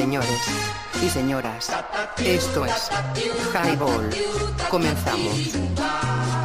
Señores y señoras, esto es Highball. Comenzamos.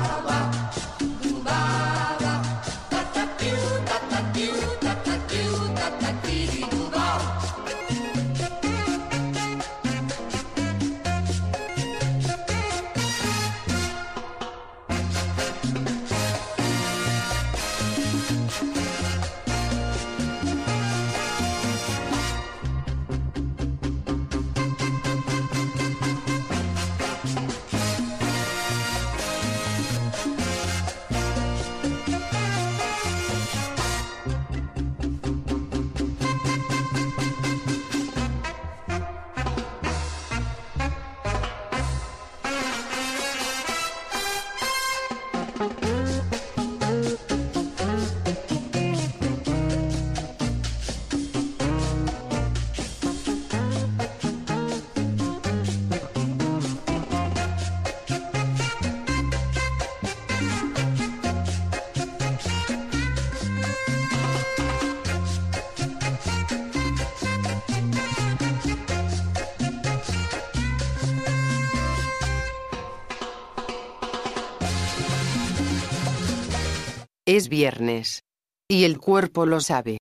Es viernes. Y el cuerpo lo sabe.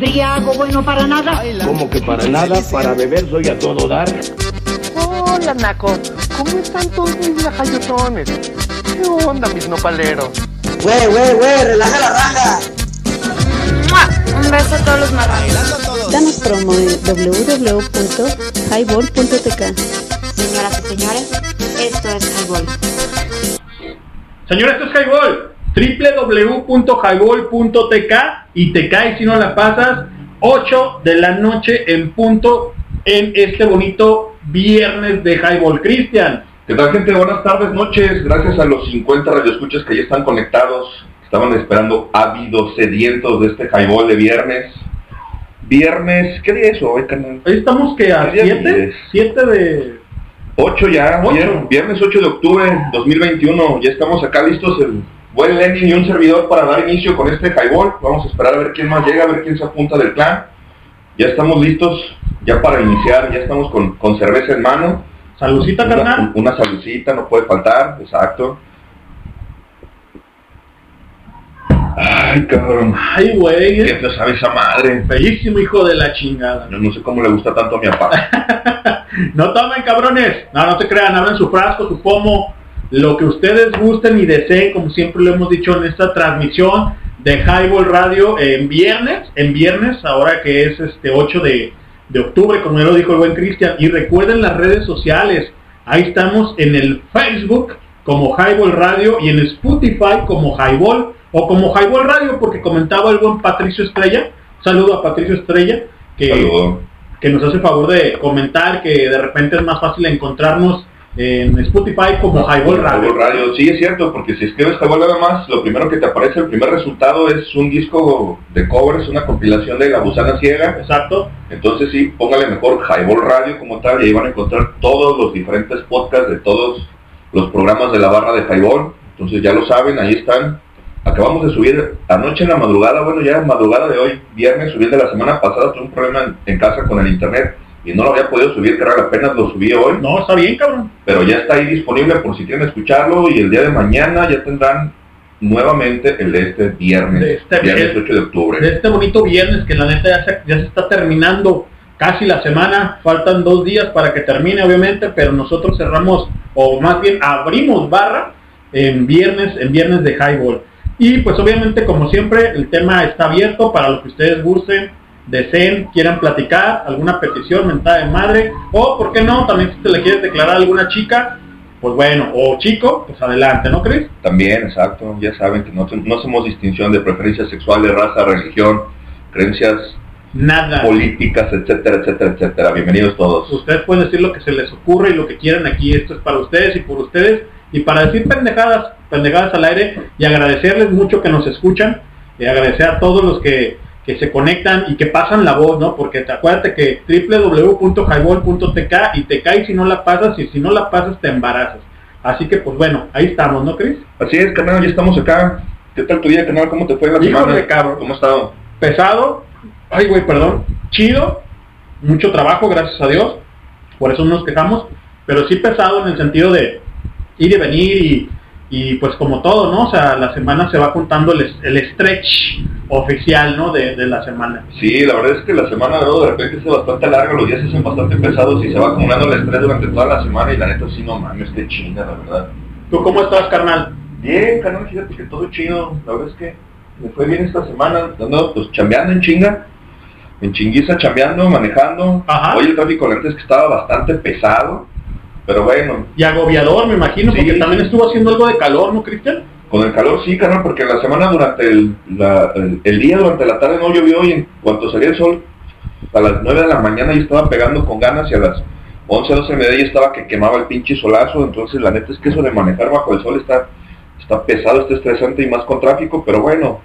Briago bueno para nada. Como que para nada, para beber soy a todo dar. Hola, Naco. ¿Cómo están todos mis lajayotones? ¿Qué onda, mis nopaleros? Güey, güey, güey, relaja la raja. ¡Mua! Un beso a todos los marranos. Danos promo en www.highball.tk. Señoras y señores, esto es Highball. Señor, esto es Highball www.highball.tk y te caes si no la pasas 8 de la noche en punto en este bonito viernes de Highball Cristian. ¿Qué tal gente? Buenas tardes, noches. Gracias a los 50 radioescuchas que ya están conectados. Estaban esperando ávidos, sedientos de este Highball de viernes. Viernes, ¿qué día es hoy, canal? Hoy estamos que a 7, 7 de 8 ya, Ocho. vier- viernes 8 de octubre 2021. Ya estamos acá listos el buen Lenin y un servidor para dar inicio con este highball. Vamos a esperar a ver quién más llega, a ver quién se apunta del clan. Ya estamos listos ya para iniciar, ya estamos con, con cerveza en mano. Saludcita, Una, carnal. una salucita, no puede faltar, exacto. Ay, cabrón. Ay, güey. ¿Qué te sabe esa madre? Bellísimo hijo de la chingada. No, no sé cómo le gusta tanto a mi papá. No tomen, cabrones. No, no se crean. Abran su frasco, su pomo. Lo que ustedes gusten y deseen, como siempre lo hemos dicho en esta transmisión de Highball Radio en viernes. En viernes, ahora que es este 8 de, de octubre, como ya lo dijo el buen Cristian. Y recuerden las redes sociales. Ahí estamos en el Facebook como Highball Radio y en Spotify como Highball o como Highball Radio porque comentaba el buen Patricio Estrella. Saludo a Patricio Estrella que, que nos hace favor de comentar que de repente es más fácil encontrarnos en Spotify como Highball Radio. Highball Radio, sí es cierto, porque si escribes Highball nada más, lo primero que te aparece, el primer resultado es un disco de covers, una compilación de La Gusana Ciega. Exacto. Entonces sí, póngale mejor Highball Radio como tal y ahí van a encontrar todos los diferentes podcasts de todos los programas de la barra de Highball. Entonces ya lo saben, ahí están. Acabamos de subir anoche en la madrugada, bueno ya madrugada de hoy, viernes, subí de la semana pasada, tuve un problema en, en casa con el internet y no lo había podido subir, que apenas lo subí hoy No, está bien, cabrón. pero ya está ahí disponible por si quieren escucharlo y el día de mañana ya tendrán nuevamente el de este viernes, De este viernes viernes. 8 de octubre. De este bonito viernes que la neta ya se, ya se está terminando casi la semana. Faltan dos días para que termine, obviamente, pero nosotros cerramos, o más bien abrimos barra en viernes, en viernes de Highball. Y pues obviamente, como siempre, el tema está abierto para lo que ustedes gusten, deseen, quieran platicar, alguna petición, mentada de madre, o por qué no, también si te le quieres declarar a alguna chica, pues bueno, o chico, pues adelante, ¿no crees? También, exacto, ya saben que no, no hacemos distinción de preferencias sexuales, raza, religión, creencias Nada. políticas, etcétera, etcétera, etcétera. Bienvenidos todos. Ustedes pueden decir lo que se les ocurre y lo que quieran aquí. Esto es para ustedes y por ustedes. y para decir pendejadas, pendejadas al aire y agradecerles mucho que nos escuchan y agradecer a todos los que, que se conectan y que pasan la voz, ¿no? Porque te acuérdate que www.highball.tk y te caes si no la pasas y si no la pasas te embarazas. Así que pues bueno, ahí estamos, ¿no, Cris? Así es, canal, ya estamos acá. ¿Qué tal tu día, canal? ¿Cómo te fue la Híjole, semana? cabrón. ¿Cómo ha estado? Pesado, ay güey, perdón, chido, mucho trabajo, gracias a Dios, por eso no nos quejamos, pero sí pesado en el sentido de ir y venir y, y pues como todo, ¿no? O sea, la semana se va contando el, el stretch oficial, ¿no? De, de la semana. Sí, la verdad es que la semana luego de repente es bastante larga, los días se hacen bastante pesados y se va acumulando el estrés durante toda la semana y la neta sí no mames, qué chinga, la verdad. ¿Tú cómo estás, carnal? Bien, canal, fíjate que todo chido, la verdad es que me fue bien esta semana, ando pues chambeando en chinga, en chinguiza chambeando, manejando. Ajá. Hoy el tráfico la neta es que estaba bastante pesado, pero bueno, Y agobiador, me imagino, Sí, porque también estuvo haciendo algo de calor, ¿no, Cristian? Con el calor sí, carnal, porque la semana durante el, la- el, el día, durante la tarde no llovió y en cuanto salía el sol, a las 9 de la mañana ya estaba pegando con ganas y a las 11, 12 de media estaba que quemaba el pinche solazo, entonces la neta es que eso de manejar bajo el sol está, está pesado, está estresante y más con tráfico, pero bueno,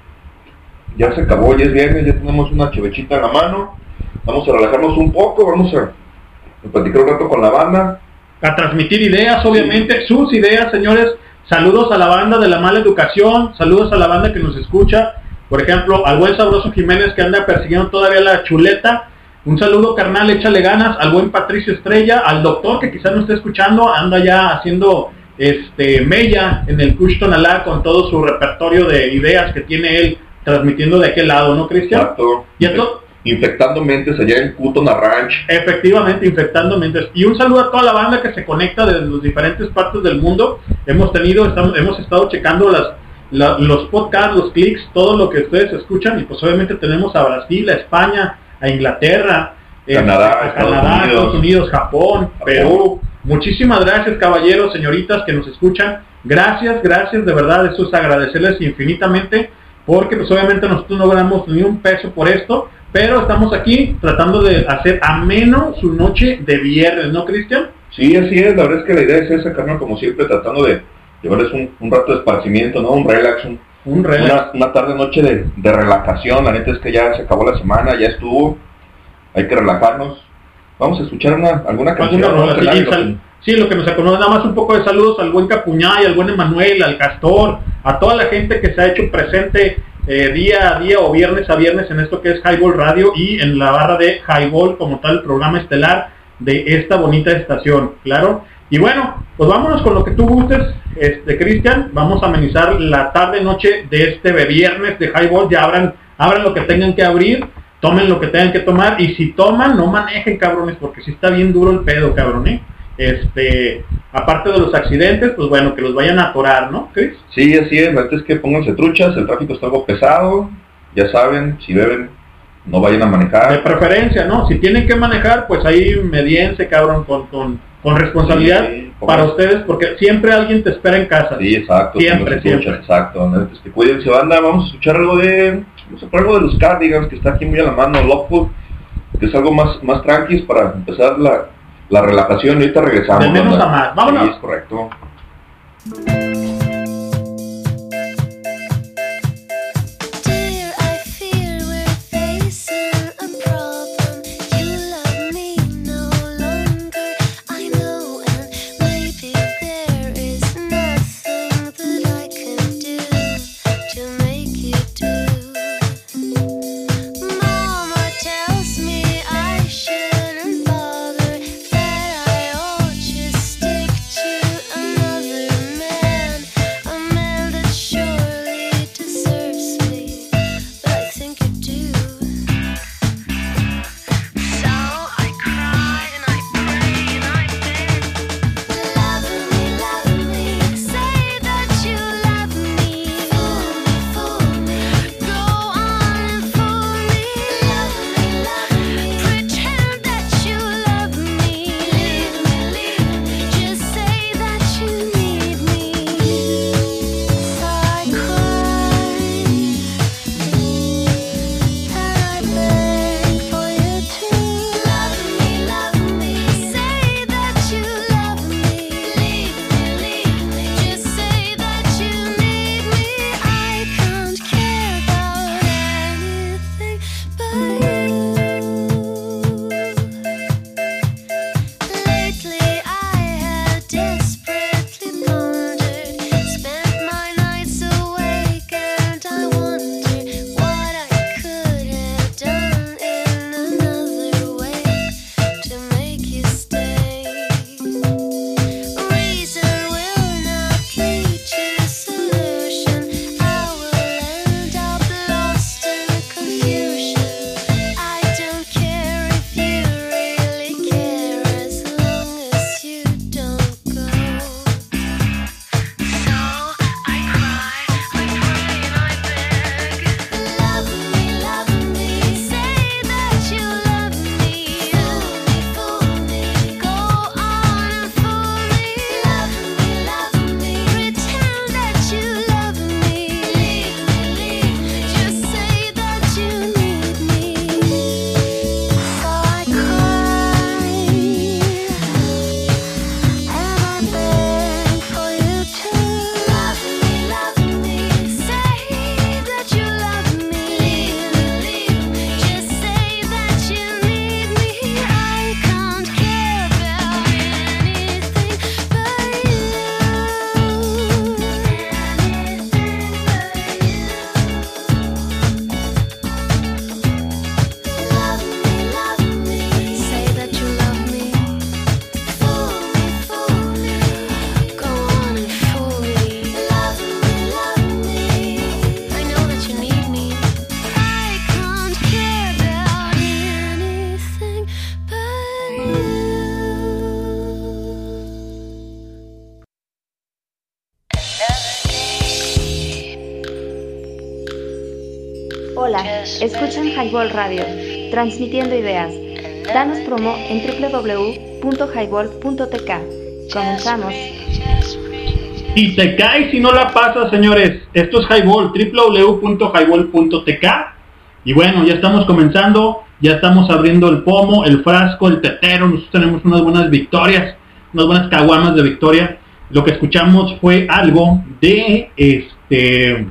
ya se acabó, ya es viernes, ya tenemos una chevechita en la mano, vamos a relajarnos un poco, vamos a, a platicar un rato con la banda, a transmitir ideas, obviamente, sus ideas, señores. Saludos a la banda de la mala educación, saludos a la banda que nos escucha. Por ejemplo, al buen Sabroso Jiménez que anda persiguiendo todavía la chuleta. Un saludo carnal, échale ganas. Al buen Patricio Estrella, al doctor que quizás no esté escuchando, anda ya haciendo este mella en el Kush Tonalá con todo su repertorio de ideas que tiene él transmitiendo de aquel lado, ¿no, Cristian? Exacto. Y esto, infectando mentes allá en Cutona Ranch. Efectivamente, infectando mentes. Y un saludo a toda la banda que se conecta desde las diferentes partes del mundo. Hemos tenido, estamos, hemos estado checando las, la- los podcasts, los clics, todo lo que ustedes escuchan. Y pues obviamente tenemos a Brasil, a España, a Inglaterra, eh, Canadá, a Estados Canadá, Unidos. Estados Unidos, Japón, Japón. Perú. Muchísimas gracias, caballeros, señoritas que nos escuchan. Gracias, gracias, de verdad, eso es agradecerles infinitamente, porque pues obviamente nosotros no ganamos ni un peso por esto, pero estamos aquí tratando de hacer ameno su noche de viernes, ¿no, Cristian? Sí, así es, la verdad es que la idea es esa, carnal, como siempre, tratando de llevarles un, un rato de esparcimiento, ¿no? Un relax, un- Un relax. una, una tarde, noche de, de relajación, la neta es que ya se acabó la semana, ya estuvo, hay que relajarnos. Vamos a escuchar una, alguna canción. Alguna rola, ¿no? sí, sal- sí, lo que nos acomoda, nada más un poco de saludos al buen Capuñay, al buen Emanuel, al Castor, a toda la gente que se ha hecho presente eh, día a día o viernes a viernes en esto que es Highball Radio y en la barra de Highball como tal, programa estelar de esta bonita estación, claro. Y bueno, pues vámonos con lo que tú gustes, este Cristian, vamos a amenizar la tarde noche de este viernes de Highball, ya abran, abran lo que tengan que abrir, tomen lo que tengan que tomar y si toman no manejen cabrones porque si está bien duro el pedo cabrón ¿eh? Este aparte de los accidentes pues bueno que los vayan a atorar ¿no Chris? Sí, así es, la es que pónganse truchas, el tráfico está algo pesado, ya saben, si beben, no vayan a de manejar. preferencia no si tienen que manejar pues ahí mediense cabrón con, con, con responsabilidad Sí, para ustedes porque siempre alguien te espera en casa Sí, exacto. Siempre, siempre. Exacto. la neta es que cuídense, banda, vamos a escuchar algo de, vamos a poner algo de los Cardigans, que está aquí muy a la mano, Lockwood, que es algo más, más tranquis para empezar la, la relajación ahorita regresamos. De menos a más. Vámonos. Sí, es correcto. Highball Radio, transmitiendo ideas. Danos promo en www.highball.tk. Comenzamos. Y te cae si no la pasas, señores. Esto es Highball, www.highball.tk. Y bueno, ya estamos comenzando, ya estamos abriendo el pomo, el frasco, el tetero. Nosotros tenemos unas buenas victorias, unas buenas caguamas de victoria. Lo que escuchamos fue algo de este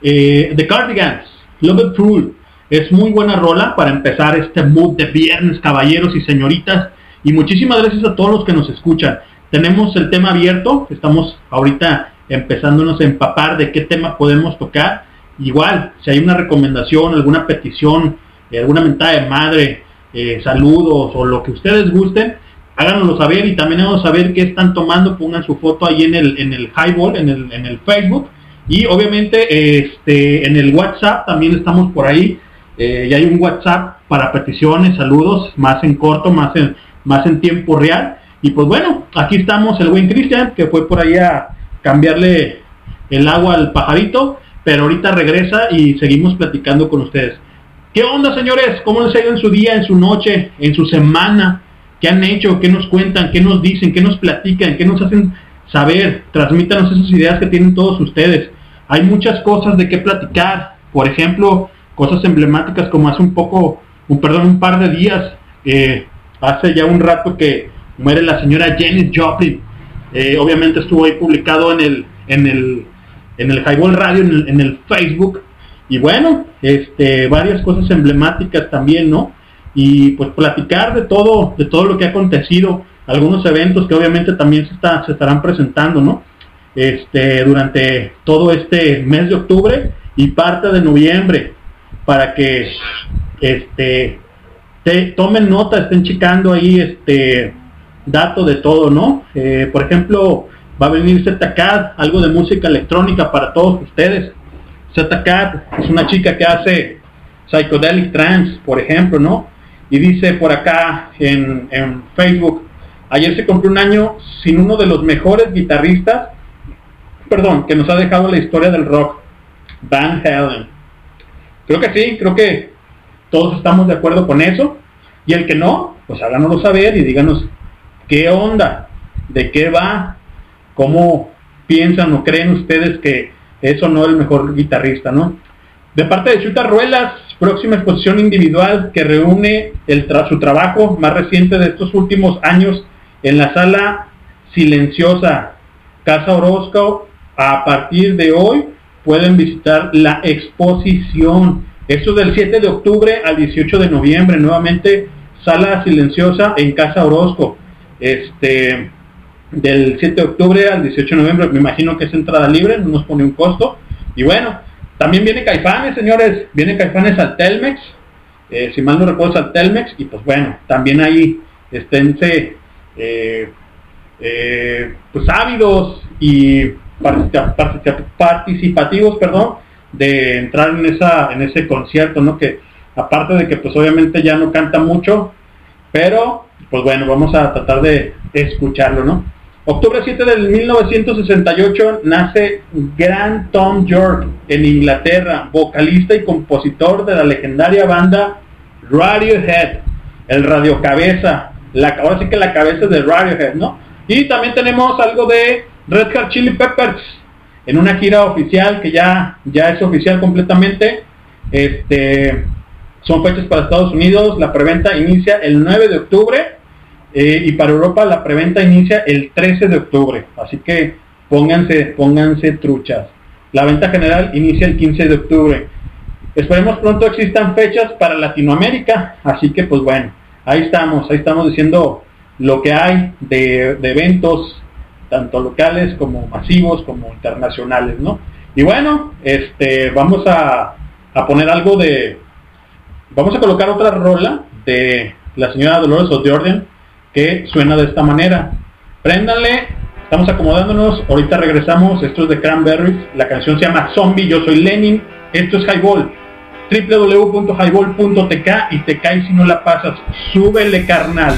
eh, The Cardigans, Love It True. Es muy buena rola para empezar este mood de viernes, caballeros y señoritas. Y muchísimas gracias a todos los que nos escuchan. Tenemos el tema abierto, estamos ahorita empezándonos a empapar de qué tema podemos tocar. Igual, si hay una recomendación, alguna petición, eh, alguna mentada de madre, eh, saludos o lo que ustedes gusten, háganoslo saber y también háganos saber qué están tomando, pongan su foto ahí en el, en el highball, en el, en el Facebook. Y obviamente este, en el WhatsApp también estamos por ahí. Eh, ya hay un WhatsApp para peticiones, saludos, más en corto, más en, más en tiempo real. Y pues bueno, aquí estamos el buen Cristian, que fue por ahí a cambiarle el agua al pajarito, pero ahorita regresa y seguimos platicando con ustedes. ¿Qué onda, señores? ¿Cómo les ha ido en su día, en su noche, en su semana? ¿Qué han hecho? ¿Qué nos cuentan? ¿Qué nos dicen? ¿Qué nos platican? ¿Qué nos hacen saber? Transmítanos esas ideas que tienen todos ustedes. Hay muchas cosas de qué platicar. Por ejemplo, cosas emblemáticas como hace un poco, un perdón, un par de días, eh, hace ya un rato que muere la señora Janis Joplin. Eh, obviamente estuvo ahí publicado en el, en el, en el Highball Radio, en el, en el Facebook. Y bueno, este, varias cosas emblemáticas también, ¿no? Y pues platicar de todo, de todo lo que ha acontecido, algunos eventos que obviamente también se, está, se estarán presentando, ¿no? Este, durante todo este mes de octubre y parte de noviembre, para que este, te, tomen nota, estén checando ahí este dato de todo, ¿no? Eh, por ejemplo, va a venir ZCAT, algo de música electrónica para todos ustedes. ZCAT es una chica que hace psychedelic trance, por ejemplo, ¿no? Y dice por acá en, en Facebook, ayer se cumplió un año sin uno de los mejores guitarristas, perdón, que nos ha dejado la historia del rock, Van Halen. Creo que sí, creo que todos estamos de acuerdo con eso. Y el que no, pues háganoslo saber y díganos qué onda, de qué va, cómo piensan o creen ustedes que eso no es el mejor guitarrista, ¿no? De parte de Chuta Ruelas, próxima exposición individual que reúne el su trabajo más reciente de estos últimos años en la sala silenciosa Casa Orozco. A partir de hoy pueden visitar la exposición. Esto es del 7 de octubre al 18 de noviembre, nuevamente sala silenciosa en Casa Orozco. Este del 7 de octubre al 18 de noviembre, me imagino que es entrada libre, no nos pone un costo. Y bueno, también viene Caifanes, señores, viene Caifanes al Telmex, eh, si mal no recuerdo al Telmex, y pues bueno, también ahí esténse eh, eh, pues ávidos y participativos, perdón, de entrar en esa en ese concierto, ¿no? Que aparte de que pues obviamente ya no canta mucho, pero pues bueno, vamos a tratar de escucharlo, ¿no? Octubre 7 del 1968 nace Grant Tom York en Inglaterra, vocalista y compositor de la legendaria banda Radiohead, el radiocabeza, la, ahora sí que la cabeza de Radiohead, ¿no? Y también tenemos algo de Red Hot Chili Peppers en una gira oficial que ya, ya es oficial completamente. Este, son fechas para Estados Unidos, la preventa inicia el 9 de octubre eh, y para Europa la preventa inicia el 13 de octubre. Así que pónganse, pónganse truchas. La venta general inicia el 15 de octubre. Esperemos pronto existan fechas para Latinoamérica, así que pues bueno, ahí estamos, ahí estamos diciendo lo que hay de, de eventos, tanto locales como masivos, como internacionales, ¿no? Y bueno, este, vamos a, a poner algo de, vamos a colocar otra rola de la señora Dolores O'Riordan que suena de esta manera. Préndanle, estamos acomodándonos, ahorita regresamos, esto es de Cranberries, la canción se llama Zombie, yo soy Lenin, esto es Highball, www.highball.tk y te caes si no la pasas, súbele carnal.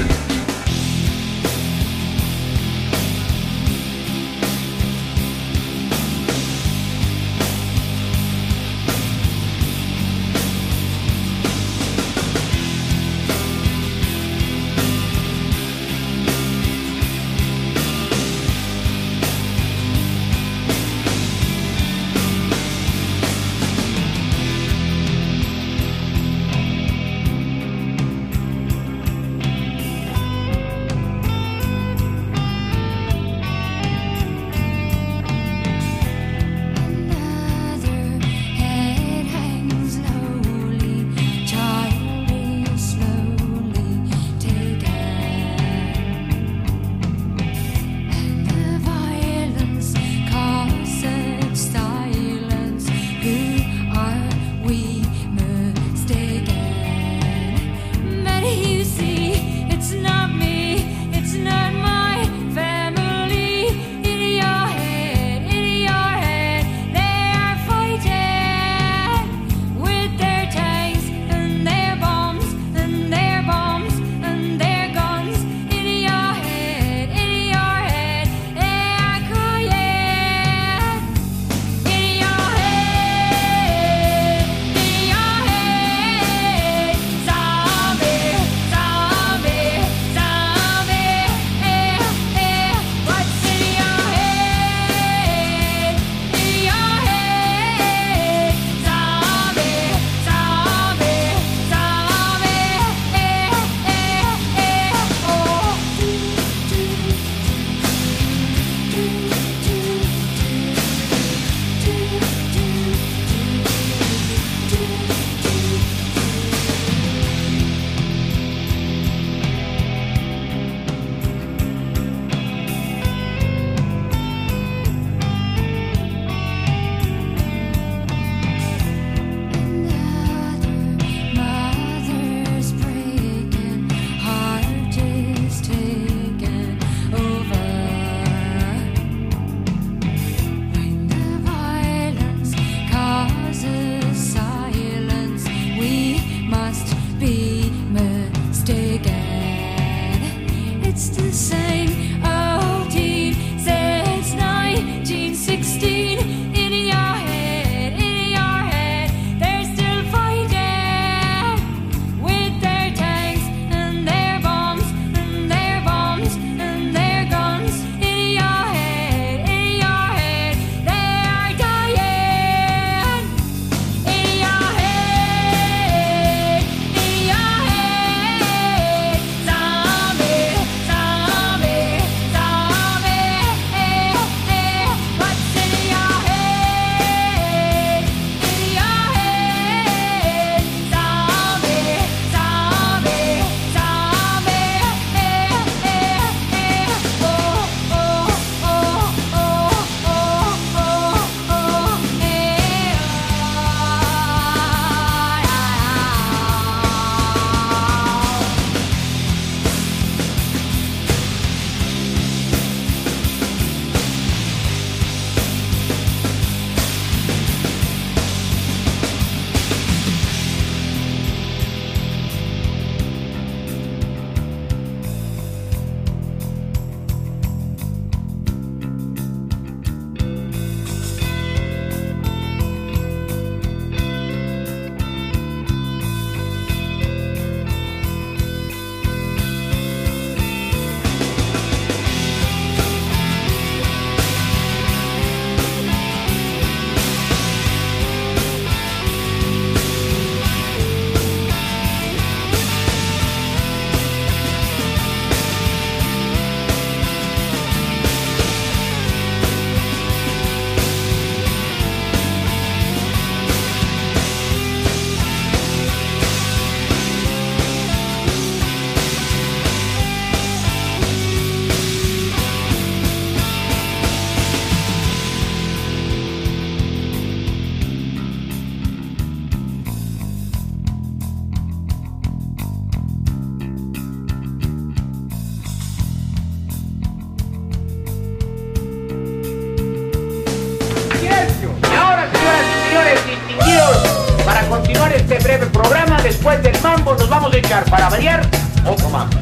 Echar para variar otro mambo.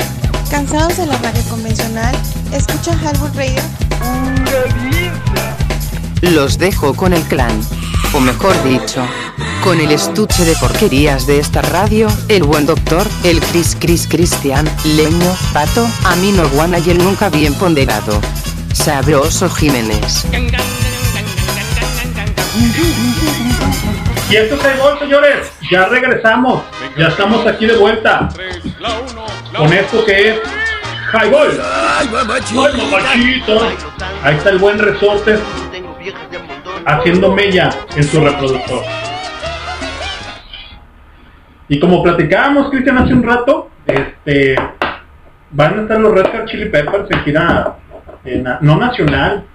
¿Cansados de la radio convencional? ¿Escucha Hardwood Radio? Los dejo con el clan, o mejor dicho, con el estuche de porquerías de esta radio, el buen doctor, el Cris Cris Cristian, Leño, Pato, Amino Guana y el nunca bien ponderado. Sabroso Jiménez. Y esto es el gol, señores. Ya regresamos. Ya estamos aquí de vuelta. Con esto que es Highball. ¡Ay, mamachito! Ahí está el buen resorte haciendo mella en su reproductor. Y como platicábamos, Cristian, hace un rato, este, van a estar los Red Hot Chili Peppers en gira, no nacional,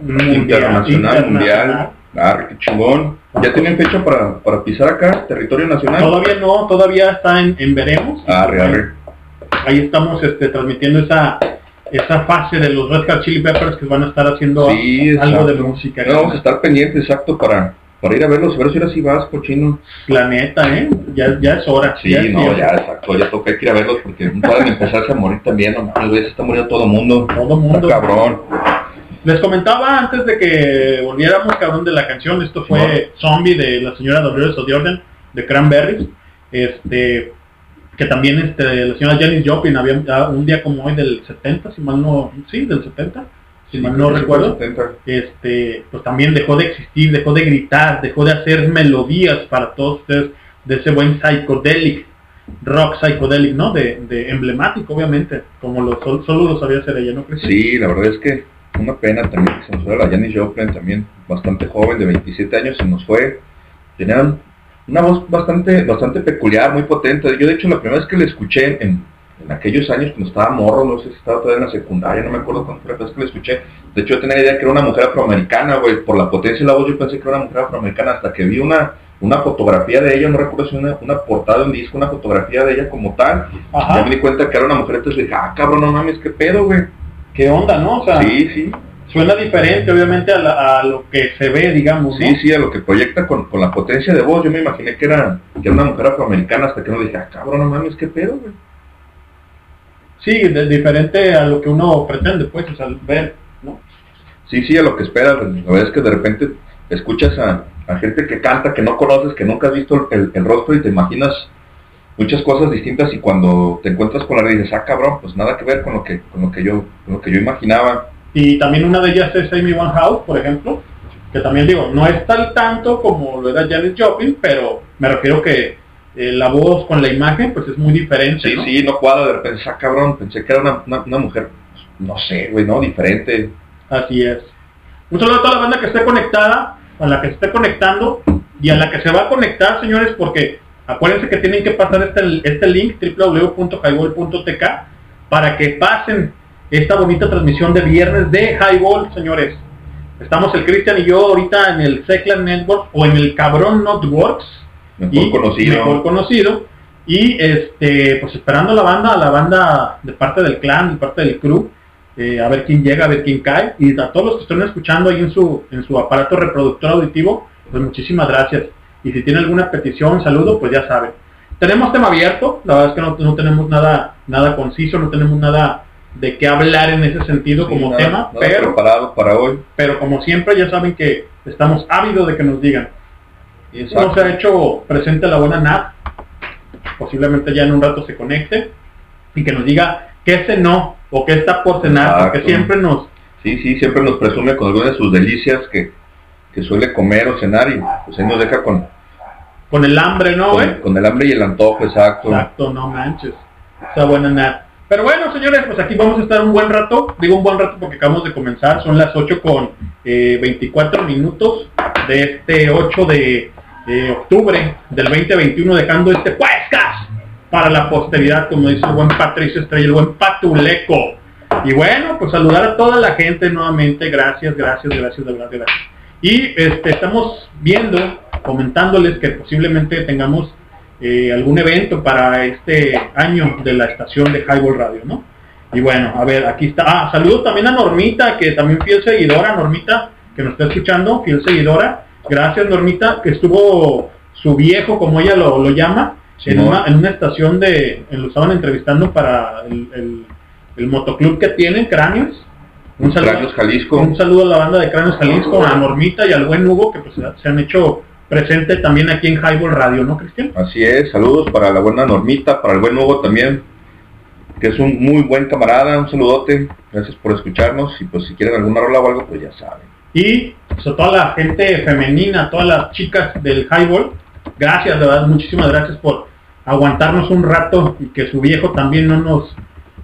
mundial, Internacional, mundial. Ah, qué chingón. ¿Ya tienen fecha para, para pisar acá, territorio nacional? Todavía no, todavía está en, en veremos. Arre, arre. Ahí estamos este, transmitiendo esa esa fase de los Red Hot Chili Peppers que van a estar haciendo Sí, algo de música. No, vamos a estar pendientes, exacto, para, para ir a verlos, a ver si ahora sí vas, cochino. Planeta, ¿eh? Ya, ya es hora. Sí, es no, tiempo. ya, exacto, ya toca ir a verlos porque pueden empezarse a morir también, no se está muriendo todo el mundo. Todo mundo. Está cabrón. Les comentaba antes de que volviéramos, cabrón, de la canción, esto fue Zombie de la señora Dolores O'Riordan, de Cranberries, este, que también este, la señora Janis Joplin había ah, un día como hoy del 70, si mal no, sí, del 70, si Sí, mal no recuerdo, fue 70. este, pues también dejó de existir, dejó de gritar, dejó de hacer melodías para todos ustedes de ese buen psychedelic, rock psychedelic, ¿no? De, de emblemático, obviamente, como lo, sol- solo lo sabía hacer ella, ¿no? Sí, la verdad es que una pena también que se nos fue la Janis Joplin, también bastante joven, de 27 años, se nos fue. Tenía una voz bastante bastante peculiar, muy potente. Yo de hecho la primera vez que la escuché en, en aquellos años cuando estaba morro, no sé si estaba todavía en la secundaria, no me acuerdo cuándo fue la primera vez que la escuché. De hecho yo tenía idea que era una mujer afroamericana, güey, por la potencia de la voz yo pensé que era una mujer afroamericana hasta que vi una una fotografía de ella, no recuerdo si una, una portada de un disco, una fotografía de ella como tal. Ajá. Ya me di cuenta que era una mujer, entonces dije, ah, cabrón, no mames, qué pedo, güey. ¿Qué onda, no? O sea, Sí, sí. suena diferente, obviamente, a, la- a lo que se ve, digamos, ¿no? Sí, sí, a lo que proyecta con, con la potencia de voz. Yo me imaginé que era, que era una mujer afroamericana hasta que no dije, ah, cabrón, no mames, qué pedo, güey. Sí, de- diferente a lo que uno pretende, pues, o sea, ver, ¿no? Sí, sí, a lo que esperas. La verdad es que de repente escuchas a, a gente que canta, que no conoces, que nunca has visto el, el rostro y te imaginas muchas cosas distintas y cuando te encuentras con la realidad dices, ah, cabrón, pues nada que ver con lo que, con lo que yo, con lo que yo imaginaba. Y también una de ellas es Amy Winehouse, por ejemplo, que también digo, no es tal tanto como lo era Janis Joplin, pero me refiero que eh, la voz con la imagen, pues es muy diferente, Sí, ¿no? sí, no cuadra, de repente, ah, cabrón, pensé que era una, una, una mujer, no sé, güey, no, diferente. Así es. Un saludo a toda la banda que esté conectada, a la que se esté conectando y a la que se va a conectar, señores, porque acuérdense que tienen que pasar este, este link www.highball.tk para que pasen esta bonita transmisión de viernes de Highball, señores. Estamos el Cristian y yo ahorita en el Seclan Network o en el Cabrón Networks, Mejor y- conocido. mejor conocido. Y este, pues esperando a la banda, a la banda de parte del clan, de parte del crew, eh, a ver quién llega, a ver quién cae. Y a todos los que estén escuchando ahí en su, en su aparato reproductor auditivo, pues muchísimas gracias. Y si tiene alguna petición, saludo, pues ya saben. Tenemos tema abierto, la verdad es que no, no tenemos nada, nada conciso, no tenemos nada de qué hablar en ese sentido Sí, como nada- tema, nada pero preparado para hoy. pero como siempre ya saben que estamos ávidos de que nos digan. Y eso Exacto. se ha hecho presente la buena Nat, posiblemente ya en un rato se conecte y que nos diga qué cenó o qué está por cenar, porque siempre nos, Sí, sí, siempre nos presume con algunas de sus delicias que, que suele comer o cenar y pues ahí nos deja con, con el hambre, ¿no, con, con el hambre y el antojo, exacto. Exacto, no manches. Esa buena Nat. Pero bueno, señores, pues aquí vamos a estar un buen rato. Digo un buen rato porque acabamos de comenzar. Son las 8 con eh, 24 minutos de este 8 de eh, octubre del 2021, dejando este podcast para la posteridad, como dice el buen Patricio Estrella, el buen Patuleco. Y bueno, pues saludar a toda la gente nuevamente. Gracias, gracias, gracias, de verdad, gracias. Y este, estamos viendo, comentándoles que posiblemente tengamos eh, algún evento para este año de la estación de Highball Radio, ¿no? Y bueno, a ver, aquí está. Ah, saludos también a Normita, que también fiel seguidora, Normita, que nos está escuchando, fiel seguidora. Gracias, Normita, que estuvo su viejo, como ella lo, lo llama, en una, en una estación de, lo estaban entrevistando para el, el- el motoclub que tienen, Cráneos. Un saludo, Cráneos Jalisco. un saludo a la banda de Cráneos Jalisco, a Normita y al buen Hugo, que pues se han hecho presente también aquí en Highball Radio, ¿no, Cristian? Así es, saludos para la buena Normita, para el buen Hugo también, que es un muy buen camarada, un saludote, gracias por escucharnos y pues si quieren alguna rola o algo, pues ya saben. Y pues, a toda la gente femenina, todas las chicas del highball, gracias, de verdad, muchísimas gracias por aguantarnos un rato y que su viejo también no nos,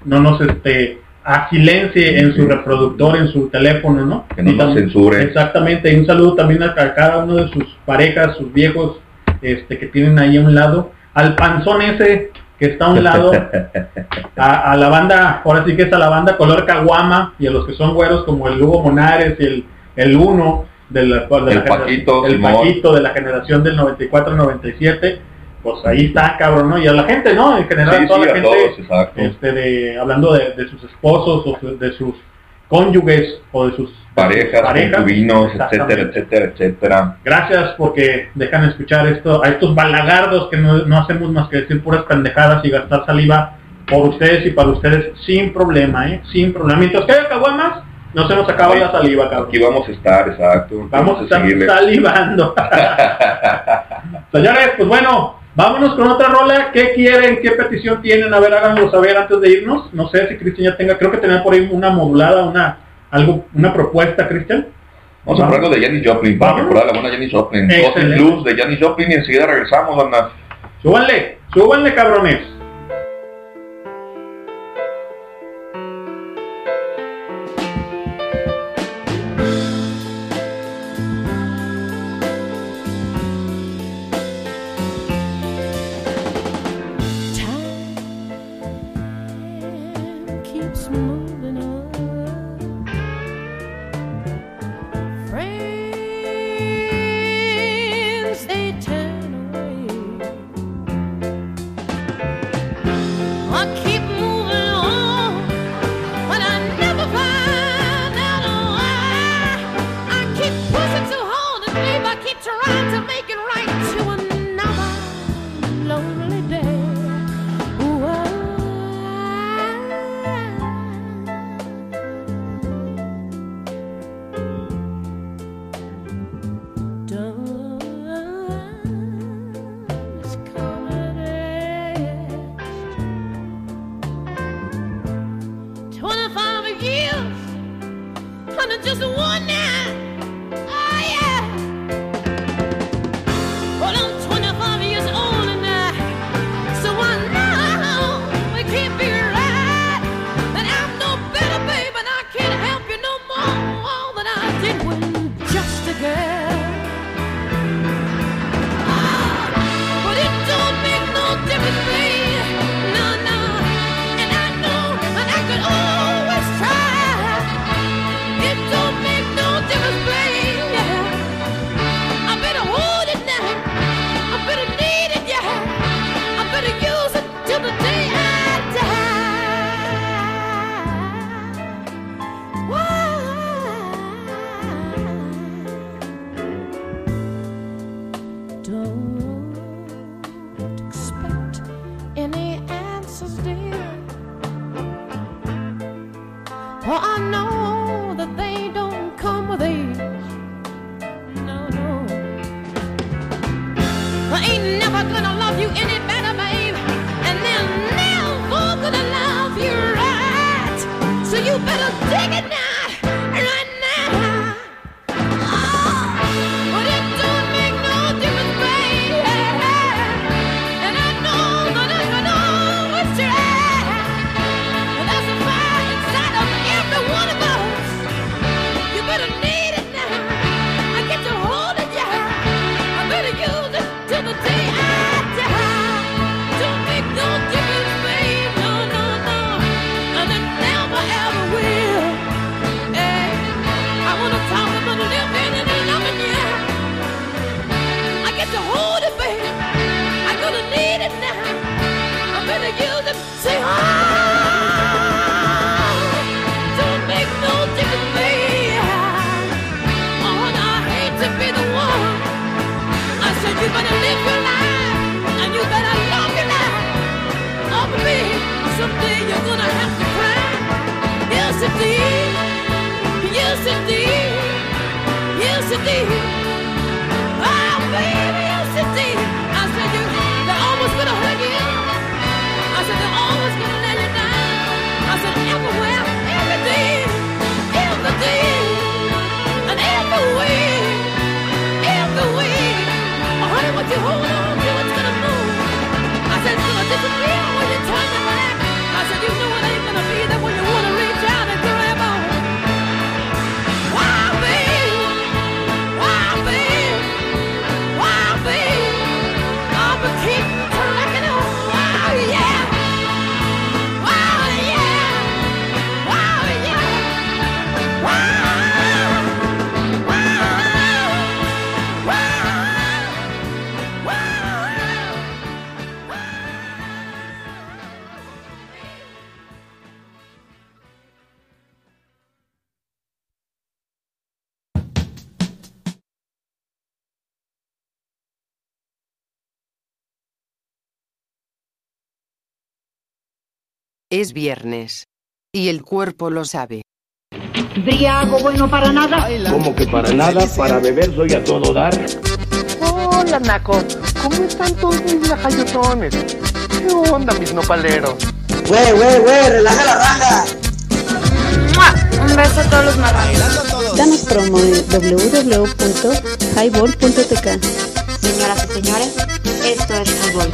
no nos este agilencie en su reproductor, en su teléfono, ¿no? Que no nos censure. Exactamente, y un saludo también a, ca- cada uno de sus parejas, sus viejos, este, que tienen ahí a un lado, al panzón ese que está a un lado, a, a la banda, ahora sí que es a la banda color caguama y a los que son güeros como el Hugo Monares y el, el Uno de la, de la El genera- Paquito, el. Paquito de la generación del 94-97, pues ahí está cabrón, ¿no? Y a la gente, ¿no? En general, Sí, toda sí, la gente, todos, este, de, hablando de, de sus esposos o de sus cónyuges o de sus Parejas, concubinos, etcétera, etcétera, etcétera. Gracias porque dejan escuchar esto a estos balagardos que no, no hacemos más que decir puras pendejadas y gastar saliva por ustedes y para ustedes sin problema, ¿eh? Sin problema. Mientras que haya caguamas, no se nos acaba la saliva, cabrón. Aquí vamos a estar, exacto. Vamos a estar seguirle. salivando. Señores, pues bueno, vámonos con otra rola. ¿Qué quieren? ¿Qué petición tienen? A ver, háganlo saber antes de irnos. No sé si Cristian ya tenga, creo que tenía por ahí una modulada, una algo, una propuesta, Cristian. Vamos a hablar de Janis Joplin, para Vamos. recordar a la buena Janis Joplin. Excelente. Blues de Janis Joplin y enseguida regresamos, banda. Súbanle, súbanle, cabrones. Es viernes. Y el cuerpo lo sabe. Briago bueno para nada. Como que para nada, para beber soy a todo dar. Hola, Naco. ¿Cómo están todos mis lajayotones? ¿Qué onda, mis nopaleros? Güey, güey, güey, relaja la raja. ¡Mua! Un beso a todos los marranos. Danos promo en www.highball.tk. Señoras y señores, esto es fútbol.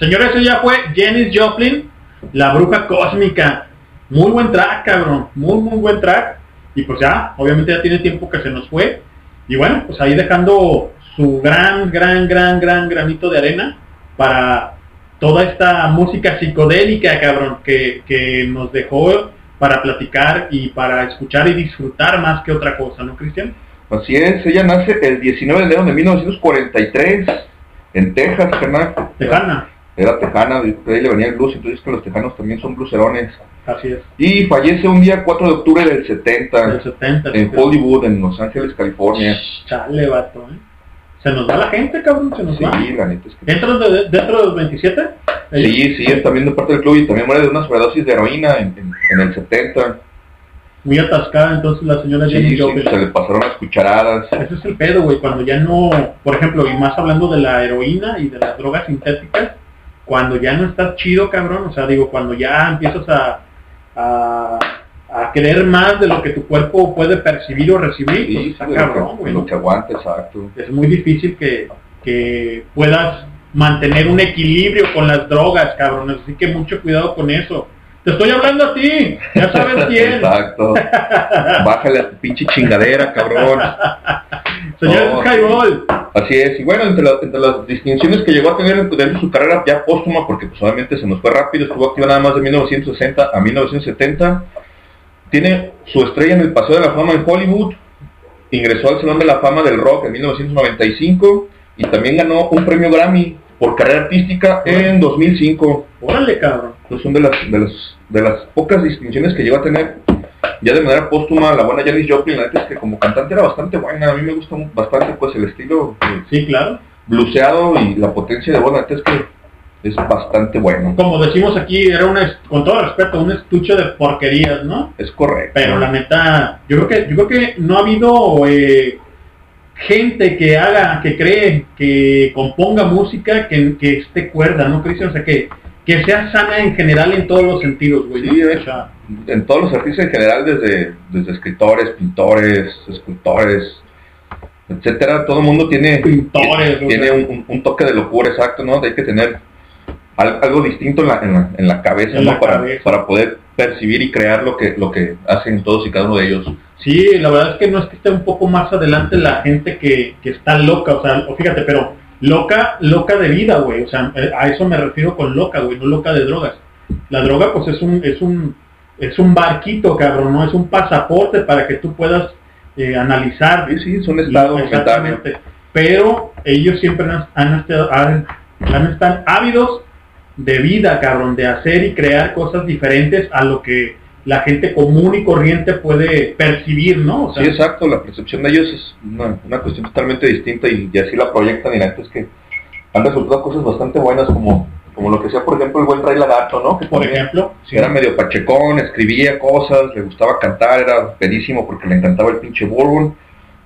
Señores, eso ya fue Janis Joplin, la bruja cósmica. Muy buen track, cabrón. Muy, muy buen track. Y pues ya, obviamente ya tiene tiempo que se nos fue. Y bueno, pues ahí dejando su gran, gran, gran, gran granito de arena para toda esta música psicodélica, cabrón, que, que nos dejó para platicar y para escuchar y disfrutar más que otra cosa, ¿no, Cristian? Así es, ella nace el 19 de enero de 1943 en Texas, carnal. Tejana. Era tejana, de ahí le venía el blues, entonces que los tejanos también son blueserones. Así es. Y fallece un día 4 de octubre del 70, Del 70, en sí. Hollywood, en Los Ángeles, California. Chale, vato, ¿eh? Se nos va la gente, cabrón, se nos Sí, va. la neta es que... ¿Dentro de, dentro de los 27? Sí, sí, es también de parte del club y también muere de una sobredosis de heroína en, en- en el 70. Muy atascada entonces la señora Sí, Jenny sí, Joplin. se le pasaron las cucharadas. Ese es el pedo, güey, cuando ya no, por ejemplo, y más hablando de la heroína y de las drogas sintéticas, cuando ya no estás chido, cabrón, o sea, digo, cuando ya empiezas a, a, a querer más de lo que tu cuerpo puede percibir o recibir, pues Sí, está sí, cabrón, lo, que, güey, lo ¿no? que aguanta, exacto. Es muy difícil que, que puedas mantener un equilibrio con las drogas, cabrón, así que mucho cuidado con eso. Te estoy hablando a ti, ya sabes quién. Exacto. Bájale a tu pinche chingadera, cabrón. Señor. Así es, y bueno, entre, la- entre las distinciones que llegó a tener dentro de su carrera ya póstuma, porque pues obviamente se nos fue rápido, estuvo activa nada más de 1960 a 1970, tiene su estrella en el Paseo de la Fama en Hollywood, ingresó al Salón de la Fama del Rock en 1995 y también ganó un premio Grammy por carrera artística en 2005. Órale, cabrón. Entonces son de las, de las, de las pocas distinciones que llegó a tener ya de manera póstuma la buena Janis Joplin, la neta es que como cantante era bastante buena, a mí me gusta bastante pues el estilo eh, Sí, claro. bluseado y la potencia de voz, la neta es que es bastante bueno. Como decimos aquí, era un, con todo respeto, un estuche de porquerías, ¿no? Es correcto. Pero la neta, yo creo que, yo creo que no ha habido eh, gente que haga, que cree, que componga música que, que esté cuerda, ¿no, Cristian? O sea, que, que sea sana en general en todos los sentidos, güey. Sí, O sea, en todos los artistas en general, desde, desde escritores, pintores, escultores, etcétera, todo el mundo tiene, Pintores, o tiene sea. un, toque de locura, exacto, ¿no? Hay que tener al- algo distinto en la, en la, en la cabeza, En ¿no? la para, cabeza. para poder percibir y crear lo que, lo que hacen todos y cada uno de ellos. Sí, la verdad es que no es que esté un poco más adelante la gente que, que está loca, o sea, o fíjate, pero loca, loca de vida, güey, o sea, eh, a eso me refiero con loca, güey, no loca de drogas. La droga, pues es un, es un, es un barquito, cabrón, no es un pasaporte para que tú puedas eh, analizar. Sí, sí, es un estado Exactamente. Pero ellos siempre han, han estado, han, han estado ávidos de vida, cabrón, de hacer y crear cosas diferentes a lo que la gente común y corriente puede percibir, ¿no? O sea, Sí, exacto, la percepción de ellos es una, una cuestión totalmente distinta y, y así la proyectan y la es que han resultado cosas bastante buenas como, como lo que sea, por ejemplo, el buen Ray Lagarto, ¿no? Que por ejemplo, sí. Era medio pachecón, escribía cosas, le gustaba cantar, era pedísimo porque le encantaba el pinche bourbon,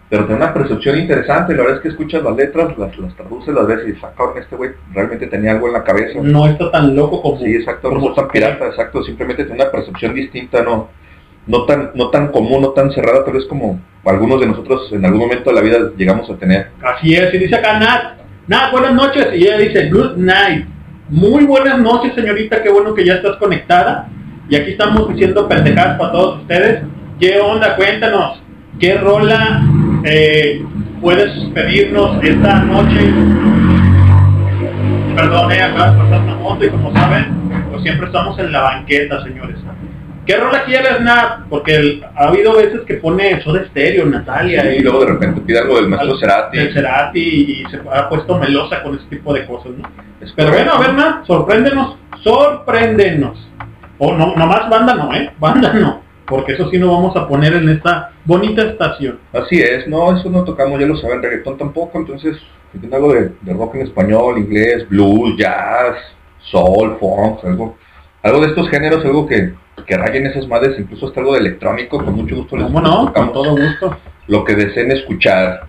pero tenía una percepción interesante, la verdad es que escuchas las letras, las, las traduces, las ves y dices, ah, este güey realmente tenía algo en la cabeza. no está tan loco como... Sí, exacto, no como es tan se cree. pirata, exacto, simplemente tiene una percepción distinta, no no tan no tan común, no tan cerrada, tal vez como algunos de nosotros en algún momento de la vida llegamos a tener. Así es, y dice acá Nat, Nat, buenas noches, y ella dice, good night. Muy buenas noches, señorita, qué bueno que ya estás conectada. Y aquí estamos diciendo pendejadas para todos ustedes. ¿Qué onda? Cuéntanos, ¿qué rola eh, puedes pedirnos esta noche? Perdón, eh, acá de pasar una moto y como saben, pues siempre estamos en la banqueta, señores. ¿Qué rola quieres, Nat? Porque el- ha habido veces que pone Soda Stereo, Natalia, y luego de repente pide algo del maestro Cerati. del Cerati y se ha puesto melosa con ese tipo de cosas, ¿no? Pero bueno, a ver, Nat, sorpréndenos, sorpréndenos. O no, nomás banda no, ¿eh? Banda no. Porque eso sí no vamos a poner en esta bonita estación. Así es, no, eso no tocamos, ya lo saben, reggaetón tampoco, entonces si algo de, de rock en español, inglés, blues, jazz, soul, funk, algo, algo de estos géneros, algo que, que rayen esas madres, incluso hasta algo de electrónico, con mucho gusto les ¿Cómo no? Con todo gusto. lo que deseen escuchar.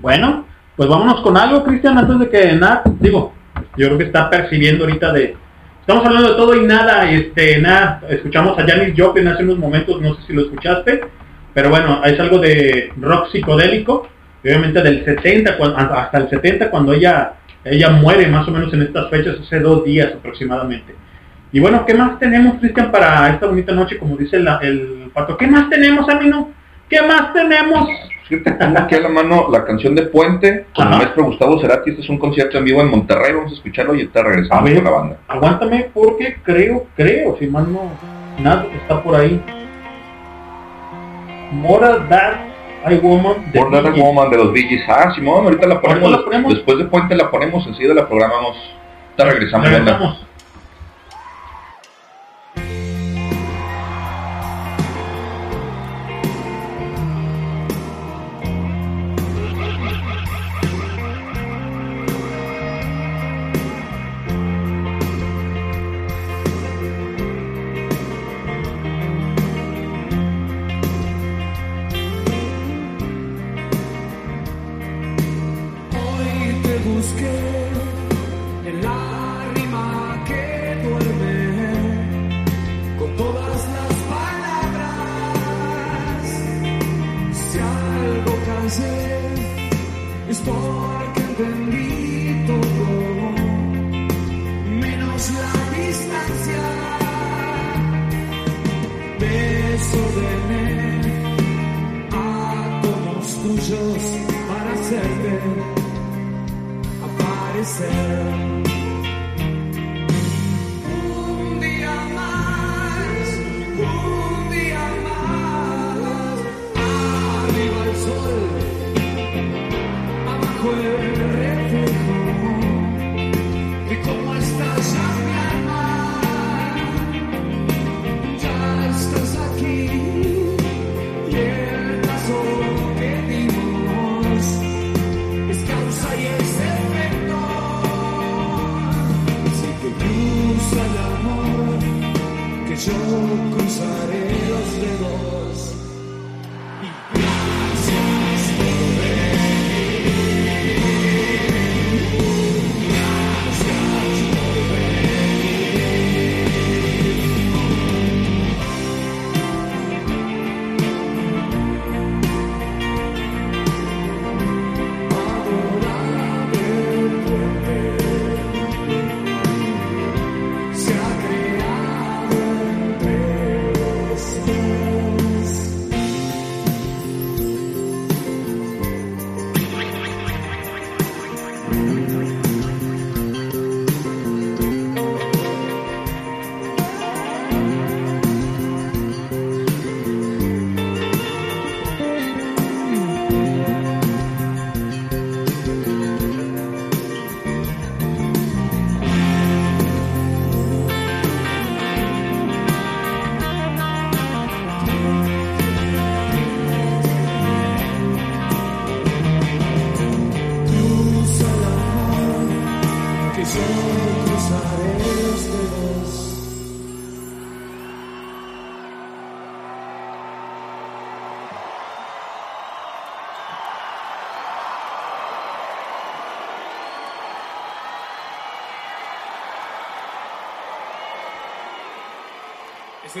Bueno, pues vámonos con algo, Cristian, antes de que Nat, digo, yo creo que está percibiendo ahorita de... Estamos hablando de todo y nada, este, nada, escuchamos a Janis Joplin hace unos momentos, no sé si lo escuchaste, pero bueno, es algo de rock psicodélico, obviamente del 70, cuan- hasta el 70, cuando ella, ella muere más o menos en estas fechas, hace dos días aproximadamente. Y bueno, ¿qué más tenemos, Cristian, para esta bonita noche, como dice el pato? ¿Qué más tenemos, Amino? ¿Qué más tenemos? Fíjate, tengo aquí a la mano la canción de Puente con el maestro Gustavo Cerati, este es un concierto en vivo en Monterrey, vamos a escucharlo y ahorita A regresamos ver, con la banda. aguántame porque creo, creo, si mal no, nada está por ahí. Mora That I Woman de Por That. Woman de los Gees. Ah, Simón, ahorita la ponemos, Ahorita la ponemos. después de Puente la ponemos, enseguida la programamos. Regresamos, banda. Regresamos.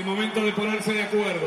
Momento de ponerse de acuerdo.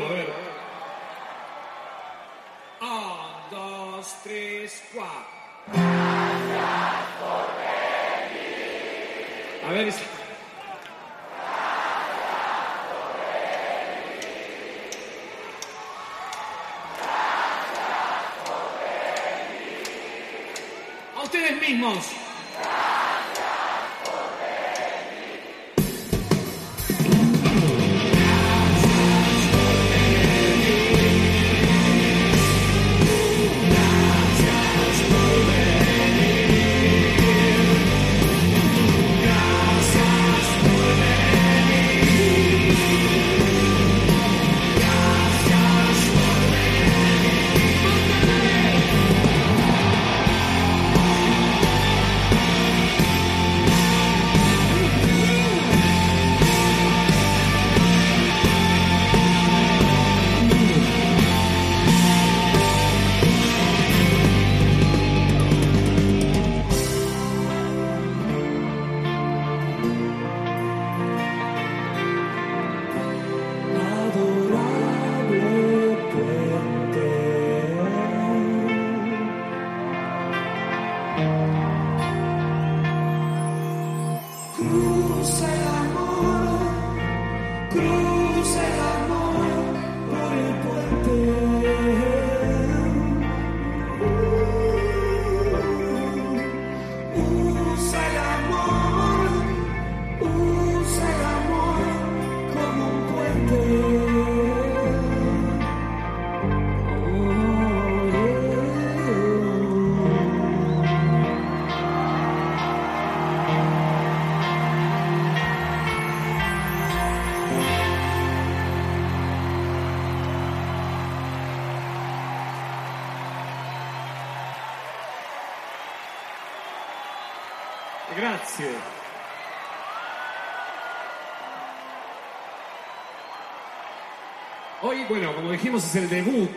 Como dijimos, es el debut.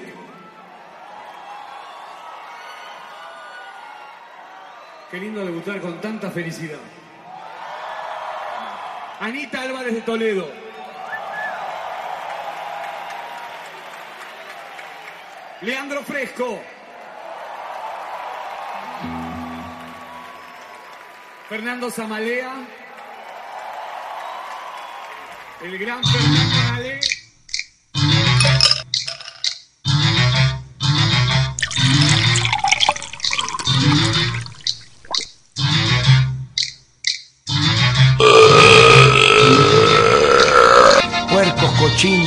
Qué lindo debutar con tanta felicidad. Anita Álvarez de Toledo. Leandro Fresco. Fernando Zamalea. El gran Fernando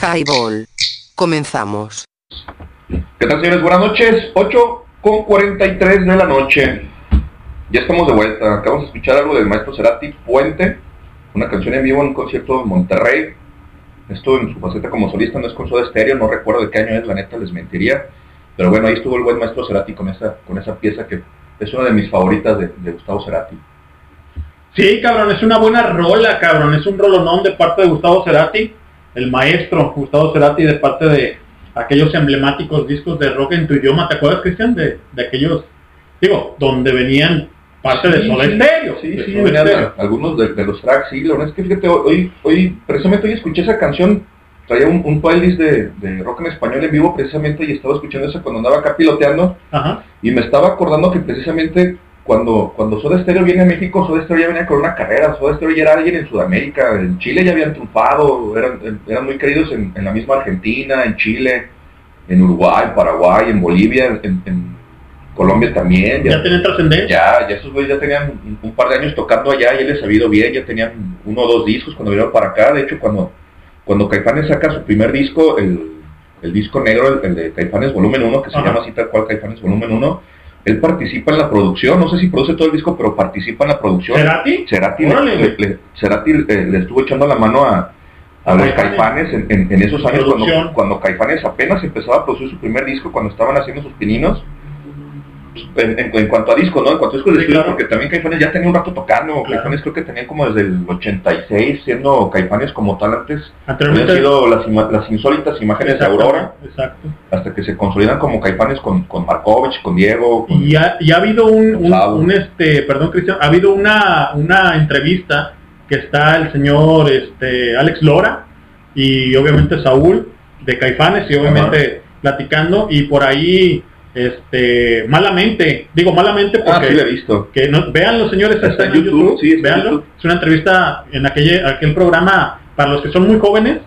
Highball. Comenzamos. ¿Qué tal, señores? Buenas noches. 8 con 43 de la noche. Ya estamos de vuelta. Acabamos de escuchar algo del maestro Cerati, Puente. Una canción en vivo en un concierto en Monterrey. Esto en su faceta como solista no es con Soda Stereo. No recuerdo de qué año es, la neta les mentiría. Pero bueno, ahí estuvo el buen maestro Cerati con esa, con esa pieza que es una de mis favoritas de, de Gustavo Cerati. Sí, cabrón, es una buena rola, cabrón. Es un rolonón de parte de Gustavo Cerati, el maestro Gustavo Cerati, de parte de aquellos emblemáticos discos de rock en tu idioma. ¿Te acuerdas, Cristian? De, de aquellos, digo, donde venían parte de Soda sí, Stereo. Sí, de sí, Soda venían Stereo. algunos de, de los tracks, sí, la verdad es que fíjate, hoy, hoy, precisamente hoy escuché esa canción, traía un, un playlist de, de rock en español en vivo precisamente y estaba escuchando eso cuando andaba acá piloteando Ajá. y me estaba acordando que precisamente cuando, cuando Soda Stereo viene a México, Soda Stereo ya venía con una carrera, Soda Stereo ya era alguien en Sudamérica, en Chile ya habían triunfado, eran, eran muy queridos en, en la misma Argentina, en Chile, en Uruguay, Paraguay, en Bolivia, en, en Colombia también. Ya tienen trascendencia. Ya, ya esos güeyes ya tenían un, un par de años tocando allá, ya les ha ido bien, ya tenían uno o dos discos cuando vinieron para acá. De hecho, cuando, cuando Caifanes saca su primer disco, el, el disco negro, el, el de Caifanes Volumen 1, que se llama así tal cual Caifanes Volumen 1, él participa en la producción, no sé si produce todo el disco, pero participa en la producción. ¿Cerati? Cerati, le, le- Cerati, eh, le estuvo echando la mano a, a los Caifanes. en, en- en esos años cuando, cuando caifanes apenas empezaba a producir su primer disco, cuando estaban haciendo sus pininos. En, en- en cuanto a disco, ¿no? En cuanto a discos de Sí, estudio, claro. porque también Caifanes ya tenía un rato tocando. Claro. Caifanes creo que tenían como desde el 86 siendo Caifanes como tal antes. Anteriormente- Habían sido las, ima- las insólitas imágenes de Aurora, Exacto. hasta que se consolidan como Caifanes con, con Markovich, con Diego. con- Y ha, y ha habido un, un, este, perdón Cristian, ha habido una, una entrevista que está el señor este, Alex Lora y obviamente Saúl de Caifanes y obviamente platicando y por ahí este malamente, digo malamente porque Ah, sí lo he visto. que no, vean los señores Está en YouTube, sí. YouTube. es una entrevista en aquel, aquel programa para los que son muy jóvenes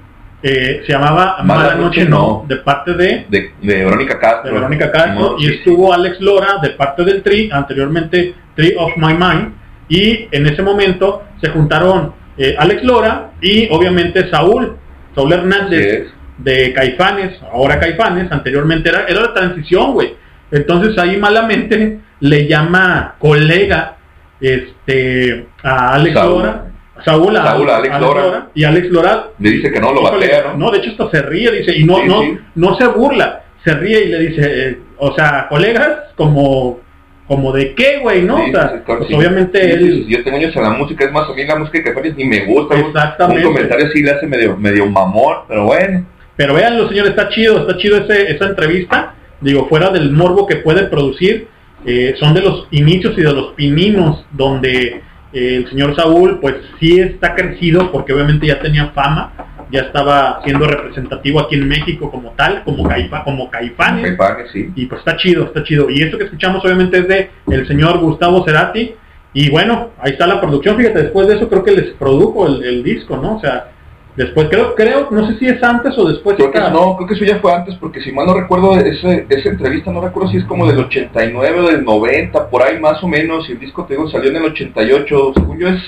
eh, se llamaba Mala, Noche no, de parte de de, de Verónica Castro. de Verónica Castro y sí, estuvo Alex Lora de parte del Tri, anteriormente Tree of My Mind, y en ese momento se juntaron eh, Alex Lora y obviamente Saúl, Saúl Hernández de Caifanes, ahora Caifanes, anteriormente era, era la transición, güey. Entonces ahí malamente le llama colega este a Alex Saúl. Lora, Saúl a, Saúl a Alex Lora. y Alex Lora Le dice que no, lo batea, ¿no? No, de hecho esto se ríe, dice, y no, Sí, no, sí. no se burla, se ríe y le dice, eh, o sea, colegas, como, como de qué, güey, ¿no? Sí, o sea, sí, claro, pues sí. obviamente Sí, él, sí, sí, Yo tengo años en la música, es más, a mí la música de Caifanes ni me gusta. Exactamente. Un comentario así le hace medio, medio mamón, pero bueno. Pero véanlo, señores, está chido, está chido ese, esa entrevista, digo, fuera del morbo que puede producir, eh, son de los inicios y de los pininos donde eh, el señor Saúl, pues sí está crecido, porque obviamente ya tenía fama, ya estaba siendo representativo aquí en México como tal, como, caifa, como Caifanes, Caifanes, sí. y pues está chido, está chido. Y esto que escuchamos obviamente es de el señor Gustavo Cerati. Y bueno, ahí está la producción. Fíjate, después de eso creo que les produjo el, el disco, ¿no? O sea, después creo, creo, no sé si es antes o después. Creo que no, creo que eso ya fue antes, porque si mal no recuerdo, ese, esa entrevista, no recuerdo si es como del 89 o del 90, por ahí más o menos, y el disco, te digo, salió en el 88, según yo es,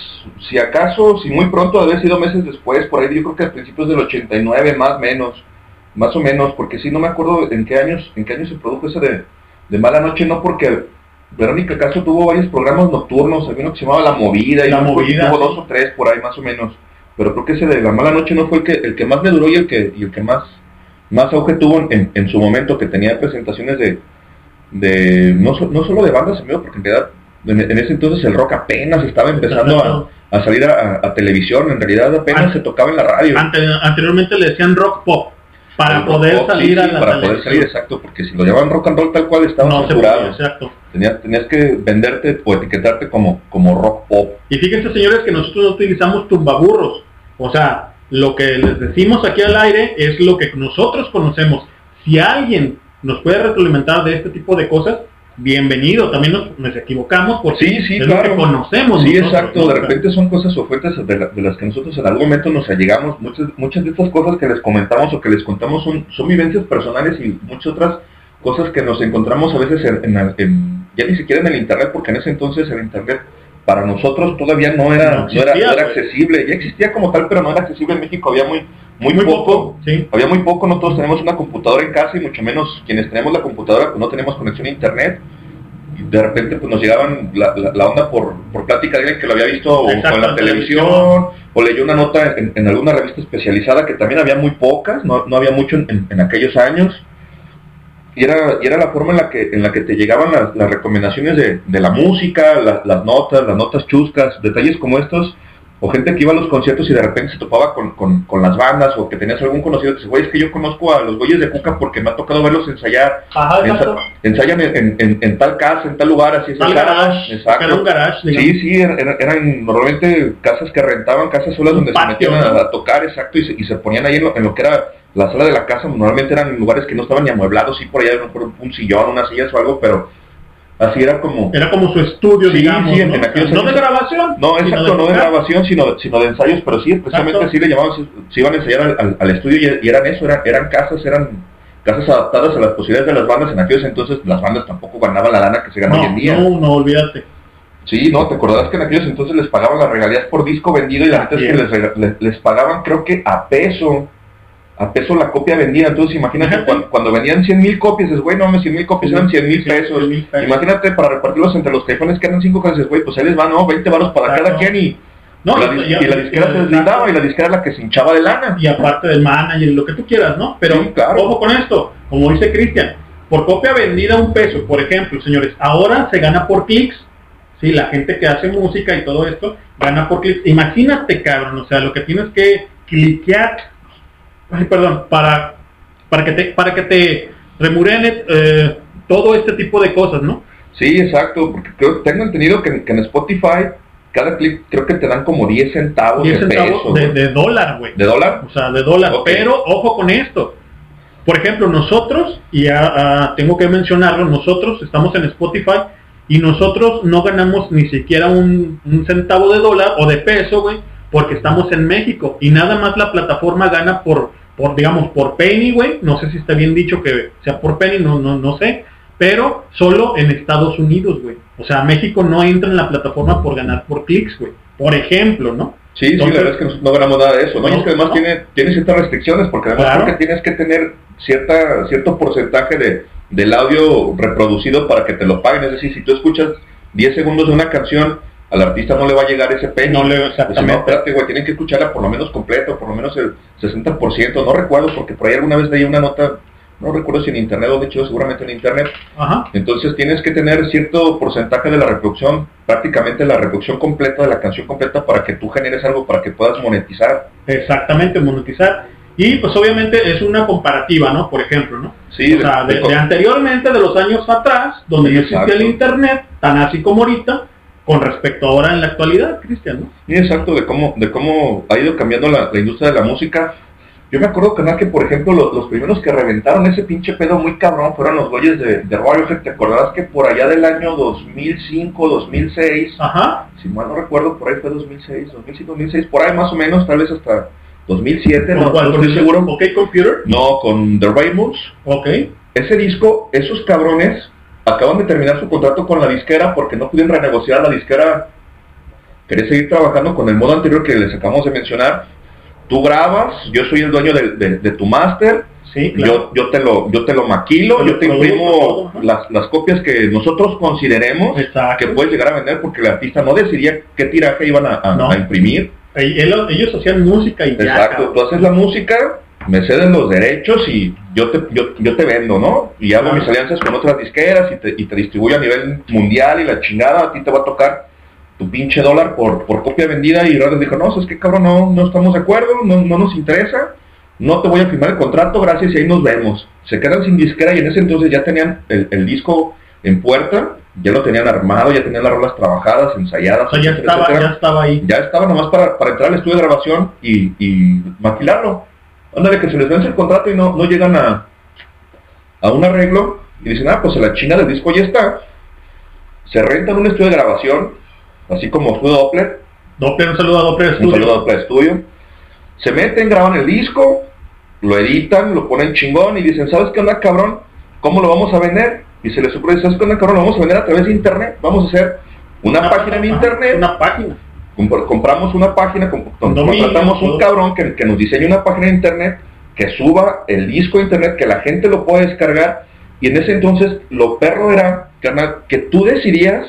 si acaso, si muy pronto, haber sido meses después, por ahí yo creo que a principios del 89, más o menos, más o menos, porque sí, no me acuerdo en qué años, en qué años se produjo ese de, de Mala Noche, no porque Verónica Castro tuvo varios programas nocturnos, había uno que se llamaba La Movida, y La si Movida, tuvo sí. dos o tres por ahí más o menos pero creo que ese de la mala noche no fue el que el que más me duró y el que y el que más más auge tuvo en, en su momento que tenía presentaciones de de no, no solo de bandas en vivo porque en realidad en, en ese entonces el rock apenas estaba empezando a, a salir a, a televisión en realidad apenas se tocaba en la radio Ante- anteriormente le decían rock pop. Para El poder pop, salir sí, a la para poder salir exacto porque si lo llamaban rock and roll tal cual estaba No podía, exacto. tenías, tenías que venderte o etiquetarte como como rock pop Y fíjense, señores, que nosotros no utilizamos tumbaburros. O sea, lo que les decimos aquí al aire es lo que nosotros conocemos. Si alguien nos puede retroalimentar de este tipo de cosas, bienvenido. También nos, nos equivocamos porque Sí, sí, es claro. lo que conocemos. Sí, nosotros, exacto. ¿no? De repente son cosas o fuentes de, la- de las que nosotros en algún momento nos allegamos. Muchas, muchas de estas cosas que les comentamos o que les contamos son, son vivencias personales y muchas otras cosas que nos encontramos a veces en, en- en- ya ni siquiera en el internet, porque en ese entonces el internet para nosotros todavía no era, No no era, no era pues. accesible. Ya existía como tal, pero no era accesible en México. Había muy, muy, Muy poco. poco, sí. Había muy poco. No todos tenemos una computadora en casa y mucho menos quienes tenemos la computadora pues no tenemos conexión a internet y de repente pues nos llegaban la, la- la onda por, por plática de alguien que lo había visto o, Exacto, en la televisión televisión. o leyó una nota en, en alguna revista especializada que también había muy pocas, no, no había mucho en, en- en aquellos años. Y era, y era la forma en la que, en la que te llegaban las, las recomendaciones de, de la música, la- las notas, las notas chuscas, detalles como estos, o gente que iba a los conciertos y de repente se topaba con, con- con las bandas, o que tenías algún conocido que dice, güey, es que yo conozco a los güeyes de Cuca porque me ha tocado verlos ensayar. Ajá, Ensa- ensayan en, en- en- tal casa, en tal lugar, así es. Tal garage, Exacto. era un garage, digamos. Sí, sí, era- era- eran normalmente casas que rentaban, casas solas donde patio, se metían a, tocar, exacto, y se, y se ponían ahí en lo, en lo que era la sala de la casa, normalmente eran lugares que no estaban ni amueblados, sí por allá no por un sillón, unas sillas o algo, pero así era como... Era como su estudio, Sí, digamos. sí, en- ¿no? en aquellos no de grabación. No, exacto, no de grabación, sino, sino de ensayos, pero sí, precisamente Exacto. así le llamaban, se, iban a ensayar al, al- al estudio y, y eran eso, eran, eran casas, eran casas adaptadas a las posibilidades de las bandas, en aquellos entonces las bandas tampoco ganaban la lana que se gana No, hoy en día. no, no, olvídate. Sí, no, te acordarás que en aquellos entonces les pagaban las regalías por disco vendido y la es Así que es. les, les, les pagaban creo que a peso, a peso la copia vendida, entonces imagínate cuando, cuando vendían 100 mil copias, es güey, no, 100 mil copias eran 100 mil pesos, imagínate para repartirlos entre los caifanes que eran 5 cosas, güey, pues ahí les van, no, 20 varos para cada quien y No, la dis- ya- y la disquera se deslindaba y la disquera era la que se hinchaba de lana. y aparte del manager, lo que tú quieras, ¿no? Pero Sí, claro. ojo con esto, como dice Cristian, por copia vendida un peso, por ejemplo, señores, ahora se gana por clics, sí, la gente que hace música y todo esto gana por clics. Imagínate, cabrón, o sea, lo que tienes que cliquear, ay, perdón, para para que te para que te remurene eh, todo este tipo de cosas, ¿no? Sí, exacto, porque creo, tengo entendido que, que en Spotify cada clip creo que te dan como 10 centavos 10 de centavos peso. de, de dólar, güey. ¿De dólar? O sea, de dólar. Pero ojo con esto. Por ejemplo, nosotros, y tengo que mencionarlo, nosotros estamos en Spotify y nosotros no ganamos ni siquiera un, un centavo de dólar o de peso, güey, porque estamos en México y nada más la plataforma gana por, por digamos, por penny, güey. No sé si está bien dicho que sea por penny, no, no, no sé. Pero solo en Estados Unidos, güey. O sea, México no entra en la plataforma por ganar por clics, güey. Por ejemplo, ¿no? Sí, sí, la verdad es que no, ganamos nada de eso. ¿no? Y es que además no. tiene, tiene ciertas restricciones, porque además Claro. creo que tienes que tener cierta cierto porcentaje de, del audio reproducido para que te lo paguen. Es decir, si tú escuchas 10 segundos de una canción, al artista no le va a llegar ese penny. No le- exactamente. no, espérate, güey, tienen que escucharla por lo menos completa, por lo menos el 60%. No recuerdo, porque por ahí alguna vez leí una nota, no recuerdo si en internet o de hecho seguramente en internet, Ajá. entonces tienes que tener cierto porcentaje de la reproducción, prácticamente la reproducción completa de la canción completa para que tú generes algo, para que puedas monetizar. Exactamente, monetizar. Y pues obviamente es una comparativa, ¿no? Por ejemplo, ¿no? Sí, o sea, de, de- de anteriormente, de los años atrás, donde Sí, no existía exacto. el internet, tan así como ahorita, con respecto ahora en la actualidad, Cristian, ¿no? Sí, exacto, de cómo, de cómo ha ido cambiando la, la industria de la música. Yo me acuerdo, canal, que por ejemplo los, los primeros que reventaron ese pinche pedo muy cabrón fueron los güeyes de, de Radiohead. ¿Te acordarás que por allá del año 2005, 2006, Ajá. si mal no recuerdo, por ahí fue 2006, 2005, 2006, por ahí más o menos, tal vez hasta 2007, ¿Con no, cuál? no ¿Con estoy seguro. OK Computer? No, con The Rainbows. Ok. Ese disco, esos cabrones acaban de terminar su contrato con la disquera porque no pudieron renegociar la disquera. Quería seguir trabajando con el modo anterior que les acabamos de mencionar. Tú grabas, yo soy el dueño de, de- de tu máster, Sí, claro. yo, yo, te lo, yo te lo maquilo, Yo yo te imprimo las, las copias que nosotros consideremos Exacto. que puedes llegar a vender porque el artista no decidía qué tiraje iban a, a- No. a imprimir. Ell- Ellos, ellos hacían música y ya. Exacto, cabrón. tú haces la música, me ceden los derechos y yo te, yo, yo te vendo, ¿no? Y hago mis alianzas con otras disqueras y te, y te distribuyo a nivel mundial y la chingada, a ti te va a tocar tu pinche dólar por, por copia vendida y Radios dijo, no, es que cabrón, no, no estamos de acuerdo, no, no nos interesa, no te voy a firmar el contrato, gracias y ahí nos vemos. Se quedan sin disquera y en ese entonces ya tenían el, el disco en puerta, ya lo tenían armado, ya tenían las rolas trabajadas, ensayadas, O sea, ya etcétera, estaba, etcétera ya estaba ahí. ya estaba nomás para, para entrar al estudio de grabación y, y maquilarlo. Ándale, que se les vence el contrato y no, no llegan a, a un arreglo y dicen, ah, pues la china del disco ya está. Se rentan un estudio de grabación, así como fue Doppler, Doppler, un saludo a Doppler un Studio. saludo a Doppler Studio. Se meten, graban el disco, lo editan, lo ponen chingón y dicen, ¿sabes qué onda, cabrón? ¿Cómo lo vamos a vender? Y se les ocurre, ¿sabes qué onda, cabrón? Lo vamos a vender a través de internet. Vamos a hacer una, página en internet. Una página. Compr- compramos una página, contratamos un cabrón que, que nos diseñe una página de internet, que suba el disco a internet, que la gente lo pueda descargar, y en ese entonces lo perro era, carnal, que tú decidías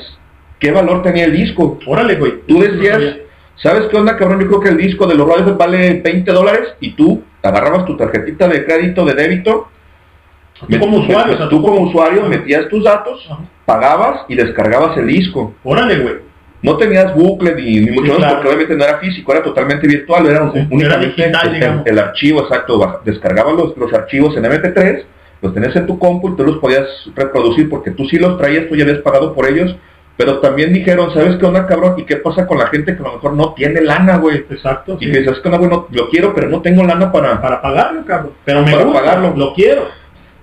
qué valor tenía el disco. Órale, güey. Tú decías, ¿sabes qué onda, cabrón? Yo creo que el disco de los radios vale 20 dólares, y tú agarrabas tu tarjetita de crédito, de débito, Tú como usuario, o sea, tú como usuario metías tus datos, Ajá. pagabas y descargabas el disco. Órale, güey. No tenías bucle ni, ni mucho menos claro. porque obviamente no era físico, era totalmente virtual, era Sí, únicamente era digital, el, archivo, exacto, descargabas los, los archivos en MP3, los tenías en tu compu y tú los podías reproducir porque tú sí los traías, tú ya habías pagado por ellos, pero también dijeron, ¿sabes qué onda, cabrón? ¿Y qué pasa con la gente que a lo mejor no tiene lana, güey? Exacto. Y sí. que dices, que onda, güey, no- lo quiero, pero no tengo lana para... Para pagarlo, cabrón. Pero me Para gusta, pagarlo. lo quiero.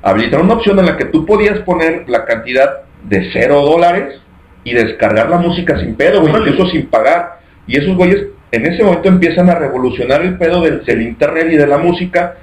habilitaron una opción en la que tú podías poner la cantidad de cero dólares y descargar la música sin pedo, güey, incluso sin pagar. Y esos güeyes en ese momento empiezan a revolucionar el pedo del, del internet y de la música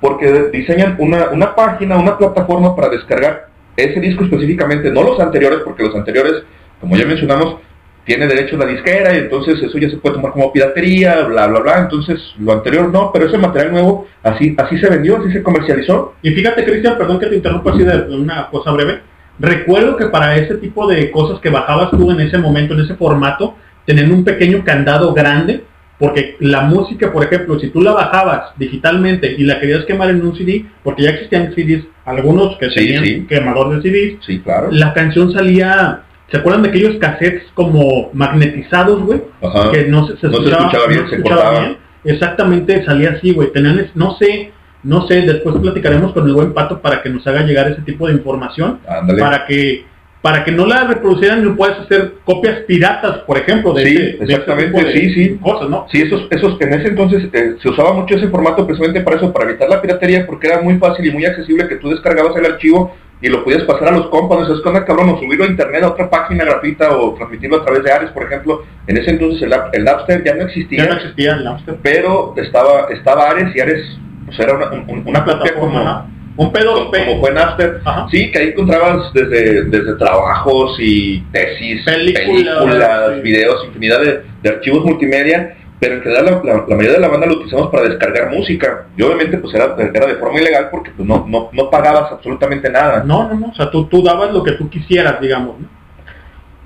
porque diseñan una, una página, una plataforma para descargar ese disco específicamente, no los anteriores, porque los anteriores, como ya mencionamos, tiene derecho la disquera y entonces eso ya se puede tomar como piratería, bla, bla, bla. Entonces lo anterior no, pero ese material nuevo así, así se vendió, así se comercializó. Y fíjate, Cristian, perdón que te interrumpa así de una cosa breve. Recuerdo que para ese tipo de cosas que bajabas tú en ese momento, en ese formato, tenían un pequeño candado grande, porque la música, por ejemplo, si tú la bajabas digitalmente y la querías quemar en un CD, porque ya existían CDs, algunos que Sí, tenían sí. quemador de CDs, Sí, claro. la canción salía, ¿se acuerdan de aquellos cassettes como magnetizados, güey? Que no se, se No se escuchaba, bien, no se escuchaba cortaba. bien. Exactamente, salía así, güey. Tenían, no sé, no sé, después platicaremos con el buen pato para que nos haga llegar ese tipo de información, Ándale. para que para que no la reproducieran no puedas hacer copias piratas, por ejemplo, de Sí, ese- de ese exactamente, tipo de sí, sí. cosas, ¿no? Sí, esos, esos, en ese entonces eh, se usaba mucho ese formato precisamente para eso, para evitar la piratería, porque era muy fácil y muy accesible que tú descargabas el archivo y lo podías pasar a los compas, qué onda, cabrón, o subirlo a internet a otra página gratuita o transmitirlo a través de Ares, por ejemplo. En ese entonces el, el Napster ya no existía, Ya no existía el Napster. pero estaba, estaba Ares y Ares pues, era una, un- una copia plataforma, como, ajá. un P2P. como fue Napster. Sí, que ahí encontrabas desde, desde trabajos y tesis, Películas, películas, sí. videos, infinidad de, de archivos multimedia, pero en realidad la, la- la mayoría de la banda lo utilizamos para descargar música. Y obviamente pues era, era de forma ilegal porque pues no, no, no pagabas absolutamente nada. No, no, no, o sea, tú, tú dabas lo que tú quisieras, digamos, ¿no?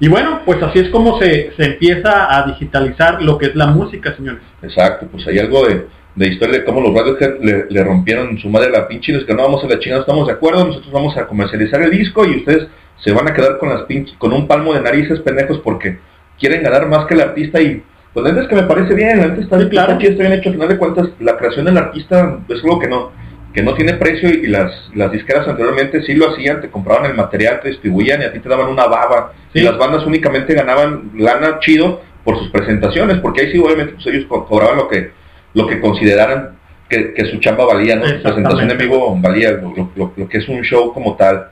Y bueno, pues así es como se, se empieza a digitalizar lo que es la música, señores. Exacto, pues hay algo de, de historia de cómo los Radiohead le, le rompieron su madre a la pinche y les que no vamos a la chingada, estamos de acuerdo, nosotros vamos a comercializar el disco y ustedes se van a quedar con las pinches, con un palmo de narices pendejos porque quieren ganar más que el artista y pues la neta es que me parece bien, la neta está, claro. está bien hecho, al final de cuentas la creación del artista es algo que no que no tiene precio y las, las disqueras anteriormente sí lo hacían, te compraban el material, te distribuían y a ti te daban una baba. Sí. Y las bandas únicamente ganaban lana chido por sus presentaciones, porque ahí sí obviamente pues, ellos co- cobraban lo que lo que consideraran que, que su chamba valía, ¿no? Su presentación en vivo valía lo, lo- lo- lo que es un show como tal.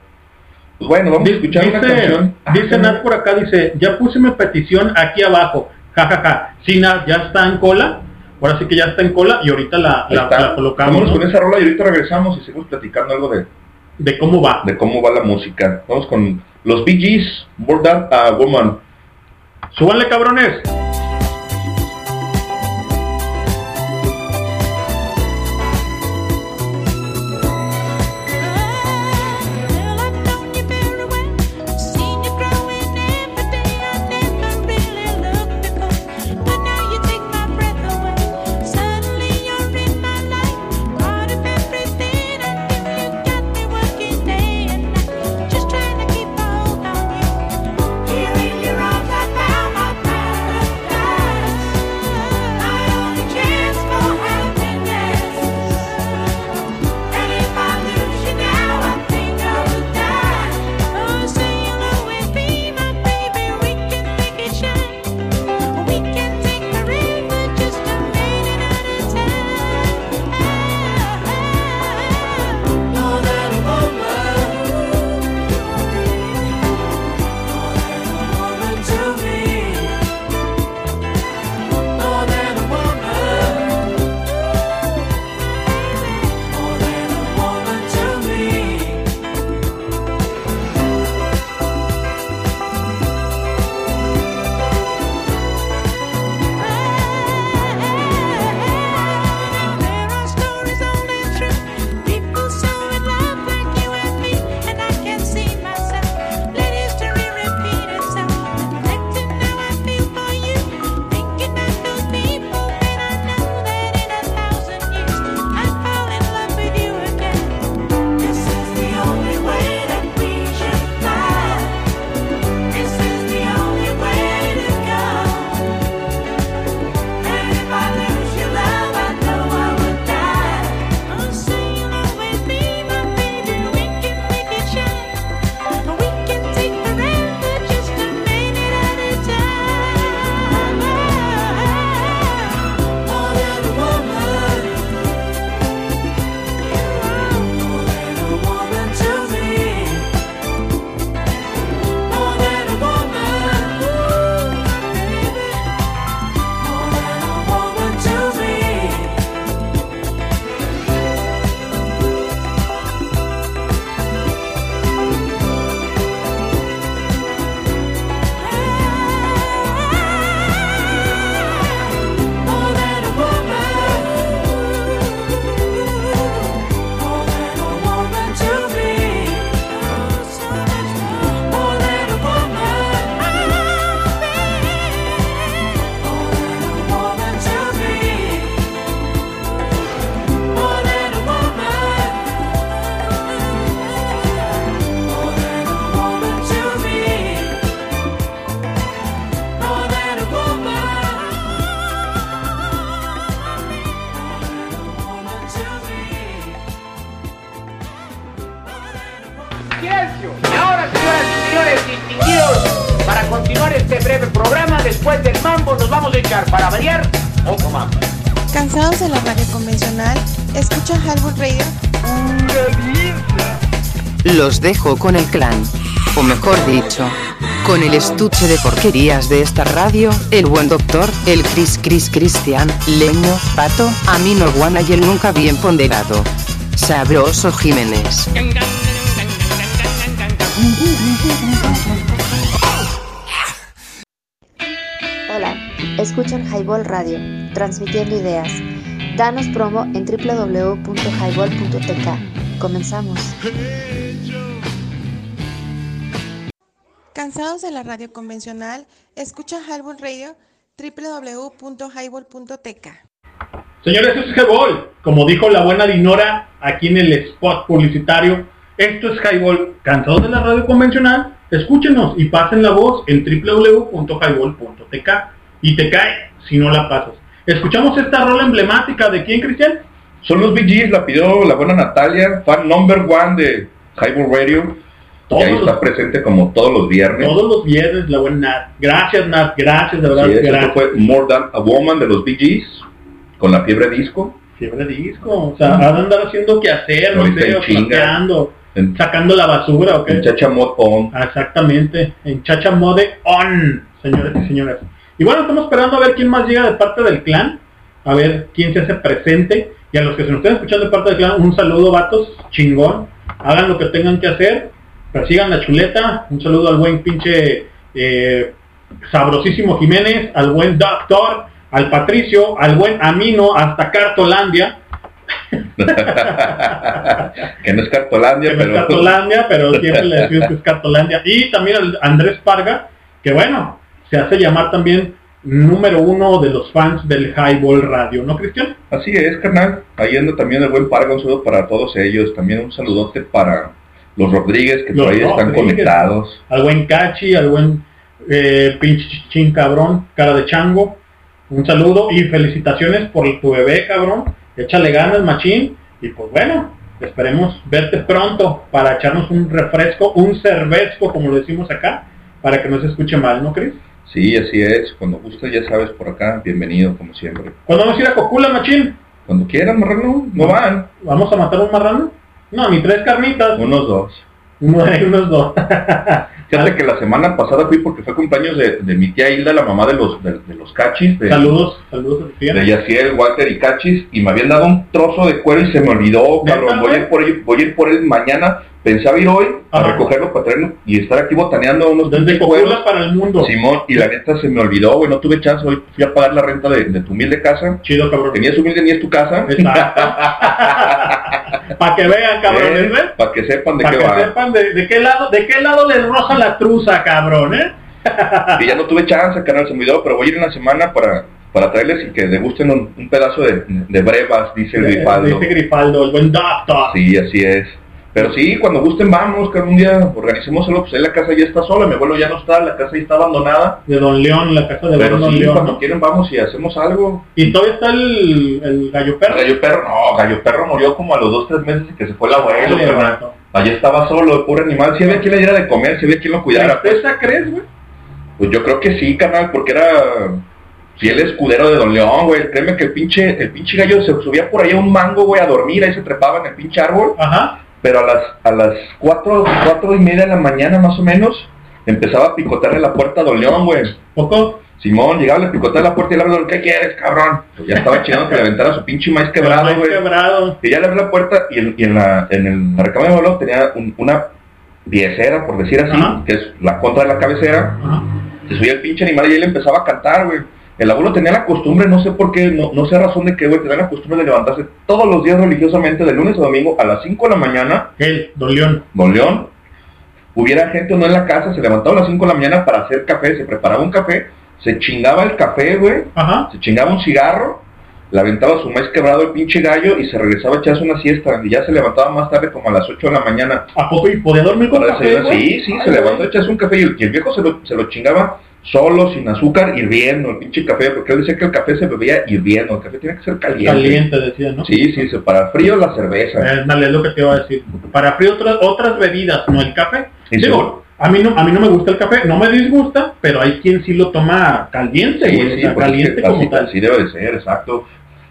Pues bueno, vamos a escuchar una Dice, canción. Ah, dice Nat por acá, dice, ya puse mi petición aquí abajo, jajaja, sí, Nat, ya está en cola, ahora sí que ya está en cola y ahorita la, la, la colocamos, Vámonos ¿no? con esa rola y ahorita regresamos y seguimos platicando algo de, de cómo va. de cómo va la música. Vamos con los Bee Gees, More Than a Woman. Súbanle, cabrones. Echar para variar mambo. ¿Cansados de la radio convencional? ¿Escucha Highball Radio? Los dejo con el clan, o mejor dicho, con el estuche de porquerías de esta radio, el buen doctor, el Cris Cris Cristian, Leño, Pato, Amino Guana y el nunca bien ponderado. Sabroso Jiménez. Escuchan Highball Radio, transmitiendo ideas. Danos promo en www.highball.tk. Comenzamos. ¿Cansados de la radio convencional? Escucha Highball Radio www.highball.tk. Señores, esto es Highball. Como dijo la buena Dinora aquí en el spot publicitario, esto es Highball. ¿Cansados de la radio convencional? Escúchenos y pasen la voz en www.highball.tk. Y te cae si no la pasas. Escuchamos esta rola emblemática de quién, Cristian? Son los BGs, la pidió la buena Natalia, fan number one de Highball Radio. Todos y ahí está los- presente como todos los viernes. Todos los viernes, la buena Nat. Gracias, Nat. Gracias, de verdad. Sí, esto gracias. fue More Than a Woman de los BGs, con la fiebre disco. Fiebre disco. O sea, ha de andar haciendo que hacer, no Ahorita sé, o sacando la basura, ¿ok? en Chacha Mod On. Exactamente, en Chacha Mode On, señores y señoras. Y bueno, estamos esperando a ver quién más llega de parte del clan, a ver quién se hace presente. Y a los que se nos estén escuchando de parte del clan, un saludo, vatos, chingón. Hagan lo que tengan que hacer, persigan la chuleta. Un saludo al buen pinche eh, sabrosísimo Jiménez, al buen Doctor, al Patricio, al buen Amino, hasta Cartolandia. que no es Cartolandia, que no es pero... Cartolandia, pero siempre le decimos que es Cartolandia. Y también al Andrés Parga, que bueno, se hace llamar también número uno de los fans del Highball Radio, ¿no, Cristian? Así es, carnal. Ahí anda también el buen Parga, un saludo para todos ellos. También un saludote para los Rodríguez, que por ahí están conectados. Al buen Cachi, al buen eh, pinche chin cabrón, cara de chango. Un saludo y felicitaciones por tu bebé, cabrón. Échale ganas, machín. Y pues bueno, esperemos verte pronto para echarnos un refresco, un cervezco, como lo decimos acá, para que no se escuche mal, ¿no, Cris? Sí, así es. Cuando guste, ya sabes, por acá, bienvenido, como siempre. ¿Cuándo vamos a ir a Cocula, machín? Cuando quieran, marrano, no van. ¿Vamos a matar un marrano? No, ni tres carnitas. Unos dos. Hay unos dos. Fíjate que la semana pasada fui porque fue cumpleaños de, de mi tía Hilda, la mamá de los de, de los cachis. De, saludos, saludos a tu tía. De Yaciel, Walter y Cachis. Y me habían dado un trozo de cuero y se me olvidó, ¿Neta, cabrón. Voy a, ir por voy a ir por él mañana. Pensaba ir hoy a Ajá. recogerlo para traerlo y estar aquí botaneando unos Desde Cocula para el mundo. Simón, y la neta se me olvidó, güey, no tuve chance, hoy fui a pagar la renta de, de tu humilde casa. Chido, cabrón. Tenías humilde ni es tu casa. Para que vean, cabrones, ¿ves? Para que sepan de Para qué que va. sepan de, de qué lado, de qué lado les roja la truza, cabrón, ¿eh? Y ya no tuve chance, canal, se me olvidó, pero voy a ir en la semana para, para traerles y que degusten un, un pedazo de, de brevas, dice el Grifaldo. Dice Grifaldo, el buen doctor. Sí, así es. Pero sí, cuando gusten vamos, que un día organicemos algo, pues ahí la casa ya está sola, mi abuelo ya no está, la casa ya está abandonada. De Don León, la casa de Pero Don sí, León. cuando ¿no? quieren vamos y hacemos algo. Y todavía está el, el gallo perro. Gallo Perro, no, Gallo Perro murió como a los dos, tres meses que se fue el abuelo. Allí estaba solo, el pobre animal, si había quien le diera de comer, si había quien lo cuidara. Pues, ¿Esa crees, güey? pues yo creo que sí, carnal, porque era fiel escudero de Don León, güey. Créeme que el pinche, el pinche gallo se subía por ahí a un mango, güey, a dormir, ahí se trepaba en el pinche árbol. Ajá. Pero a las, a las cuatro, cuatro y media de la mañana más o menos, empezaba a picotearle la puerta a Don León, güey. ¿Poco? Simón llegaba, le picoteaba la puerta y le hablaba, ¿qué quieres, cabrón? Pues ya estaba chingando que le aventara su pinche maíz quebrado, güey. quebrado. Y ya le abrió la puerta y en, y en la, en el- la recámara de abuelo tenía un- una diecera, por decir así, Ajá. que es la contra de la cabecera. Ajá. Se subía el pinche animal y él empezaba a cantar, güey. El abuelo tenía la costumbre, no sé por qué, no, no sé razón de qué, güey, tenía la costumbre de levantarse todos los días religiosamente, de lunes a domingo, a las 5 de la mañana, Él, Don León. Don León, hubiera gente o no en la casa, se levantaba a las 5 de la mañana para hacer café, se preparaba un café, se chingaba el café, güey, Ajá. se chingaba un cigarro, le aventaba su maíz quebrado el pinche gallo y se regresaba a echarse una siesta, y ya se levantaba más tarde como a las 8 de la mañana. ¿A poco y podía dormir con Para café? Sí, sí, Ay, se levantó a echarse un café y el, y el viejo se lo, se lo chingaba solo, sin azúcar, hirviendo, el pinche café, porque él decía que el café se bebía hirviendo, el café tiene que ser caliente. Caliente, decía, ¿no? Sí, sí, para frío la cerveza. Eh, dale, es lo que te iba a decir. Para frío otras, otras bebidas, no el café. Digo, A mí no, a mí no me gusta el café, no me disgusta, pero hay quien sí lo toma caliente, Sí, o sí, sea, pues es caliente que como así, tal. así debe de ser, exacto.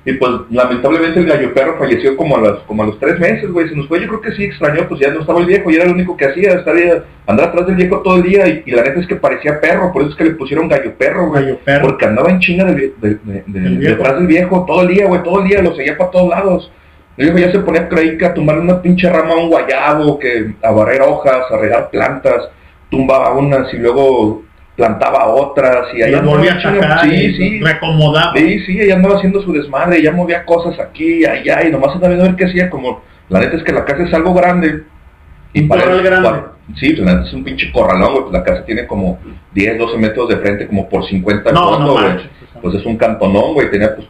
Y pues lamentablemente el gallo perro falleció como a los, como a los tres meses, güey. Se nos fue, yo creo que sí extrañó, pues ya no estaba el viejo y era lo único que hacía, estar ahí, andar atrás del viejo todo el día y, y la neta es que parecía perro, por eso es que le pusieron gallo perro, güey. Gallo perro. Porque andaba en chinga de, de- de- detrás del viejo todo el día, güey, todo el día, lo seguía para todos lados. El viejo ya se ponía que a tumbarle una pinche rama a un guayabo, que a barrer hojas, a regar plantas, tumbaba unas y luego plantaba otras y andaba volvía a sacar Sí, y sí. reacomodaba. Sí, sí, ella andaba haciendo su desmadre, ya movía cosas aquí, allá, y nomás andaba viendo a ver qué hacía, como, la neta es que la casa es algo grande. Y Un para- corral grande. para- sí, pues la neta es un pinche corralón, güey, pues la casa tiene como 10, 12 metros de frente, como por 50 No, fondo, no güey. manches, Pues es un cantonón, güey, tenía pues,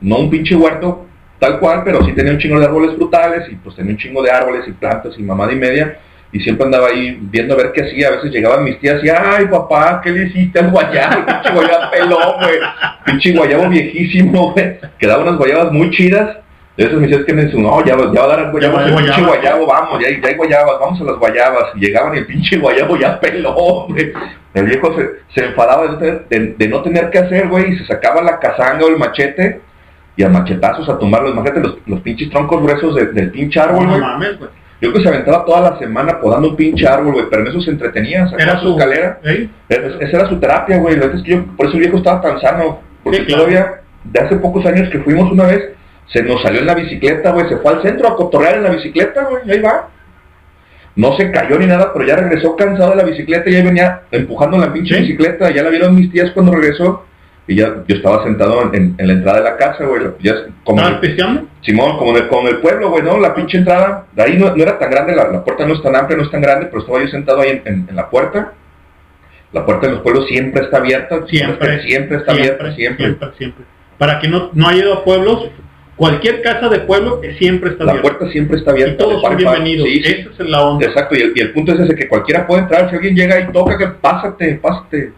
no un pinche huerto tal cual, pero sí tenía un chingo de árboles frutales, y pues tenía un chingo de árboles y plantas y mamada y media, y siempre andaba ahí viendo a ver qué hacía. A veces llegaban mis tías y, ay papá, ¿qué le hiciste al guayabo? Pinche guayabo pelón, güey. Pinche guayabo viejísimo, güey. Que daba unas guayabas muy chidas. Y a veces me que me dicen, no, ya, ya va a dar el de pinche guayabo, vamos, ya, ya hay guayabas, vamos a las guayabas. Y llegaban y el pinche guayabo ya pelón, güey. El viejo se, se enfadaba de, no tener- de- de no tener que hacer, güey, y se sacaba la cazanga o el machete y a machetazos a tumbarlos. Imagínate los, los pinches troncos gruesos de- del pinche árbol, No güey. mames, güey. Yo que se aventaba toda la semana podando un pinche árbol, güey, pero en eso se entretenía, sacaba Era su escalera. ¿eh? Es- esa era su terapia, güey. Es que yo, por eso el viejo estaba tan sano. Porque Sí, claro. todavía, de hace pocos años que fuimos una vez, se nos salió en la bicicleta, güey. Se fue al centro a cotorrear en la bicicleta, güey. y Ahí va. No se cayó ni nada, pero ya regresó cansado de la bicicleta y ahí venía empujando la pinche Sí. bicicleta. Ya la vieron mis tías cuando regresó. Y ya yo estaba sentado en, la entrada de la casa, güey. Ya, como ¿Estabas pisteando? Simón, como en el, como en el pueblo, güey, ¿no? La pinche entrada, de ahí no, no era tan grande, la, la puerta no es tan amplia, no es tan grande, pero estaba yo sentado ahí en, en- en la puerta. La puerta de los pueblos siempre está abierta, Siempre. siempre está abierta, siempre. Siempre, siempre. Para quien no, no haya ido a pueblos, cualquier casa de pueblo siempre está La abierta. puerta siempre está abierta. Y todos son bienvenidos. Sí, sí. Esa es la onda. Exacto, y el, y el punto es ese, que cualquiera puede entrar, si alguien llega y toca, que pásate, pásate.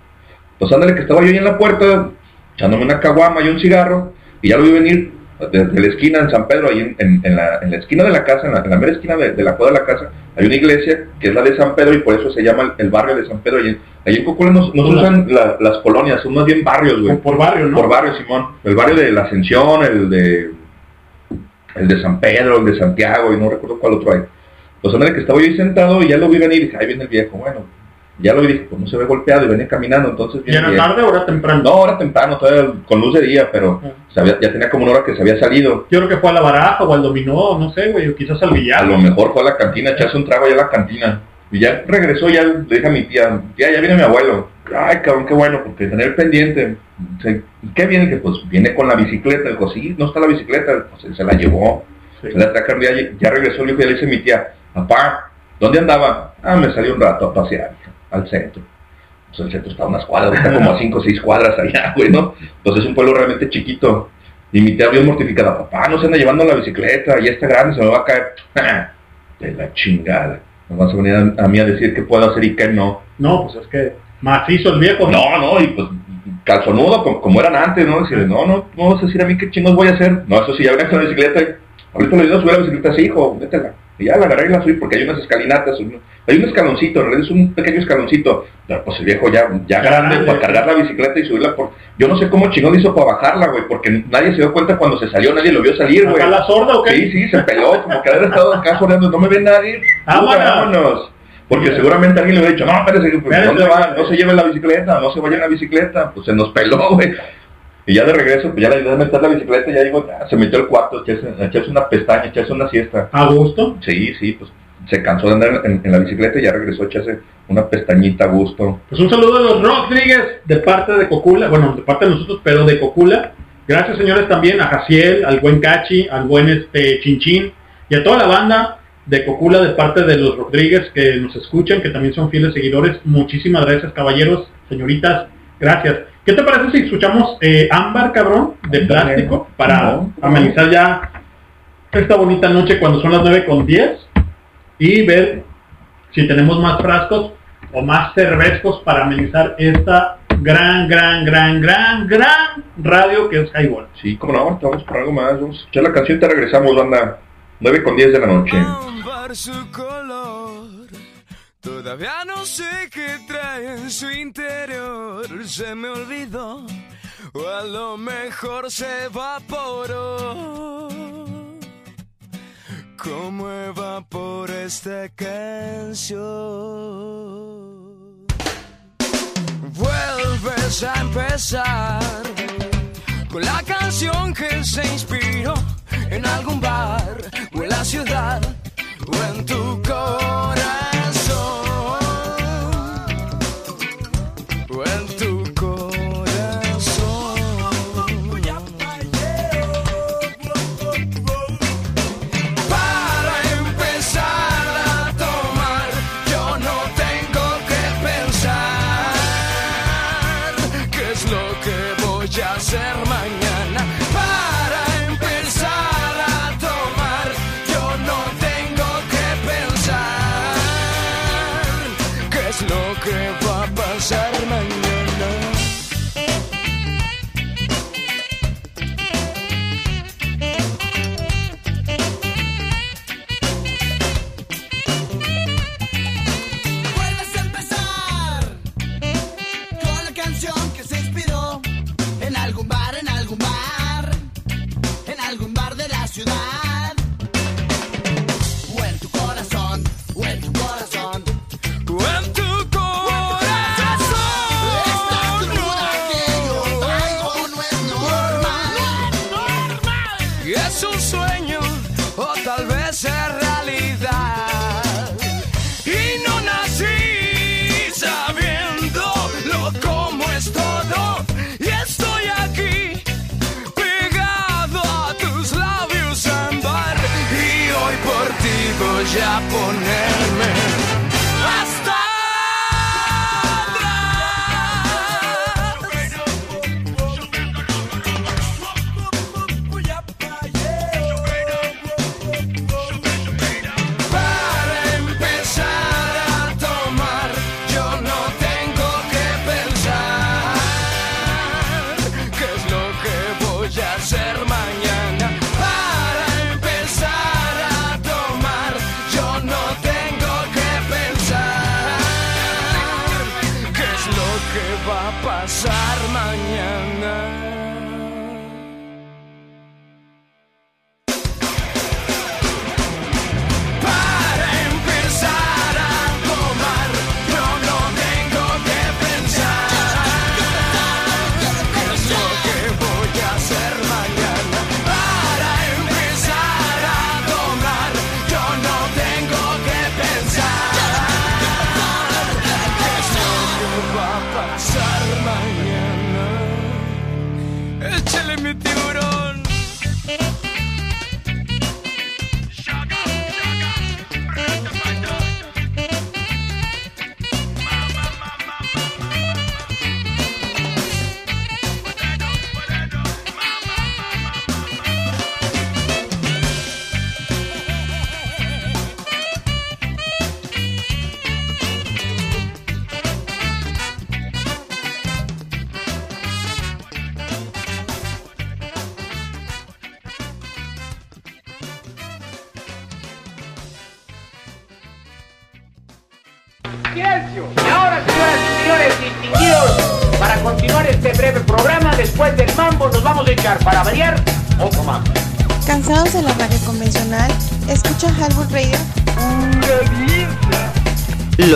Pues ándale, que estaba yo ahí en la puerta, echándome una caguama y un cigarro, y ya lo vi venir desde la esquina en San Pedro, ahí en, en- en la, en la esquina de la casa, en la, en la mera esquina de, de la cuadra de la casa, hay una iglesia que es la de San Pedro y por eso se llama el, el barrio de San Pedro. En- ahí en Cocula no, no se usan la- las colonias, son más bien barrios, güey. Por barrio, ¿no? Por barrio, Simón. El barrio de la Ascensión, el de el de San Pedro, el de Santiago, y no recuerdo cuál otro hay. Pues ándale que estaba yo ahí sentado y ya lo vi venir y dije, ahí viene el viejo, bueno, ya lo vi, dije, pues no se ve golpeado y venía caminando, entonces ¿Y viene era bien. tarde o era temprano? No, ahora temprano, todavía con luz de día, pero ya tenía como una hora que se había salido. Yo creo que fue a la baraja o al dominó, no sé, güey, o quizás al A billar. lo mejor fue a la cantina, echarse un trago allá a la cantina. Y ya regresó, ya le dije a mi tía, ya, ya viene mi abuelo. Ay, cabrón, qué bueno, porque tener pendiente. Se- ¿Qué viene? Que pues viene con la bicicleta. Dijo, sí, no está la bicicleta. Pues se la llevó. Se la trajeron, ya, ya regresó, le dijo, ya le dice a mi tía, papá, ¿dónde andaba? Ah, me salí un rato a pasear al centro. Pues el centro está a unas cuadras, está como a cinco o seis cuadras allá, güey, ¿no? Entonces es un pueblo realmente chiquito. Y mi tía bien mortificada, papá, no se anda llevando la bicicleta, ya está grande, se me va a caer. De la chingada. Me vas a venir a, a mí a decir qué puedo hacer y qué no. No, pues es que macizo el viejo. No, no, y pues calzonudo como, como eran antes, ¿no? Decirle, no, no, no vas a decir a mí qué chingos voy a hacer. No, eso sí, ya venía con la bicicleta. Ahorita le a subir la bicicleta, sí, hijo, métela. Y ya la agarré y la subí porque hay unas escalinatas, hay un escaloncito, en realidad es un pequeño escaloncito. Pero pues el viejo ya, ya grande para cargar la bicicleta y subirla por... Yo no sé cómo chingón hizo para bajarla, güey, porque nadie se dio cuenta cuando se salió, nadie lo vio salir, güey. ¿Acá la sorda o qué? Sí, sí, se peló, como que haber estado acá sordeando, no me ve nadie. Vámonos. Vámonos. Porque seguramente alguien le hubiera dicho, no, espérese, pues, ¿dónde va? No se lleve la bicicleta, no se vaya en la bicicleta. Pues se nos peló, güey. Y ya de regreso, pues ya le ayudé a meter la bicicleta y ya digo, ah, se metió al cuarto, a echarse, a echarse una pestaña, a echarse una siesta. ¿A gusto? Sí, sí, pues se cansó de andar en, en la bicicleta y ya regresó a echarse una pestañita a gusto. Pues un saludo a los Rodríguez de parte de Cocula, bueno, de parte de nosotros, pero de Cocula. Gracias señores también a Jaciel, al buen Cachi, al buen este Chinchín y a toda la banda de Cocula de parte de los Rodríguez que nos escuchan, que también son fieles seguidores. Muchísimas gracias caballeros, señoritas, gracias. ¿Qué te parece si escuchamos eh, Ámbar, cabrón, de plástico para no, no. amenizar ya esta bonita noche cuando son las 9 con 10 y ver si tenemos más frascos o más cervezcos para amenizar esta gran, gran, gran, gran, gran radio que es Highball. Sí, como no, ahorita vamos por algo más. Vamos a escuchar la canción y te regresamos, banda. 9 con 10 de la noche. Ámbar su color, Todavía no sé qué trae en su interior, se me olvidó, o a lo mejor se evaporó. Como evapora esta canción. Vuelves a empezar con la canción que se inspiró en algún bar o en la ciudad o en tu corazón.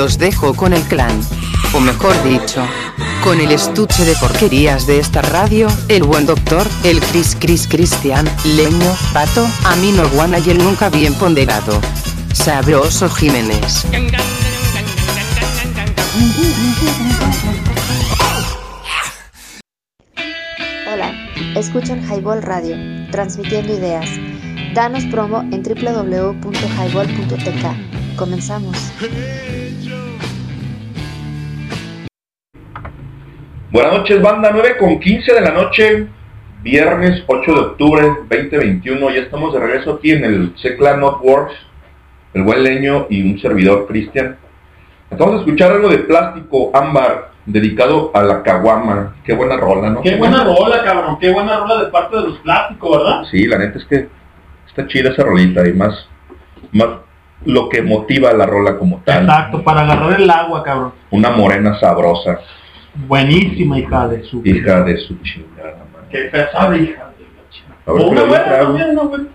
Los dejo con el clan. O mejor dicho, con el estuche de porquerías de esta radio, el buen doctor, el Chris Chris Cristian, Leño, Pato, Amino Guana y el nunca bien ponderado. Sabroso Jiménez. Hola, escuchan Highball Radio, transmitiendo ideas. Danos promo en www.highball.tk. Comenzamos. Buenas noches, banda 9 con 15 de la noche, viernes 8 de octubre 2021. Ya estamos de regreso aquí en el C-Clan Networks, el buen leño y un servidor, Cristian. Acabamos de escuchar algo de plástico ámbar dedicado a la caguama. Qué buena rola, ¿no? Qué buena rola, cabrón. Qué buena rola de parte de los plásticos, ¿verdad? Sí, la neta es que está chida esa rolita y más, más lo que motiva la rola como tal. Exacto, para agarrar el agua, cabrón. Una morena sabrosa, Buenísima hija de su... hija de su chingada madre. Qué pesada hija de la chingada. Buena también.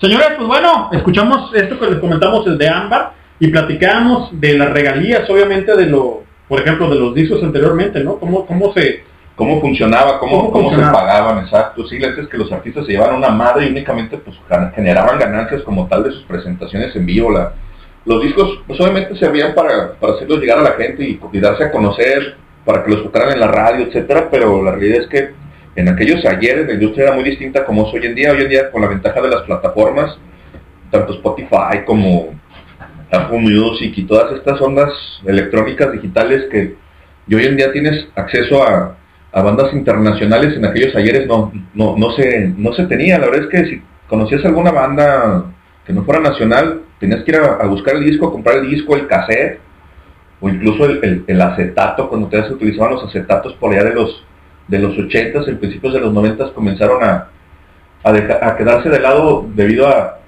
Señores, pues bueno, escuchamos esto que les comentamos el de Ámbar y platicamos de las regalías, obviamente, de lo, por ejemplo, de los discos anteriormente, ¿no? ¿Cómo, cómo se... cómo funcionaba, cómo, ¿Cómo cómo se pagaban, exacto. Sí, antes que los artistas se llevaban una madre y únicamente pues generaban ganancias como tal de sus presentaciones en vivo. La, los discos pues obviamente servían para, para hacerlos llegar a la gente y, y darse a conocer, para que los tocaran en la radio, etcétera, pero la realidad es que en aquellos ayeres la industria era muy distinta como es hoy en día. Hoy en día con la ventaja de las plataformas, tanto Spotify como Apple Music y todas estas ondas electrónicas digitales que y hoy en día tienes acceso a, bandas internacionales en aquellos ayeres no, no, no, se, no se tenía. La verdad es que si conocías alguna banda que no fuera nacional, tenías que ir a buscar el disco, comprar el disco, el cassette, o incluso el, el- acetato, cuando se utilizaban los acetatos por allá de los de los 80s, en principios de los 90s comenzaron a, a, a quedarse de lado debido a,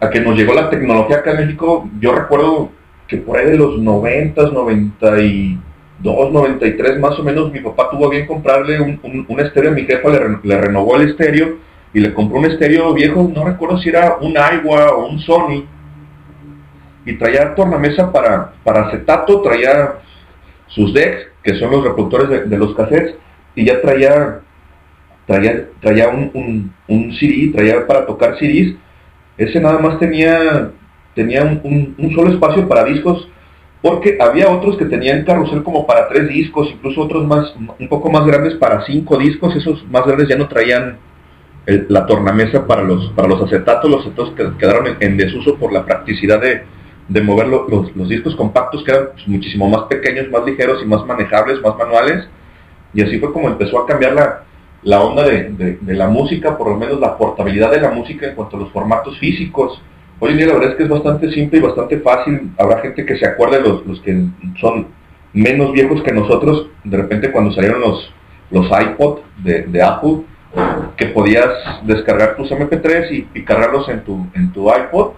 a que nos llegó la tecnología acá en México. Yo recuerdo que por ahí de los 90s, 92, 93 más o menos, mi papá tuvo a bien comprarle un, un, un estéreo a mi jefa, le, le renovó el estéreo y le compró un estéreo viejo, no recuerdo si era un Aiwa o un Sony, y traía tornamesa para, para acetato, traía sus decks, que son los reproductores de, los cassettes, y ya traía traía, traía un, un, un CD, traía para tocar CDs, ese nada más tenía, tenía un, un- solo espacio para discos, porque había otros que tenían carrusel como para tres discos, incluso otros más, un poco más grandes para cinco discos, esos más grandes ya no traían la tornamesa para los, para los acetatos, los acetatos que- quedaron en desuso por la practicidad de, de mover lo- los, discos compactos que eran pues, muchísimo más pequeños, más ligeros y más manejables, más manuales. Y así fue como empezó a cambiar la, onda de, la música, por lo menos la portabilidad de la música en cuanto a los formatos físicos. Hoy en día la verdad es que es bastante simple y bastante fácil. Habrá gente que se acuerde, los, los que son menos viejos que nosotros, de repente cuando salieron los, iPod de, de Apple, que podías descargar tus MP3 y, y cargarlos en tu, en tu iPod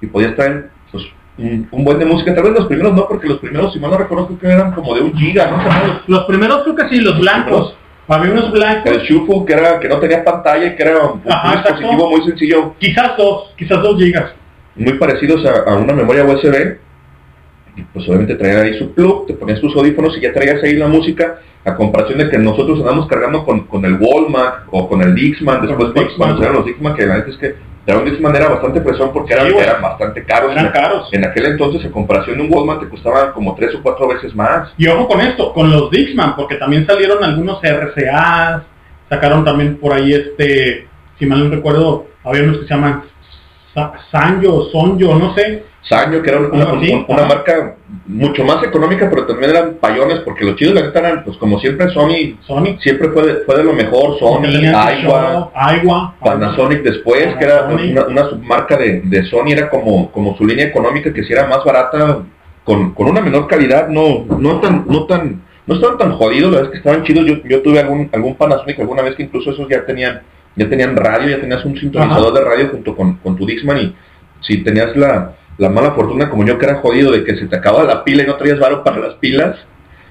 y podías traer pues, un, un buen de música. Tal vez los primeros no, porque los primeros, si mal no recuerdo, creo que eran como de un giga, ¿no? Los, los primeros creo que sí, los blancos. Había unos blancos. El Shuffle, que, era, que no tenía pantalla y que era un, exacto. dispositivo muy sencillo, Quizás dos, quizás dos gigas. muy parecidos a, a una memoria USB. Y pues obviamente traían ahí su plug, te ponías tus audífonos y ya traías ahí la música, a comparación de que nosotros andamos cargando con, con el Walmart o con el Dixman, después el cuando- Dixman. cuando salieron los Dixman, que la neta es que traer un Dixman era bastante presión porque eran, Sí, güey. eran bastante caros. Eran caros. En aquel entonces, en comparación de un Walmart, te costaban como tres o cuatro veces más. Y ojo con esto, con los Dixman, porque también salieron algunos RCA, sacaron también por ahí este, si mal no recuerdo, había unos que se llaman Sa- Sanyo, Sonyo, no sé. Sanyo, que era una, un- una marca mucho más económica, pero también eran payones, porque los chidos la neta eran, pues como siempre, Sony, Sony. siempre fue de, fue de lo mejor, Sony, Aiwa, Aiwa, Panasonic después, que era una, una submarca de, de Sony, era como, como su línea económica, que si era más barata, con, con una menor calidad, no, no tan, no tan, no estaban tan jodidos, la verdad es que estaban chidos, yo, yo tuve algún, algún Panasonic alguna vez que incluso esos ya tenían, ya tenían radio, ya tenías un sintonizador de radio junto con, con tu Dixman y si tenías la, la mala fortuna como yo que era jodido de que se te acababa la pila y no traías varo para las pilas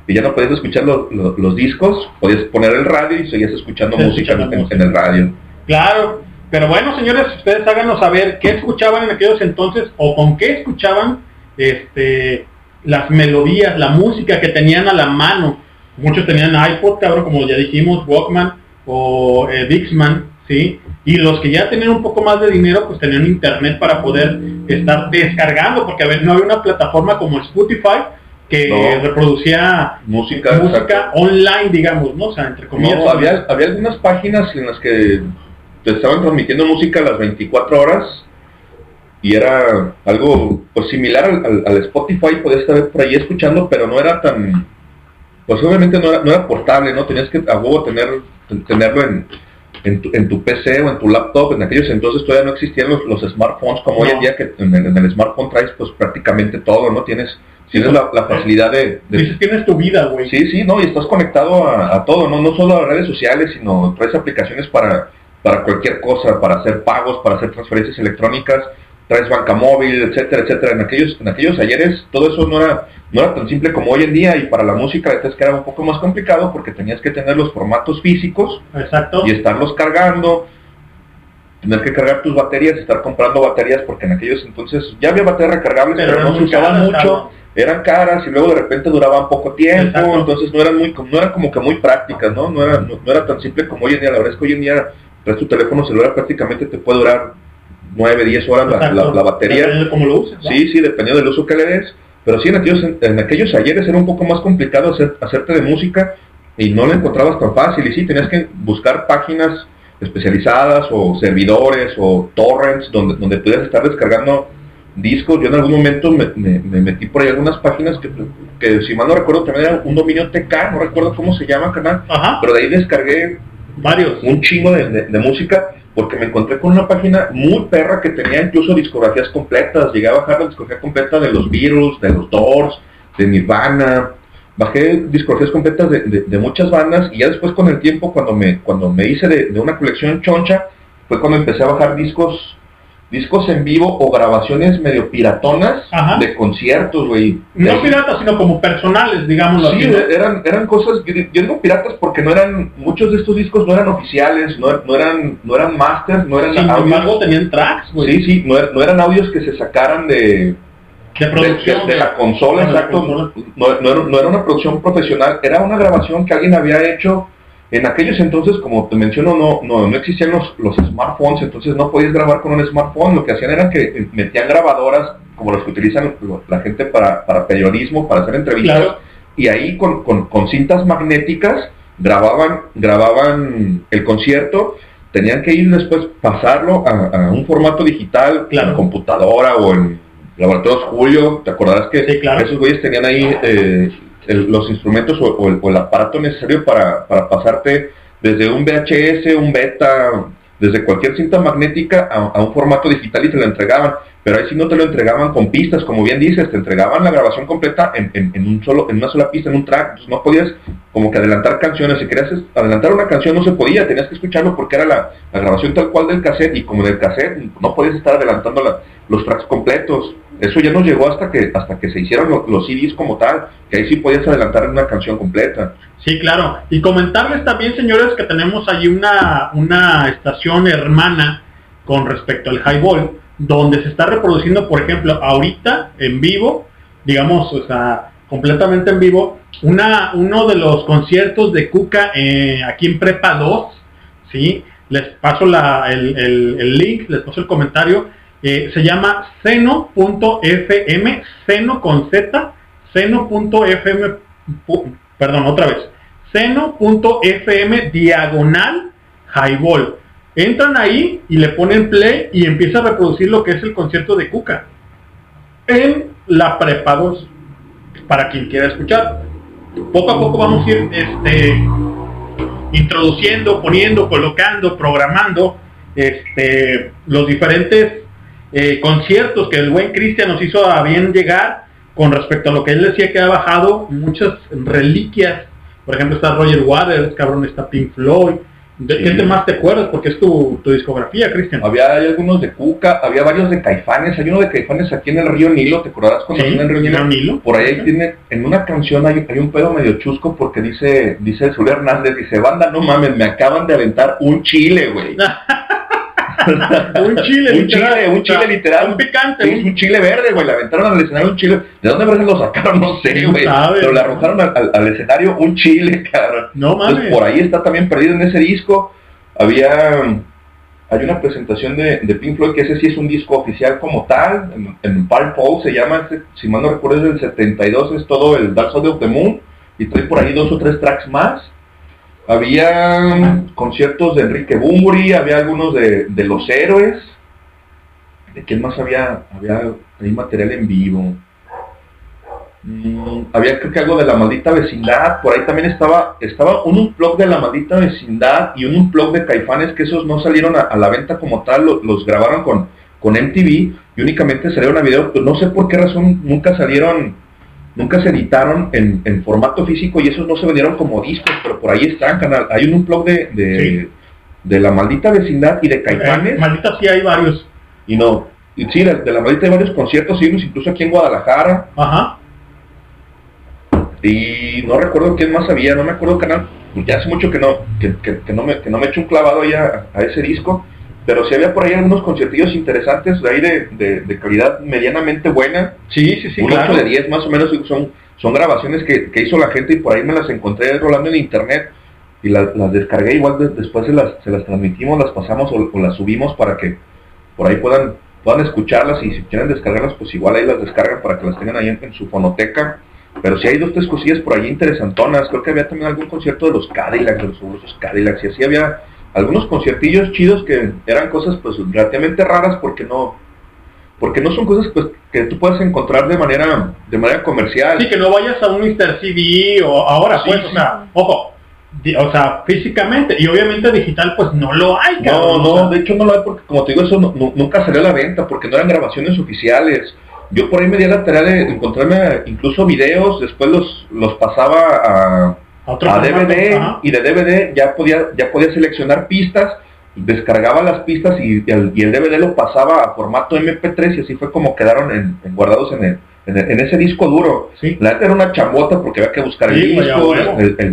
y ya no podías escuchar lo- lo- los discos, podías poner el radio y seguías escuchando Sí, música en, escuchando en- música. en el radio. Claro, pero bueno, señores, ustedes háganos saber qué escuchaban en aquellos entonces o con qué escuchaban este las melodías, la música que tenían a la mano. Muchos tenían iPod, cabrón, como ya dijimos, Walkman o eh, Dixman, ¿sí? Y los que ya tenían un poco más de dinero, pues tenían internet para poder estar descargando, porque a ver, no había una plataforma como Spotify que No. reproducía Música, música online, digamos, ¿no? O sea, entre comillas. No, había, había algunas páginas en las que te estaban transmitiendo música a las 24 horas y era algo pues similar al, al- al Spotify, podías estar por ahí escuchando, pero no era tan, pues obviamente no era, no era portable, ¿no? Tenías que a huevo tener, tenerlo en, en, tu, en tu PC o en tu laptop, en aquellos entonces todavía no existían los, los smartphones como hoy en día que en el, en el smartphone traes pues prácticamente todo, ¿no? Tienes, tienes la, la facilidad de, de Dices, tienes tu vida, güey. Sí, sí, no, y estás conectado a, a todo, ¿no? No solo a redes sociales, sino traes aplicaciones para, para cualquier cosa, para hacer pagos, para hacer transferencias electrónicas. Traes banca móvil, etcétera, etcétera. En aquellos, en aquellos ayeres todo eso no era, no era tan simple como hoy en día y para la música es que era un poco más complicado porque tenías que tener los formatos físicos Exacto. y estarlos cargando, tener que cargar tus baterías, estar comprando baterías porque en aquellos entonces ya había baterías recargables, Pero no se usaban mucho, claro. eran caras y luego de repente duraban poco tiempo, Exacto. entonces no eran muy, no eran como que muy prácticas, ¿no? No era, no, no era tan simple como hoy en día, la verdad es que hoy en día traes tu teléfono celular prácticamente te puede durar 9, 10 horas la, la- la batería. De cómo lo uses, ¿no? Sí, sí, dependiendo del uso que le des. Pero sí, en aquellos, en aquellos ayeres era un poco más complicado hacer, hacerte de música y no lo encontrabas tan fácil. Y sí, tenías que buscar páginas especializadas o servidores o torrents donde, donde pudieras estar descargando discos. Yo en algún momento me, me- me metí por ahí algunas páginas que, que si mal no recuerdo también era un dominio TK, no recuerdo cómo se llama, canal. Pero de ahí descargué varios un chingo de, de- de música porque me encontré con una página muy perra que tenía incluso discografías completas. Llegué a bajar la discografía completa de los Beatles, de los Doors, de Nirvana. Bajé discografías completas de, de- de muchas bandas y ya después con el tiempo cuando me cuando me hice de, de una colección choncha fue cuando empecé a bajar discos discos en vivo o grabaciones medio piratonas de conciertos, güey. No piratas, sino como personales, digámoslo Sí, así. ¿no? eran, eran cosas, yo digo piratas porque no eran, muchos de estos discos no eran oficiales, no, no eran, no eran masters, no eran Sin audios. embargo, tenían tracks, güey. Sí, sí, no, no eran audios que se sacaran de, De producción. de, de la consola, la exacto. consola. No, no era, no era una producción profesional, era una grabación que alguien había hecho. En aquellos entonces, como te menciono, no, no, no existían los, los smartphones, entonces no podías grabar con un smartphone. Lo que hacían era que eh, metían grabadoras, como las que utilizan la gente para, para periodismo, para hacer entrevistas, Claro. y ahí con, con- con cintas magnéticas grababan, grababan el concierto, tenían que ir después pasarlo a, a un formato digital, en computadora o en laboratorios Julio, te acordarás que esos güeyes tenían ahí eh, el- los instrumentos o, el, o el aparato necesario para, para pasarte desde un VHS, un beta, desde cualquier cinta magnética a, un formato digital y te lo entregaban. Pero ahí sí no te lo entregaban con pistas, como bien dices, te entregaban la grabación completa en, en- un solo, en una sola pista, en un track. Entonces no podías como que adelantar canciones. Si querías adelantar una canción no se podía, tenías que escucharlo porque era la, la grabación tal cual del cassette y como en el cassette no podías estar adelantando la- los tracks completos. Eso ya nos llegó hasta que hasta que se hicieron lo- los CDs como tal, que ahí sí podías adelantar una canción completa. Sí, claro. Y comentarles también, señores, que tenemos allí una, una estación hermana con respecto al highball, donde se está reproduciendo, por ejemplo, ahorita en vivo, digamos, o sea, completamente en vivo, una, uno de los conciertos de Cuca eh, aquí en Prepa 2, ¿sí? Les paso la, el- el link, les paso el comentario. Eh, se llama seno.fm, seno con z, seno.fm, perdón, otra vez, seno.fm diagonal highball. Entran ahí y le ponen play y empieza a reproducir lo que es el concierto de Cuca en la prepa 2 para quien quiera escuchar. Poco a poco vamos a ir este, introduciendo, poniendo, colocando, programando este, los diferentes eh, conciertos que el buen Cristian nos hizo a bien llegar con respecto a lo que él decía que ha bajado muchas reliquias. Por ejemplo, está Roger Waters, cabrón, está Pink Floyd. ¿De qué temas te acuerdas? Porque es tu, tu discografía, Cristian. Había hay algunos de Cuca, había varios de Caifanes, hay uno de Caifanes aquí en el río Nilo, ¿te acordarás cuando Sí, el río Nilo? Nilo. Por ahí tiene, en una canción hay, hay un pedo medio chusco porque dice, dice el Sur Hernández, dice, banda, no mames, me acaban de aventar un chile, güey. un chile, un literal, chile, un chile literal. un picante. Sí, un chile verde, güey, le aventaron al escenario un chile. ¿De dónde verga lo sacaron? No sé, ¿Quién güey. Pero le arrojaron al, al- al escenario un chile, cabrón. No mames. Entonces, por ahí está también perdido en ese disco. Había hay una presentación de, de Pink Floyd que ese sí es un disco oficial como tal, en, en Paul se llama, si mal no recuerdo es del 72, es todo el Dark Side of the Moon, y trae por ahí dos o tres tracks más. Había conciertos de Enrique Bunbury, había algunos de, de Los Héroes. ¿De quién más había? Había material en vivo. Mm, había creo que algo de la maldita vecindad, por ahí también estaba, estaba un unplug de la maldita vecindad y un unplug de caifanes que esos no salieron a, la venta como tal, lo- los, grabaron con, con MTV y únicamente salieron a video, pero no sé por qué razón nunca salieron, nunca se editaron en, en formato físico y esos no se vendieron como discos, pero por ahí están, canal, hay un unplug de, de, de la maldita vecindad y de caifanes. Eh, maldita sí hay varios. Y no, y sí, de, de la maldita hay varios conciertos, incluso aquí en Guadalajara. Ajá. Y no recuerdo quién más había, no me acuerdo canal. Ya hace mucho que no, que, que- que no me, que no me echo un clavado ahí a, a ese disco. Pero sí había por ahí algunos conciertillos interesantes de ahí de, de- de calidad medianamente buena. Sí, sí, sí, un claro. 8 de 10 más o menos son, son grabaciones que, que hizo la gente y por ahí me las encontré rolando en internet y las, las descargué igual de- después se las, se las transmitimos, las pasamos o, o las subimos para que por ahí puedan, puedan escucharlas y si quieren descargarlas pues igual ahí las descargan para que las tengan ahí en, en su fonoteca. Pero si hay dos, tres cosillas por ahí interesantonas, creo que había también algún concierto de los Cadillacs, de los fabulosos Cadillacs, y así había algunos conciertillos chidos que eran cosas pues relativamente raras porque no, porque no son cosas pues, que tú puedes encontrar de manera, de manera comercial. Sí, que no vayas a un Mr. CD o ahora, Sí, pues, sí. o sea, ojo, o sea, físicamente y obviamente digital, pues no lo hay, No, cabrón, o sea, no, de hecho no lo hay porque como te digo, eso no- nu- nunca salió a la venta porque no eran grabaciones oficiales. Yo por ahí me di a la tarea de encontrarme incluso videos, después los, los pasaba a, A DVD ajá. y de DVD ya podía, ya podía seleccionar pistas, descargaba las pistas y, el, y el DVD lo pasaba a formato MP3 y así fue como quedaron en- en guardados en, el- en, el- en ese disco duro. La neta era una chambota porque había que buscar Sí, el a disco,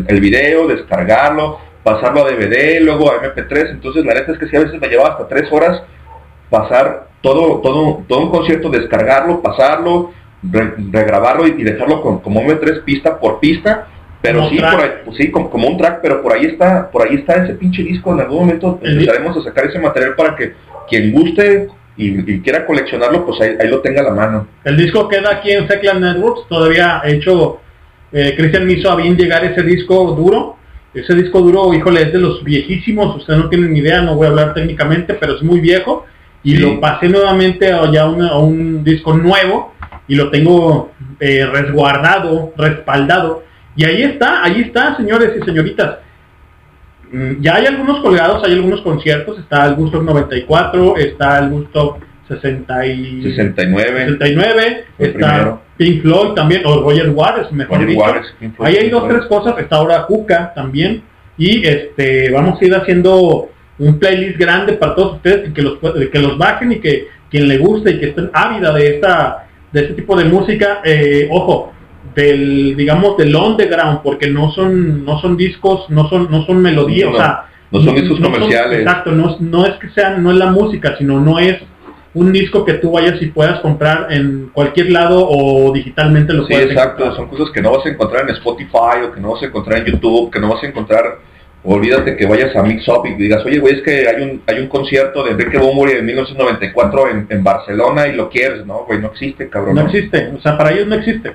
el video, descargarlo, pasarlo a DVD, luego a MP3. Entonces la neta es que sí a veces me llevaba hasta tres horas pasar todo, todo, todo un concierto, descargarlo, pasarlo, re- regrabarlo y, y dejarlo con, como MP3 pista por pista. Pero sí, por ahí, pues sí, como, como un track, pero por ahí está, por ahí está ese pinche disco. En algún momento empezaremos a sacar ese material para que quien guste y, y quiera coleccionarlo, pues ahí, ahí lo tenga a la mano. El disco queda aquí en Secland Networks, todavía hecho, eh, Cristian me hizo a bien llegar ese disco duro. Ese disco duro, híjole, es de los viejísimos, ustedes no tienen ni idea, no voy a hablar técnicamente, pero es muy viejo. Y Sí. lo pasé nuevamente a ya una- a un disco nuevo y lo tengo eh, resguardado, respaldado. Y ahí está, ahí está, señores y señoritas. Mm, Ya hay algunos colgados, hay algunos conciertos, está el Gusto 94, está el Gusto 60 y... 69. 69, El está primero. Pink Floyd también, o Roger Waters, mejor Roger dicho. Waters, Pink Floyd, Ahí hay dos, tres cosas, está ahora Cuca también. Y este vamos a ir haciendo un playlist grande para todos ustedes y que los, que los bajen y que quien le guste y que estén ávida de esta de este tipo de música, eh, ojo, del digamos del underground, porque no son no son discos, no son no son melodías, No, o sea, no son discos comerciales. exacto, no, no es que sean, no es la música, sino no es un disco que tú vayas y puedas comprar en cualquier lado o digitalmente lo Sí, puedes exacto, encontrar. son cosas que no vas a encontrar en Spotify o que no vas a encontrar en YouTube, que no vas a encontrar, olvídate que vayas a Mix Up y digas, oye güey, es que hay un, hay un concierto de Enrique Bunbury de 1994 en, en Barcelona y lo quieres, ¿no? Güey, no existe, cabrón. No existe, o sea, para ellos no existe.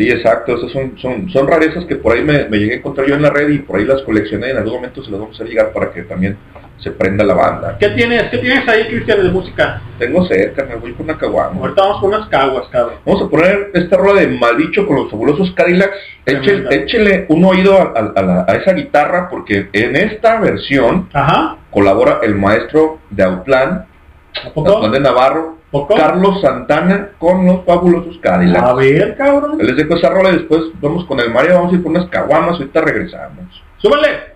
Sí, exacto, esas son, son, son rarezas que por ahí me, me llegué a encontrar yo en la red y por ahí las coleccioné y en algún momento se las vamos a llegar para que también se prenda la banda. ¿Qué tienes? ¿Qué tienes ahí, Cristian, de música? Tengo cerca, me voy con una caguama. Ahorita vamos con unas caguas, cabrón. Vamos a poner esta rola de Maldicho con los fabulosos Cadillacs. Échele, un oído a, a- a la- a esa guitarra porque en esta versión Ajá. colabora el maestro de Outland, ¿A poco? Outland de Navarro, ¿Poco? Carlos Santana con los fabulosos Cadillacs. A ver, cabrón. Les dejo esa rola y después vamos con el Mario, vamos a ir por unas caguamas, ahorita regresamos. ¡Súbale!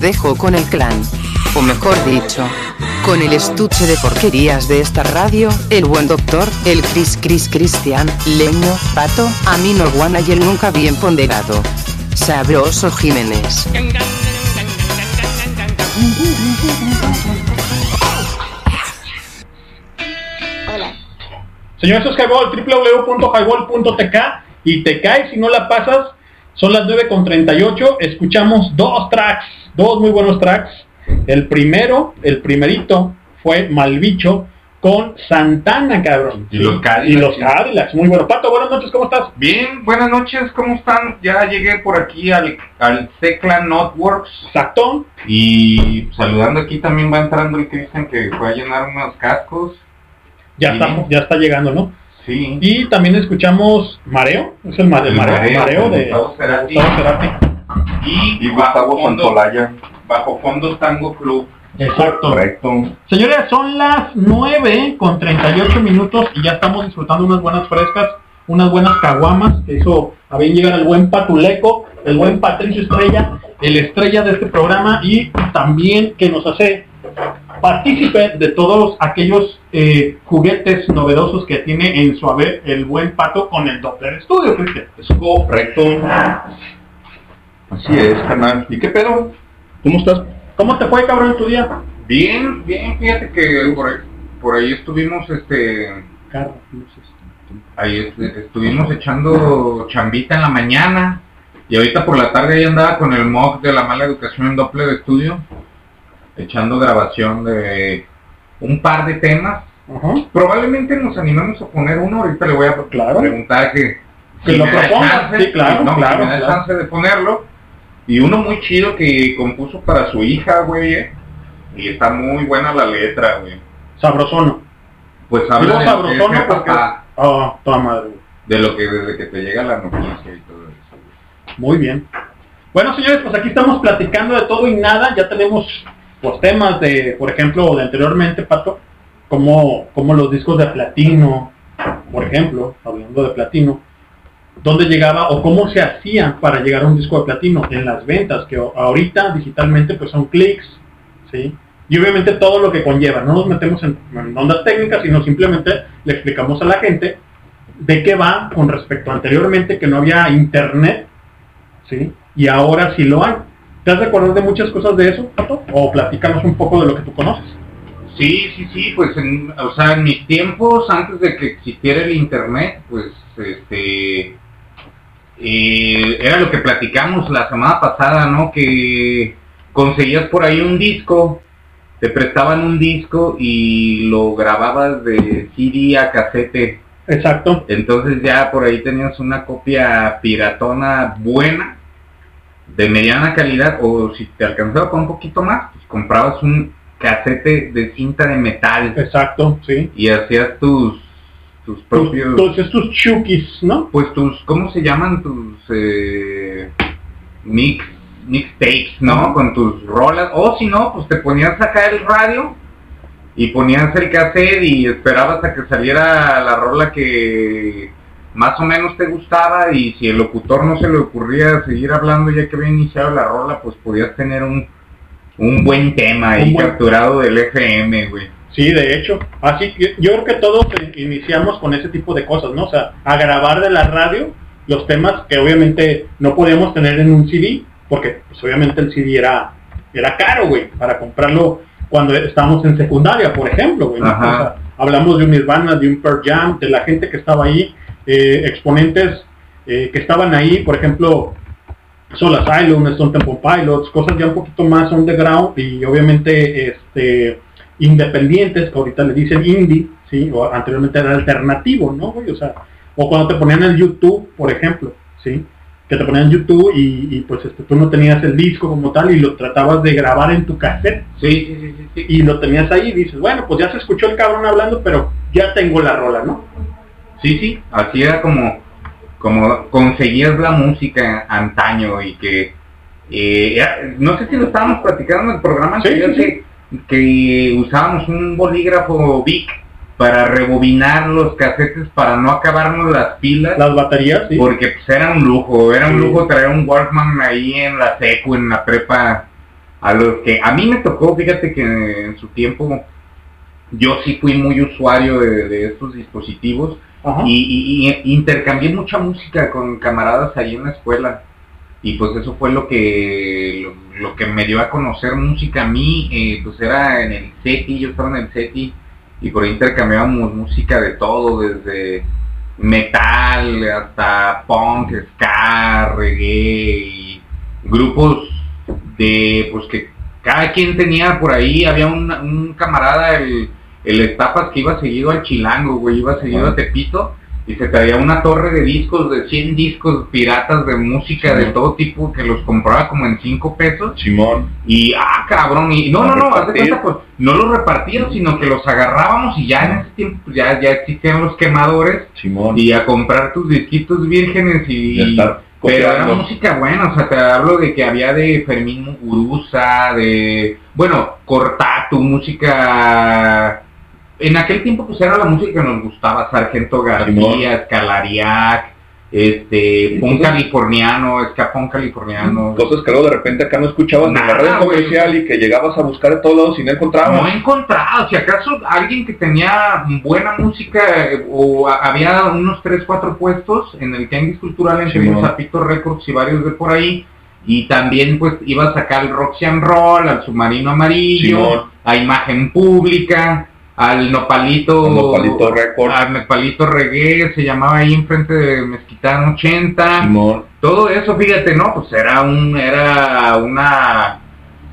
Dejo con el clan. O mejor dicho, con el estuche de porquerías de esta radio, el buen doctor, el Chris Chris Cristian, Leño, Pato, Amino Guana y el nunca bien ponderado. Sabroso Jiménez. Hola. Señor, esto es Highball, www.highball.tk y te caes si no la pasas. Son las 9.38, escuchamos dos dos muy buenos tracks. El primero, el primerito, fue Malbicho con Santana, cabrón. Y los Cadillacs. Y los Cadillacs, muy bueno. Pato, buenas noches, ¿cómo estás? Bien, buenas noches, ¿cómo están? Ya llegué por aquí al, al Tecla Notworks. Exacto. Y saludando aquí también va entrando el Cristian que fue a llenar unos cascos. Ya, Sí. está, ya está llegando, ¿no? Sí. Y también escuchamos Mareo, es el, el El Mareo, Mareo, Mareo con de Gustavo Cerati. Gustavo Cerati. Y, Gustavo Santolaya. bajo fondo Tango Club. Exacto. Correcto. Señores, son las 9 con 38 minutos y ya estamos disfrutando unas buenas frescas, unas buenas caguamas, que hizo a bien llegar el buen Patuleco, el buen Patricio Estrella, el estrella de este programa y también que nos hace partícipe de todos aquellos eh, juguetes novedosos que tiene en su haber el buen Pato con el Doppler Studio, Cristian. Es correcto. Así es, canal. ¿Y qué pedo? ¿Cómo estás? ¿Cómo te fue, cabrón, tu día? Bien, bien, fíjate que por ahí, por ahí estuvimos, este, Carro, ahí est- estuvimos echando chambita en la mañana y ahorita por la tarde ahí andaba con el mock de la mala educación en Doppler Studio, echando grabación de un par de temas. Probablemente nos animemos a poner uno, ahorita le voy a preguntar que, Que si lo proponga, chance, sí, claro, no, si claro, me da claro. chance de ponerlo. Y uno muy chido que compuso para su hija, güey. Y está muy buena la letra, güey. Sabrosono. Pues habla de, sabrosono de- porque... Oh, toda madre. de lo que desde que te llega la noticia y todo eso. Muy bien. Bueno, señores, pues aquí estamos platicando de todo y nada. Ya tenemos los temas de, por ejemplo, de anteriormente, Pato, como, como los discos de platino, por ejemplo, hablando de platino, dónde llegaba o cómo se hacía para llegar a un disco de platino en las ventas, que ahorita digitalmente pues son clics, ¿sí? Y obviamente todo lo que conlleva, no nos metemos en, en ondas técnicas, sino simplemente le explicamos a la gente de qué va con respecto a anteriormente que no había internet, ¿sí? Y ahora sí lo hay. ¿Te has de de muchas cosas de eso, Pato? O platícanos un poco de lo que tú conoces. Sí, sí, sí, pues en, o sea, en mis tiempos, antes de que existiera el internet, pues este eh, era lo que platicamos la semana pasada, ¿no? Que conseguías por ahí un disco, te prestaban un disco y lo grababas de CD a casete. Exacto. Entonces ya por ahí tenías una copia piratona buena, de mediana calidad, o si te alcanzaba con un poquito más, pues comprabas un casete de cinta de metal. Exacto, sí. Y hacías tus tus propios Entonces tus chukis, ¿no? pues tus ¿cómo se llaman tus eh, mix mixtapes, ¿no? Con tus rolas o si no, pues te ponías acá el radio y ponías el cassette y esperabas a que saliera la rola que más o menos te gustaba y si el locutor no se le ocurría seguir hablando ya que había iniciado la rola, pues podías tener un un buen tema ahí Un buen- capturado del FM, güey. Sí, de hecho. Así que yo creo que todos eh, iniciamos con ese tipo de cosas, ¿no? O sea, a grabar de la radio los temas que obviamente no podíamos tener en un CD, porque pues, obviamente el CD era, era caro, güey, para comprarlo cuando estábamos en secundaria, por ejemplo, güey. ¿no? Ajá. O sea, hablamos de un Nirvana, de un Pearl Jam, de la gente que estaba ahí, eh, exponentes eh, que estaban ahí, por ejemplo, Soul Asylum, Stone Temple Pilots, cosas ya un poquito más underground y obviamente este independientes, que ahorita le dicen indie, sí, o anteriormente era alternativo, ¿no? güey? O sea, o cuando te ponían el YouTube, por ejemplo, sí, que te ponían YouTube y, y, pues este, tú no tenías el disco como tal y lo tratabas de grabar en tu cassette. Sí, sí, sí, sí. Y lo tenías ahí y dices, bueno, pues ya se escuchó el cabrón hablando, pero ya tengo la rola, ¿no? Sí, sí, así era como, como conseguías la música antaño y que, eh, no sé si lo estábamos platicando en el programa Sí, anterior, sí, que, que usábamos un bolígrafo Bic para rebobinar los casetes para no acabarnos las pilas. Las baterías, sí. Porque pues era un lujo, era un lujo traer un Walkman ahí en la secu, en la prepa, a los que a mí me tocó, fíjate que en su tiempo yo sí fui muy usuario de, de estos dispositivos y- y intercambié mucha música con camaradas ahí en la escuela y pues eso fue lo que lo, lo que me dio a conocer música a mí eh, pues era en el SETI yo estaba en el SETI y por ahí intercambiábamos música de todo desde metal hasta punk ska reggae y grupos de pues que cada quien tenía por ahí. Había un, un camarada el el Estapas que iba seguido al Chilango, güey, iba seguido a Tepito y se traía una torre de discos, de 100 discos piratas de música de todo tipo que los compraba como en 5 pesos. Simón. Y, ah, cabrón, y no, no, no, haz de cuenta, pues, no los repartían, sino que los agarrábamos y ya en ese tiempo pues, ya, ya existían los quemadores Simón. y a comprar tus disquitos vírgenes y... Pero era música buena, o sea, te hablo de que había de Fermín Muguruza, de, bueno, Cortatu, música... En aquel tiempo pues era la música que nos gustaba, Sargento García, Escalariac, este, Punk Californiano, Escapón Californiano. Cosas que luego de repente acá no escuchabas en la Nada, güey. comercial y que llegabas a buscar de todos lados y no encontrabas. No he encontrado, si acaso alguien que tenía buena música eh, o había unos 3, 4 puestos en el Tianguis Cultural en Simón. Sevilla, Zapito Records y varios de por ahí. Y también pues iba a sacar al Roxy and Roll, al Submarino Amarillo, a Imagen Pública, al Nopalito, Al Nopalito Records. al Nopalito Reggae, se llamaba ahí enfrente de Mezquitán 80 Simón. todo eso, fíjate, no, pues era un, era una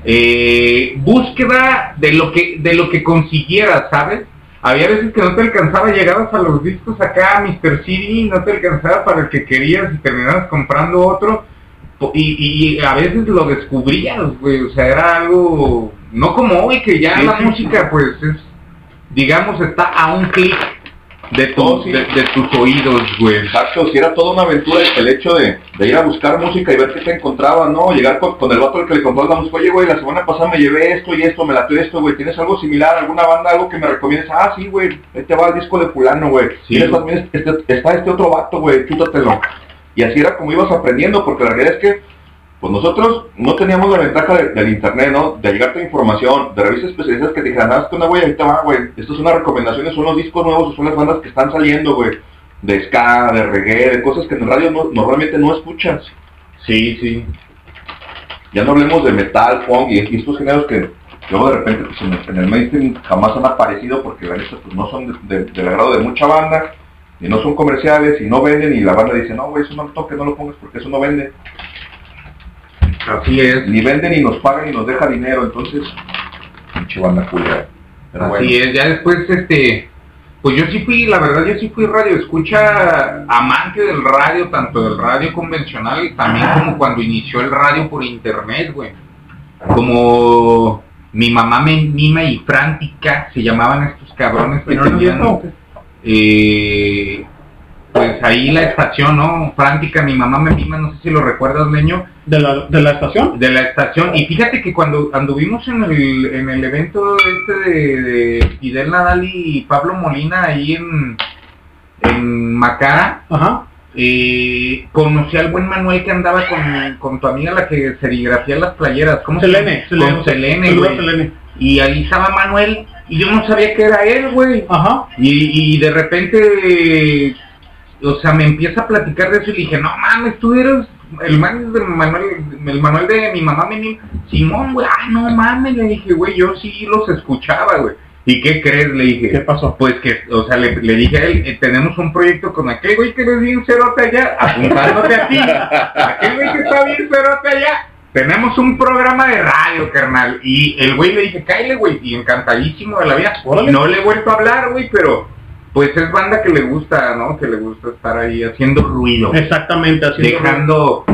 eh, búsqueda de lo que, de lo que consiguieras, ¿sabes? Había veces que no te alcanzaba, llegabas a los discos acá, Mr. CD, no te alcanzaba para el que querías y terminabas comprando otro, y, y a veces lo descubrías, güey, o sea, era algo, no como hoy, que ya Sí, la sí. música, pues, es, digamos, está a un clic de, tus- Oh, sí. de, de tus oídos, güey. Exacto, si era toda una aventura el hecho de, de ir a buscar música y ver qué te encontraba, ¿no? Llegar con, con el vato al que le compró la música, oye, güey, la semana pasada me llevé esto y esto, me latió esto, güey, ¿tienes algo similar, alguna banda, algo que me recomiendes? Ah, sí, güey, ahí te va el disco de fulano, güey. Sí. También este, está este otro vato, güey, chútatelo. Y así era como ibas aprendiendo, porque la realidad es que pues nosotros no teníamos la ventaja de- del internet, ¿no? De llegarte información, de revistas especializadas que te dijeran, ah, que una güey, ahorita va, güey, estas son las recomendaciones, son los discos nuevos, son las bandas que están saliendo, güey, de ska, de reggae, de cosas que en radio no- normalmente no escuchas. Sí, sí. Ya no hablemos de metal, punk y, estos géneros que luego de repente pues, en, el, mainstream jamás han aparecido porque la pues no son de- de- del agrado de mucha banda, y no son comerciales, y no venden, y la banda dice, no, güey, eso no lo toques, no lo pongas porque eso no vende. Así es. Ni venden, ni nos pagan, ni nos deja dinero, entonces, pinche banda culera. Así bueno. es, ya después, este, pues yo sí fui, la verdad, yo sí fui radio escucha amante del radio, tanto del radio convencional, también como cuando inició el radio por internet, güey. Como mi mamá me mima y Frántica, se llamaban estos cabrones que ¿Pero no tenían, eh, pues ahí la estación, ¿no? Frántica, mi mamá me mima, no sé si lo recuerdas, Leño, ¿De la, de la estación? de la estación. Y fíjate que cuando anduvimos en el, en el evento este de, de Fidel Nadal y Pablo Molina ahí en, en Macara, Ajá. eh, conocí al buen Manuel que andaba con, con tu amiga la que serigrafía las playeras. ¿Cómo se Selene, llama? Selene. Con Selene, güey. Selene. Y ahí estaba Manuel y yo no sabía que era él, güey. Ajá. Y, y de repente, o sea, me empieza a platicar de eso y le dije, no mames, tú eres el man de Manuel, el Manuel de mi mamá, mi Simón, güey, ah, no mames, le dije, güey, yo sí los escuchaba, güey. ¿Y qué crees? Le dije. ¿Qué pasó? Pues que, o sea, le, le dije a él, eh, tenemos un proyecto con aquel güey que eres bien cerote allá, apuntándote a ti. Aquel güey que está bien cerote allá. Tenemos un programa de radio, carnal. Y el güey le dije, cállate, güey. Y encantadísimo de la vida. No le he vuelto a hablar, güey, pero pues es banda que le gusta, ¿no? Que le gusta estar ahí haciendo ruido. Exactamente, haciendo Dejando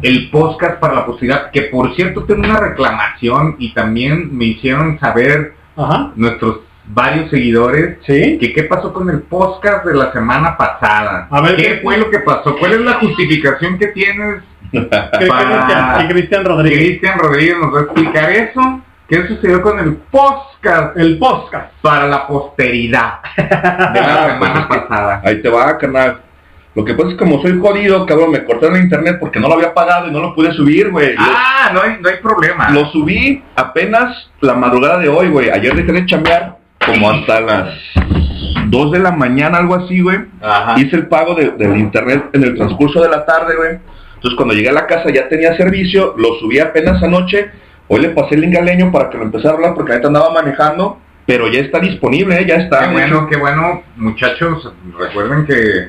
el podcast para la posibilidad. Que por cierto, tengo una reclamación y también me hicieron saber Ajá. nuestros varios seguidores Sí. que qué pasó con el podcast de la semana pasada. A ver, ¿Qué ¿qué- fue lo que pasó? ¿Cuál es la justificación que tienes ¿Qué para- Cristian Rodríguez? Cristian Rodríguez nos va a explicar eso. ¿Qué sucedió con el podcast El podcast. para la posteridad de la semana pues pasada? Ahí te va, carnal. Lo que pasa es que como soy jodido, cabrón, me cortaron el internet porque no lo había pagado y no lo pude subir, güey. Ah, no hay, no hay problema. Lo subí apenas la madrugada de hoy, güey. Ayer dejé de chambear como hasta las 2 de la mañana, algo así, güey. Ajá. Hice el pago de- del internet en el transcurso de la tarde, güey. Entonces cuando llegué a la casa ya tenía servicio, lo subí apenas anoche. Hoy le pasé el link al leño para que lo empezara a hablar porque ahorita andaba manejando. Pero ya está disponible, ¿eh? ya está. Qué bueno, qué bueno, muchachos. Recuerden que,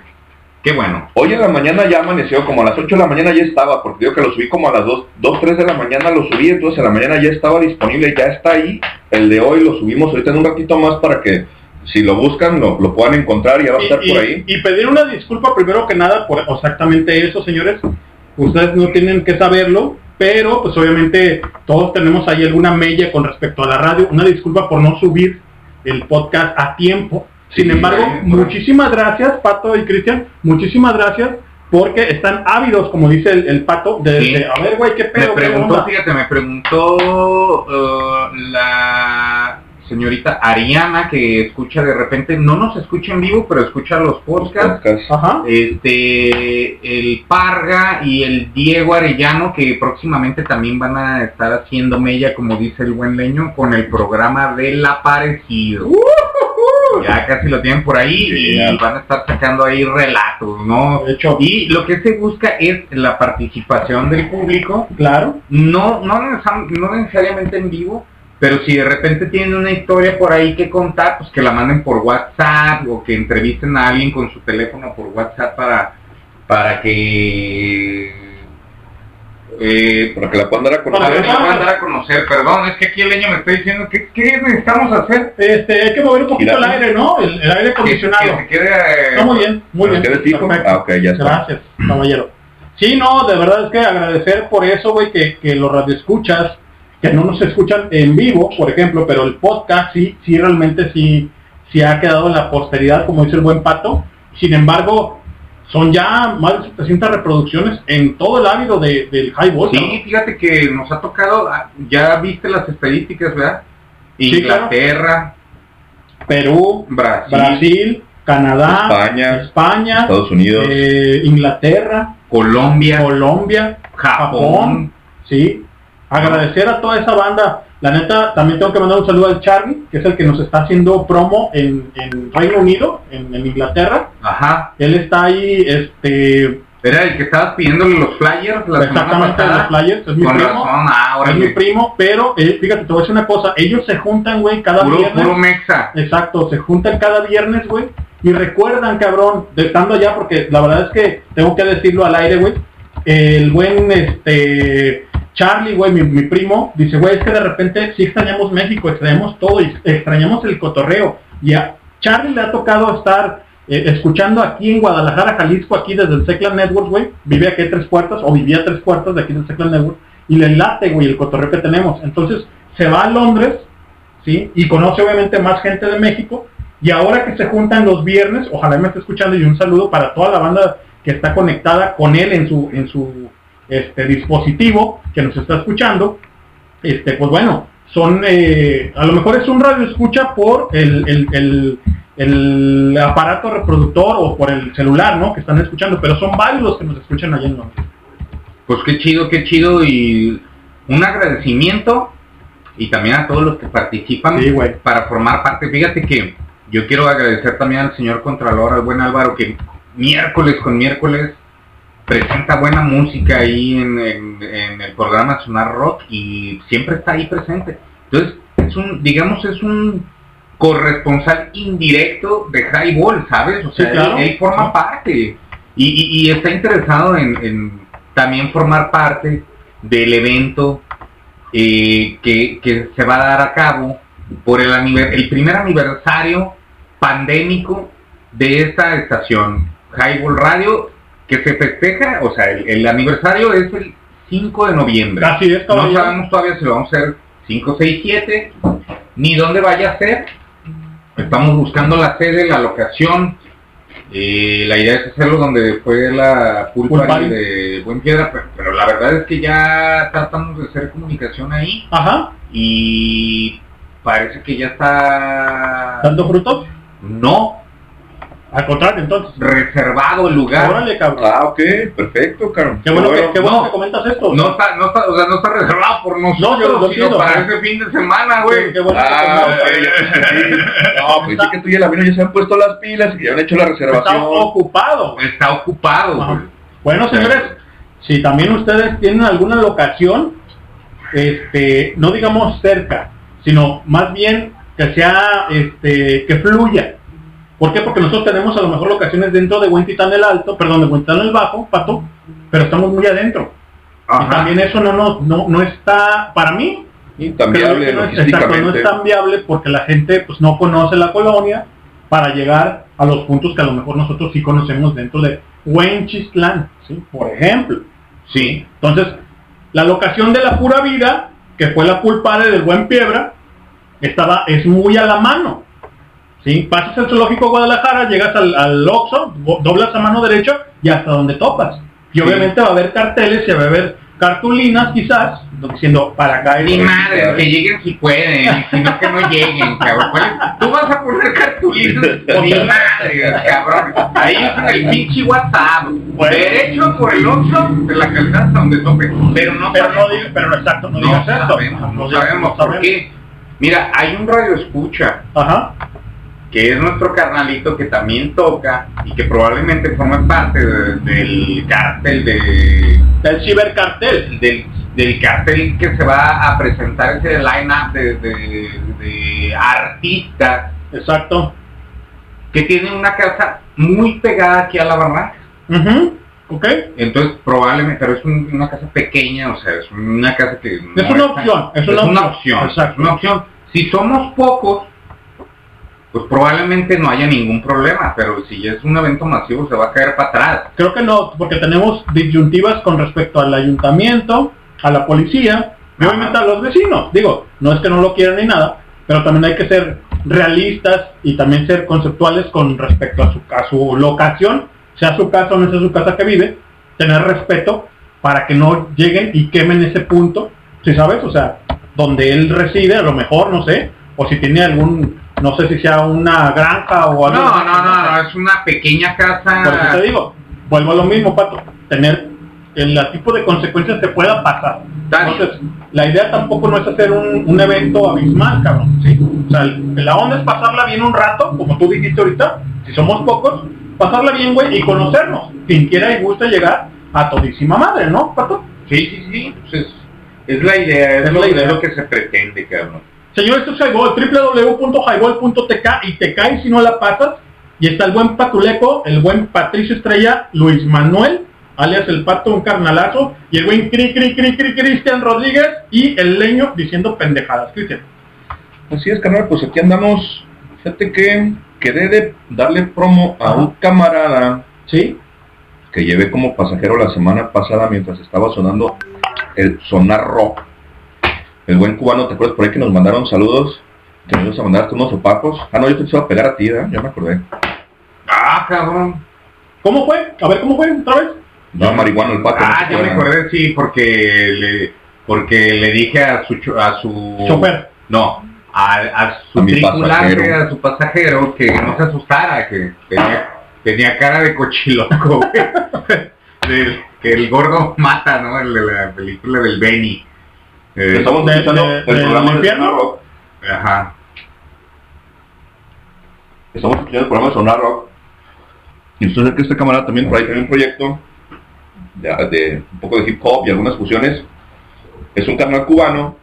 qué bueno. Hoy en la mañana ya amaneció, como a las 8 de la mañana ya estaba, porque digo que lo subí como a las 2, 2 3 de la mañana lo subí, entonces en la mañana ya estaba disponible, ya está ahí. El de hoy lo subimos ahorita en un ratito más para que si lo buscan, lo, lo puedan encontrar y ya va a estar y, por ahí. y pedir una disculpa primero que nada por exactamente eso, señores. Ustedes no tienen que saberlo, pero pues obviamente todos tenemos ahí alguna mella con respecto a la radio. Una disculpa por no subir el podcast a tiempo. Sin Sí, embargo, muchísimas gracias, Pato y Cristian. Muchísimas gracias porque están ávidos, como dice el, el Pato, de, Sí. de, a ver, güey, qué Me pedo, qué preguntó, onda?". fíjate, me preguntó uh, la señorita Ariana que escucha de repente, no nos escucha en vivo, pero escucha los podcasts. Este, el Parga y el Diego Arellano que próximamente también van a estar haciendo mella, como dice el buen leño, con el programa del aparecido. Ya casi lo tienen por ahí y van a estar sacando ahí relatos, ¿no? De hecho, Y lo que se busca es la participación del público, claro. no, no, no necesariamente en vivo, pero si de repente tienen una historia por ahí que contar, pues que la manden por WhatsApp o que entrevisten a alguien con su teléfono por WhatsApp para, para que... Eh, Para que la puedan dar a para conocer. que la puedan dar a conocer, perdón, es que aquí el leño me está diciendo que ¿qué necesitamos hacer? Este, hay que mover un poquito el aire, ¿no? El, el aire acondicionado. que se quede... eh, Está muy bien, muy ¿Nos bien. Ah, ok, ya está. Gracias, caballero. Sí, no, de verdad es que agradecer por eso, güey, que, que los radioescuchas, que no nos escuchan en vivo, por ejemplo, pero el podcast sí, sí realmente sí, sí ha quedado en la posteridad, como dice el buen pato. Sin embargo, son ya más de 700 reproducciones en todo el ámbito de, del high voltage. Sí, fíjate que nos ha tocado, ah, ya viste las estadísticas, ¿verdad? Sí, claro. Inglaterra, Perú, Brasil, Brasil, Canadá, España, España, Estados Unidos. eh, Inglaterra, Colombia, Colombia, Japón. sí. Agradecer a toda esa banda. La neta, también tengo que mandar un saludo al Charlie, que es el que nos está haciendo promo en, en Reino Unido, en, en Inglaterra. Ajá. Él está ahí, este, Era el que estabas pidiéndole los flyers la semana exactamente pasada. los flyers, es mi Con primo. razón, ah, es mi primo, pero eh, fíjate, te voy a decir una cosa, ellos se juntan, güey, cada Puro, viernes. puro mexa. Exacto, se juntan cada viernes, güey. Y recuerdan, cabrón, de estando allá, porque la verdad es que tengo que decirlo al aire, güey. El buen, este, Charlie, güey, mi, primo, dice, güey, es que de repente sí extrañamos México, extrañamos todo, y extrañamos el cotorreo. Y a Charlie le ha tocado estar eh, escuchando aquí en Guadalajara, Jalisco, aquí desde el Seclan Network, güey. Vive aquí tres puertas, o vivía tres puertas de aquí del Seclan Network. Y le late, güey, el cotorreo que tenemos. Entonces, se va a Londres, ¿sí? Y conoce obviamente más gente de México. Y ahora que se juntan los viernes, ojalá me esté escuchando y un saludo para toda la banda que está conectada con él en su, en su este, dispositivo, que nos está escuchando. Este, pues bueno, son, eh, a lo mejor es un radio escucha por el, el, el, el aparato reproductor o por el celular, ¿no? Que están escuchando, pero son varios los que nos escuchan allá en Londres. Pues qué chido, qué chido y un agradecimiento y también a todos los que participan Sí, para formar parte. Fíjate que yo quiero agradecer también al señor Contralor, al buen Álvaro, que miércoles con miércoles presenta buena música ahí en, en- en el programa Sonar Rock y siempre está ahí presente. Entonces, es un, digamos, es un corresponsal indirecto de Highball, ¿sabes? O Sí, sea, claro. él, él forma parte y, y- y está interesado en, en también formar parte del evento eh, que, que se va a dar a cabo por el, el primer aniversario pandémico de esta estación, Highball Radio, que se festeja, o sea, el, el aniversario es el 5 de noviembre. Así es, No sabemos todavía si lo vamos a hacer 5, 6, 7, ni dónde vaya a ser. Estamos buscando la sede, la locación. Eh, la idea es hacerlo donde fue la party. de Buen Piedra, pero, pero la verdad es que ya tratamos de hacer comunicación ahí Ajá, y parece que ya está dando frutos. no Al contrario, entonces. reservado el lugar. Órale, cabrón. Ah, ok, perfecto, Carlos. Qué bueno, que, qué bueno no. que comentas esto. No está, no está, o sea, no está reservado por nosotros, lo sino entiendo, para ese fin de semana, güey. Qué bueno que Ah, comentas. ok, ya entendí. No, pues sí que tú y el Lamino ya se han puesto las pilas y ya han hecho la Está reservación. ocupado. Está ocupado, güey. Bueno, señores, si también ustedes tienen alguna locación, este, no digamos cerca, sino más bien que sea, este, que fluya. ¿Por qué? Porque nosotros tenemos a lo mejor locaciones dentro de Huentitán el Alto, perdón, de Huentitán el Bajo, Pato, pero estamos muy adentro. Y también eso no, no, no, no está, para mí, no exacto, es tan viable porque la gente pues no conoce la colonia para llegar a los puntos que a lo mejor nosotros sí conocemos dentro de Huenchistlán, ¿sí? por ejemplo. Sí. Entonces, la locación de la pura vida, que fue la pulpare del buen Piedra, estaba, es muy a la mano. ¿Sí? Pasas el zoológico de Guadalajara, llegas al, al Oxxo, doblas a mano derecha y hasta donde topas. Y obviamente va a haber carteles, se va a ver cartulinas quizás, diciendo para acá Ni es- madre, que lleguen si pueden, sino que no lleguen, cabrón. Tú vas a poner cartulinas, ni madre, cabrón. Ahí es el pinche WhatsApp. Derecho por el Oxxo de la calidad hasta donde tope. Pero no Pero sabemos. no digas, pero exacto, no No digas esto. sabemos, no sabemos por qué. Mira, hay un radio escucha Ajá. Que es nuestro carnalito que también toca y que probablemente forma parte de- del cártel de Del cibercartel. del, del cartel que se va a presentar ese line-up de, de, de artistas Exacto. que tienen una casa muy pegada aquí a la barranca. ¿Ok? Entonces probablemente, pero es un- una casa pequeña, o sea, es una casa que... no Es una opción, es una opción. opción, Exacto. es una opción. Si somos pocos, pues probablemente no haya ningún problema, pero si es un evento masivo se va a caer para atrás. Creo que no, porque tenemos disyuntivas con respecto al ayuntamiento, a la policía y obviamente a los vecinos. Digo, no es que no lo quieran ni nada, pero también hay que ser realistas y también ser conceptuales con respecto a su, a su locación, sea su casa o no sea su casa que vive, tener respeto para que no lleguen y quemen ese punto, si sabes, o sea, donde él reside, a lo mejor, no sé, o si tiene algún, no sé si sea una granja o algo. No, no, no, no, es una pequeña casa. Por eso te digo, vuelvo a lo mismo, Pato, tener el tipo de consecuencias que pueda pasar. Entonces, la idea tampoco no es hacer un, un evento abismal, cabrón, ¿sí? O sea, el- la onda es pasarla bien un rato, como tú dijiste ahorita, si somos pocos, pasarla bien, güey, y conocernos. Quien quiera y guste llegar a todísima madre, ¿no, Pato? Sí, sí, sí, pues es, es la idea, es, Es lo, la idea. es lo que se pretende, cabrón. Señor, esto es Highball, www.highball.tk y te caes si no la pasas. Y está el buen Patuleco, el buen Patricio Estrella, Luis Manuel, alias el Pato, un carnalazo, y el buen Cri Cri Cri Cri Cristian Rodríguez y el leño diciendo pendejadas. Cristian. Así es, carnal, pues aquí andamos. Fíjate que quedé de darle promo a un camarada ¿Sí? que llevé como pasajero la semana pasada mientras estaba sonando el sonar rock. El buen cubano, ¿te acuerdas por ahí que nos mandaron saludos? Que nos ibas a mandar hasta unos opacos. Ah, no, yo te iba a pegar a ti, ¿eh? Ya me acordé. Ah, cabrón. ¿Cómo fue? A ver, ¿cómo fue? ¿Otra vez? No, marihuana el pato. no Ah, se ya me acordé, sí, porque le, porque le dije a su, cho- a su Chofer. No, a, a su A tripulante, pasajero. a su pasajero, que no se asustara, que tenía, tenía cara de cochiloco, que el gordo mata, ¿no? El de la película del Benny. Eh, Estamos De- escuchando de- el programa de. Sonar Rock. Ajá. Estamos escuchando el programa de Sonar Rock. Y sabe que este camarada también por ahí tiene un proyecto de, un poco de hip hop y algunas fusiones. Es un carnal cubano.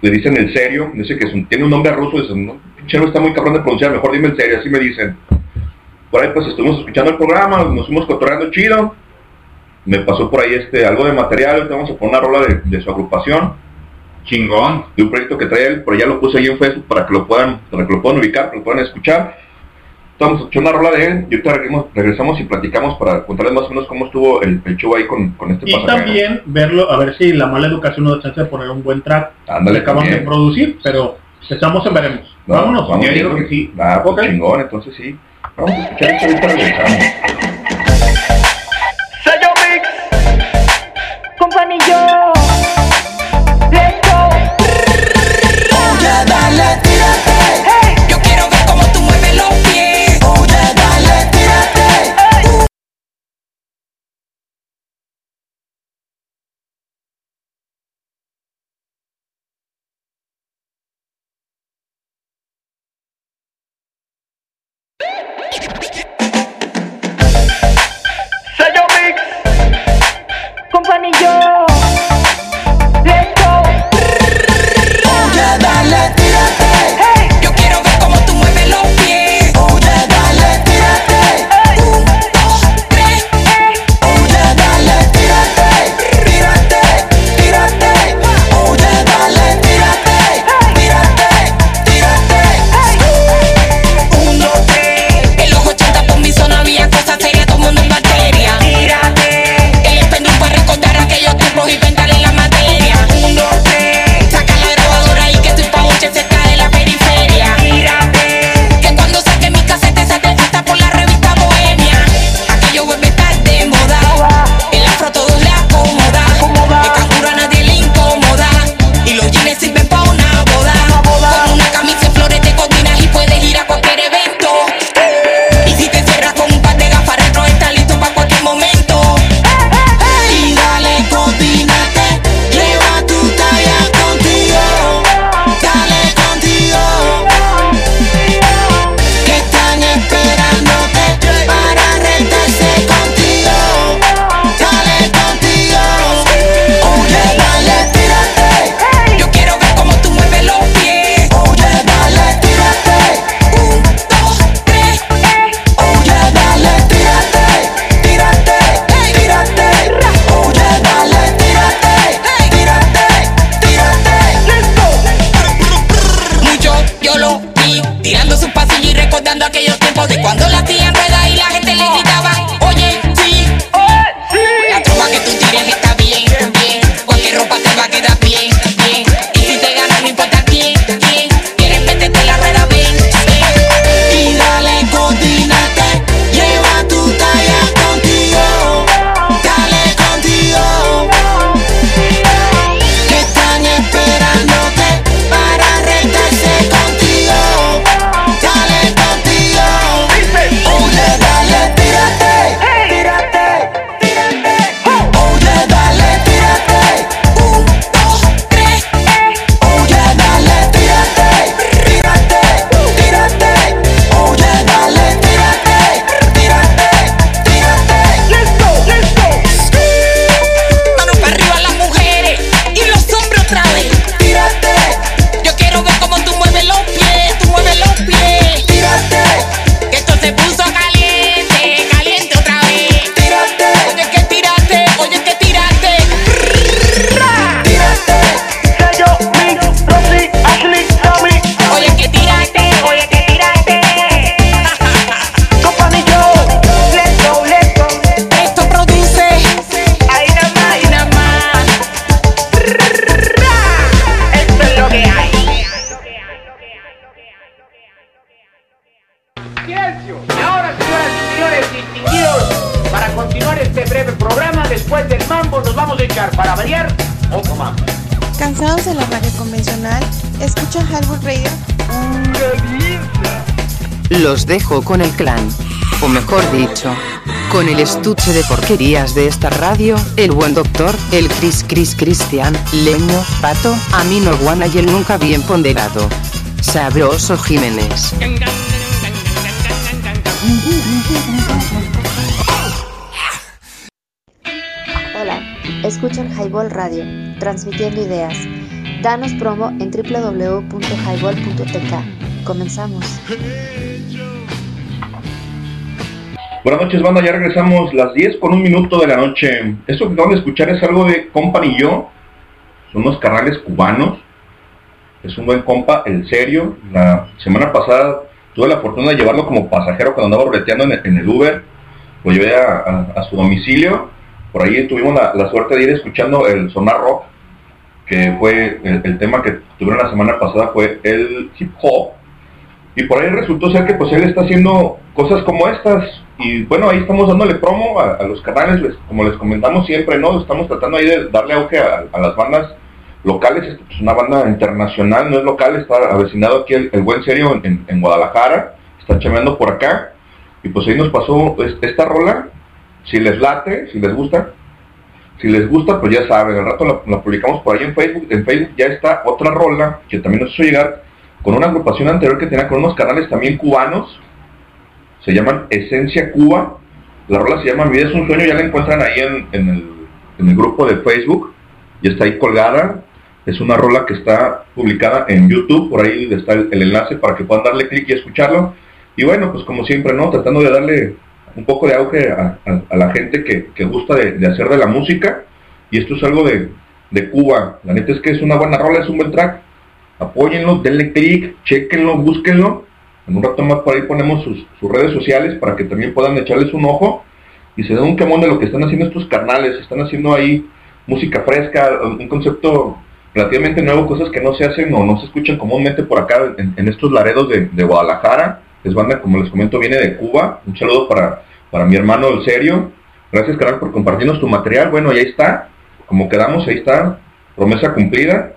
Le dicen el serio. Dice que es un- tiene un nombre ruso. Dicen, no, pinche nombre está muy cabrón de pronunciar. Mejor dime el serio. Así me dicen. Por ahí pues estuvimos escuchando el programa. Nos fuimos cotorreando chido. Me pasó por ahí este algo de material. Ahorita vamos a poner una rola de, de su agrupación. Chingón. De un proyecto que trae él. Pero ya lo puse ahí en Facebook para que lo puedan, para que lo puedan ubicar, para que lo puedan escuchar. Estamos escuchando una rola de él y ahorita regresamos, regresamos y platicamos para contarles más o menos cómo estuvo el, el show ahí con, con este Y también verlo, a ver si la mala educación nos da chance de poner un buen track Ándale, que acaban también. de producir, pero estamos en veremos. No, Vámonos. vamos Yo digo que sí. Ah, pues chingón, entonces sí. Vamos a escuchar esto ahorita regresamos. Con el clan. O mejor dicho, con el estuche de porquerías de esta radio, el buen doctor, el Cris Cris Cristian, Leño, Pato, Amino Guana y el nunca bien ponderado. Sabroso Jiménez. Hola, escuchan Highball Radio, transmitiendo ideas. Danos promo en www.highball.tk. Comenzamos. Buenas noches, banda. Ya regresamos las 10 con un minuto de la noche. Esto que acaban de escuchar es algo de Company y yo. Son unos carnales cubanos. Es un buen compa, en serio. La semana pasada tuve la fortuna de llevarlo como pasajero cuando andaba breteando en el, el Uber. Lo llevé a su domicilio. Por ahí tuvimos la, la suerte de ir escuchando el Sonar Rock, que fue el, el tema que tuvieron la semana pasada fue el hip hop. Y por ahí resultó ser que pues él está haciendo cosas como estas. Y bueno, ahí estamos dándole promo a, los canales, les- como les comentamos siempre, ¿no? Estamos tratando ahí de darle auge a, las bandas locales. Esto es una banda internacional, no es local, está avecinado aquí el, buen serio en, Guadalajara. Está chameando por acá. Y pues ahí nos pasó es- esta rola. Si les late, si les gusta, si les gusta, pues ya saben, al rato la, la publicamos por ahí en Facebook. En Facebook ya está otra rola que también nos hizo llegar con una agrupación anterior que tenía con unos canales también cubanos. Se llaman Esencia Cuba. La rola se llama Mi vida es un sueño, ya la encuentran ahí en, en el, grupo de Facebook. Ya está ahí colgada. Es una rola que está publicada en YouTube, por ahí está el, enlace para que puedan darle clic y escucharlo. Y bueno, pues como siempre, ¿no? Tratando de darle un poco de auge a, a- la gente que, que gusta de, de hacer de la música. Y esto es algo de, de Cuba. La neta es que es una buena rola, es un buen track. Apóyenlo, denle clic, chequenlo, búsquenlo. En un rato más por ahí ponemos sus, redes sociales para que también puedan echarles un ojo y se den un quemón de lo que están haciendo estos carnales. Están haciendo ahí música fresca, un concepto relativamente nuevo, cosas que no se hacen o no se escuchan comúnmente por acá en, en estos laredos de, de Guadalajara. Es banda, como les comento, viene de Cuba. Un saludo para, para mi hermano El Serio. Gracias, canal, por compartirnos tu material. Bueno, y ahí está. Como quedamos, ahí está. Promesa cumplida.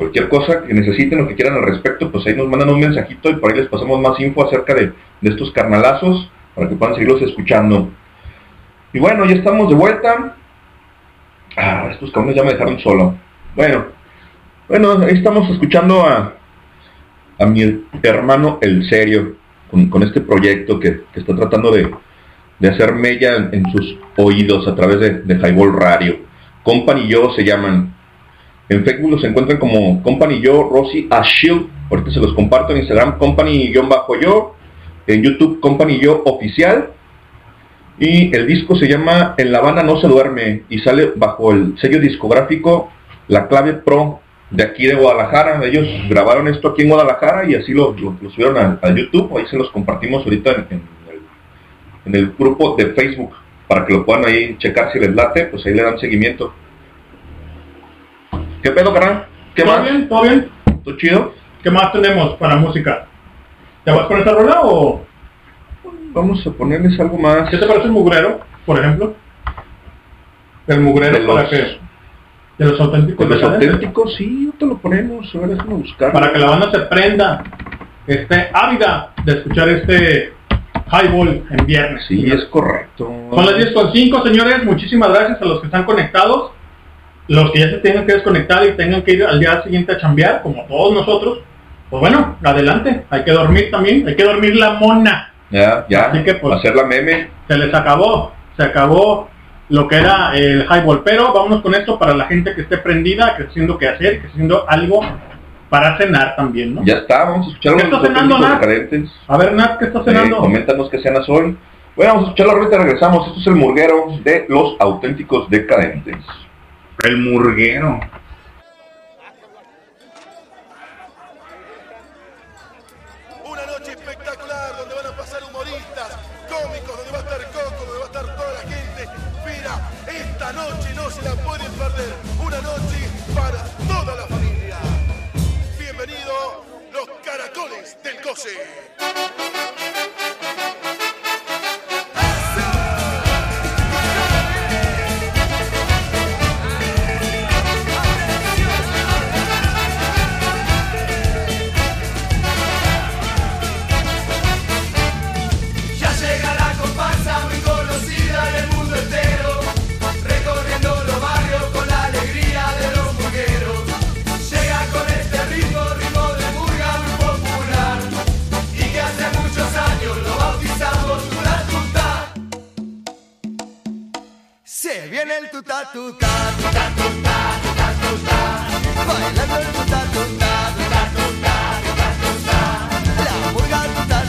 Cualquier cosa que necesiten o que quieran al respecto, pues ahí nos mandan un mensajito y por ahí les pasamos más info acerca de, de estos carnalazos para que puedan seguirlos escuchando. Y bueno, ya estamos de vuelta. Ah, estos cabrones ya me dejaron solo. Bueno, bueno, ahí estamos escuchando a, a mi hermano El Serio con, este proyecto que, que está tratando de, de hacer mella en, en sus oídos a través de, de Highball Radio. Company y yo se llaman. En Facebook los encuentran como Company yo, Rosy Ashield. Ahorita se los comparto en Instagram, Company-yo. En YouTube, Company yo Oficial. Y el disco se llama En La Habana no se duerme y sale bajo el sello discográfico La Clave Pro de aquí de Guadalajara. Ellos grabaron esto aquí en Guadalajara y así lo, lo- lo subieron a, YouTube. Ahí se los compartimos ahorita en el, en el grupo de Facebook para que lo puedan ahí checar si les late, pues ahí le dan seguimiento. ¿Qué pedo, carnal? ¿Qué ¿Todo más? bien? ¿Todo bien? ¿Todo chido? ¿Qué más tenemos para música? ¿Te vas con esa rola o...? Vamos a ponerles algo más. ¿Qué te parece el mugrero, por ejemplo? El mugrero De para los- que... De los auténticos. De los auténticos, sí, te lo ponemos. Buscar. Para que la banda se prenda, esté ávida de escuchar este highball en viernes. Sí, es correcto. Son las 10 con 5, señores. Muchísimas gracias a los que están conectados. Los que ya se tengan que desconectar y tengan que ir al día siguiente a chambear, como todos nosotros. Pues bueno, adelante. Hay que dormir también. Hay que dormir la mona. Ya, ya. Así que, pues, hacer la meme. Se les acabó. Se acabó lo que era el highball. Pero vámonos con esto para la gente que esté prendida, que esté haciendo que hacer, que haciendo algo para cenar también, ¿no? Ya está, vamos a escuchar ¿Qué está cenando, Nat? A ver, Nat, ¿qué está Eh, cenando? coméntanos qué cenas hoy. Bueno, vamos a escuchar la rueda y regresamos. Esto es el murguero de los auténticos decadentes. El murguero. el tuta tuta, tuta tuta, tuta bailando el tuta tuta, tuta tuta, tuta tuta,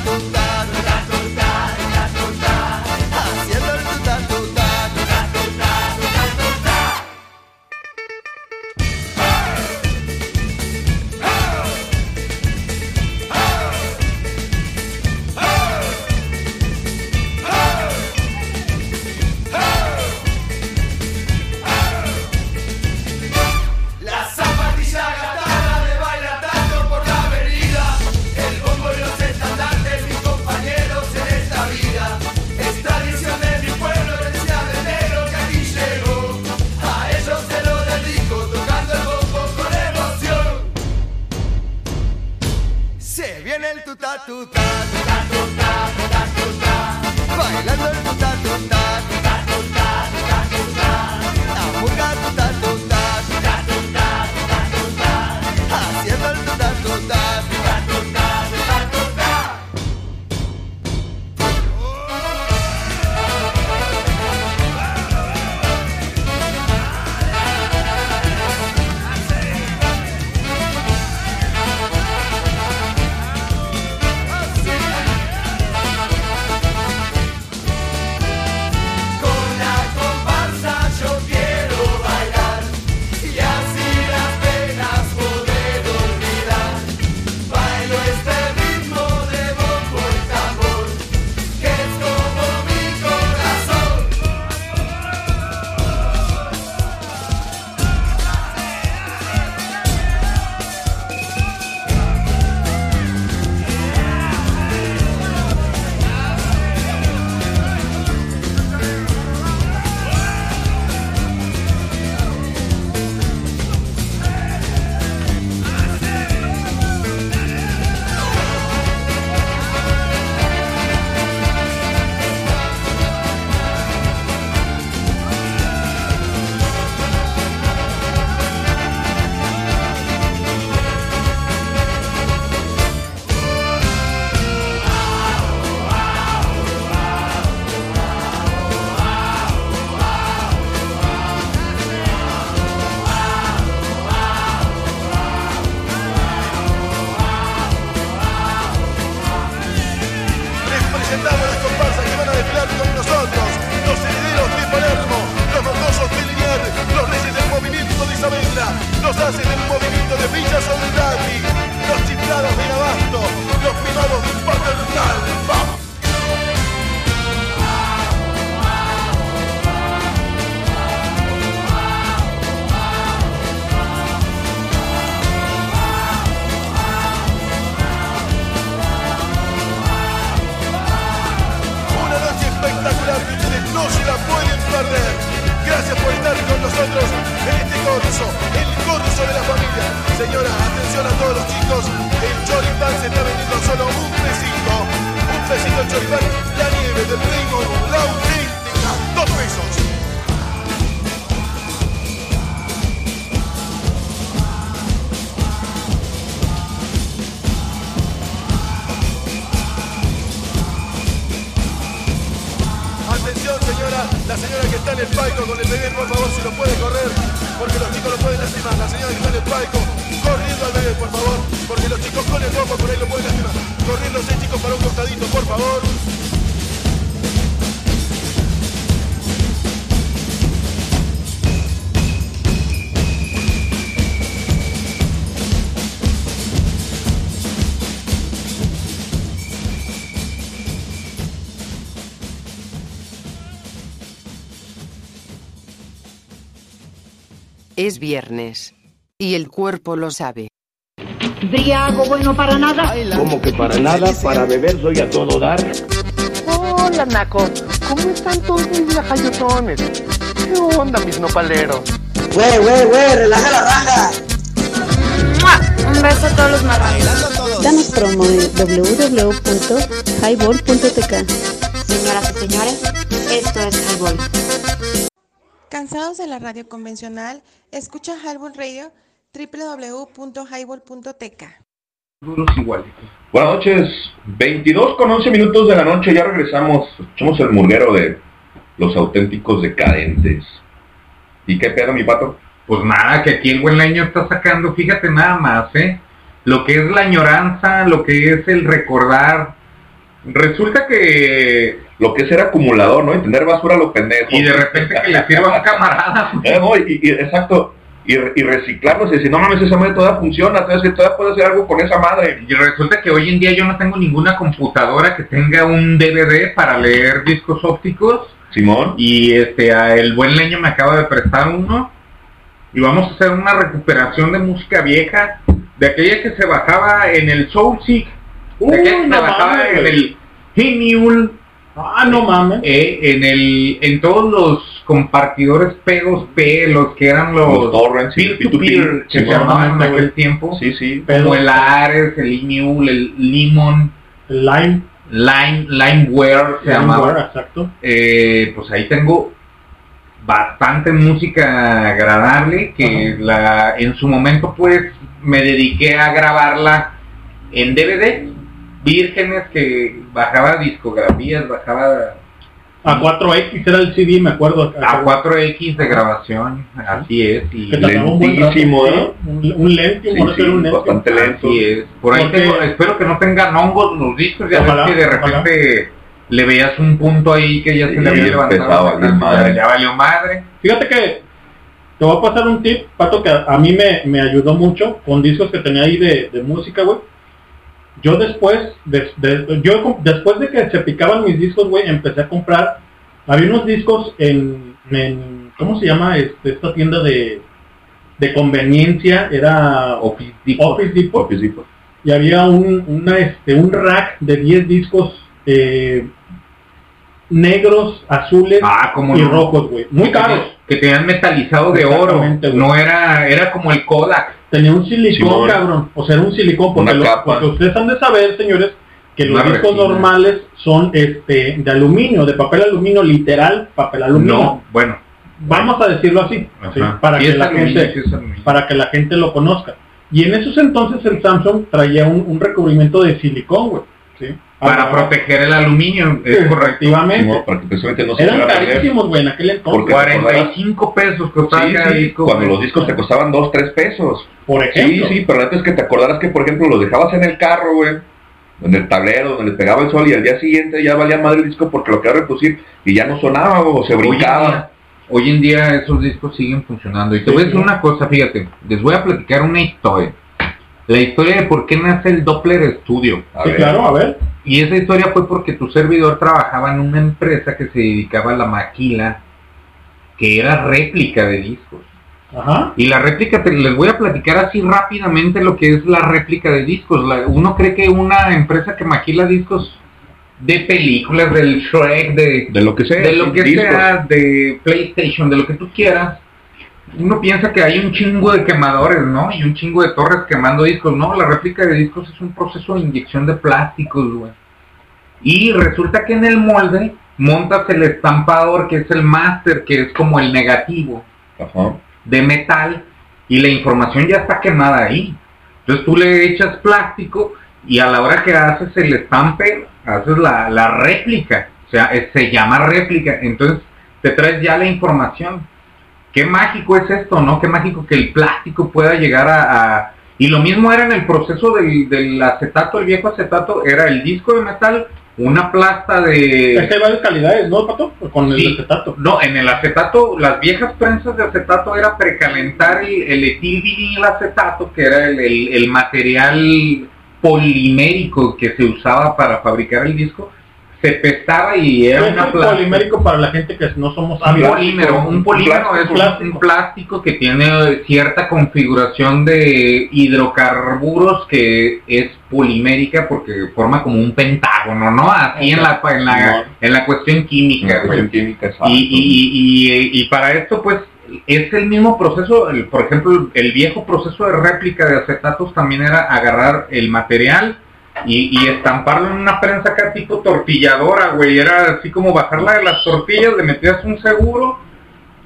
Viernes. Y el cuerpo lo sabe. Briago bueno para nada. Como que para nada? Para beber soy a todo dar. Hola, Naco. ¿Cómo están todos mis lajayotones? ¿Qué onda, mis nopaleros? Güey, güey, güey, relaja la raja. Un beso a todos los marranos. Danos promo en www.highball.tk. Señoras y señores, esto es Highball. Cansados de la radio convencional, escucha Highball Radio www.highball.tk. Buenas noches, 22 con 11 minutos de la noche, ya regresamos, echamos el murguero de los auténticos decadentes. ¿Y qué pedo, mi pato? Pues nada, que aquí el buen leño está sacando, fíjate nada más, ¿eh? Lo que es la añoranza, lo que es el recordar. Resulta que lo que es ser acumulador, ¿no? Y tener basura a los pendejos. Y de repente que le sirva a un camarada. Eh, no, y, y- exacto. Y, y reciclarlos y decir, no mames, esa madre todavía funciona, sabes que todavía puedo hacer algo con esa madre. Y resulta que hoy en día yo no tengo ninguna computadora que tenga un DVD para leer discos ópticos. Simón. Y este, a el buen leño me acaba de prestar uno. Y vamos a hacer una recuperación de música vieja. De aquella que se bajaba en el Soulseek. De aquella que se bajaba en el Hemule. Ah, no mames. Eh, en el en todos los compartidores P2P, los que eran los, Los torrents y peer-to-peer, P2P, que se llamaban en aquel tiempo. Sí, sí. Como el Ares, el Emule, el Limon, El Lime. Lime, Limeware se llamaba. Limeware, exacto. Eh, pues ahí tengo bastante música agradable que la en su momento pues me dediqué a grabarla en DVD vírgenes que bajaba discografías bajaba A 4X era el CD, me acuerdo. a 4X de grabación así es y Que rato, lentísimo. ¿no? Un, un Lentium, Sí, sí, un Lentium. bastante lento. Así es. Por ahí tengo- espero que no tengan hongos los discos, ya Ojalá, ves que de repente le veías un punto ahí que ya se Sí, le había levantado. madre. Ya valió madre. Fíjate que te voy a pasar un tip, Pato, que a, a mí me, me ayudó mucho con discos que tenía ahí de, de música, güey. Yo después, des- de- yo después de que se picaban mis discos, güey, empecé a comprar. Había unos discos en, en ¿cómo se llama este, esta tienda de, de conveniencia? Era Office Depot. Office Depot. Office Depot. Y había un, una, este, un rack de 10 discos eh, negros, azules Ah, y no. rojos, güey. Muy caros. Te- Que tenían metalizado de oro. Güey. No era, era como el Kodak. Tenía un silicón, Simón. cabrón. O sea, era un silicón. Porque, Una lo- capa. porque ustedes han de saber, señores, que los Una discos resina. normales son este de aluminio, de papel aluminio, literal, papel aluminio. No, bueno. Vamos a decirlo así, para, Sí que la aluminio, gente, sí para que la gente lo conozca. Y en esos entonces el Samsung traía un, un recubrimiento de silicón, güey. ¿Sí? Para Ah, proteger el aluminio, es correcto. Efectivamente. Simón, para que precisamente no se Eran carísimos, güey, en aquel entonces. Porque- 45 pesos costaba Sí, cada sí, disco. cuando los discos te costaban 2, 3 pesos. Por Sí, ejemplo. sí, pero antes que te acordaras que, por ejemplo, los dejabas en el carro, güey, en el tablero, donde les pegaba el sol y al día siguiente ya valía madre el disco porque lo quería reproducir y ya no sonaba o se Hoy en, brincaba. día, hoy en día esos discos siguen funcionando. Y te Sí, voy a decir sí. una cosa, fíjate, les voy a platicar una historia. La historia de por qué nace el Doppler Studio. A Sí, ver. claro, a ver. Y esa historia fue porque tu servidor trabajaba en una empresa que se dedicaba a la maquila, que era réplica de discos. Ajá. Y la réplica, te- les voy a platicar así rápidamente lo que es la réplica de discos. La- uno cree que una empresa que maquila discos de películas, del Shrek, de, De lo que sea. de lo que discos. sea, de PlayStation, de lo que tú quieras, uno piensa que hay un chingo de quemadores, ¿no? Y un chingo de torres quemando discos. No, la réplica de discos es un proceso de inyección de plásticos, güey. Y resulta que en el molde montas el estampador, que es el máster, que es como el negativo Ajá. de metal, y la información ya está quemada ahí. Entonces tú le echas plástico y a la hora que haces el estampe, haces la, la réplica. O sea, se llama réplica. Entonces te traes ya la información. Qué mágico es esto, ¿no? Qué mágico que el plástico pueda llegar a... a- Y lo mismo era en el proceso del, del acetato, el viejo acetato, era el disco de metal, una plasta de... Es que hay varias calidades, ¿no, Pato? Con el Sí. acetato. No, en el acetato, las viejas prensas de acetato era precalentar el, el etilvinil acetato, que era el, el- el material polimérico que se usaba para fabricar el disco, se pestaba y era ¿Qué es una el plasta. polimérico para la gente que no somos Un polímero, un polímero es un- plástico. un plástico que tiene cierta configuración de hidrocarburos que es polimérica porque forma como un pentágono, ¿no? Así en la, en la, en la cuestión química. Cuestión química, exacto. Y, y, y, y para esto, pues, es el mismo proceso, el- por ejemplo, el viejo proceso de réplica de acetatos también era agarrar el material y, y estamparlo en una prensa acá tipo tortilladora, güey, era así como bajarla de las tortillas, le metías un seguro,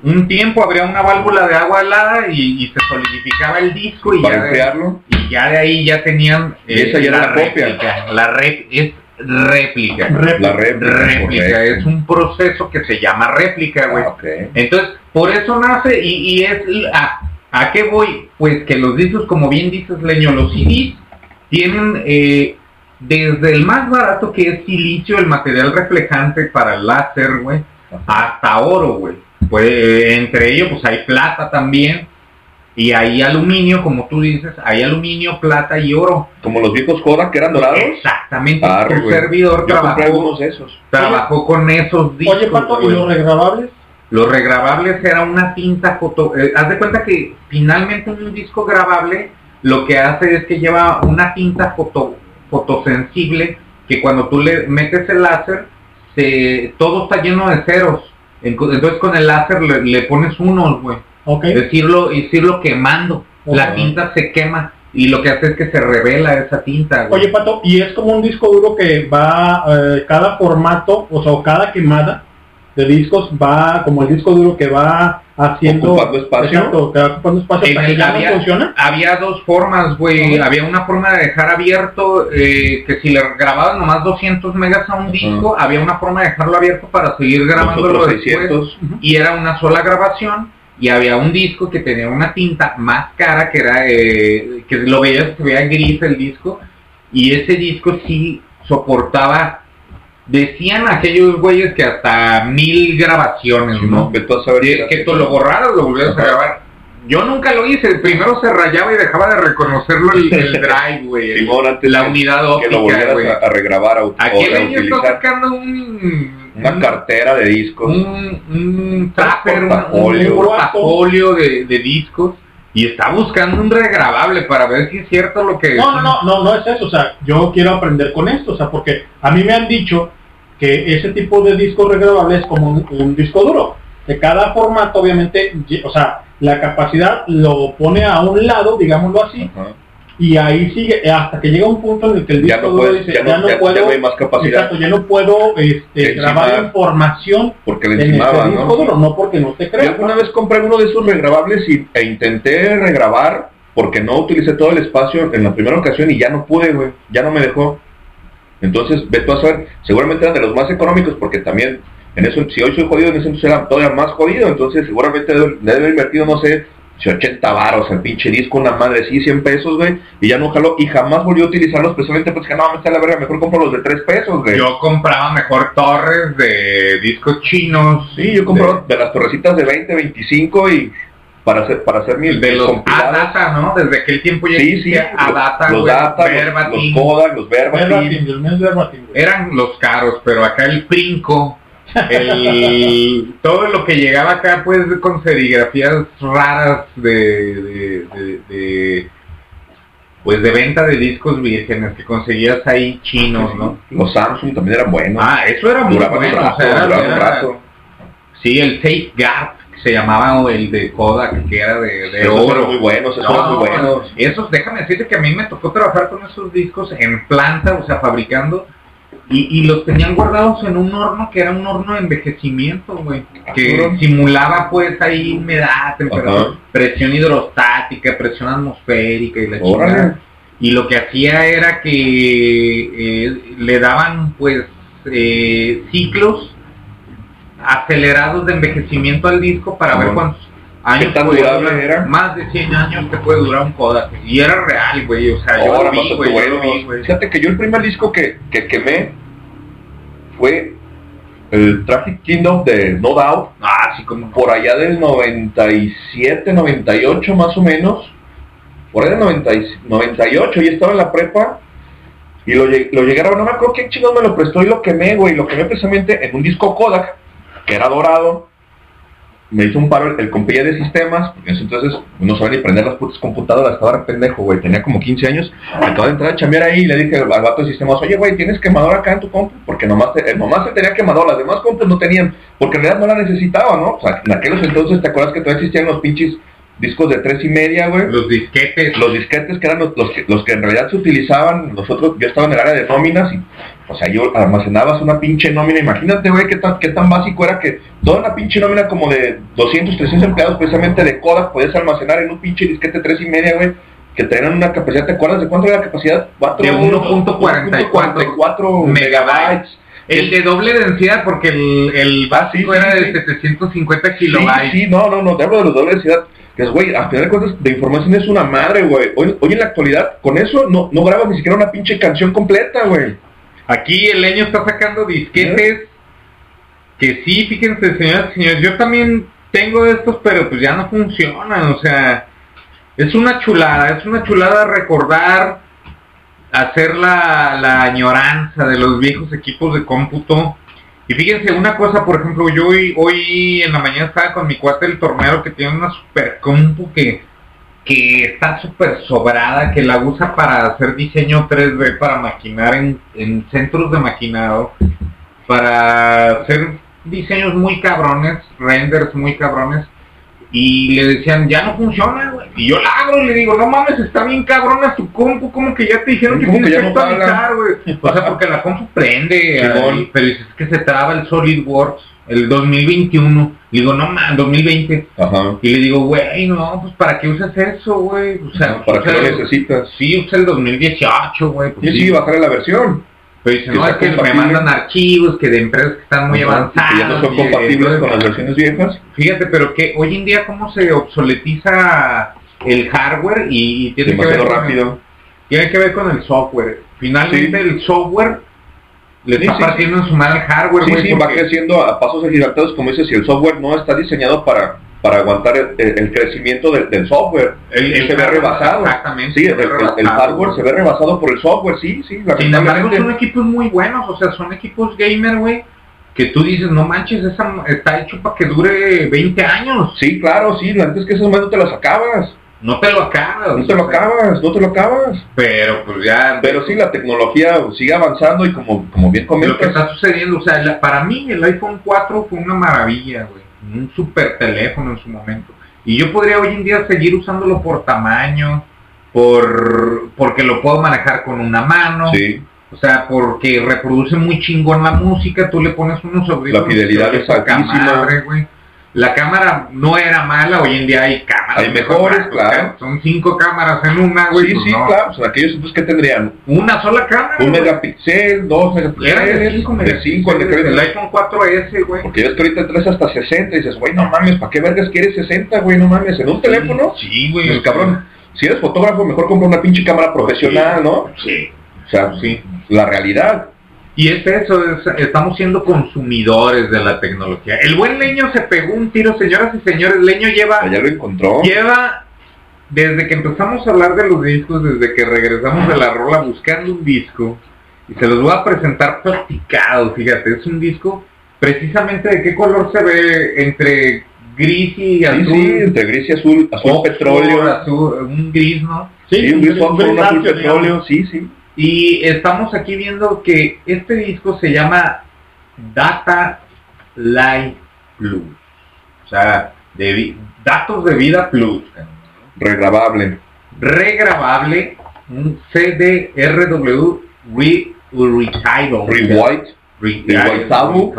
un tiempo habría una válvula de agua helada y, y se solidificaba el disco y Para ya, de, y ya de ahí ya tenían eh, esa ya era la copia. réplica, la rep- es réplica. La réplica, réplica, es un proceso que se llama réplica, güey. Ah. Entonces, por eso nace y, y es a, ¿a qué voy? Pues que los discos, como bien dices, Leño, los CDs tienen eh, desde el más barato que es silicio, el material reflejante para el láser, güey, hasta oro, güey. Pues entre ellos, pues hay plata también. Y hay aluminio, como tú dices, hay aluminio, plata y oro. Como los viejos Kodak que eran dorados. Exactamente. Tu güey. servidor Yo trabajó, algunos de esos. trabajó con esos discos. Oye, Pato, ¿y los regrabables? Los regrabables era una tinta foto. eh, haz de cuenta que finalmente un disco grabable lo que hace es que lleva una tinta foto, fotosensible que cuando tú le metes el láser, se, todo está lleno de ceros. Entonces con el láser le, le pones unos, güey. Decirlo, irlo quemando. La tinta se quema y lo que hace es que se revela esa tinta, güey. Oye, Pato, y es como un disco duro que va, eh, cada formato, o sea, o cada quemada de discos va, como el disco duro que va haciendo... Ocupando espacio. Exacto, que va ocupando espacio En que el- ya no había, funciona. había dos formas, güey. Había una forma de dejar abierto eh, que si le grababas nomás 200 megas a un disco, había una forma de dejarlo abierto para seguir grabándolo después. 600. Y era una sola grabación. Y había un disco que tenía una tinta más cara que era eh, que lo veías se veía gris el disco. Y ese disco sí soportaba. Decían aquellos güeyes que hasta mil grabaciones, ¿no? Que tú, a Que, que tú lo borraras, lo volvieras a grabar. Yo nunca lo hice. Primero se rayaba y dejaba de reconocerlo el, el drive, güey. Simón, antes la unidad Que lo óptica, volvieras a, a regrabar o, o Aquí reutilizar. sacando un, Una un- cartera de discos. un, un un- portafolio. un portafolio de, de discos y está buscando un regrabable para ver si es cierto lo que No, no, no, no, no es eso, o sea, yo quiero aprender con esto, o sea, porque a mí me han dicho que ese tipo de disco regrabable es como un, un disco duro, de cada formato obviamente, o sea, la capacidad lo pone a un lado, digámoslo así. Y ahí sigue hasta que llega un punto en el que el Ya disco no duro puedes- dice, ya ya no- no, ya- ya puedo, no hay más capacidad. exacto, ya no puedo este, grabar información Porque le en encimaba, ese disco ¿no? duro, no porque no te Yo creo. alguna vez compré uno de esos regrabables y, e intenté regrabar porque no utilicé todo el espacio en la primera ocasión y ya no pude, güey. Ya no me dejó. Entonces, ve tú a saber, seguramente eran de los más económicos porque también en eso, si hoy soy jodido, en ese entonces era todavía más jodido. Entonces, seguramente debe debe haber invertido, no sé, si 80 varos el pinche disco, una madre, sí, 100 pesos, güey. Y ya no jaló y jamás volvió a utilizarlos precisamente porque no, me está la verga, mejor compro los de 3 pesos, güey. yo compraba mejor torres de discos chinos Sí, yo compro de, las torrecitas de 20, 25 y para hacer para hacer mis, de los. A-Data, ¿no? Desde aquel tiempo ya Sí, sí, A-Data, los güey, Data, los, Verbatim. los Kodak, los Verbatim. Verbatim, eran los caros, pero acá el Princo, el, todo lo que llegaba acá pues con serigrafías raras de, de, de- de- pues de venta de discos vírgenes que conseguías ahí chinos, ¿no? Los Samsung también eran buenos. Ah, eso era muy bueno, rato, o sea, era- duraban un rato. Sí, el Take Gap que se llamaba o el de Kodak que era de, de Esos oro. eran muy buenos, esos eran muy buenos. Esos, déjame decirte que a mí me tocó trabajar con esos discos en planta, o sea, fabricando, y, y los tenían guardados en un horno que era un horno de envejecimiento, güey, que cabrón. simulaba pues ahí humedad, temperatura, Ajá. presión hidrostática, presión atmosférica y la chingada. Y lo que hacía era que eh, le daban pues eh, ciclos acelerados de envejecimiento al disco para ver cuántos años tan durable era? Más de 100 años te puede durar un Kodak. Y era real, güey. O sea, yo Ahora, lo vi, bastante güey. yo lo vi, güey. Fíjate que yo el primer disco que, que quemé fue el Traffic Kingdom de No Doubt, Ah, sí, como por allá del 97, 98 más o menos, por ahí del 90 y- 98, y estaba en la prepa, y lo, lle- lo llegué a grabar, no me acuerdo quién chingón me lo prestó y lo quemé, güey, lo quemé precisamente en un disco Kodak, que era dorado, me hizo un paro el, compilla de sistemas, porque en ese entonces no sabía ni prender las putas computadoras, estaba re pendejo, güey, tenía como 15 años, acabo de entrar a chambear ahí y le dije al, al vato de sistemas, oye, güey, ¿tienes quemador acá en tu compu? Porque nomás, te- eh, nomás se tenía quemador, las demás compus no tenían, porque en realidad no la necesitaba, ¿no? O sea, en aquellos entonces, ¿te acuerdas que todavía existían los pinches discos de tres y media, güey? Los disquetes. Los disquetes que eran los, los que, los que en realidad se utilizaban, nosotros, yo estaba en el área de nóminas y, o sea, yo almacenabas una pinche nómina, imagínate, güey, qué tan, qué tan básico era que toda una pinche nómina como de 200, 300 empleados precisamente de Kodak podías almacenar en un pinche disquete tres y media, güey, que tenían una capacidad, ¿te acuerdas de cuánto era la capacidad? Cuatro- De 1.44 1.44 megabytes. El de doble densidad, porque el, el básico sí, era sí, de sí. 750 Sí, kilobytes. sí, no, no, no, te hablo de los doble densidad. Que es, güey, a final de cuentas, de información es una madre, güey. Hoy, hoy en la actualidad, con eso no, no grabas ni siquiera una pinche canción completa, güey. Aquí el leño está sacando disquetes que sí, fíjense, señoras y señores, yo también tengo estos, pero pues ya no funcionan, o sea, es una chulada, es una chulada recordar, hacer la, la añoranza de los viejos equipos de cómputo. Y fíjense, una cosa, por ejemplo, yo hoy, hoy en la mañana estaba con mi cuate el tornero que tiene una super compu que, que está súper sobrada, que la usa para hacer diseño 3D, para maquinar en, en centros de maquinado, para hacer diseños muy cabrones, renders muy cabrones, y le decían, ya no funciona, güey. Y yo la abro y le digo, no mames, está bien cabrona tu compu, como que ya te dijeron que ¿Cómo que tienes que no actualizar, güey. O sea, porque la compu prende, ahí, pero dices que se traba el SolidWorks, el 2021. Y digo, no mames, 2020. Ajá. Y le digo, güey, no, pues ¿para qué usas eso, güey? O sea, ¿Para qué lo necesitas? Sí, usa el 2018, güey. pues Sí, sí, bajarle la versión. Pero dice, que no, es que me mandan archivos que de empresas que están muy avanzadas. que ya no son compatibles con las versiones viejas. Fíjate, pero que hoy en día cómo se obsoletiza el hardware y, y tiene que ver Demasiado con- rápido. tiene que ver con el software. Finalmente el software le Sí, está sí, partiendo en su madre al hardware, Sí, güey. sí, va porque- creciendo a pasos agigantados, como dices, si el software no está diseñado para, para aguantar el, crecimiento del, del software. El- el se ve rebasado. exactamente, Sí, el, hardware se ve rebasado por el software, sí, sí. Sin embargo, son equipos muy buenos, o sea, son equipos gamer, güey, que tú dices, no manches, esa está hecho para que dure 20 años. Sí, claro, sí, la neta es que esas más no te las acabas. No te lo acabas. No te lo acabas, no te lo acabas. Pero pues ya... Pero sí, la tecnología sigue avanzando y como, como bien lo que comentas, está sucediendo, o sea, la- para mí el iPhone 4 fue una maravilla, güey. Un super teléfono en su momento. Y yo podría hoy en día seguir usándolo por tamaño, por porque lo puedo manejar con una mano. sí, O sea, porque reproduce muy chingón la música, tú le pones unos audífonos. La fidelidad es altísima. madre, güey. La cámara no era mala, hoy en día hay cámaras. Hay mejores, claro. Son cinco cámaras en una, güey. sí, pues sí, no. claro, pues aquellos entonces que tendrían Una sola cámara. un güey. megapíxel, dos Era de megapíxeles, 5 de 5 en aquel El iPhone 4S, güey. Porque ya es que ahorita traes hasta 60 y dices, güey, no mames, ¿para qué vergas quieres 60, güey? No mames, en un teléfono. Sí, güey. Pues, cabrón, si eres fotógrafo, mejor compra una pinche cámara profesional, ¿no? Sí. O sea, Sí. la realidad. Y es eso, es- estamos siendo consumidores de la tecnología. El buen Leño se pegó un tiro, señoras y señores. Leño lleva, Ya lo encontró. lleva, desde que empezamos a hablar de los discos, desde que regresamos de la rola buscando un disco, y se los voy a presentar platicado, fíjate, es un disco precisamente de qué color se ve entre gris y azul. sí, entre gris y azul, azul Oxford, petróleo. azul, un gris, ¿no? Sí, un gris un azul petróleo, sí, sí. Y estamos aquí viendo que este disco se llama Data Life Plus. O sea, de vi- datos de vida plus. Regrabable. Regrabable, un CDRW re. Rewriteable. Retyable.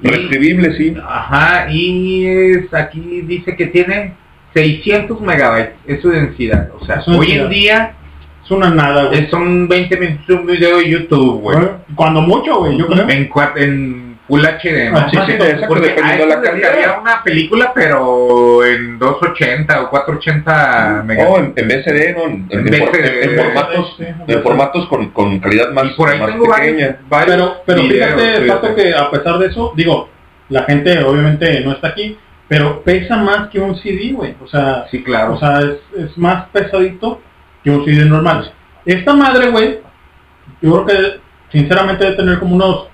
Y- Reescribible, sí. Ajá, y es, aquí dice que tiene 600 megabytes, es su densidad. O sea, hoy en día una nada, güey. son 20 minutos de un video de YouTube, güey. Cuando mucho, güey, yo creo. En, en Full HD, ¿no? Ah, sí, sí, exacto, Porque dependiendo a de la calidad. una película, pero en 280 o 480 O megabytes. en, en BCD, ¿no? En, en En for- BCD, en- en formatos, sí, en formatos con, con calidad más, y por ahí más tengo varios, pequeña. varios Pero, pero videos, fíjate, fíjate. Pato, que a pesar de eso, digo, la gente obviamente no está aquí, pero pesa más que un CD, güey. O sea, Sí, claro. o sea es, es más pesadito que un CD normal. Esta madre, güey, yo creo que sinceramente debe tener como unos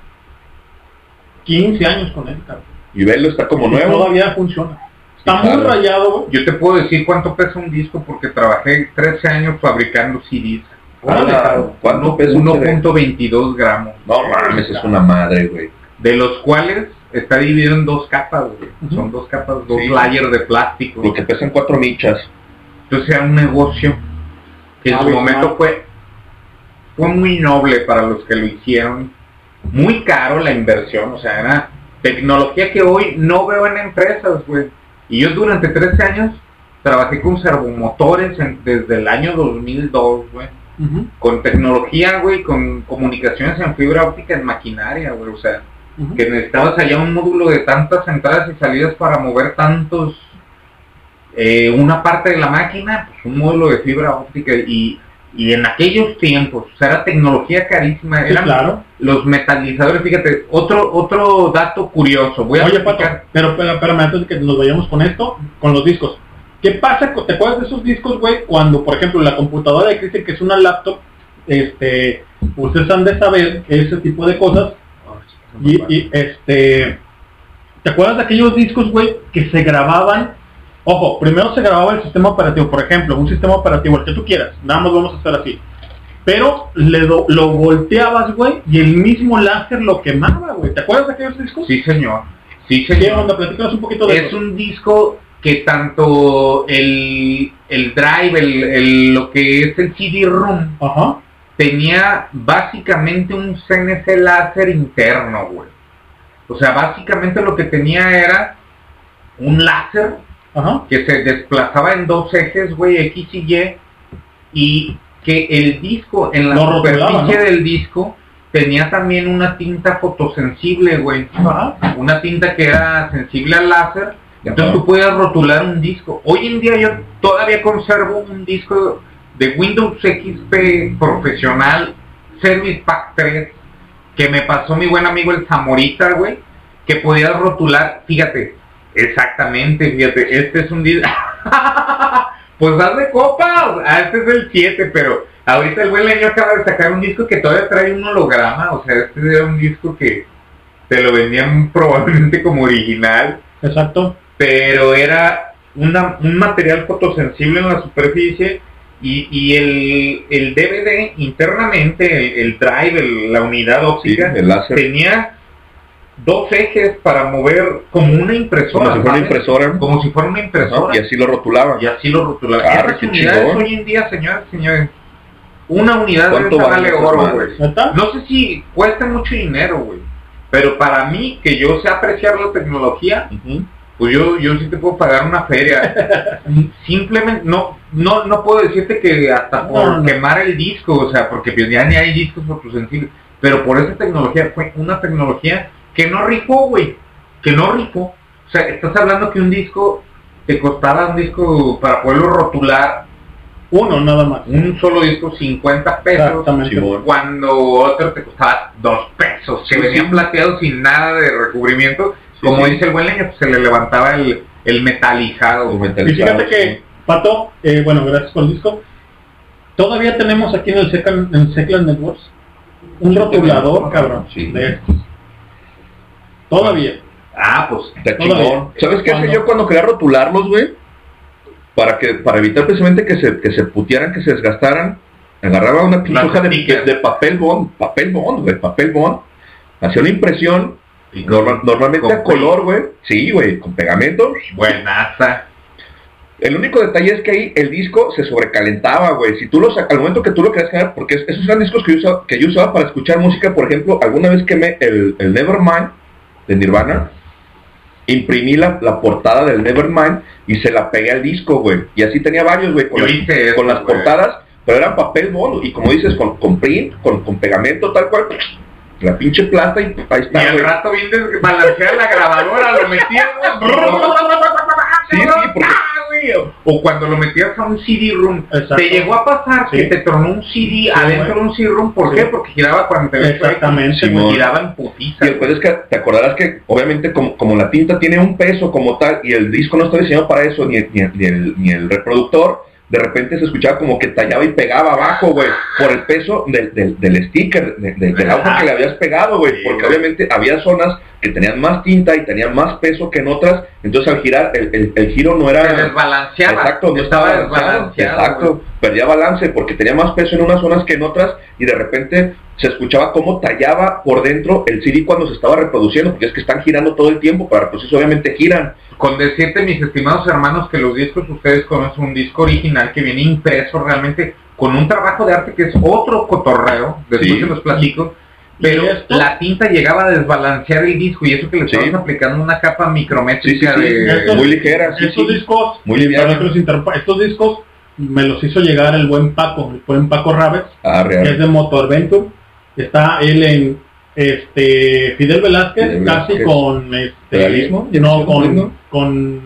15 años con él, cabrón. Y velo, está como Y nuevo. Todavía funciona. Está muy rayado, güey. Yo te puedo decir cuánto pesa un disco porque trabajé 13 años fabricando CDs. Ah. ¿Cuánto pesa un CD? 1.22 gramos. No mames, es una madre, güey. De los cuales está dividido en dos capas, güey. Son dos capas, dos Sí. layers de plástico. Lo que pesan cuatro michas. Entonces era un negocio que en su momento fue, fue muy noble para los que lo hicieron. Muy caro la inversión, o sea, era tecnología que hoy no veo en empresas, güey. Y yo durante 13 años trabajé con servomotores en- desde el año 2002, güey. Con tecnología, güey, con comunicaciones en fibra óptica en maquinaria, güey. O sea, que necesitabas allá un módulo de tantas entradas y salidas para mover tantos eh, una parte de la máquina, pues un módulo de fibra óptica y, y en aquellos tiempos, o sea, era tecnología carísima, Sí, eran claro. los metalizadores, fíjate, otro otro dato curioso, voy a Oye, Pato, pero, pero espérame, antes de que nos vayamos con esto, con los discos. ¿Qué pasa? con- ¿Te acuerdas de esos discos, güey? Cuando, por ejemplo, la computadora de Cristian, que es una laptop, este, ustedes han de saber ese tipo de cosas. Y, y, este, ¿te acuerdas de aquellos discos, güey, que se grababan? Ojo, primero se grababa el sistema operativo, por ejemplo, un sistema operativo, el que tú quieras, nada más vamos a hacer así. Pero le do- lo volteabas, güey, y el mismo láser lo quemaba, güey. ¿Te acuerdas de aquellos discos? Sí, señor. Sí, ¿Qué señor. onda? Platícanos un poquito de es eso. un disco que tanto el, el drive, el, el- lo que es el CD-ROM, tenía básicamente un CNC láser interno, güey. O sea, básicamente lo que tenía era un láser que se desplazaba en dos ejes, güey, X y Y, y que el disco, en la Lo superficie rotulaba, ¿no? del disco, tenía también una tinta fotosensible, güey. Una tinta que era sensible al láser. Entonces tú podías rotular un disco. Hoy en día yo todavía conservo un disco de Windows XP profesional, Service Pack 3, que me pasó mi buen amigo el Zamorita, güey, que podías rotular, fíjate, exactamente, fíjate, este es un disco... pues dale copas, ah, este es el 7, pero ahorita el buen leño acaba de sacar un disco que todavía trae un holograma, o sea, este era un disco que te lo vendían probablemente como original. Exacto. Pero era una, un material fotosensible en la superficie y, y el, el DVD internamente, el, el drive, el- la unidad óptica, el láser. tenía dos ejes para mover como una impresora. Como si fuera una impresora. Como si fuera una impresora. Y así lo rotulaban. Y así lo rotulaban. Ah, Esas qué unidades chingón. hoy en día, señores, señores, una unidad de ¿Cuánto esa vale oro, güey. No sé si cuesta mucho dinero, güey. Pero para mí, que yo sé apreciar la tecnología, pues yo, yo sí te puedo pagar una feria. Simplemente, no, no, no puedo decirte que hasta por No, no. quemar el disco, o sea, porque pues ya ni hay discos fotosensibles. Pero por esa tecnología, fue una tecnología que no rifó, güey. Que no rifó. O sea, estás hablando que un disco te costaba un disco para poderlo rotular. Uno nada más. Un solo disco 50 pesos. Cuando otro te costaba 2 pesos. Que Sí, venían sí. plateados sin nada de recubrimiento. Como sí. dice el buen leño, pues se le levantaba el, el metalizado. Y fíjate que, Pato, eh, bueno, gracias por el disco. Todavía tenemos aquí en el Seclan, en Seclan Networks un rotulador, cabrón. de estos. Todavía. Ah, pues Está Todavía. chingón. ¿Sabes qué hacía yo cuando quería rotularlos, güey? Para que para evitar precisamente que se que se putearan, que se desgastaran, agarraba una pinche hoja de, papel bond, papel bond, güey, papel bond, hacía una impresión, norma- normalmente a color, güey, sí, güey, con pegamento. Buenaza. El único detalle es que ahí el disco se sobrecalentaba, güey. Si tú lo sacas, al momento que tú lo querías cambiar, porque es- esos eran discos que yo, usaba, que yo usaba para escuchar música, por ejemplo, alguna vez quemé el, el Nevermind de Nirvana, imprimí la, la portada del Nevermind y se la pegué al disco, güey. Y así tenía varios, güey, con, las- hice eso, con las güey. portadas, pero eran papel bond, y como dices, con, con print, con, con pegamento tal cual, la pinche plata y ahí Y está, al güey. rato bien desbalanceada la grabadora, lo. Sí, sí, porque- O cuando lo metías a un CD-ROOM. Exacto. Te llegó a pasar que Sí. te tronó un CD adentro güey. de un CD-ROOM. ¿Por Sí. qué? Porque giraba 48 Exactamente, X, güey. giraba en putiza. Y después es que te acordarás que obviamente como, como la tinta tiene un peso como tal y el disco no está diseñado para eso, ni, el- ni, el- ni el, ni el reproductor, de repente se escuchaba como que tallaba y pegaba abajo, güey, por el peso del, del, del sticker, de- de- del auto que le habías pegado, güey, Sí, porque obviamente había zonas que tenían más tinta y tenían más peso que en otras, entonces al girar, el, el, el giro no era... Se desbalanceaba. Exacto, no Estaba estaba balanceado. desbalanceado, Exacto, perdía balance porque tenía más peso en unas zonas que en otras y de repente se escuchaba cómo tallaba por dentro el CD cuando se estaba reproduciendo, porque es que están girando todo el tiempo, para reproducirse obviamente giran. Con decirte, mis estimados hermanos, que los discos ustedes conocen un disco original que viene impreso realmente con un trabajo de arte que es otro cotorreo, después Sí. se los platico, Pero la tinta llegaba a desbalancear el disco y eso que le estabas aplicando una capa micrométrica Sí, sí, sí. de... Estos- muy ligera, sí, estos sí. discos, Muy interrumpa, estos discos me los hizo llegar el buen Paco, el buen Paco Ah, que es de Motor Adventure. Está él en este Fidel Velázquez, Fidel casi con este ¿Realismo? no con, con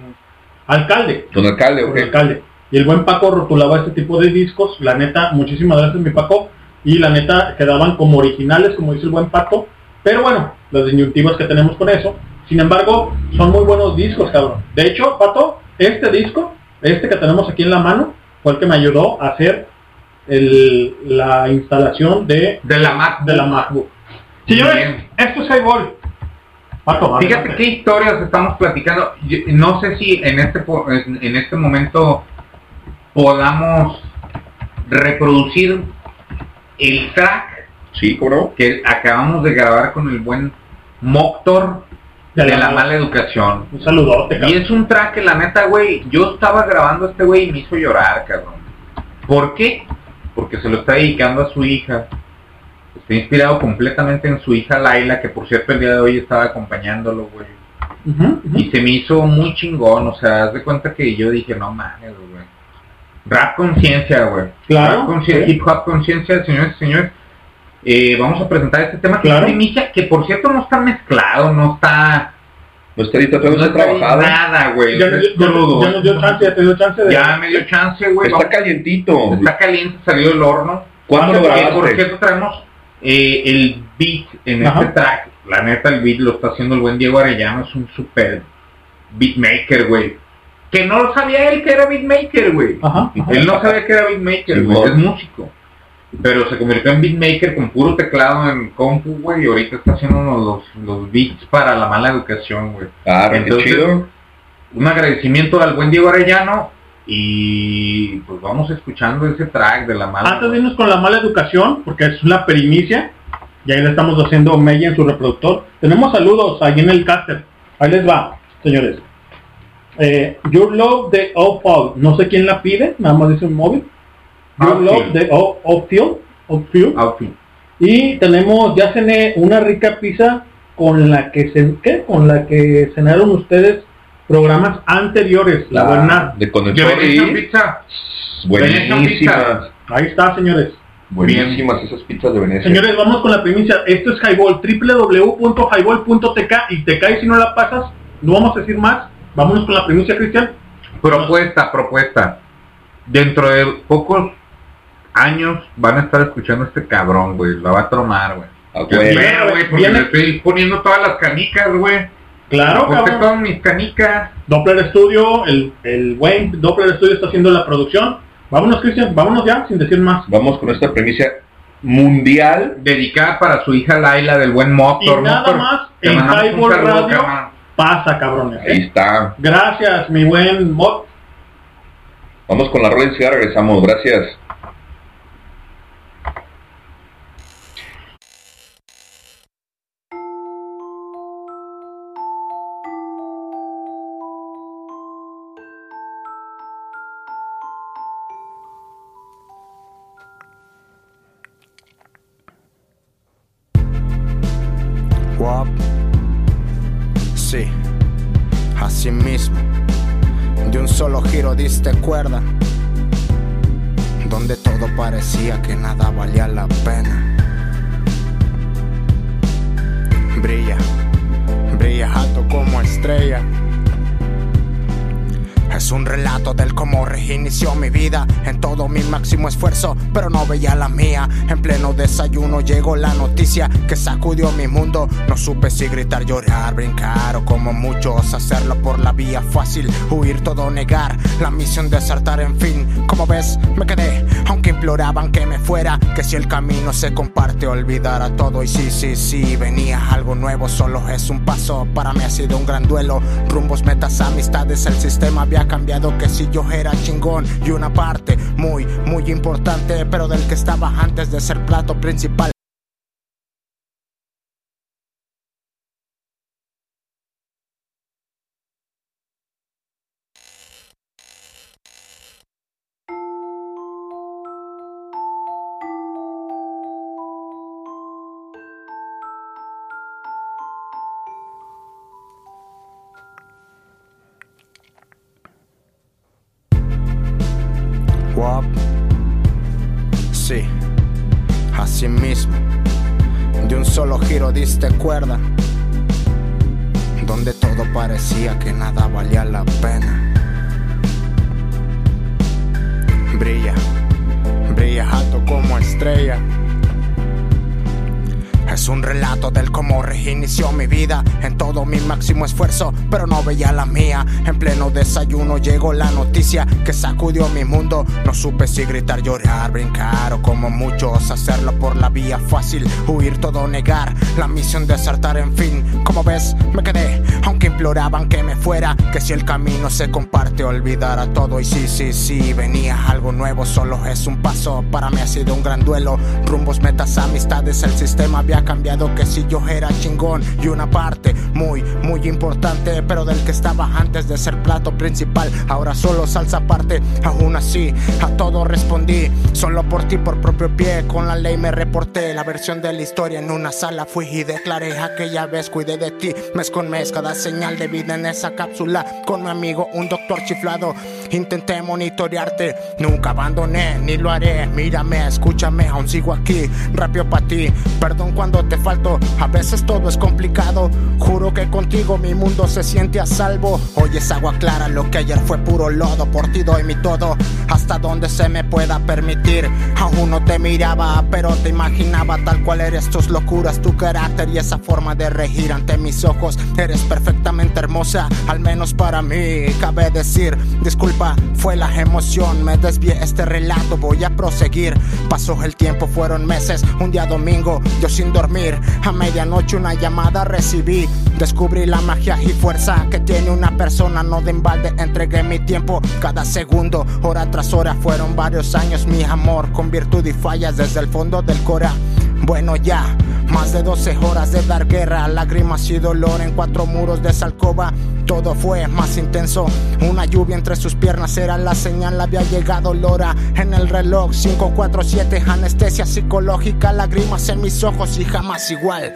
alcalde, Don alcalde, con alcalde. Y el buen Paco rotulaba este tipo de discos, la neta, muchísimas gracias mi Paco, y la neta quedaban como originales, como dice el buen Paco, pero bueno, las disyuntivas que tenemos con eso. Sin embargo, son muy buenos discos, cabrón. De hecho, Pato, este disco, este que tenemos aquí en la mano, fue el que me ayudó a hacer el- la instalación de, De la Mac. de la MacBook. Señores, esto es Highball. Pato, Fíjate adelante. qué historias estamos platicando. Yo- no sé si en este en este momento podamos reproducir el track Sí, ¿cómo que acabamos de grabar con el buen Moctor de, la, mala educación. Un saludote, Y es un track que la neta, güey, yo estaba grabando a este güey y me hizo llorar, cabrón. ¿Por qué? Porque se lo está dedicando a su hija. Está inspirado completamente en su hija Laila, que por cierto el día de hoy estaba acompañándolo, güey. Y se me hizo muy chingón, o sea, haz de cuenta que yo dije, no mames, güey. Rap conciencia, güey. Claro, Rap conciencia, sí. hip hop conciencia, señores y señores. Eh, vamos a presentar este tema que Claro. es primicia, que por cierto no está mezclado, no está... No está todavía no está trabajado. nada, güey. Ya, es ya, ya nos dio chance, ya te dio chance de... Ya me dio chance, güey. Está vamos- calientito. Está caliente, salió del horno. ¿Cuándo lo Que, Por grabaste? cierto, traemos eh, el beat en Ajá. este track. La neta, el beat lo está haciendo el buen Diego Arellano. Es un super beatmaker, güey. Que no lo sabía él que era beatmaker, güey. Ajá, ajá. Él no sabía que era beatmaker, Sí, güey. Es músico. Pero se convirtió en beatmaker con puro teclado en compu, güey. Y ahorita está haciendo los, los beats para la mala educación, güey. Ah, qué Entonces, chido. Un agradecimiento al buen Diego Arellano. Y pues vamos escuchando ese track de la mala Antes de irnos con la mala educación, porque es una primicia, y ahí le estamos haciendo mella en su reproductor. Tenemos saludos ahí en el caster. Ahí les va, señores. Eh, Your Love de Outfield. No sé quién la pide, nada más dice un móvil. Your Outfield. Love de Outfield. Outfield. Y tenemos, ya cené una rica pizza con la que se, ¿qué? Con la que cenaron ustedes programas anteriores, la buena. de Venetian y Pizza. buenísimas. Ahí está, señores. Buenísimas esas pizzas de Venecia. Señores, vamos con la primicia. Esto es Highball, www.highball.tk y te cae si no la pasas. No vamos a decir más. Vámonos con la primicia, Cristian. Propuesta, propuesta. Dentro de pocos años van a estar escuchando a este cabrón, güey. La va a tronar, güey. Yo güey. espero, güey, porque le estoy poniendo todas las canicas, güey. Claro, Porque cabrón. todas mis canicas. Doppler Studio, el, el buen Doppler Studio está haciendo la producción. Vámonos, Cristian, vámonos ya, sin decir más. Vamos con esta premisa mundial. Dedicada para su hija Laila del buen Y Motor. nada Motor. más en Highball Radio. Pasa, cabrones. ¿eh? Ahí está. Gracias, mi buen Mod. Vamos con la rola y regresamos. Gracias. No veía la mía. En pleno desayuno llegó la noticia que sacudió mi mundo. No supe si gritar, llorar, brincar o como muchos hacerlo por la vía fácil, huir todo, negar la misión de. En fin, como ves, me quedé, aunque imploraban que me fuera, que si el camino se comparte, olvidara todo. Y sí, sí, sí, venía algo nuevo, solo es un paso. Para mí ha sido un gran duelo. Rumbos, metas, amistades, el sistema había cambiado. Que si yo era chingón y una parte muy, muy importante, pero del que estaba antes de ser plato principal. Giro diste cuerda. Donde todo parecía que nada valía la pena. Brilla, brilla alto como estrella. Es un relato del cómo reinició mi vida en todo mi máximo esfuerzo, pero no veía la mía. En pleno desayuno llegó la noticia que sacudió mi mundo. No supe si gritar, llorar, brincar o como muchos hacerlo por la vía fácil, huir todo, negar la misión de saltar. En fin, como ves, me quedé, aunque imploraban que me fuera, que si el camino se comparte, olvidara todo. Y sí, sí, sí, venía algo nuevo, solo es un paso. Para mí ha sido un gran duelo. Rumbos, metas, amistades, el sistema había cambiado que si yo era chingón y una parte muy, muy importante, pero del que estaba antes de ser plato principal, ahora solo salsa aparte. Aún así, a todo respondí, solo por ti, por propio pie, con la ley me reporté la versión de la historia en una sala. Fui y declaré aquella vez, cuidé de ti, mes con mes, cada señal de vida en esa cápsula. Con mi amigo, un doctor chiflado, intenté monitorearte, nunca abandoné, ni lo haré. Mírame, escúchame, aún sigo aquí, rápido para ti, perdón cuando te falto. A veces todo es complicado. Juro que contigo mi mundo se siente a salvo. Hoy es agua clara, lo que ayer fue puro lodo. Por ti doy mi todo, hasta donde se me pueda permitir. Aún no te miraba, pero te imaginaba tal cual eres tus locuras, tu carácter y esa forma de regir ante mis ojos. Eres perfectamente hermosa, al menos para mí. Cabe decir, disculpa, fue la emoción. Me desvié este relato, voy a proseguir. Pasó el tiempo, fueron meses, un día domingo, yo sin dormir. A medianoche una llamada recibí. Descubrí la magia y fuerza que tiene una persona. No de embalde entregué mi tiempo cada segundo, hora tras hora. Fueron varios años mi amor con virtud y fallas desde el fondo del cora. Bueno ya, más de 12 horas de dar guerra, lágrimas y dolor en cuatro muros de esa alcoba. Todo fue más intenso, una lluvia entre sus piernas era la señal, había llegado Lora en el reloj 547, anestesia psicológica, lágrimas en mis ojos y jamás igual.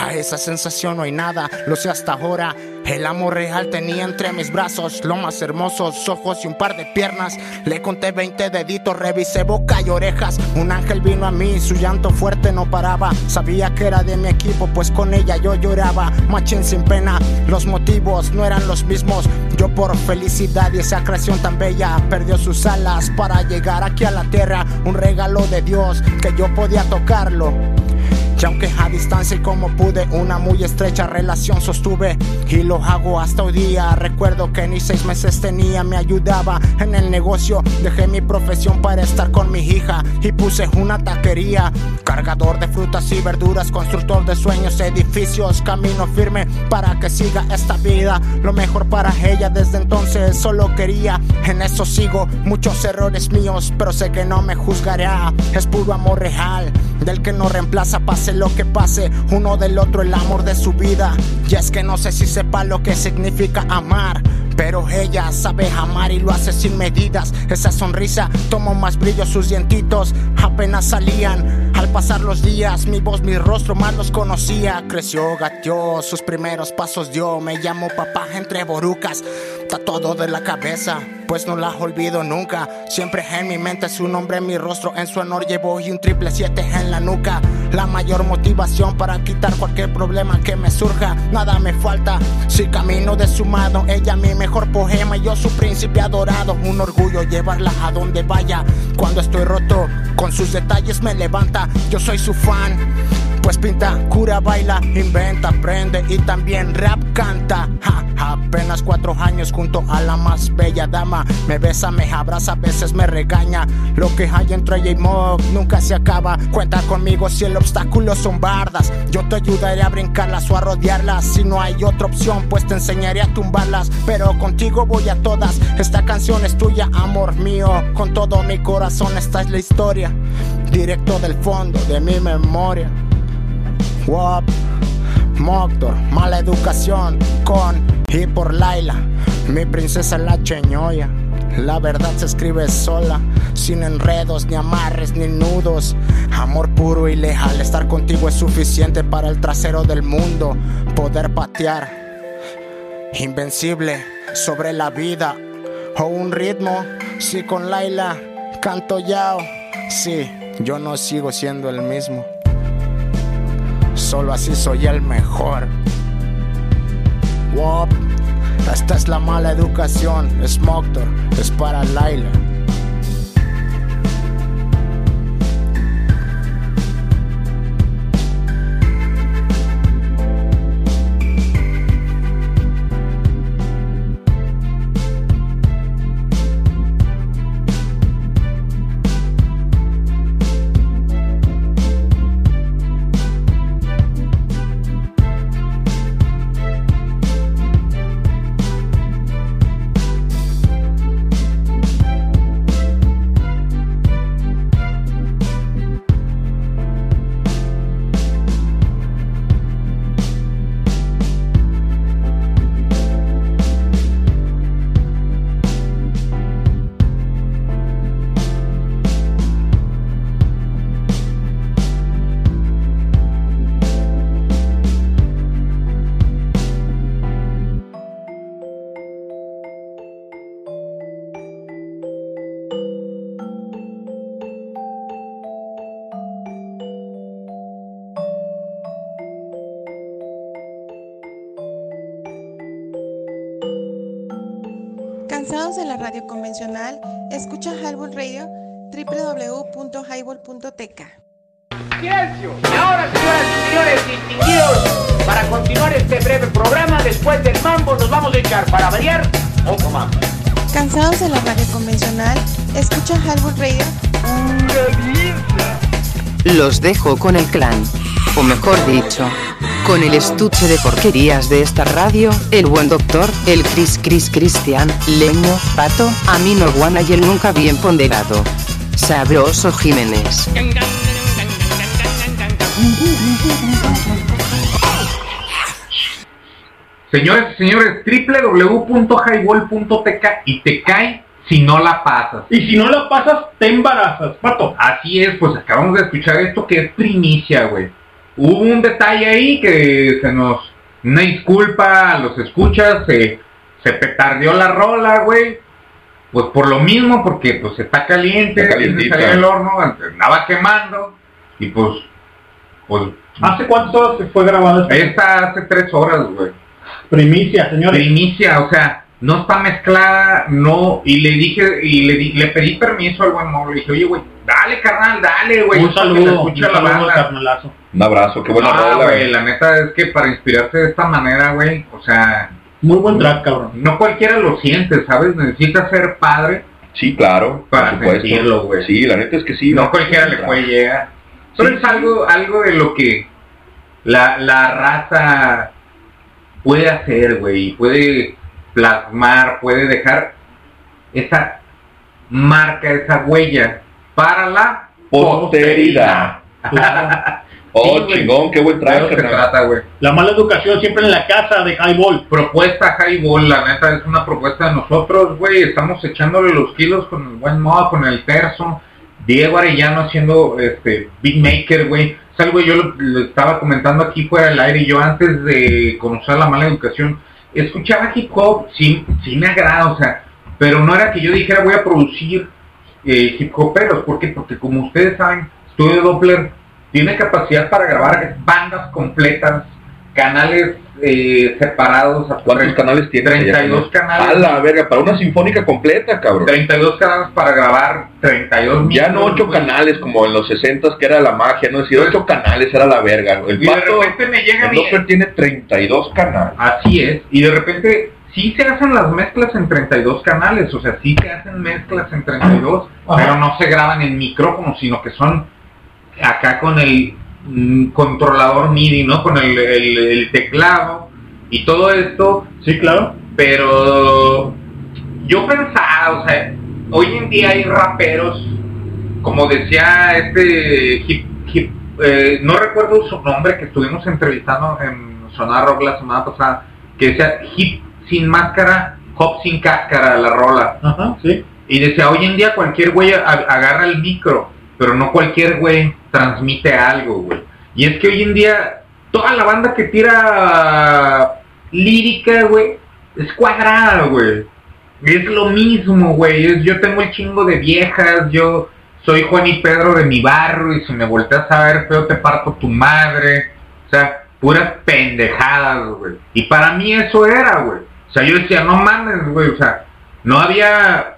A esa sensación no hay nada, lo sé hasta ahora. El amor real tenía entre mis brazos lo más hermosos ojos y un par de piernas. Le conté 20 deditos, revisé boca y orejas. Un ángel vino a mí, su llanto fuerte no paraba. Sabía que era de mi equipo, pues con ella yo lloraba. Machín sin pena, los motivos no eran los mismos. Yo por felicidad y esa creación tan bella perdió sus alas para llegar aquí a la tierra. Un regalo de Dios que yo podía tocarlo. Y aunque a distancia y como pude, una muy estrecha relación sostuve y lo hago hasta hoy día. Recuerdo que ni seis meses tenía, me ayudaba en el negocio. Dejé mi profesión para estar con mi hija y puse una taquería. Cargador de frutas y verduras, constructor de sueños, edificios, camino firme para que siga esta vida. Lo mejor para ella desde entonces solo quería. En eso sigo, muchos errores míos, pero sé que no me juzgará. Es puro amor real, del que no reemplaza lo que pase, uno del otro el amor de su vida. Y es que no sé si sepa lo que significa amar. Pero ella sabe amar y lo hace sin medidas. Esa sonrisa tomó más brillo, sus dientitos apenas salían. Al pasar los días, mi voz, mi rostro más los conocía. Creció, gateó, sus primeros pasos dio. Me llamó papá entre borucas. Está todo de la cabeza, pues no la olvido nunca. Siempre en mi mente su nombre, mi rostro en su honor llevo y un triple siete en la nuca. La mayor motivación para quitar cualquier problema que me surja. Nada me falta si camino de su mano. Ella mi mejor poema y yo su príncipe adorado. Un orgullo llevarla a donde vaya. Cuando estoy roto, con sus detalles me levanta. Yo soy su fan. Pues pinta, cura, baila, inventa, aprende y también rap canta. Apenas cuatro años junto a la más bella dama. Me besa, me abraza, a veces me regaña. Lo que hay entre ella y Mog nunca se acaba. Cuenta conmigo si el obstáculo son bardas. Yo te ayudaré a brincarlas o a rodearlas. Si no hay otra opción, pues te enseñaré a tumbarlas. Pero contigo voy a todas. Esta canción es tuya, amor mío. Con todo mi corazón, esta es la historia. Directo del fondo de mi memoria. Wop, Moctor, mala educación con y por Laila, mi princesa la cheñoya. La verdad se escribe sola, sin enredos, ni amarres, ni nudos. Amor puro y leal, estar contigo es suficiente para el trasero del mundo. Poder patear, invencible sobre la vida. O un ritmo, si con Laila Canto Yao, sí, yo no sigo siendo el mismo. Solo así soy el mejor. Esta es la mala educación. Smoktor, es para Laila. ¿Cansados de la radio convencional? Escucha Highball Radio www.highball.tk. Silencio. Y ahora, señoras y señores distinguidos, para continuar este breve programa, después del mambo nos vamos a echar para variar otro mambo. ¿Cansados de la radio convencional? Escucha Highball Radio. Los dejo con el clan. O mejor dicho, con el estuche de porquerías de esta radio, el buen doctor, el Chris Chris Cristian, Leño, Pato, Amino Guana y el nunca bien ponderado. Sabroso Jiménez. Señores y señores, www.highball.tk y te cae si no la pasas. Y si no la pasas, te embarazas, pato. Así es, pues acabamos de escuchar esto que es primicia, güey. Hubo un detalle ahí que se nos... Una disculpa a los escuchas, se, se petardeó la rola, güey. Pues por lo mismo, porque pues está caliente, Está salir el horno, andaba quemando, y pues... pues ¿Hace cuántas horas se fue grabada esta? esta hace tres horas, güey. Primicia, señores. Primicia, o sea, no está mezclada, no, y le dije, y le, di- le pedí permiso al buen Mo, le dije, oye, güey, dale, carnal, dale, güey. un saludo, un escuche la saludo, banda". carnalazo. Un abrazo, qué buena Ah, rola. güey, la neta es que para inspirarse de esta manera, güey, o sea... Muy buen track, cabrón. No cualquiera lo siente, ¿sabes? Necesita ser padre Sí, claro, para por supuesto. sentirlo, güey. Sí, la neta es que sí. no cualquiera le puede llegar. Pero es algo, algo de lo que la, la raza puede hacer, güey, y puede plasmar, puede dejar esa marca, esa huella para la Posteridad. Oh, Sí, chingón, qué buen traje, se carnal. trata, güey. La mala educación siempre en la casa de Highball. Propuesta Highball, la neta es una propuesta de nosotros, güey. Estamos echándole los kilos con el buen modo, con el terzo. Diego Arellano haciendo este Big Maker, güey. Es algo yo lo, lo estaba comentando aquí fuera del aire. Yo antes de conocer la mala educación, escuchaba hip hop, sí me agrada, o sea, pero no era que yo dijera voy a producir eh, hip hoperos. ¿Por qué? Porque como ustedes saben, Studio Doppler tiene capacidad para grabar bandas completas, canales eh, separados. a ¿Cuántos canales tiene? 32 canales. A la verga, para una sinfónica completa, cabrón. 32 canales para grabar 32 Ya no micros, ocho güey. canales como en los 60 que era la magia, no decir ocho canales era la verga. El Y de pato, repente me llega el tiene 32 canales. Así es, y de repente sí se hacen las mezclas en 32 canales, o sea, sí se hacen mezclas en 32, Ajá. pero no se graban en micrófono, sino que son acá con el mm, controlador MIDI, ¿no? Con el, el- el teclado y todo esto, Sí, claro. pero yo pensaba, o sea, hoy en día hay raperos, como decía este hip, hip eh, no recuerdo su nombre que estuvimos entrevistando en Sonar Rock la semana pasada, que decía hip sin máscara, hop sin cáscara, la rola. Ajá, sí. Y decía, hoy en día cualquier güey agarra el micro, pero no cualquier güey transmite algo, güey. Y es que hoy en día toda la banda que tira lírica, güey, es cuadrada, güey. es lo mismo, güey. Yo tengo el chingo de viejas, yo soy Juan y Pedro de mi barrio y si me volteas a ver feo te parto tu madre. O sea, puras pendejadas, güey. Y para mí eso era, güey. O sea, yo decía, no mames, güey. O sea, no había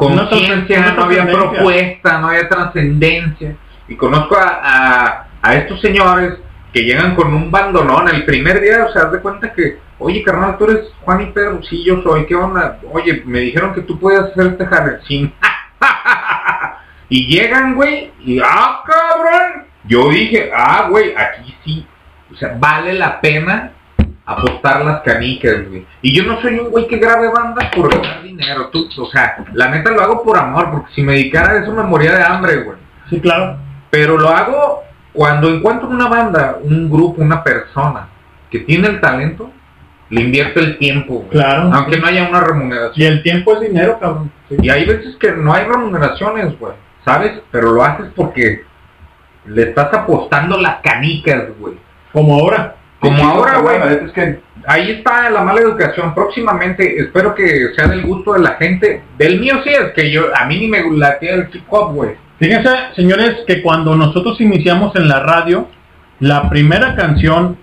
conciencia, No había propuesta, no había trascendencia. Y conozco a, a, a estos señores que llegan con un bandonón el primer día, o sea, haz de cuenta que, oye, carnal, tú eres Juan y Pedro, sí, yo soy, ¿qué onda? Oye, me dijeron que tú puedes hacer este sí. y llegan, güey, y, ah, cabrón, yo dije, ah, güey, aquí sí, o sea, vale la pena apostar las canicas, güey. Y yo no soy un güey que grabe bandas por ganar dinero, tú, o sea, la neta lo hago por amor, porque si me dedicara a eso me moría de hambre, güey. Sí, claro. Pero lo hago cuando encuentro una banda, un grupo, una persona que tiene el talento, le invierto el tiempo, güey. Claro. Aunque no haya una remuneración. Y el tiempo es dinero, cabrón. Sí. Y hay veces que no hay remuneraciones, güey. ¿Sabes? Pero lo haces porque le estás apostando las canicas, güey. Como ahora. Como ahora, güey. es que- Ahí está la mala educación. Próximamente, espero que sea del gusto de la gente. Del mío sí es que yo, a mí ni me latea el hip hop, güey. Fíjense, señores, que cuando nosotros iniciamos en la radio, la primera canción,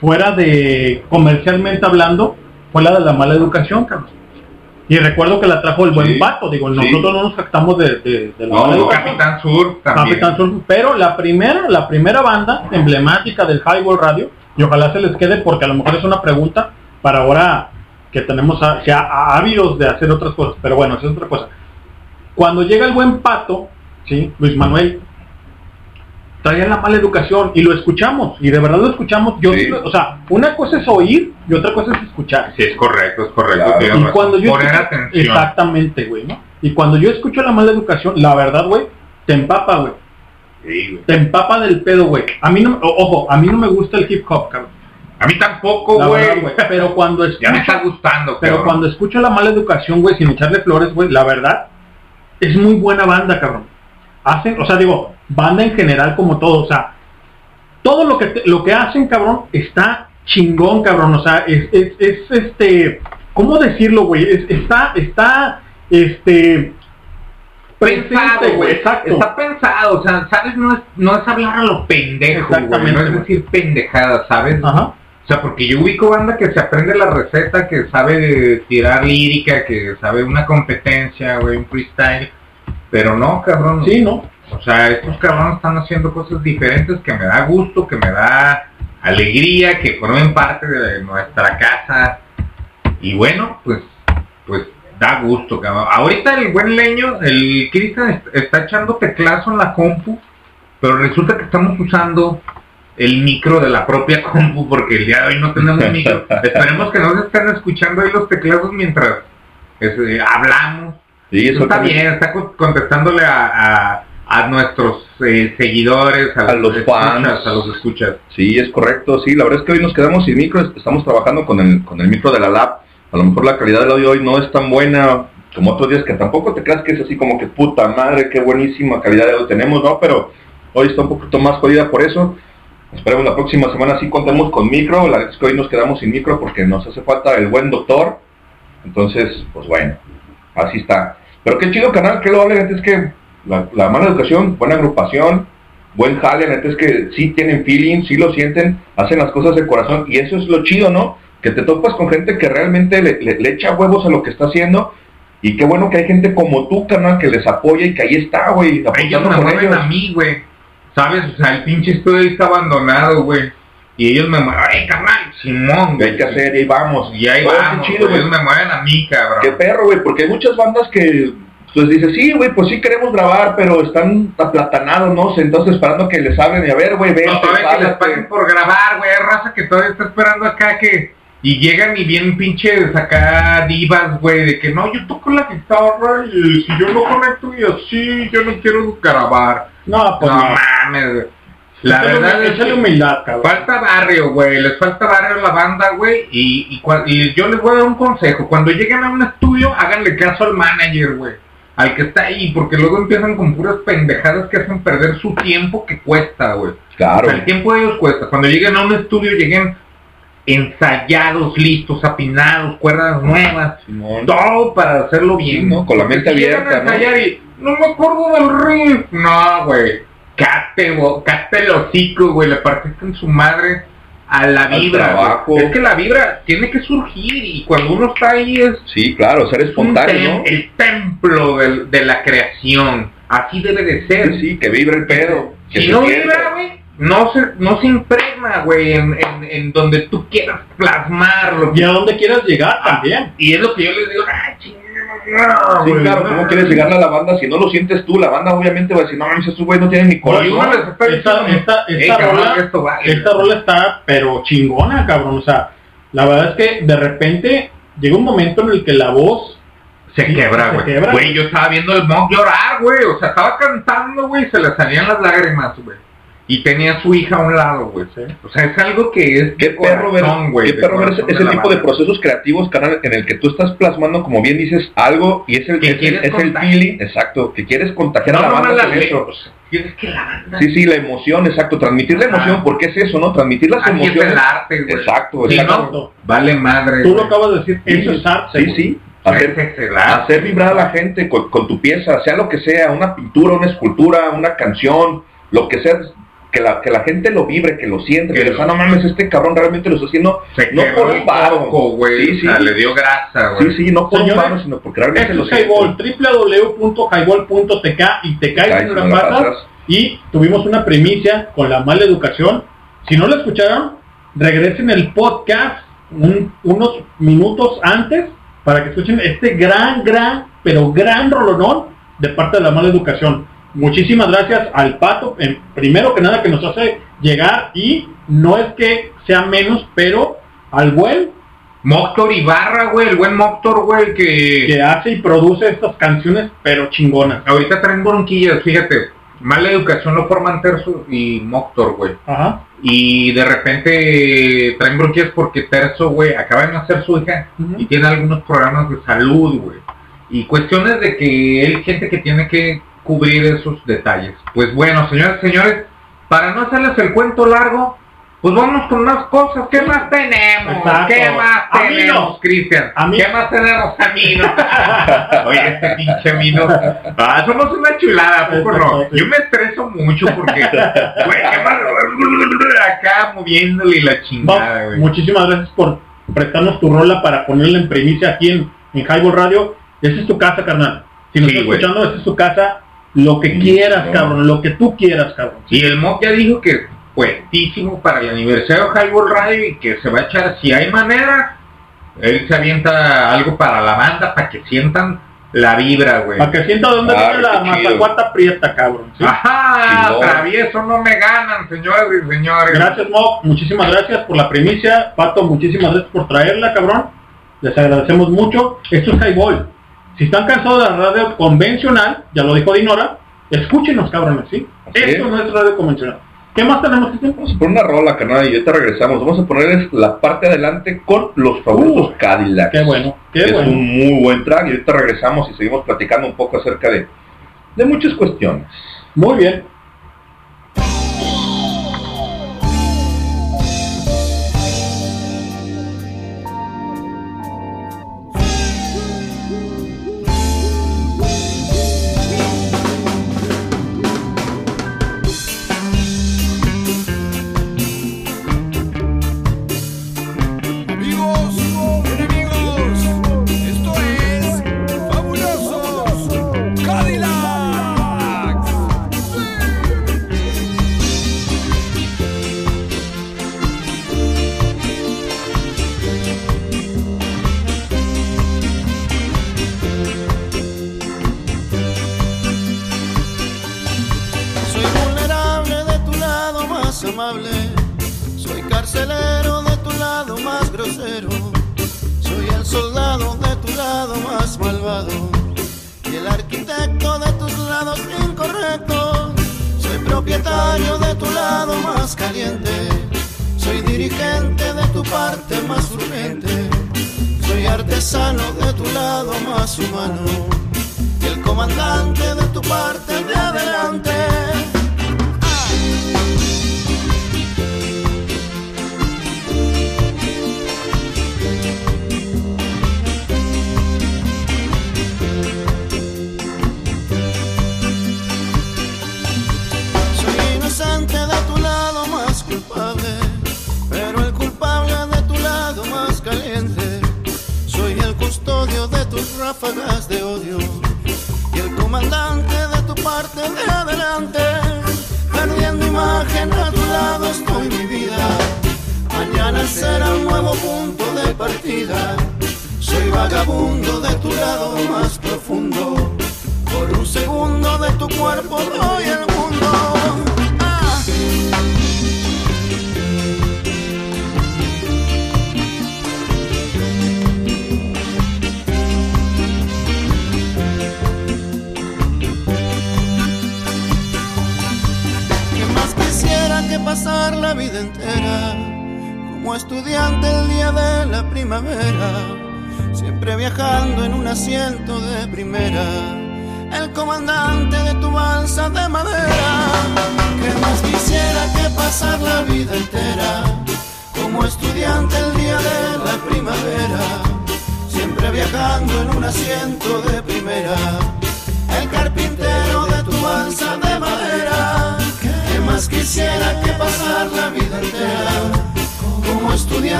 fuera de comercialmente hablando, fue la de la mala educación, cabrón. Y recuerdo que la trajo el buen Sí, pato, digo, sí. nosotros no nos jactamos de, de- de la No. Capitán Sur también. Capitán Sur, pero la primera, la primera banda emblemática del Highball Radio, y ojalá se les quede porque a lo mejor es una pregunta para ahora que tenemos a, que a- ávidos de hacer otras cosas, pero bueno, es otra cosa. Cuando llega el buen pato, sí, Luis Manuel, traía la mala educación y lo escuchamos, y de verdad lo escuchamos, yo Sí. o sea, una cosa es oír y otra cosa es escuchar. Sí, es correcto, es correcto. Claro. Y cuando yo Poner escucho- atención. exactamente, güey, ¿no? Y cuando yo escucho la mala educación, la verdad, güey, te empapa, güey. Sí, güey. Te empapa del pedo, güey. A mí no, ojo, a mí no me gusta el hip hop, cabrón. A mí tampoco, güey. Pero cuando escucho, Ya me está gustando, pero cabrón. cuando escucho la mala educación, güey, sin echarle flores, güey, la verdad, es muy buena banda, cabrón. Hacen, o sea, digo, banda en general como todo, o sea, todo lo que lo que hacen, cabrón, está chingón, cabrón. O sea, es, es, es, este, ¿cómo decirlo, güey? Es- está, está, este, pensado, güey. Exacto. Está pensado, o sea, ¿sabes? No es, no es hablar a lo pendejo, güey. No es decir pendejadas, ¿sabes? Ajá. O sea, porque yo ubico banda que se aprende la receta, que sabe tirar lírica, que sabe una competencia, güey, un freestyle. Pero no, cabrón. Sí, ¿no? O sea, estos cabrones están haciendo cosas diferentes que me da gusto, que me da alegría, que formen parte de nuestra casa. Y bueno, pues, pues da gusto, cabrón. Ahorita el buen leño, el Cristian est- está echando teclazo en la compu, pero resulta que estamos usando el micro de la propia compu porque el día de hoy no tenemos micro. Esperemos que no se estén escuchando ahí los teclados mientras este, hablamos. Sí, eso está también. bien, está co- contestándole a, a, a nuestros eh, seguidores, a, A los escuchas, fans. a los escuchas. Sí, es correcto. Sí, la verdad es que hoy nos quedamos sin micro. Estamos trabajando con el, con el micro de la lab. A lo mejor la calidad del audio hoy no es tan buena como otros días que tampoco te creas que es así como que puta madre, qué buenísima calidad de audio tenemos, ¿no? Pero hoy está un poquito más jodida por eso. Esperemos la próxima semana sí contemos con micro. La verdad es que hoy nos quedamos sin micro porque nos hace falta el buen doctor. Entonces, pues bueno, así está. Pero qué chido canal, qué lo hable, es que la, la mala educación, buena agrupación, buen jale, neta, es que sí tienen feeling, sí lo sienten, hacen las cosas de corazón y eso es lo chido, ¿no? Que te topas con gente que realmente le, le- le echa huevos a lo que está haciendo y qué bueno que hay gente como tú, canal, que les apoya y que ahí está, güey, Ellos me mueven ellos. a mí, güey. ¿Sabes? O sea, el pinche estudio está abandonado, güey. Y ellos me mueven, ay, carnal, Simón, ¿Qué hay que hacer? Y ahí vamos. Y ahí Oh, qué vamos, chido, ellos me mueven a mí, cabrón. Qué perro, güey, porque hay muchas bandas que pues dices, sí, güey, pues sí queremos grabar, pero están aplatanados, ¿no? Entonces esperando que les hablen y a ver, güey, ven, No, que les paguen por grabar, güey. Hay raza que todavía está esperando acá que... Y llegan y vienen pinches acá divas, güey, de que no, yo toco la guitarra y si yo no conecto y así, yo no quiero grabar. No, pues no, no. mames, güey. La verdad es que humildad, cabrón. falta barrio, güey, les falta barrio a la banda, güey, y, y, cua- y yo les voy a dar un consejo. Cuando lleguen a un estudio, háganle caso al manager, güey. Al que está ahí, porque luego empiezan con puras pendejadas que hacen perder su tiempo que cuesta, güey. Claro. O sea, el tiempo de ellos cuesta. Cuando lleguen a un estudio, lleguen ensayados, listos, afinados, cuerdas nuevas, todo para hacerlo bien. ¿no? Con la mente abierta, ¿no? y, no me acuerdo del riff. No, güey. Cate, bo- cate el hocico, güey. Le partiste en su madre a la vibra. Es que la vibra tiene que surgir y cuando uno está ahí es Sí, claro, ser espontáneo, tem- ¿no? el templo del- de la creación. Así debe de ser. Sí, sí, que vibra el pedo. que Si se no sienta. vibra, güey, no se, no se impregna, güey, en, en, en donde tú quieras plasmarlo. Y a donde quieras llegar también. Y es lo que yo les digo, ah, chingada, Sí, claro, ¿cómo quieres llegarle a la banda? Si no lo sientes tú, la banda obviamente va a decir, no mames, estos güey no tienen ni corazón. esta, esta, "Ey, esta cabrón, rola, esto vale". esta rola está pero chingona, cabrón. O sea, la verdad es que de repente llega un momento en el que la voz Se Sí, quebra, se güey. quebra. Güey, yo estaba viendo el mock llorar, güey. O sea, estaba cantando, güey, y se le salían las lágrimas, güey. Y tenía a su hija a un lado, güey. O sea, es algo que es Qué de perro ver, corazón, güey. qué de perro ver ese, corazón ese la tipo de procesos creativos, carnal, en el que tú estás plasmando, como bien dices, algo y es el, es el, es feeling, exacto, que quieres contagiar No, a la no banda la con eso. que la banda. Sí, sí, la emoción, exacto, transmitir la emoción, porque es eso, ¿no? Transmitir las Así es emociones. el arte, güey. Exacto, no, vale madre. Tú lo acabas de decir, eso es arte. Sí, güey. sí. Ese Hacer, hacer vibrar a la gente con, con tu pieza, sea lo que sea, una pintura, una escultura, una canción, lo que sea, que la, que la gente lo vibre, que lo siente, que Que diga, lo- "Ah, no mames, este cabrón realmente lo está haciendo Se no por un el varo. Sí, sí. Le dio grasa, güey. Sí, sí, no por Señores, un varo, sino porque realmente lo es siente. Highball, www.highball.tk y te caes en y una no la pasas. pasas. Y tuvimos una primicia con la mala educación. Si no la escucharon, regresen el podcast un- unos minutos antes para que escuchen este gran, gran, pero gran rolonón de parte de la mala educación. Muchísimas gracias al Pato, primero que nada que nos hace llegar y no es que sea menos, pero al buen Moctor Ibarra, güey, el buen Moctor, güey, que... que hace y produce estas canciones, pero chingonas. Ahorita traen bronquillas, fíjate. Mala educación lo forman Terzo y Moctor, güey. Ajá. Y de repente traen bronquillas porque Terzo, güey, acaba de nacer su hija y tiene algunos programas de salud, güey. Y cuestiones de que él gente que tiene que cubrir esos detalles. Pues bueno, señores, señores, para no hacerles el cuento largo, pues vamos con más cosas. ¿Qué más tenemos? Exacto. ¿Qué más tenemos, Cristian? ¿Qué más tenemos, Amino? Oye, este pinche Amino. Ah, somos una chulada, ¿a poco no? Yo me estreso mucho porque, güey, qué más... Acá moviéndole la chingada, güey. muchísimas gracias por prestarnos tu rola para ponerla en primicia aquí en, en Highball Radio. Esa es tu casa, carnal. Si nos Sí, estás escuchando, esa es tu casa. Lo que quieras, cabrón. Lo que tú quieras, cabrón. Y el Mock ya dijo que puestísimo para el aniversario de Highball Radio y que se va a echar, si hay manera, él se avienta algo para la banda para que sientan la vibra, güey. Para que sienta dónde Ah, viene la mazacuata prieta, cabrón. ¿sí? Ajá, travieso no me ganan, señores y señores. Gracias, Mob. Muchísimas gracias por la primicia. Pato, muchísimas gracias por traerla, cabrón. Les agradecemos mucho. Esto es Highball. Si están cansados de la radio convencional, ya lo dijo Dinora, escúchenos, cabrones, ¿sí? Así Esto es. no es radio convencional. ¿Qué más tenemos que tiempo? Vamos a poner una rola, carnal, y ahorita regresamos. Vamos a ponerles la parte adelante con los fabulosos Uh, Cadillacs. Qué bueno, qué es bueno. un muy buen track y ahorita regresamos y seguimos platicando un poco acerca de, de muchas cuestiones. Muy bien.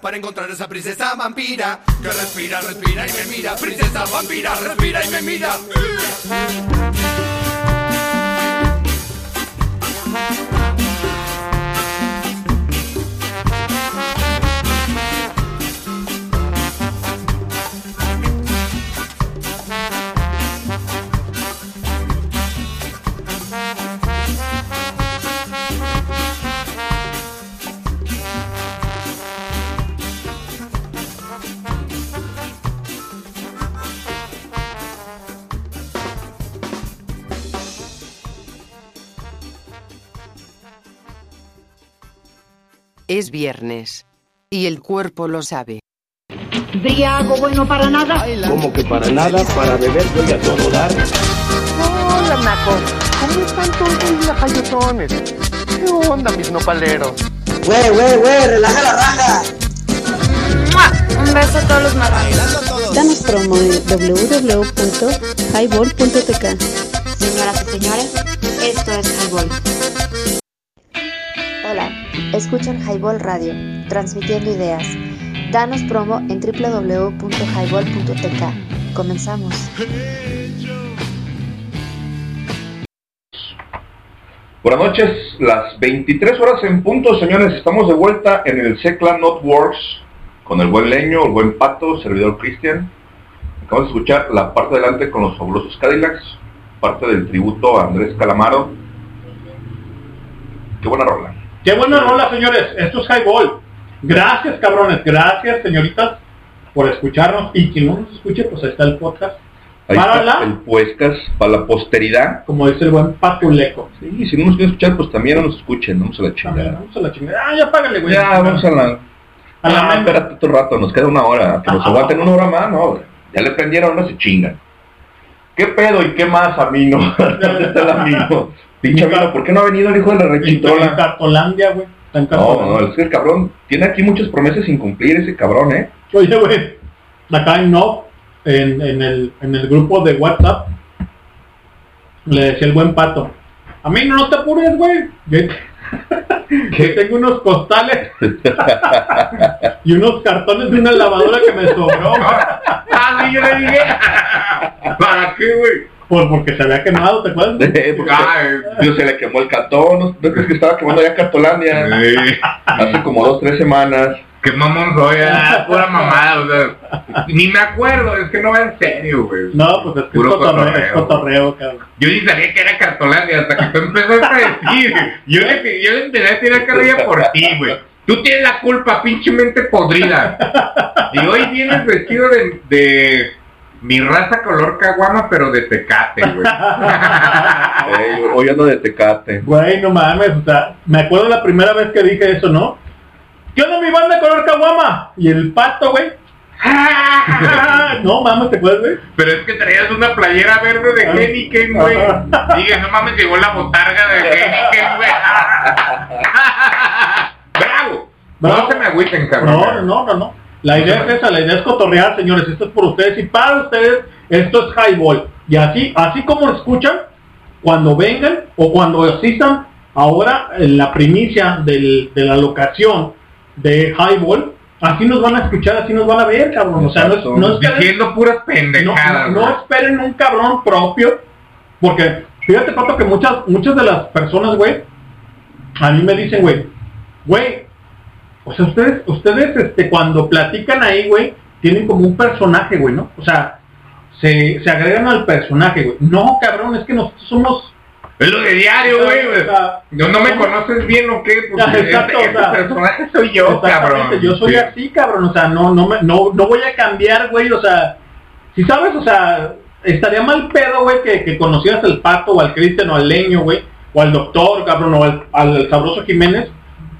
Para encontrar esa princesa vampira. Que respira, respira y me mira. Princesa vampira, respira y me mira. Es viernes. Y el cuerpo lo sabe. Briago bueno para nada. Como que para nada, para beber soy a todo dar. Hola, Naco. ¿Cómo están todos mis lajayotones? ¿Qué onda, mis nopaleros? Güey, güey, güey, relaja la raja. ¡Mua! Un beso a todos los marranos. Danos promo en www.highball.tk. Señoras y señores, esto es Highball. Escuchan Highball Radio, transmitiendo ideas. Danos promo en www.highball.tk. Comenzamos. Buenas noches, las 23 horas en punto, señores. Estamos de vuelta en el Secla Networks con el buen Leño, el buen Pato, servidor Cristian. Acabamos de escuchar la parte de adelante con los fabulosos Cadillacs, parte del tributo a Andrés Calamaro. Qué buena rola. Qué buena rola, señores. Esto es Highball. Gracias, cabrones. Gracias, señoritas, por escucharnos. Y quien no nos escuche, pues ahí está el podcast. Ahí para está la, el Puescas, para la posteridad. como dice el buen Patuleco. Sí, si no nos quieren escuchar, pues también no nos escuchen, vamos a la chingada. Vamos a la chingada. Ah, ya págale, güey. Ya, vamos a la... A la Ah, espérate otro rato, nos queda una hora. Que nos Ajá. aguanten una hora más, no. güey. Ya le prendieron, no se chingan. ¿Qué pedo y qué más, el Amino? Pinche Amino, ¿por qué no ha venido el hijo de la En rechitrola? Cartolandia, güey. En No, no, es que el cabrón tiene aquí muchas promesas sin cumplir ese cabrón, ¿eh? Oye, güey, acá en no, en, en, el, en el grupo de WhatsApp, le decía el buen pato, a mí no te apures, güey, que, tengo unos costales y unos cartones de una lavadora que me sobró, güey. Ah, yo le dije. ¿Para qué, güey? Por, porque se había quemado, ¿te acuerdas? Eh, porque Dios se le quemó el cartón, ¿no ¿No crees que estaba quemando allá Cartolandia? Hace como dos, tres semanas. Qué mamón soy, ah, pura mamada, o sea, ni me acuerdo, es que no va en serio, güey. No, pues es que Puro es cotorreo, es cotorreo. cotorreo, cabrón. Yo ni sabía que era cartolandia hasta que tú empezaste a decir. Yo le, yo le empecé a tirar carrilla por ti, güey. Tú tienes la culpa, pinche mente podrida. Y hoy vienes vestido de, de mi raza color caguama, pero de tecate, güey. Ey, hoy ando de tecate. Güey, no mames, o sea, me acuerdo la primera vez que dije eso, ¿no? ¿Qué onda mi banda color caguama? Y el pato, güey. no mames, ¿te acuerdas, güey? Pero es que traías una playera verde de Heineken, güey. Dije, no mames, llegó la botarga de Heineken, güey. ¡Bravo! No se me agüiten, cabrón. No, no, no, no. La idea es esa, la idea es cotorrear, señores. Esto es por ustedes y para ustedes. Esto es highball. Y así, así como escuchan, cuando vengan o cuando asistan ahora en la primicia del- de la locación de highball, así nos van a escuchar, así nos van a ver, cabrón. O sea, no, es- no esperen, Diciendo puras pendejadas, no- no esperen un cabrón propio, porque fíjate, Pato, que muchas, muchas de las personas, güey, a mí me dicen, güey, güey, o sea, ustedes, ustedes, este, cuando platican ahí, güey, tienen como un personaje, güey, ¿no? O sea, se, se agregan al personaje, güey. No, cabrón, es que nosotros somos... Es lo de diario, güey. O sea, No, no me conoces bien o qué, pues Ya, exacto, este, o sea, este personaje soy yo, cabrón. Yo soy Sí. así, cabrón. O sea, no, no, me, no, no voy a cambiar, güey. O sea, si sabes, o sea, estaría mal pedo, güey, que, que conocieras al pato o al Cristian o al leño, güey, o al doctor, cabrón, o al, al sabroso Jiménez,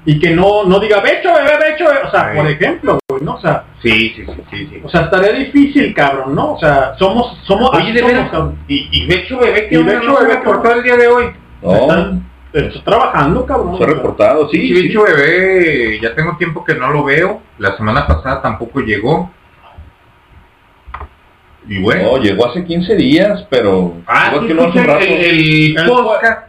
y que no, no diga, becho, bebé, becho, bebé". o sea, Sí. por ejemplo, güey, ¿no? O sea, Sí, sí, sí, sí, sí. o sea, estaría difícil, cabrón, ¿no? O sea, somos, somos, Oye, de somos, veras, cabrón. y, y Becho Bebé, que? Becho no Bebé, reportó cabrón. el día de hoy. No, Están, está trabajando, cabrón. se ha reportado, sí, Sí, sí. Becho Bebé, ya tengo tiempo que no lo veo. La semana pasada tampoco llegó. Y bueno. No, llegó hace 15 días, pero Ah, que no hace rato. el, el podcast.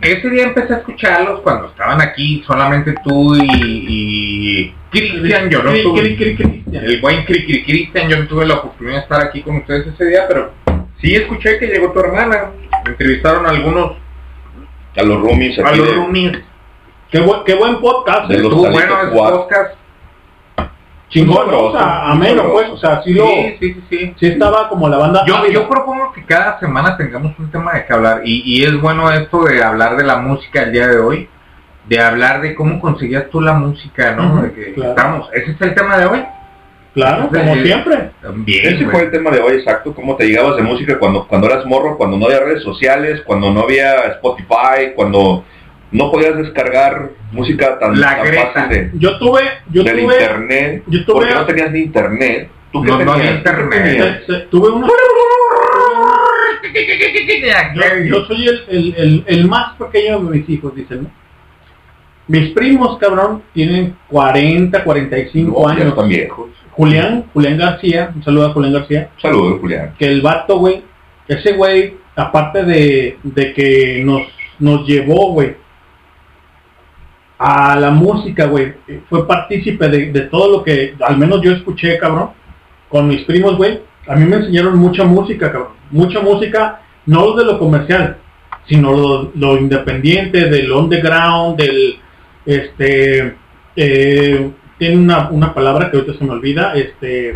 Ese día empecé a escucharlos cuando estaban aquí solamente tú y, y Cristian. Yo no Cri- tuve, cri- cri- Cristian. el buen Cri- Cri- Cristian, yo no tuve la oportunidad de estar aquí con ustedes ese día, pero sí escuché que llegó tu hermana. Entrevistaron a algunos, A los roomies a los de- roomies. Qué, buen, qué buen podcast. De ¿eh? los Calitos bueno podcast. Chingón, ¿no? o sea, ameno, pues, o sea, sí lo, Sí, sí, sí, sí. sí estaba como la banda. Yo, yo propongo que cada semana tengamos un tema de que hablar y, y es bueno esto de hablar de la música el día de hoy, de hablar de cómo conseguías tú la música, ¿no? Ujú, de que claro. estamos, ese es el tema de hoy. Claro, como Sí. siempre. También. Ese güey. fue el tema de hoy, exacto, cómo te llegabas de música cuando, cuando eras morro, cuando no había redes sociales, cuando no había Spotify, cuando no podías descargar música tan, La tan fácil de, Yo tuve, yo del tuve, internet, yo tuve- porque no tenías ni internet. ¿Tú qué No, no tenías? había ¿Tú qué internet. tuve una, yo, yo soy el, el, el, el más pequeño de mis hijos, dicen, ¿no? Mis primos, cabrón, tienen 40, 45 No, ya años. están viejos. Julián, Julián García, un saludo a Julián García. Saludos, Julián. que el vato, güey, ese güey, aparte de, de que nos, nos llevó, güey, a la música, güey, fue partícipe de, de todo lo que, al menos yo escuché, cabrón, con mis primos, güey, a mí me enseñaron mucha música, cabrón, mucha música, no de lo comercial, sino lo, lo independiente, del underground, del, este, eh, tiene una, una palabra que ahorita se me olvida, este,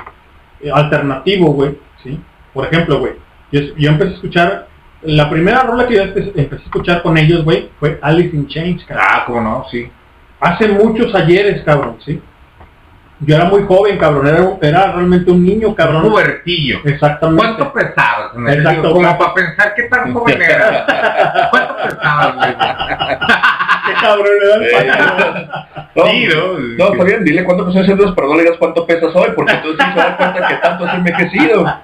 alternativo, güey, ¿sí? Por ejemplo, güey, yo, yo empecé a escuchar, la primera rola que yo empe- empecé a escuchar con ellos, güey, fue Alice in Chains, cabrón. Ah, cómo no, sí. Hace muchos ayeres, cabrón, ¿sí? Yo era muy joven, cabrón, era, un- era realmente un niño, Un cabrón. pubertillo. Exactamente. ¿Cuánto pesabas? Exacto? Como claro. para pensar qué tan joven eras. ¿Cuánto pesabas, güey? Qué cabrón, era el Sí, ¿no? no, está bien, dile cuánto pesas entonces, pero no le digas cuánto pesas hoy, porque entonces sí se da cuenta que tanto has envejecido.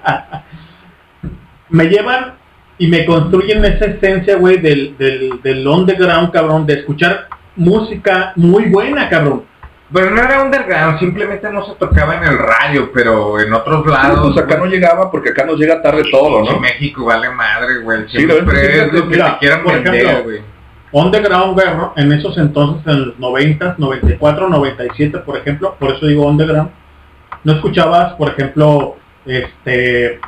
me llevan y me construyen esa esencia, güey, del, del, del underground, cabrón, de escuchar música muy buena, cabrón. Pero no era underground, simplemente no se tocaba en el radio, pero en otros lados. Pues acá no llegaba porque acá nos llega tarde todo, ¿no? México vale madre, güey. Sí, lo Siempre es lo que mira, te quieran por vender, ejemplo, güey. Underground, güey, ¿no? en esos entonces, en los 90, 94, 97, por ejemplo, por eso digo underground, no escuchabas, por ejemplo, este,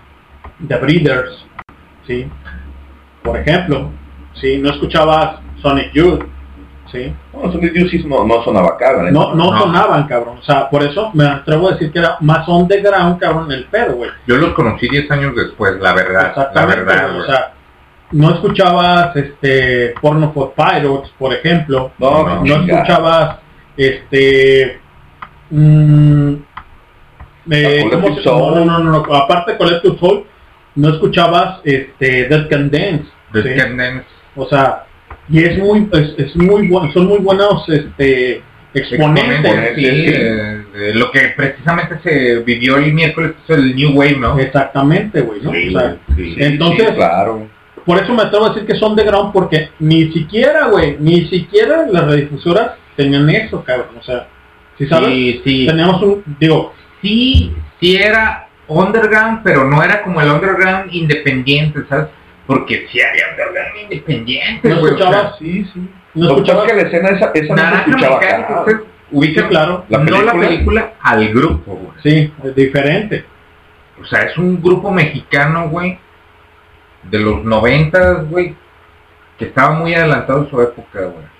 The Breeders, ¿sí? Por ejemplo, ¿sí? No escuchabas Sonic Youth, ¿sí? No, Sonic Youth sí no, no sonaba la neta. No, no, sonaban, cabrón. O sea, por eso me atrevo a decir que era más underground, cabrón, el pedo, güey. Yo los conocí 10 años después, la verdad. La verdad, güey, o sea, no escuchabas este Porno for Pirates, por ejemplo. No, no, chingada. escuchabas este mm, eh, ¿cómo se- no, no, no, no, aparte Collective Soul, no escuchabas este Dead Can Dance. Dead ¿sí? Can Dance. O sea, y es muy es, es muy bueno, son muy buenos este exponentes. Exponentes, sí, eh, lo que precisamente se vivió el miércoles es el New Wave, ¿no? Exactamente, güey, ¿no? Sí, O sea, sí, entonces, Sí, claro. por eso me atrevo a decir que son de ground porque ni siquiera, güey, ni siquiera las redifusoras tenían eso, cabrón. O sea, si sabes, Sí, sí. teníamos un, digo, sí, sí era underground, pero no era como el underground independiente, ¿sabes? Porque sí había underground independiente, no güey, o sea, escuchabas, Sí, sí. no Lo que la escena esa, esa no escuchaba acá. Sí, claro. La no la película. película, al grupo, güey. sí, es diferente. O sea, es un grupo mexicano, güey, de los noventas, güey, que estaba muy adelantado a su época, güey.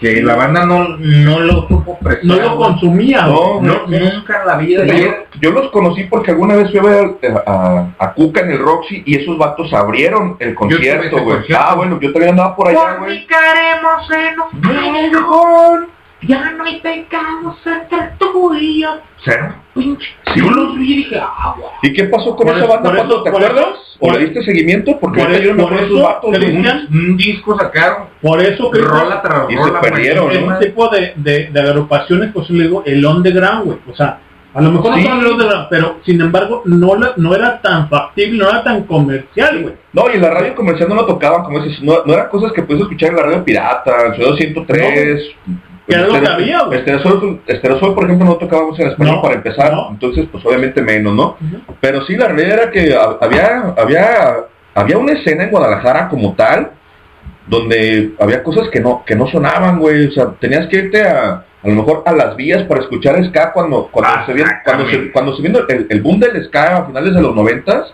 Que la banda no, no lo supo prestar. No lo consumía, No, nunca en la vida. Yo, yo los conocí porque alguna vez fui a ver a, a- a Cuca en el Roxy y esos vatos abrieron el concierto, güey. Ah, bueno, yo también andaba por allá, güey. En un ya no hay pecados entre tú y yo. Un pinche. Sí. Yo los vi y dije, ah, güey. ¿Y qué pasó con esa eso- banda, eso- ¿Te acuerdas? ¿O le diste seguimiento? Porque por yo no me por de eso, vatos. Cristian, Un disco sacaron, por eso que rola tras Y se rola, güey. perdieron, ese ¿no? tipo de, de, de agrupaciones, pues yo le digo, el underground, güey. O sea, a lo mejor Sí. no son el underground, pero sin embargo no, la- no era tan factible, no era tan comercial, güey. No, y en la radio comercial no lo tocaban, como dices, no, no eran cosas que puedes escuchar en la radio pirata, en Ciudad 103. Que lo que había, güey. Estereosol, Estereosol, por ejemplo, no tocábamos en español No, para empezar, no. entonces, pues obviamente menos, ¿no? Ujú. Pero sí, la realidad era que ha- había, había, había una escena en Guadalajara como tal, donde había cosas que no, que no sonaban, güey. O sea, tenías que irte a, a lo mejor a las vías para escuchar ska cuando, cuando, Ah, se, vino, cuando, se, cuando se vino el, el boom del ska a finales de los noventas,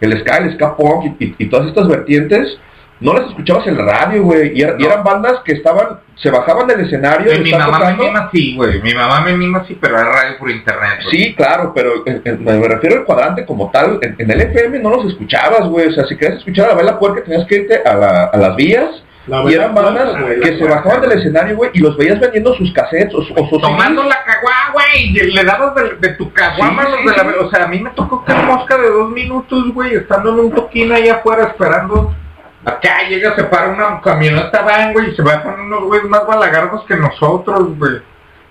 el ska, el ska punk y, y- y todas estas vertientes, no las escuchabas en la radio, güey. Y, No. eran bandas que estaban, se bajaban del escenario. Mi mamá me mima así, güey. Mi mamá me mima así, pero era radio por internet. Sí, claro, pero eh, eh, me refiero al cuadrante como tal. En, en el FM no los escuchabas, güey. O sea, si querías escuchar a Bela Puerca tenías que irte a, la- a las vías. La y eran bandas que se bajaban del escenario, güey, y los veías vendiendo sus cassettes o, su- o sus Tomando la caguá, güey, y le dabas de, de tu caguama, Sí, sí, de la- sí. o sea, a mí me tocó que mosca de dos minutos, güey, estando en un toquín ahí afuera esperando. Acá llega, se para una camioneta van, güey, y se bajan unos güeyes más balagardos que nosotros, güey.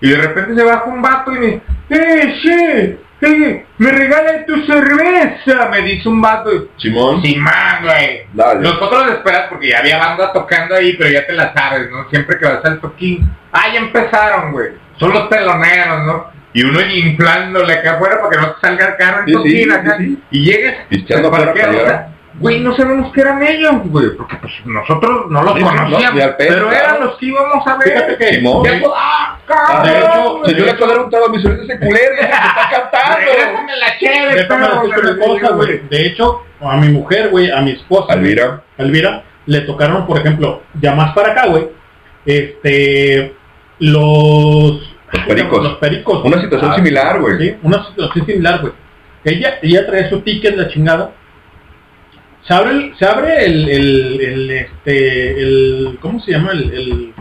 Y de repente se baja un vato y me dice, ¡eh, che! ¡Eh, me regala tu cerveza! Me dice un vato. Simón. Simón, güey. Dale. Nosotros esperas porque ya había banda tocando ahí, pero ya te la sabes, ¿no? Siempre que vas al toquín. Ah, ya empezaron, güey. Son los teloneros, ¿no? Y uno inflándole acá afuera para que no te salga el carro en Sí, toquín sí, acá. sí. Y llegues, Pisteando te parqueas, Güey, no sabemos que eran ellos, güey, porque pues nosotros no los Sí, sí, no, conocíamos, pero claro. eran los que íbamos a ver. Fíjate que- Simón. Ya, ¡Ah, Ah, cabrón! de hecho, se yo le acabo de dar un trago a mi sobrino ese culero y se está cantando. La Déjame le cosa, digo, güey. De hecho, a mi mujer, güey, a mi esposa, güey, Alvira. Elvira, le tocaron, por ejemplo, ya más para acá, güey, este, los... Los pericos. Los pericos. Una situación Ah, similar, güey. Sí, una situación similar, güey. Ella, ella trae su ticket, la chingada. Se abre el, se abre el, el, el, este, el, ¿cómo se llama? El, el,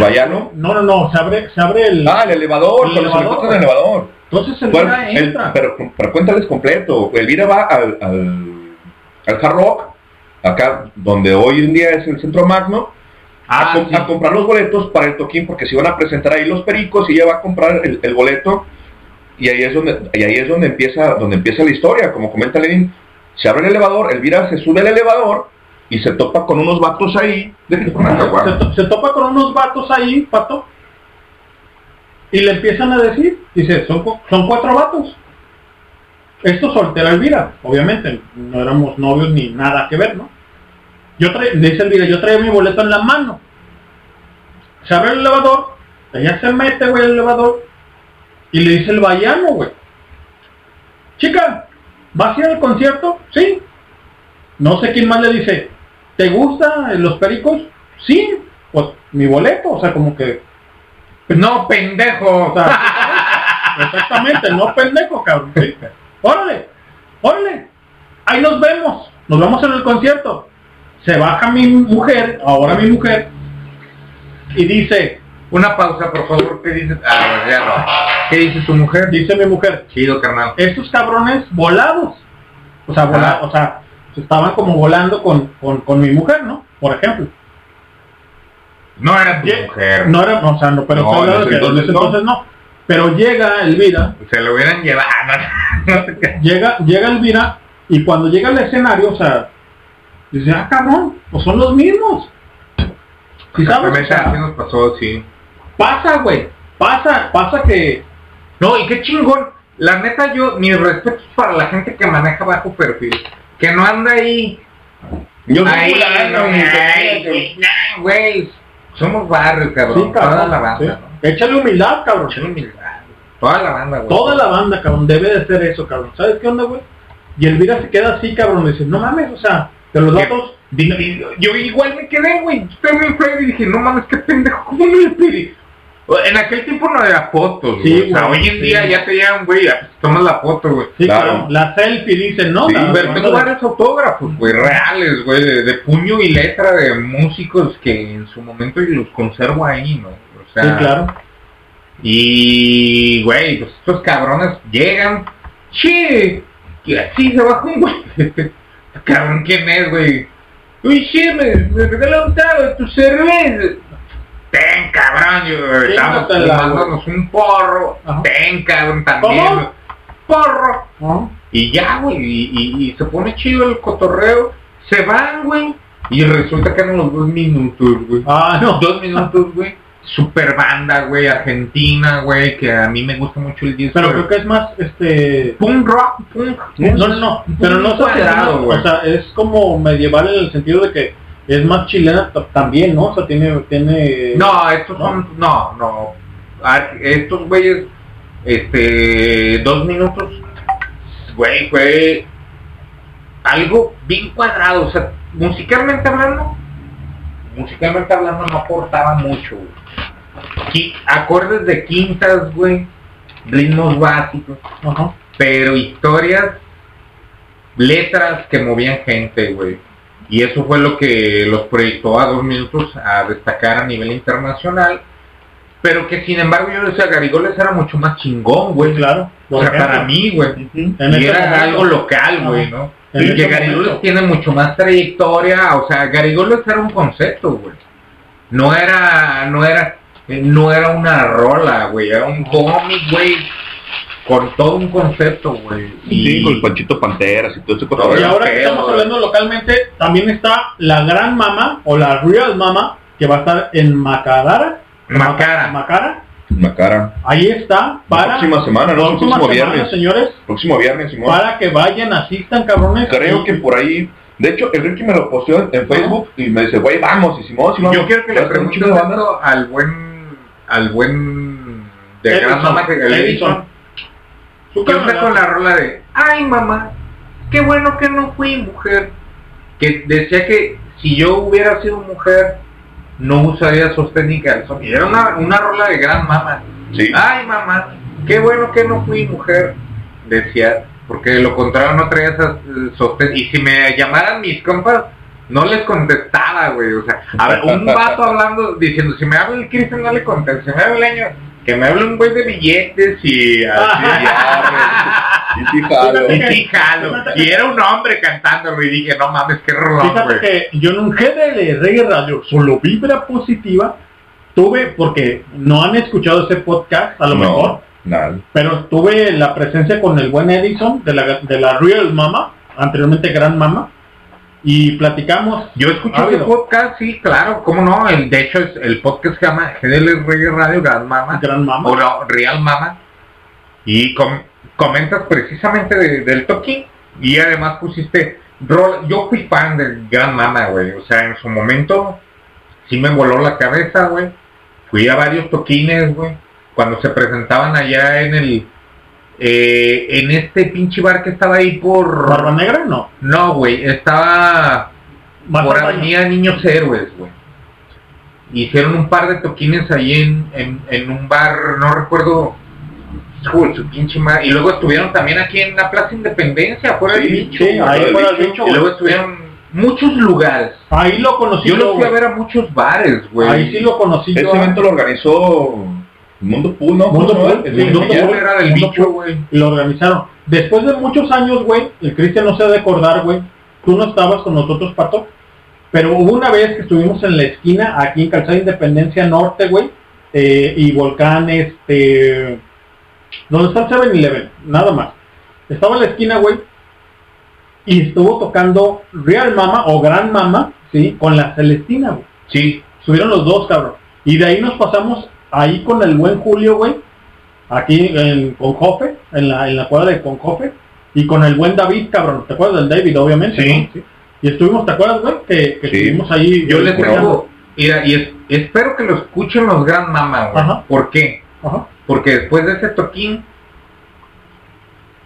Vallano. no, no, no, se abre, se abre el, Ah, el elevador, El se elevador, el elevador. entonces Bueno, Elvira el- entra. pero, pero cuéntales completo. Elvira va al, al, al Hard Rock, acá donde hoy en día es el Centro Magno, a, Ah, com- sí. a comprar los boletos para el toquín porque se iban a presentar ahí los pericos y ella va a comprar el, el boleto y ahí es donde y ahí es donde empieza donde empieza la historia como comenta Lenin se abre el elevador Elvira se sube al elevador y se topa con unos vatos ahí de se, agua. to- se topa con unos vatos ahí, pato, y le empiezan a decir, dice, son, son cuatro vatos. Esto soltera Elvira, obviamente, no éramos novios ni nada que ver, ¿no? Yo dice Elvira, yo traía mi boleto en la mano. Se abre el elevador, ella se mete, güey, al elevador, y le dice el vallano, güey. Chica, ¿vas a ir al concierto? Sí. No sé quién más le dice, ¿te gustan los pericos? Sí. pues mi boleto, o sea, como que, No, pendejo. o sea, exactamente, no pendejo, cabrón. sí. Órale, órale, ahí nos vemos, nos vemos en el concierto. Se baja mi mujer, ahora mi mujer, y dice, Una pausa, por favor. ¿Qué dices? Ah, ya no. ¿Qué dice tu mujer? dice mi mujer, Chido, carnal. estos cabrones volados. O sea, vola- o sea, estaban como volando con, con, con mi mujer, ¿no? Por ejemplo. No era tu Lle- mujer. No era, o sea, no, pero No, ese que entonces entonces no. Pero llega Elvira, Se lo hubieran llevado. No llega, llega Elvira, y cuando llega al escenario, o sea, dice, ah, cabrón, pues son los mismos. ¿Sí sabes? O sea, así nos pasó, sí. Pasa, güey, pasa, pasa que, No, y qué chingón. La neta, yo, mis respetos para la gente que maneja bajo perfil. Que no anda ahí. Yo fulano, no, ay, que- güey. Somos barrio, cabrón. sí, cabrón, Toda la banda, sí. ¿no? échale humildad, cabrón. Mucha humildad. Toda la banda, güey. Toda la banda, cabrón, debe de ser eso, cabrón. ¿Sabes qué onda, güey? Y Elvira se queda así, cabrón, y dice, no mames, o sea, de los datos, Dino- Yo igual me quedé, güey. Estoy bien feo y dije, no mames, qué pendejo, ¿cómo no le pedí? En aquel tiempo no había fotos, Sí, güey. O sea, güey, hoy en sí. día ya te llegan, güey, tomas la foto, güey. sí, Claro. la selfie dice, no, Sí, la- Pero tengo varios autógrafos, güey, reales, güey, de, de puño y letra de músicos que en su momento los conservo ahí, ¿no? O sea, Sí, claro. Y, güey, pues estos cabrones llegan, che, y así se baja un güey. Cabrón, ¿quién es, güey? Uy, che, me, me regala un trago de tu cerveza. Ten, cabrón, yo, estamos fumándonos un porro. Ajá. Ten, cabrón, también. ¿Cómo? Porro. Y ya, güey, y, y- y se pone chido el cotorreo. Se van, güey. Y resulta que eran los dos minutos, güey. Ah, no. Dos minutos, güey. Super banda, güey, argentina, güey, que a mí me gusta mucho el disco. Pero creo que es más, este... Punk rock, punk. No, no, no, pero no cuadrado, güey. o sea, es como medieval en el sentido de que es más chilena también, ¿no? O sea, tiene, tiene... No, estos son, no, no. Ar- Estos güeyes, este, dos minutos, güey, fue algo bien cuadrado, o sea, musicalmente hablando, musicalmente hablando no aportaba mucho, güey. Acordes de quintas, güey, ritmos básicos, pero historias, letras que movían gente, güey. Y eso fue lo que los proyectó a dos minutos a destacar a nivel internacional. Pero que sin embargo yo decía, Garigoles era mucho más chingón, güey. Claro. O sea, ejemplo. para mí, güey. Y era momento. algo local, güey. ¿no? En Y que Garigoles momento. tiene mucho más trayectoria, o sea, Garigoles era un concepto, güey. No era, no era, eh, no era una rola, güey, era un cómic, güey, con todo un concepto, güey. Sí, con el Panchito Panteras y todo ese Y cotorreo. ahora que estamos hablando localmente, también está la gran mama o la real mama que va a estar en Macara. Macara. Macara. Macara. Ahí está para próxima semana, ¿no? próxima Próximo semana, viernes. señores, Próximo viernes, Simón. para que vayan, asistan, cabrones. Creo Y- que por ahí. De hecho, el Ricky me lo posteó en, Facebook y me dice, güey, vamos, y Simón, vamos. Yo quiero que le esto al buen, al buen de Edison, gran mamá que el Edison. Edison. ¿Qué onda con la rola de, ay mamá, qué bueno que no fui mujer? Que decía que si yo hubiera sido mujer, no usaría sostén ni calzón. Y era una, una rola de gran mamá. Sí. Ay mamá, qué bueno que no fui mujer, decía, porque de lo contrario no traía esas sostén. Y si me llamaran mis compas, no les contestaba, güey. O sea, a ver, un vato hablando, diciendo, si me habla el Cristian no le contesto, si me habla el año, que me hable un güey de billetes y así. Y sí, jalo. y sí, jalo. Y era un hombre cantándolo y dije, no mames, qué rolón, Fíjate que yo en un GDL Reggae Radio, solo vibra positiva, tuve, porque no han escuchado ese podcast, a lo No, mejor, nada. pero tuve la presencia con el buen Edison de la, de la Real Mama, anteriormente Gran Mama, y platicamos. Yo escuché ese ávido. podcast, sí, claro, cómo no. El, de hecho, es, el podcast se llama GDL Reggae Radio Gran Mama. Gran Mama. O no, Real Mama. Y com- comentas precisamente de- del toquín. Y además pusiste... rol- yo fui fan del Gran Mama, güey. O sea, en su momento sí me voló la cabeza, güey. Fui a varios toquines, güey. Cuando se presentaban allá en el... eh, en este pinche bar que estaba ahí por... ¿Barba Negra? No. No, güey, estaba por. Avenida Niños Héroes, güey. hicieron un par de toquines ahí en, en, en un bar, no recuerdo, su pinche madre. Y luego estuvieron también aquí en la Plaza Independencia, fuera del Sí, bicho. sí, ahí güey. fuera del bicho, Y luego estuvieron muchos lugares. Ahí lo conocí Yo lo fui a ver a muchos bares, güey. Ahí sí lo conocí Ese yo. evento lo organizó Mundo Pool, ¿no? Mundo. Pool, El Mundo Pool. Era del Mundo bicho, güey. Lo organizaron. Después de muchos años, güey, el Cristian no se ha de acordar, güey. Tú no estabas con nosotros, Pato. Pero hubo una vez que estuvimos en la esquina, aquí en Calzada Independencia Norte, güey. eh, y Volcán, este... Donde está el 7-Eleven, nada más. Estaba en la esquina, güey. Y estuvo tocando Real Mama o Gran Mama, ¿sí? Con la Celestina, güey. Sí. Subieron los dos, cabrón. Y de ahí nos pasamos ahí con el buen Julio, güey. Aquí en Conjofe, en la, en la cuadra de Conjofe. Y con el buen David, cabrón. ¿Te acuerdas del David, obviamente? Sí. ¿no? Y estuvimos, ¿te acuerdas, güey? Que, que Sí. estuvimos ahí. Yo güey, les tengo, mira, y es- espero que lo escuchen los Gran Mama, güey. Ajá. ¿Por qué? Ajá. Porque después de ese toquín,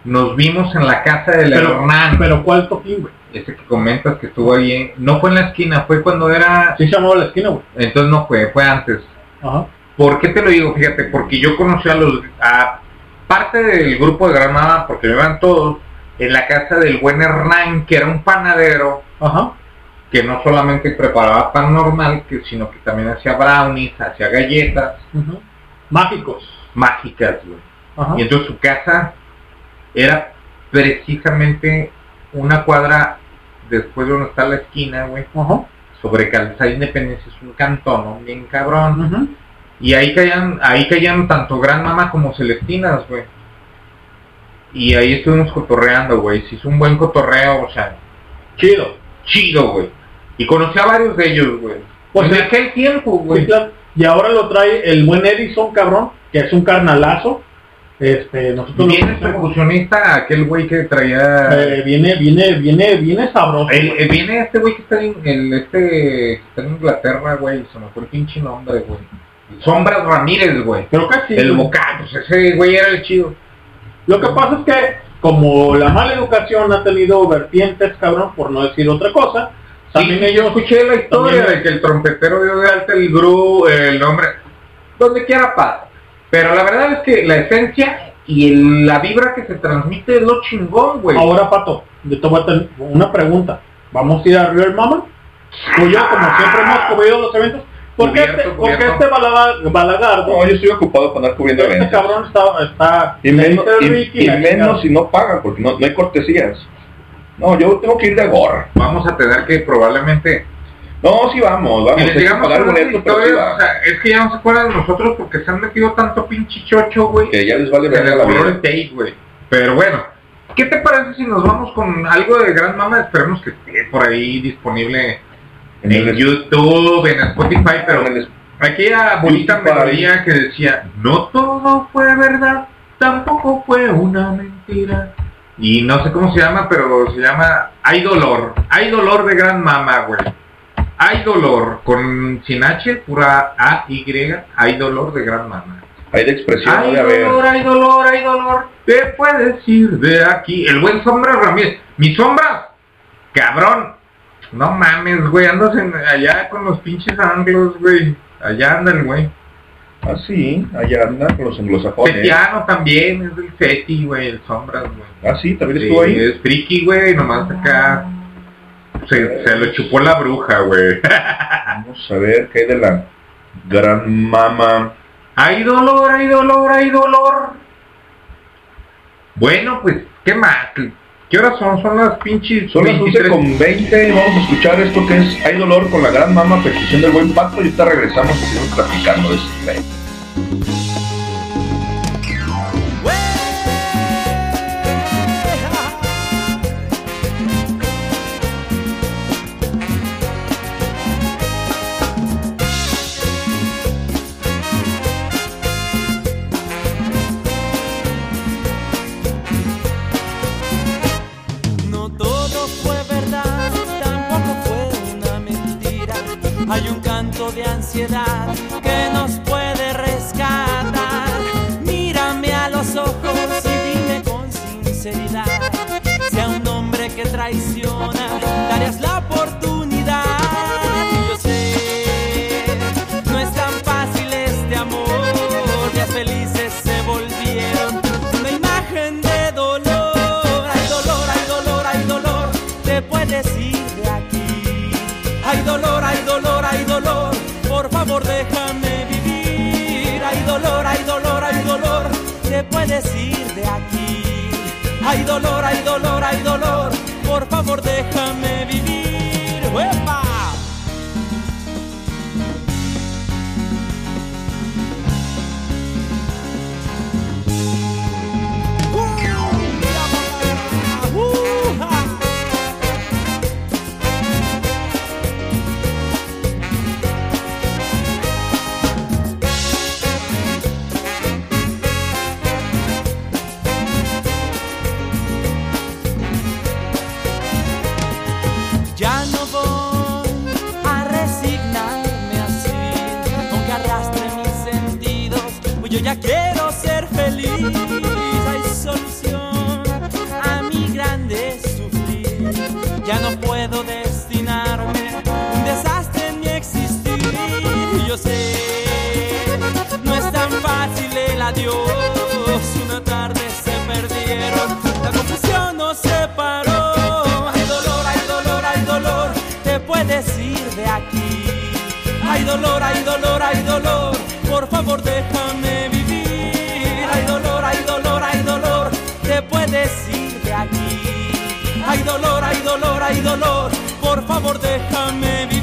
nos vimos en la casa del Pero, Hernán. pero ¿cuál toquín, güey? Ese que comentas que estuvo ahí, en- no fue en la esquina, fue cuando era... Sí se llamaba la esquina, güey. Entonces no fue, fue antes. Ajá. ¿Por qué te lo digo? Fíjate, porque yo conocí a los... A parte del grupo de Gran Mama, porque iban todos, en la casa del buen Hernán, que era un panadero, Ajá. que no solamente preparaba pan normal, que, sino que también hacía brownies, hacía galletas. Mágicos. mágicas, güey. Y entonces su casa era precisamente una cuadra después de donde está la esquina, güey. Sobre Calzada Independencia es un cantón, ¿no? Bien cabrón. Y ahí caían, ahí caían tanto Gran Mama como Celestinas, güey. Y ahí estuvimos cotorreando, güey. Se hizo un buen cotorreo, o sea, Chido. chido, güey. Y conocí a varios de ellos, güey. Pues en aquel tiempo, Sí, güey. claro. Y ahora lo trae el buen Edison, cabrón, que es un carnalazo. Este, nosotros Viene percusionista, aquel güey que traía... Eh, viene, viene, viene, viene sabroso. El- el- viene este güey que está en el, este que está en Inglaterra, güey, se me fue el pinche nombre, güey. Sombras Ramírez, güey. Creo que sí. El vocal, pues ese güey era el chido. Lo que pasa es que, como la mala educación ha tenido vertientes, cabrón, por no decir otra cosa, también Sí, yo escuché la historia también- de que el trompetero dio de alta el gru, el nombre, donde quiera pasa. Pero la verdad es que la esencia y el- la vibra que se transmite es lo chingón, güey. Ahora, Pato, yo te voy a tener una pregunta. ¿Vamos a ir a Real Mama? Tú y yo, como siempre hemos cubrido los eventos. ¿Por qué Cubierto, este, por qué este balaga- balagardo? No, yo estoy ocupado con andar cubriendo este eventos. cabrón está... está Y menos, y- Ricky, y la menos si no pagan, porque no, no hay cortesías. No, yo tengo que ir de gorra. Vamos a tener que probablemente No, sí vamos, vamos. Y digamos pagar boleto, pero sí va. o sea, es que ya no se acuerdan de nosotros porque se han metido tanto pinche chocho, güey. Que ya les vale ver la vida. el tape, güey. Pero bueno, ¿qué te parece si nos vamos con algo de Gran Mama? Esperemos que esté por ahí disponible en, En el- YouTube, en Spotify, pero el- aquella bonita Spotify. melodía que decía, no todo fue verdad, tampoco fue una mentira. Y no sé cómo se llama, pero se llama Hay Dolor. Hay Dolor de Gran Mama, güey. Hay Dolor, con sin H, pura A, Y, Hay Dolor de Gran Mama. Hay de expresión, Hay de dolor, hay dolor, hay dolor, te puedes ir de aquí. El buen Sombra Ramírez, mi sombra, cabrón, no mames, güey, andas en, allá con los pinches anglos, güey, allá anda el güey. Ah, sí, allá anda con los anglosajones. Setiano también, es del Seti, güey, el Sombras, güey. Ah, sí, también Sí, estuvo ahí. es friki, güey, nomás acá, se, se lo chupó la bruja, güey. Vamos a ver qué hay de la gran mama. Hay dolor, hay dolor, hay dolor. Bueno, pues, ¿qué más? ¿Qué horas son? Son las pinches Son las 11 23. con 20 vamos a escuchar esto que es Hay dolor con la gran mama, petición del buen pato y ahorita regresamos y seguimos platicando de este Hay dolor, hay dolor, hay dolor, por favor déjame vivir. Hay dolor, hay dolor, hay dolor, te puedes ir de aquí. Hay dolor, hay dolor, hay dolor, por favor déjame vivir. Dolor, hay dolor, hay dolor, por favor déjame vivir. Hay dolor, hay dolor, hay dolor, te puedes ir de aquí. Hay dolor, hay dolor, hay dolor, por favor déjame vivir.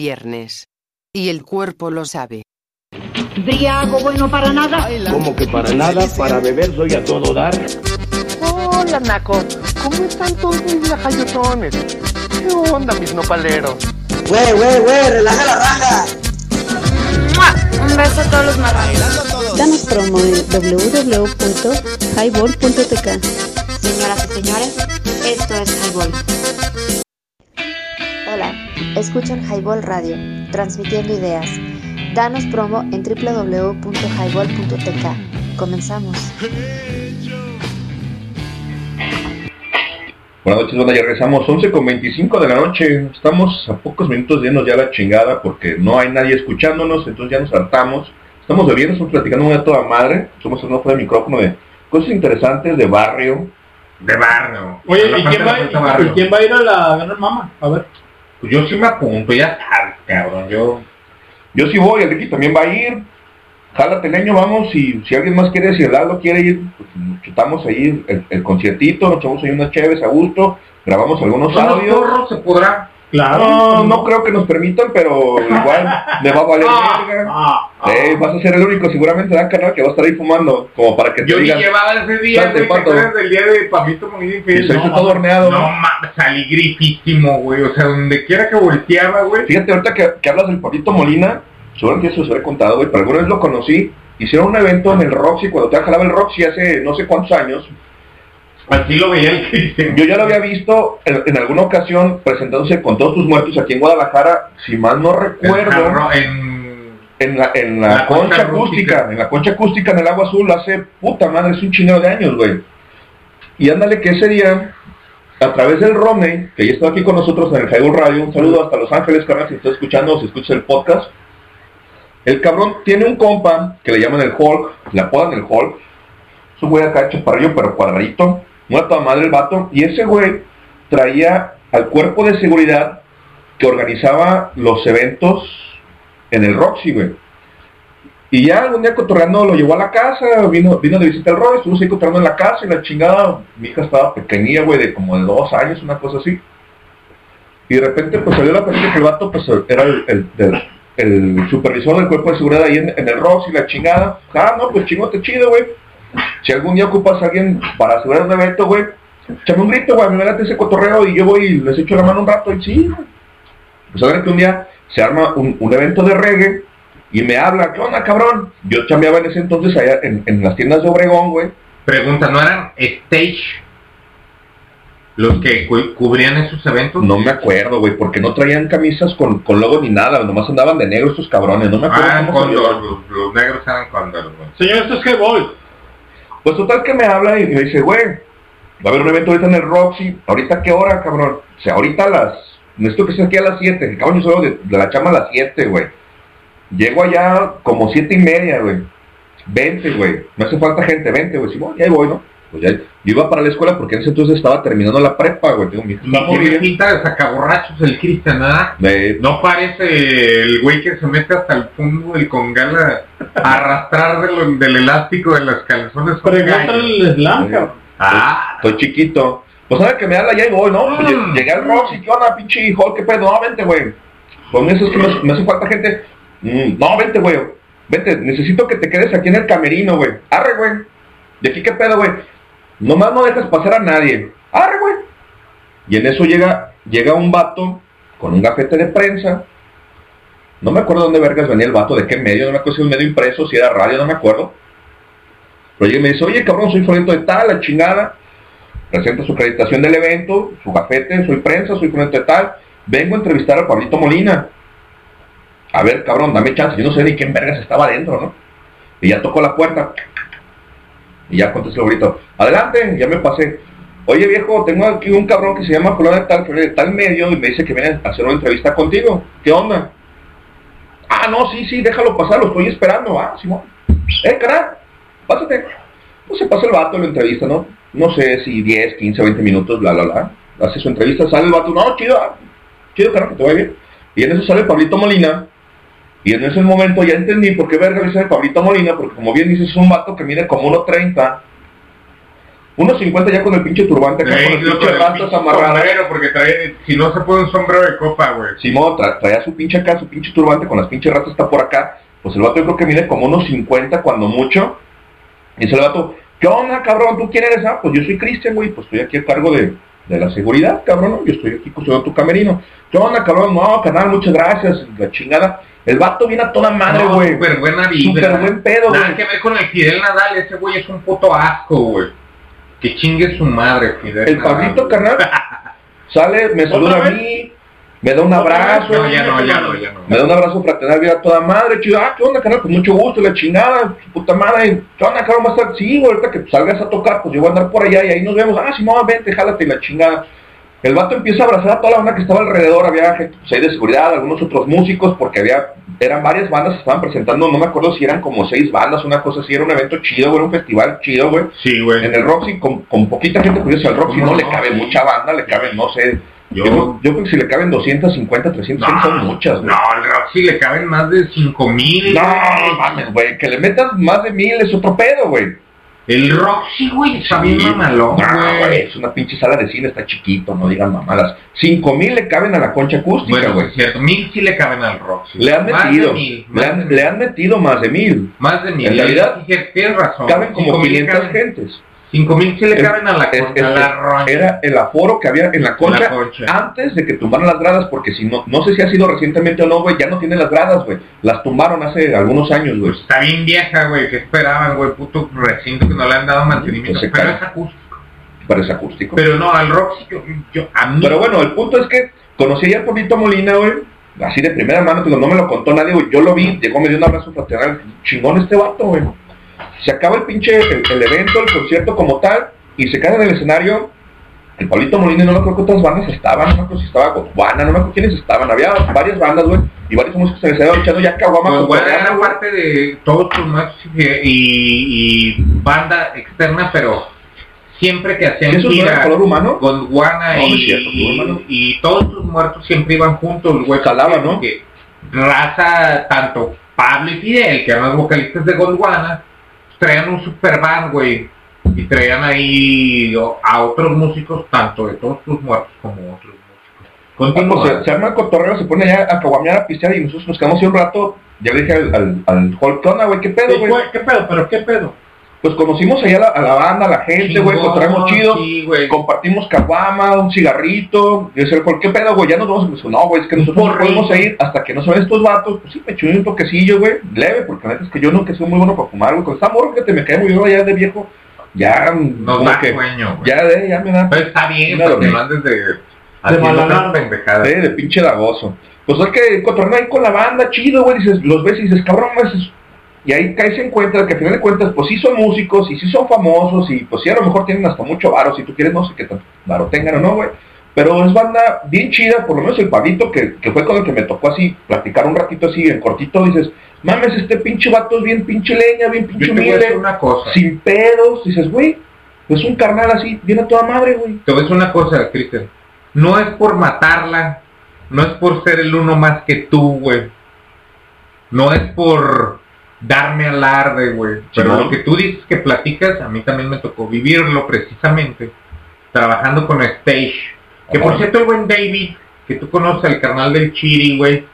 Viernes. Y el cuerpo lo sabe. Algo bueno para nada. Como que para nada, para beber soy a todo dar. Hola, Naco. ¿Cómo están todos mis lajayotones? ¿Qué onda, mis nopaleros? Güey, güey, güey, relaja la raja. ¡Mua! Un beso a todos los marranos. Danos promo en www.highball.tk. Señoras y señores, esto es Highball. Escuchan Highball Radio, transmitiendo ideas. Danos promo en www.highball.tk. Comenzamos. Buenas noches, banda, ya regresamos 11 con 25 de la noche. Estamos a pocos minutos de irnos ya a la chingada porque no hay nadie escuchándonos, entonces ya nos hartamos. Estamos bebiendo, estamos platicando una toda madre. Somos un ojo de micrófono de cosas interesantes de barrio. De barrio. Oye, La ¿y parte quién, de va, la y- puerta barrio. y quién va a ir a la Gran Mama? A ver. Pues yo sí me apunto, ya sabes, cabrón. Yo, Yo sí voy, el Ricky también va a ir. Jálate leño, vamos, y si alguien más quiere, si el Lalo quiere ir, pues nos chutamos ahí el, el conciertito, nos echamos ahí unas chéves a gusto, grabamos algunos ¿Con los audios. se podrá? Claro. No, no creo que nos permitan, pero igual me va a valer Ah, verga. ah, ah. Eh, vas a ser el único seguramente dan canal que va a estar ahí fumando, como para que te Yo ni digan. llevaba ese día, "Salte, güey, ¿te pato". acuerdas del día de Papito Monito Infiel? Y se hizo No, todo horneado. No mames, salí grifísimo, güey. O sea, donde quiera que volteaba, güey. Fíjate, ahorita que, que hablas del Papito Molina, seguramente eso se había contado, güey, pero alguna vez lo conocí. Hicieron un evento en el Roxy, cuando te jalaba el Roxy hace no sé cuántos años. Así lo veía el Cristian. Yo ya lo había visto en, en alguna ocasión presentándose con todos tus muertos aquí en Guadalajara, si mal no recuerdo, en en la, en la, La concha, concha acústica, en la concha acústica en el agua azul hace puta madre, es un chinero de años, güey. Y ándale que ese día a través del Rome, que ya está aquí con nosotros en el Highball Radio, un saludo hasta Los Ángeles, carnal, si está escuchando o si escucha el podcast. El cabrón tiene un compa que le llaman el Hulk, le apodan el Hulk. Es un güey acá chaparrillo, pero cuadradito. Una toda madre el vato. Y ese güey traía al cuerpo de seguridad que organizaba los eventos en el Roxy, güey. Y ya algún día cotorreando lo llevó a la casa, vino, vino de visita al Roy, estuvo ahí en la casa y la chingada, mi hija estaba pequeñilla, güey, de como de dos años, una cosa así. Y de repente pues salió la plática que el vato pues era el, el supervisor del cuerpo de seguridad ahí en, en el Roxy, la chingada. Ah, no, pues chingote chido, güey. Si algún día ocupas a alguien para asegurar un evento, güey, échame un grito, güey, me late ese cotorreo y yo voy y les echo la mano un rato y sí, güey. Pues a ver que un día se arma un, un evento de reggae y me habla, ¿qué onda, cabrón? Yo chambeaba en ese entonces allá en, en las tiendas de Obregón, güey. Pregunta, ¿no eran stage los que cu- cubrían esos eventos? No me acuerdo, güey, porque no traían camisas con, con logo ni nada, nomás andaban de negro estos cabrones, no me acuerdo Ah, cómo los, los negros eran Condor, güey. Señor, esto es Highball. Pues total que me habla y me dice, güey, va a haber un evento ahorita en el Roxy, ¿ahorita qué hora, cabrón? O sea, ahorita las, necesito que esté aquí a las 7, que cabrón, yo salgo de, la chama a las 7, güey. Llego allá como siete y media, güey. 20, güey. Me hace falta gente, 20, güey. Simón, ya ahí voy, ¿no? Pues ya, yo iba para la escuela porque en ese entonces estaba terminando la prepa, güey. Tengo mi Tiene pinta de sacaborrachos el Cristian. Me- No parece el güey que se mete hasta el fondo del congal a a arrastrar de lo- del elástico de las calzones. con Pregúntale gallo. el slam, cabrón. Ah, Estoy chiquito. Pues sabe que me habla, ya ahí voy, ¿no? Pues lle- llegué al Roxy, ¿qué onda, pinche hijo? ¿Qué pedo? No, vente, güey. Pues me dices que me, me hace falta gente. Mm, no, vente, güey. Vente, necesito que te quedes aquí en el camerino, güey. Arre, güey. ¿Y aquí qué pedo, güey? Nomás no dejas pasar a nadie. Arre, güey. Y en eso llega, llega un vato con un gafete de prensa. No me acuerdo dónde vergas venía el vato, de qué medio, no me acuerdo si era un medio impreso, si era radio, no me acuerdo. Pero llega y me dice, oye cabrón, soy fulanito de tal, la chingada. Presenta su acreditación del evento, su gafete, soy prensa, soy fulanito de tal. Vengo a entrevistar al Pablito Molina. A ver, cabrón, dame chance. Yo no sé ni quién vergas estaba adentro, ¿no? Y ya tocó la puerta. Y ya contestó el grito. Adelante, ya me pasé. Oye viejo, tengo aquí un cabrón que se llama fulano tal, tal medio y me dice que viene a hacer una entrevista contigo. ¿Qué onda? Ah, no, sí, sí, déjalo pasar, lo estoy esperando. Ah, Simón. Eh, caray, pásate. Pues se pasa el vato en la entrevista, ¿no? No sé si 10, 15, 20 minutos, bla, bla, bla. Hace su entrevista, sale el vato, no, chido, ah, chido, carajo, que te vaya bien. Y en eso sale Pablito Molina. Y en ese momento ya entendí por qué verga le dice Pablito Molina, porque como bien dices, es un vato que mide como 1.30. 1.50 ya con el pinche turbante acá, con el pinche rastas sombrero, porque trae, si no se pone un sombrero de copa, güey. Simón tra- traía su pinche acá, su pinche turbante con las pinches ratas está por acá. Pues el vato yo creo que mide como unos 50 cuando mucho. Y dice el vato, ¿qué onda, cabrón? ¿Tú quién eres? Ah, pues yo soy Cristian, güey, pues estoy aquí a cargo de, de la seguridad, cabrón. Yo estoy aquí custodiando tu camerino. ¿Qué onda, cabrón? No, canal, muchas gracias. La chingada. El vato viene a toda madre, No, güey. Súper buena vibra. Súper buen pedo, Nada güey. que ver con el Fidel Nadal, ese güey es un puto asco, güey. Que chingue su madre, Fidel El Nadal. Pablito, carnal, sale, me saluda a mí, me da un abrazo. No, ya no, ya no, ya no. Me da un abrazo fraternal, mira, toda madre, chido, ah, ¿qué onda, canal? Pues mucho gusto, la chingada, su puta madre, ¿qué onda, estar? Sí, güey, ahorita que salgas a tocar, pues yo voy a andar por allá y ahí nos vemos. Ah, sí, no, vente, jálate, la chingada. El vato empieza a abrazar a toda la banda que estaba alrededor, había gente pues, de seguridad, algunos otros músicos, porque había, eran varias bandas que estaban presentando, no me acuerdo si eran como seis bandas, una cosa así, era un evento chido, güey, era un festival chido, güey. Sí, güey. En el Roxy, con, con poquita gente, pues al Roxy ¿Cómo no, le no? cabe Sí. mucha banda, le caben, no sé, Yo- yo, yo creo que si le caben 250, 300, son muchas, güey. No, al Roxy le caben más de 5000. No, mames, güey, que le metas más de mil es otro pedo, güey. El Roxy, güey, está bien mamalón, No, güey. es una pinche sala de cine, está chiquito, no digan mamadas. Cinco mil le caben a la concha acústica, Bueno, güey. es cierto, mil sí le caben al Roxy. le han metido, mil, le, han, de mil. le han metido más de mil. Más de mil. En realidad, Sí, tienes razón. caben como Cinco mil 500 caben- gentes. Cinco mil sí le Es- caben a la es- concha, es- la. Era el aforo que había en la concha, La concha. antes de que tumbaran las gradas, porque si no, no sé si ha sido recientemente o no, güey, ya no tiene las gradas, güey. Las tumbaron hace algunos años, güey. Está bien vieja, güey, que esperaban, güey, puto recinto que no le han dado mantenimiento. Pues pero es acústico. Parece acústico. Pero no, al Roxy, yo, yo- a mí... Pero bueno, el punto es que conocí a Pablito Molina, güey, así de primera mano, digo, no me lo contó nadie, güey, yo lo vi, llegó, me dio un abrazo fraternal, chingón este vato, güey. Se acaba el pinche, el, el evento, el concierto como tal, y se cae en el escenario el Pablito Molina, no me acuerdo cuántas bandas estaban, no me acuerdo si estaba Gondwana, no me acuerdo quiénes estaban, había varias bandas, güey, y varios músicos se les estaban echando ya caguama Pues bueno, cotorreando, era parte de todos tus muertos y, y- banda externa, pero siempre que hacían ¿Esos no eran gira, color humano? Gondwana No, no es y, cierto, y, y todos tus muertos siempre iban juntos, güey. Jalaban, ¿no? porque Raza, tanto Pablo y Fidel, que eran los vocalistas de Gondwana, traían un super band, güey, y traían ahí a otros músicos, tanto de todos tus muertos como otros músicos. Ah, pues, se, se arma el cotorreo, se pone allá a caguamear, a pistear y nosotros nos quedamos ahí un rato. Ya le dije al, al, al Hulk, ¿qué onda, güey? ¿Qué pedo, güey, ¿Qué pedo? ¿Pero qué pedo? Pues conocimos allá a la, a la banda, a la gente, güey, cotorreamos chido. sí, güey. compartimos caguama, un cigarrito. Y el Hulk, ¿qué pedo, güey? Ya nos vamos. Pues, no, güey, es que nosotros no podemos ir hasta que no se ven estos vatos. Pues sí, me eché un toquecillo, güey, leve, porque la neta es que yo nunca soy muy bueno para fumar, güey. Con esta morra que te me cae muy bien ya de viejo. Ya, Nos como da que, sueño, güey. ya, de, ya me da. Pero está bien, porque no andes de... pendejadas. Sí, de pinche dagoso. Pues es que cotorreo ahí con la banda, chido, güey, dices, los ves y dices, cabrón, dices, y ahí caes en cuenta que al final de cuentas, pues sí son músicos y sí son famosos y pues sí a lo mejor tienen hasta mucho varo, si tú quieres, no sé qué tanto varo tengan o no, güey. Pero es banda bien chida, por lo menos el Pablito, que, que fue con el que me tocó así, platicar un ratito así, en cortito, dices, mames, este pinche vato es bien pinche leña, bien pinche humilde, decir una cosa. sin pedos, dices, güey, es un carnal así, viene a toda madre, güey. Te decir una cosa, Cristian. No es por matarla, no es por ser el uno más que tú, güey. No es por darme alarde, güey. Pero lo que tú dices que platicas, a mí también me tocó vivirlo precisamente, trabajando con Stage. Que por cierto, el buen David, que tú conoces, el carnal del Chiri, güey,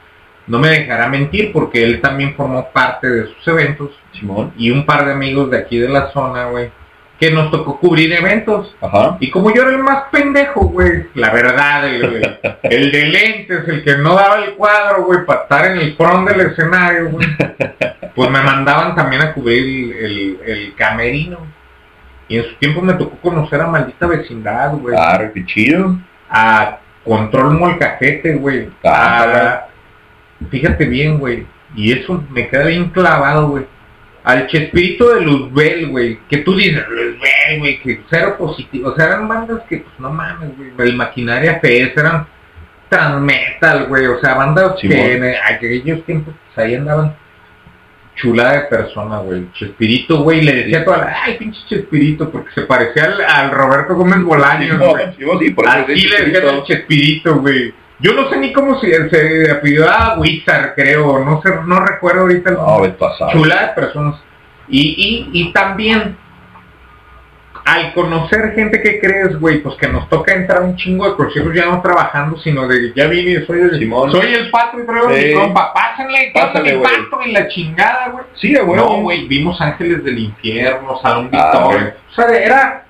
no me dejará mentir porque él también formó parte de sus eventos. Simón. Y un par de amigos de aquí de la zona, güey, que nos tocó cubrir eventos. Ajá. Y como yo era el más pendejo, güey, la verdad, el, el, el de lentes, el que no daba el cuadro, güey, para estar en el front del escenario, güey, pues me mandaban también a cubrir el, el- camerino. Y en su tiempo me tocó conocer a Maldita Vecindad, güey. Ah, qué chido. A Control Molcajete, güey. Ah, Fíjate bien, güey. Y eso me queda bien clavado, güey. Al Chespirito de Luzbel, güey. Que tú dices, Luzbel, güey, que cero positivo. O sea, eran bandas que, pues no mames, güey. El Maquinaria FS eran transmetal, güey. O sea, bandas que en aquellos tiempos, pues ahí andaban chulada de persona, güey. Chespirito, güey. Le decía a toda la, ay, pinche Chespirito, porque se parecía al, al Roberto Gómez Bolaños, güey. sí, sí, por eso Así le Chespirito. al Chespirito, güey. Yo no sé ni cómo se, se apellidaba Wizard, creo. No sé, no recuerdo ahorita el No, ves pasado. chula de personas. Y, y, y también, al conocer gente que crees, güey, pues que nos toca entrar un chingo de conciertos ya no trabajando, sino de ya vine, soy el, Simón. soy el pato y traigo Sí. mi compa, pásenle, ¿qué onda, Pásale, mi güey. pato y la chingada, güey. Sí, huevo. No, güey, vimos Ángeles del Infierno, Salón Ah, Victoria. güey. O sea, era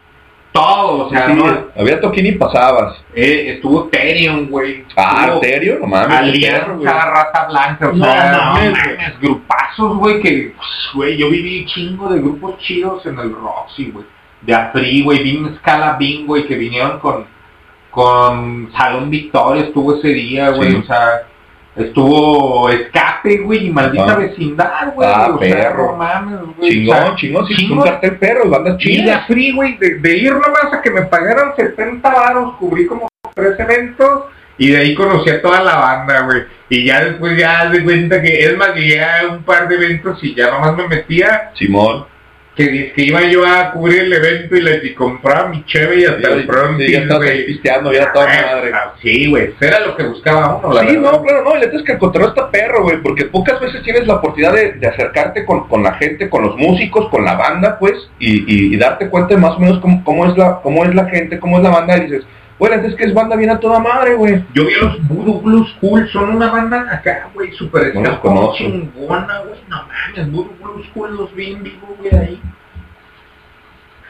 todo, o sea, Sí, ¿no? había toquín y pasabas. Eh, estuvo Terion, güey. Ah, Arterio, no mames. Alianza, Rata Blanca, o No sea, no mames, mames, grupazos, güey, que, pues, güey, yo viví chingo de grupos chidos en el Roxy, güey. De Afri, güey, vino Scala Bing, güey, que vinieron con, con Salón Victoria, estuvo ese día, güey, Sí. o sea, estuvo Escape, güey, y Maldita Ajá. Vecindad, güey, Ah, o sea, perro. no mames, güey. Chingón, o sea, chingón, sí, chingo un cartel perro, bandas y chidas. Afri, güey, de, de ir nomás a que me pagaran 70 varos, cubrí como tres eventos y de ahí conocí a toda la banda, güey. Y ya después ya de cuenta que, es más, llegué a un par de eventos y ya nomás me metía, Simón. Que, que iba yo a cubrir el evento y le y compraba mi cheve y hasta el front, Sí, ya estás ahí pisteando, ya toda madre. Ah, Sí, güey, era lo que buscaba uno, la Sí, verdad. no, claro, no, y la es que el cotorreo está perro, güey, porque pocas veces tienes la oportunidad de, de acercarte con, con la gente, con los músicos, con la banda, pues, y, y, y darte cuenta de más o menos cómo, cómo es la cómo es la gente, cómo es la banda, y dices, neta es que es banda bien a toda madre, güey. Yo vi a los Voodoo Blues Cool, son una banda acá, güey, super No los escapón, conozco. chingona, güey, no mames, Voodoo Blues Cool los vi en vivo, güey, ahí.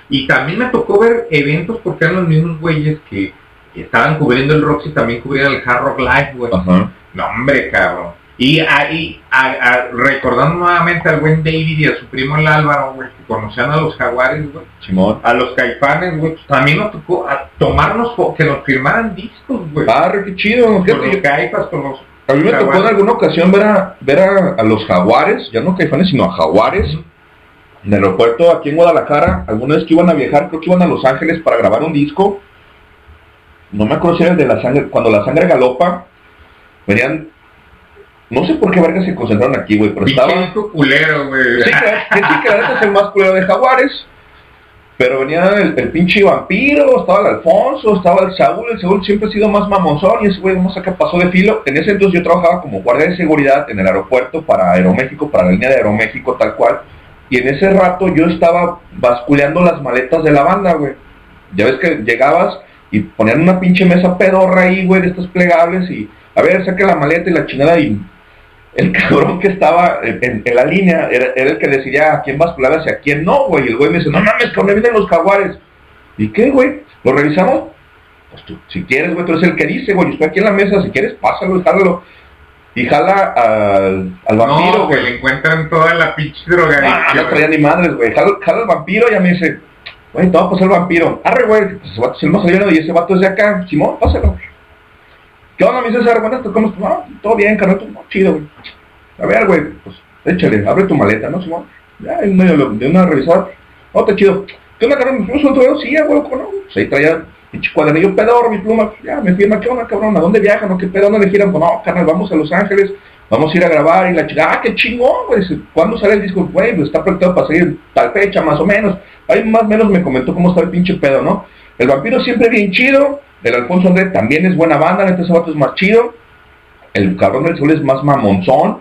Y también me tocó ver eventos porque eran los mismos güeyes que estaban cubriendo el Roxy, también cubrían el Hard Rock Live, güey. Ajá. No, hombre, cabrón. Y ahí, a- a- recordando nuevamente al buen David y a su primo el Álvaro, güey, que conocían a los jaguares, güey, Simón. a los caifanes, güey, pues también nos tocó a tomarnos, que nos firmaran discos, güey. Ah, qué chido, Con los yo- caipas, con los... A mí me tocó en alguna ocasión ver a, ver a, a los jaguares, ya no caifanes, sino a jaguares, en el aeropuerto aquí en Guadalajara, alguna vez que iban a viajar, creo que iban a Los Ángeles para grabar un disco, no me acuerdo si era el de la sangre, cuando la sangre galopa, venían, no sé por qué verga se concentraron aquí, güey, pero estaba... Culero, güey. Sí, que, que sí, que la neta es el más culero de Jaguares. Pero venía el, el pinche vampiro, estaba el Alfonso, estaba el Saúl, el Saúl siempre ha sido más mamonzón y ese güey vamos a que pasó de filo. En ese entonces yo trabajaba como guardia de seguridad en el aeropuerto para Aeroméxico, para la línea de Aeroméxico tal cual. Y en ese rato yo estaba basculeando las maletas de la banda, güey. Ya ves que llegabas y ponían una pinche mesa pedorra ahí, güey, de estos plegables y a ver, saca la maleta y la chingada y el cabrón que estaba en, la línea era, era el que decidía a quién bascular hacia quién no, güey. Y el güey me dice, no mames, cabrón, vienen los jaguares. ¿Y qué, güey? ¿Lo revisamos? Pues tú, si quieres, güey, tú eres el que dice, güey, estoy aquí en la mesa, si quieres, pásalo jálalo. Y jala al, al vampiro, No, que güey. le encuentran toda la pinche droga. Ah, no traía ni madres, güey. Jala, jala al vampiro y ya me dice, güey, te va a pasar el vampiro. Arre, güey, pues ese vato es el más y ese vato es de acá. Simón, pásalo. ¿Qué onda, mi César? Buenas, ¿cómo estás? No, todo bien, carnal, todo chido, güey. A ver, güey, pues échale, abre tu maleta, ¿no? Ya, en medio de una revisada. Oh, está chido. ¿Qué onda, carnal? ¿Me fuimos Sí, güey, ¿cómo no? Pues ahí traía pinche cuadernillo pedor, mi pluma. Ya, me firma, ¿qué onda, cabrón? ¿A dónde viajan? ¿O qué pedo? ¿Dónde giran? Pues no, carnal, vamos a Los Ángeles. Vamos a ir a grabar y la chica, ah, qué chingón, güey. ¿Cuándo sale el disco? Güey, pues está proyectado para salir tal fecha, más o menos. Ahí más o menos me comentó cómo está el pinche pedo, ¿no? El vampiro siempre bien chido. El Alfonso André también es buena banda, neta ese vato es más chido. El cabrón del sol es más mamonzón.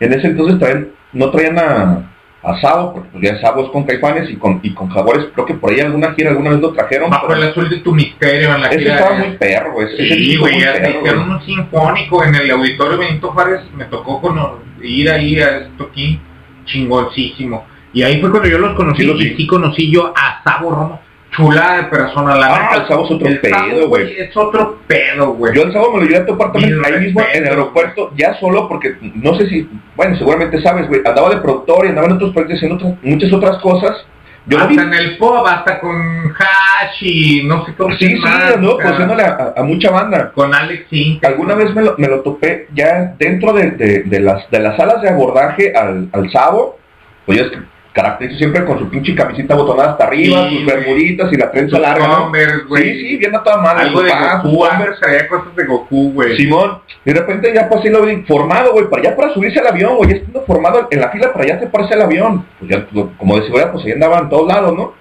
En ese entonces traían, no traían a, a Sabo, porque pues ya Sabo es con Caifanes y con, y con Jaguares, creo que por ahí alguna gira alguna vez lo trajeron. Bajo pero el azul de tu misterio en la ese gira. estaba muy perro, güey. Sí, güey, ya hicieron un sinfónico en el auditorio Benito Juárez. Me tocó cono- ir ahí a esto aquí, chingoncísimo. Y ahí fue cuando yo los conocí Sí, lo y sí conocí yo a Sabo Romo. Chulada de persona, la Ah, el Sabo es otro El pedo, Sabo, güey. Es otro pedo, güey. Yo el sábado me lo llegué a también Mis ahí mismo en el aeropuerto, ya solo porque no sé si, bueno, seguramente sabes, güey, andaba de productor y andaba en otros proyectos haciendo otras- muchas otras cosas. Yo lo vi, hasta en el pop, hasta con Hash y no sé cómo sí, sí, andó produciéndole a, a mucha banda. Con Alex. Alguna vez me lo, me lo topé ya dentro de, de- de las, de las salas de abordaje al, al Sabo, pues ya es que caracterizo siempre con su pinche camisita botonada hasta arriba, Sí, sus bermuditas y la trenza larga, ¿no? Converse. Sí, sí, bien a toda madre. Algo de Goku, Converse. antes traía cosas de Goku, güey. Simón, y de repente ya pasé lo vi formado, güey, para allá para subirse al avión, güey, ya estando formado en la fila para allá treparse al avión. Pues ya, lo- como de seguridad, pues ahí andaba en todos lados, ¿no?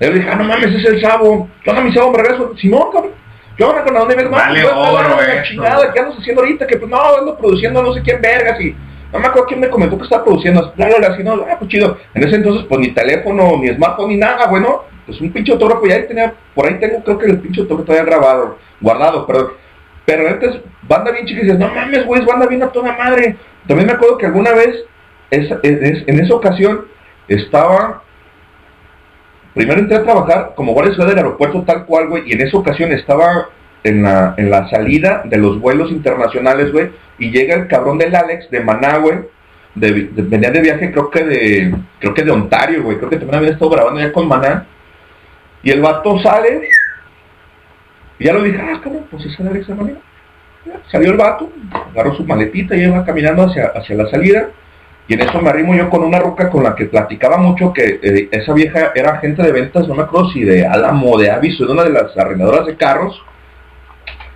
Yo le dije, ah, no mames, ese es el sabo. ¿Qué onda, mi sabo? Me regreso. Simón, cabrón. ¿Qué onda, con dónde ves? No, Vale pues, oro chingada, ¿qué andas haciendo ahorita? Que pues no, ando produciendo no sé quién vergas y... No me acuerdo quién me comentó que estaba produciendo. Bla, así, no, ah, pues chido. En ese entonces, pues ni teléfono, ni smartphone, ni nada, güey, ¿no? Pues un pinche autógrafo, ya ahí tenía, por ahí tengo, creo que el pinche autógrafo todavía grabado, guardado, perdón. Pero antes, banda bien chica, y dices, no mames, güey, es banda bien a toda madre. También me acuerdo que alguna vez, esa- en es- en esa ocasión, estaba Primero entré a trabajar como guardia seguridad del aeropuerto tal cual, güey, y en esa ocasión estaba en la, en la salida de los vuelos internacionales, güey, y llega el cabrón del Alex de Maná, güey, venía de viaje creo que de creo que de Ontario, güey, creo que también había estado grabando ya con Maná, y el vato sale, y ya lo dije, ah, cabrón, pues es Alex de Maná. Salió el vato, agarró su maletita y iba caminando hacia, hacia la salida, y en eso me arrimo yo con una roca con la que platicaba mucho que eh, esa vieja era agente de ventas, no me acuerdo si de Álamo, de Aviso, de una de las arrendadoras de carros.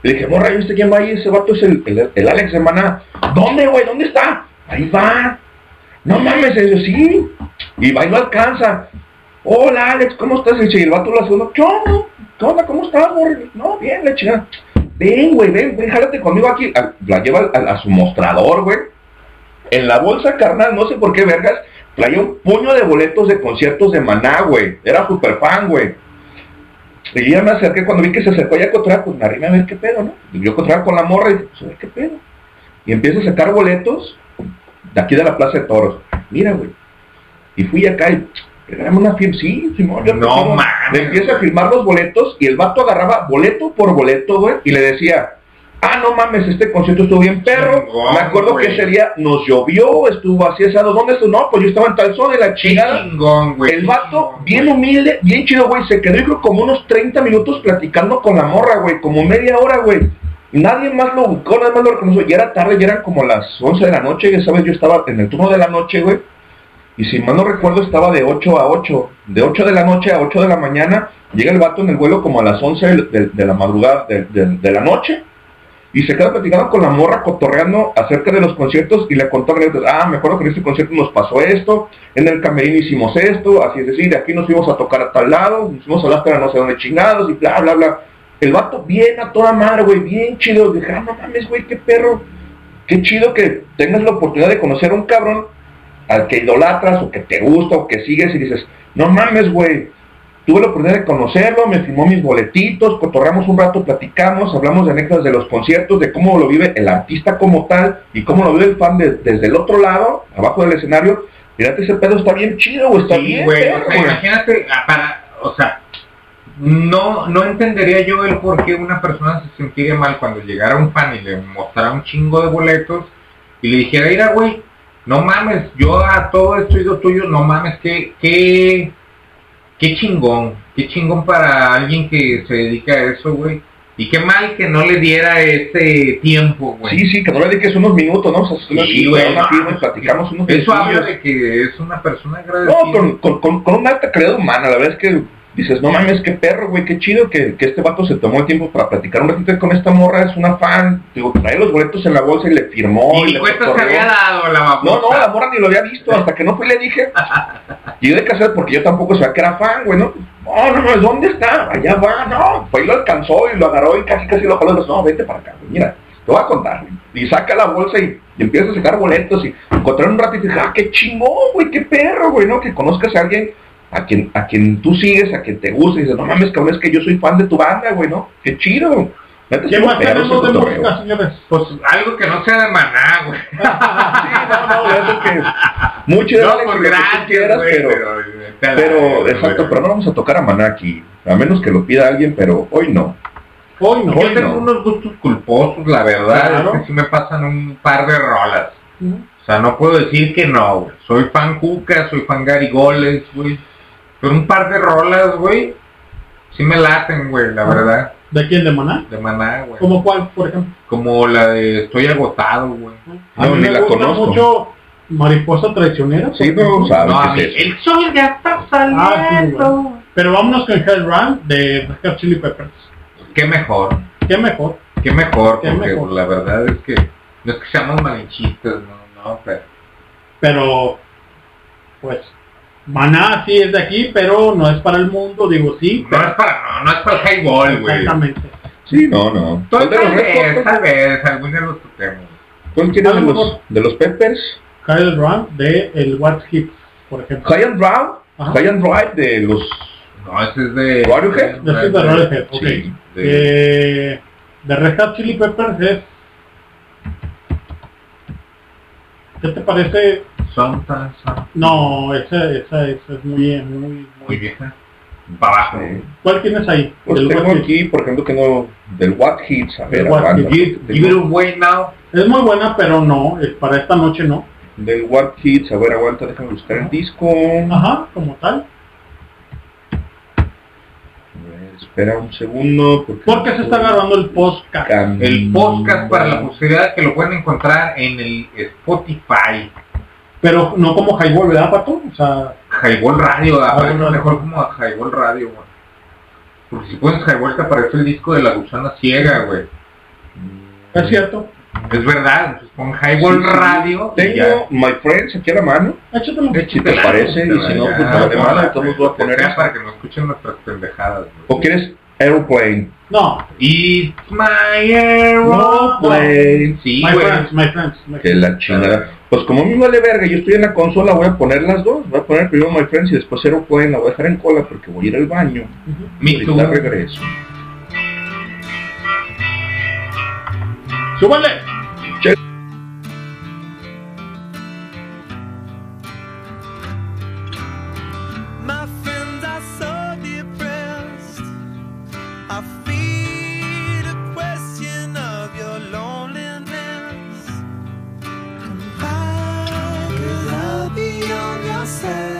Le dije, morra, ¿viste quién va ahí? Ese vato es el, el, Alex de Maná. ¿Dónde, güey? ¿Dónde está? Ahí va. No mames, eso sí. Y va y lo alcanza. Hola, Alex, ¿cómo estás? Y el vato lo uno, ¿qué onda? ¿Qué onda? ¿Cómo estás, morra? No, bien, la chingada. Ven, güey, ven, ven, jálate conmigo aquí. A- La lleva a, a su mostrador, güey. En la bolsa, carnal, no sé por qué vergas, traía un puño de boletos de conciertos de Maná, güey. Era super fan, güey. Y ya me acerqué, cuando vi que se acercó ya a Cotra, pues me arrimé a ver qué pedo, ¿no? Y yo encontraba con la morra y dije, pues a ver qué pedo. Y empiezo a sacar boletos de aquí de la Plaza de Toros. Mira, güey. Y fui acá y regálame una firma. Sí, Simón, yo No mames, Le empiezo a firmar los boletos y el vato agarraba boleto por boleto, güey, y le decía, ah, no mames, este concierto estuvo bien perro. Chingón, Me acuerdo que ese día nos llovió, estuvo así asado. ¿Dónde estuvo? No, pues yo estaba en tal zona de la chingada. Chingón, güey. El vato, bien humilde, bien chido, güey. Se quedó, yo creo, como unos 30 minutos platicando con la morra, güey. Como media hora, güey. Nadie más lo buscó, nadie más lo reconoció. Ya era tarde, ya eran como las 11 de la noche. Ya sabes, yo estaba en el turno de la noche, güey. y si mal no recuerdo estaba de 8 a 8, de 8 de la noche a 8 de la mañana, llega el vato en el vuelo como a las 11 de, de- de la madrugada, de- de la noche, y se queda platicando con la morra, cotorreando acerca de los conciertos, y le contó anécdotas, ah, me acuerdo que en este concierto nos pasó esto, en el camerino hicimos esto, así es decir, de aquí nos fuimos a tocar a tal lado, nos fuimos a pero no sé dónde chingados, y bla, bla, bla. El vato bien a toda madre, güey, bien chido, dije, ah, no mames, güey, qué perro, qué chido que tengas la oportunidad de conocer a un cabrón al que idolatras o que te gusta o que sigues y dices, no mames, güey, tuve la oportunidad de conocerlo, me firmó mis boletitos, cotorreamos un rato, platicamos, hablamos de anécdotas de los conciertos, de cómo lo vive el artista como tal y cómo lo vive el fan de- desde el otro lado, abajo del escenario. Fíjate, ese pedo está bien chido, güey, está Sí, bien, o sea, imagínate, ah, para, o sea, no, no entendería yo el por qué una persona se sentiría mal cuando llegara un fan y le mostrara un chingo de boletos y le dijera, mira, güey, no mames, yo a todo esto he ido tuyo, no mames, qué, qué, qué chingón, qué chingón para alguien que se dedica a eso, güey. Y qué mal que no le diera ese tiempo, güey. Sí, sí, que no le dediques unos minutos, ¿no? O sea, Sí, güey, no, platicamos unos Eso habla de que es una persona agradecida. No, con, con, con, con una alta calidad humana, la verdad es que dices, no mames, qué perro, güey, qué chido que, que este vato se tomó el tiempo para platicar un ratito con esta morra, es una fan, digo, trae los boletos en la bolsa y le firmó. Y le cuesta se había dado la babosa. No, no, la morra ni lo había visto, hasta que no fui y le dije. Y yo de casar porque yo tampoco sabía que era fan, güey, ¿no? No, no, no, ¿dónde está? Allá va, no. Pues lo alcanzó y lo agarró y casi casi lo jaló y no, vente para acá, güey, mira, te voy a contar. Y saca la bolsa y, y empieza a sacar boletos y encontré un ratito y dije, ah, qué chingón, güey, qué perro, güey, ¿no? Que conozcas a alguien a quien, a quien tú sigues, a quien te gusta y dices, no mames, cabrón, es que yo soy fan de tu banda, güey, ¿no? Qué chido. ¿Qué más tenemos ese de cotorreo. música, señores? Pues algo que no sea de maná, güey. no, no, eso que mucho de No, Alex, pues que quieras, güey, pero, pero, pero, pero, exacto, pero- pero no vamos a tocar a Maná aquí, a menos que lo pida alguien, pero hoy no. Hoy no. Yo tengo unos gustos culposos, la verdad, Claro. es que sí me pasan un par de rolas. O sea, no puedo decir que no, güey. Soy fan Cuca, soy fan Garigoles, güey. Pero un par de rolas, güey, sí me laten, güey, la verdad. ¿De quién? ¿De Maná? De maná, güey. ¿Cómo cuál, por ejemplo? Como la de Estoy agotado, güey. A mí me gusta mucho Mariposa Traicionera. Sí, no, ejemplo. sabes No, a mí, qué es eso. el sol ya está Ah, sí, saliendo. bueno. Pero vámonos con Hell Run de Red Hot Chili Peppers. Qué mejor, ¿Qué mejor? qué mejor, Qué porque mejor. la verdad es que no es que seamos malinchistas, no, no, pero Pero, pues, Maná sí es de aquí, pero no es para el mundo, digo sí. no es para, no, no es para el highball, güey. Exactamente. Sí, no, no. Tal ¿Cuál de vez, tal vez, algún día los toquemos. ¿Cuál quieres A de lo los, de los Peppers? Hell Run de el What's Hits, por ejemplo. Ajá. High and Drive de los No, ese es de... Radiohead. De Sid de Radiohead, ok. Sí, de... Eh, de Red Hot Chili Peppers es... ¿Qué te parece? Santa, Santa, No, esa, esa, esa es muy, muy, muy vieja. Para abajo. Sí. ¿Cuál tienes ahí? Pues tengo What Hits. aquí, por ejemplo, que no del What Hits, a ver, What aguanta. Give, give it away now. Es muy buena, pero no, eh, para esta noche no. Del What Hits, a ver, aguanta, déjame buscar el disco. Ajá, como tal. A ver, espera un segundo. Porque, Porque se está grabando el podcast. Cam- El podcast para la posibilidad que lo pueden encontrar en el Spotify. Pero no como Highball, ¿verdad, Pato? O sea, Highball Radio, aparece Radio. mejor como a Highball Radio, güey. Porque si pones Highball te aparece el disco de la gusana ciega, güey. es cierto. Es verdad, entonces pon Highball Sí, sí. Radio y ya. Tengo My Friends aquí a la mano. Échatelo. Si te parece, y si no, pues vale madre, entonces voy a poner para que no escuchen nuestras pendejadas, güey. ¿O quieres Aeroplane? No. It's my No, Aeroplane. Sí, my güey. friends, my friends. my Que la chingada. Pues como a mí me vale verga, yo estoy en la consola, voy a poner las dos. Voy a poner primero My Friends y después Aeroplane. La voy a dejar en cola porque voy a ir al baño. Me Ahorita too. regreso. ¡Súbale! My on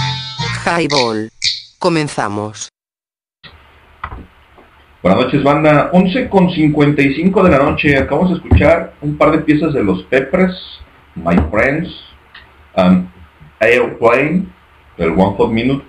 Highball. Comenzamos. Buenas noches, banda. 11 con 55 de la noche. Acabamos de escuchar un par de piezas de los Peppers, My Friends, and Airplane, del One Hot Minute,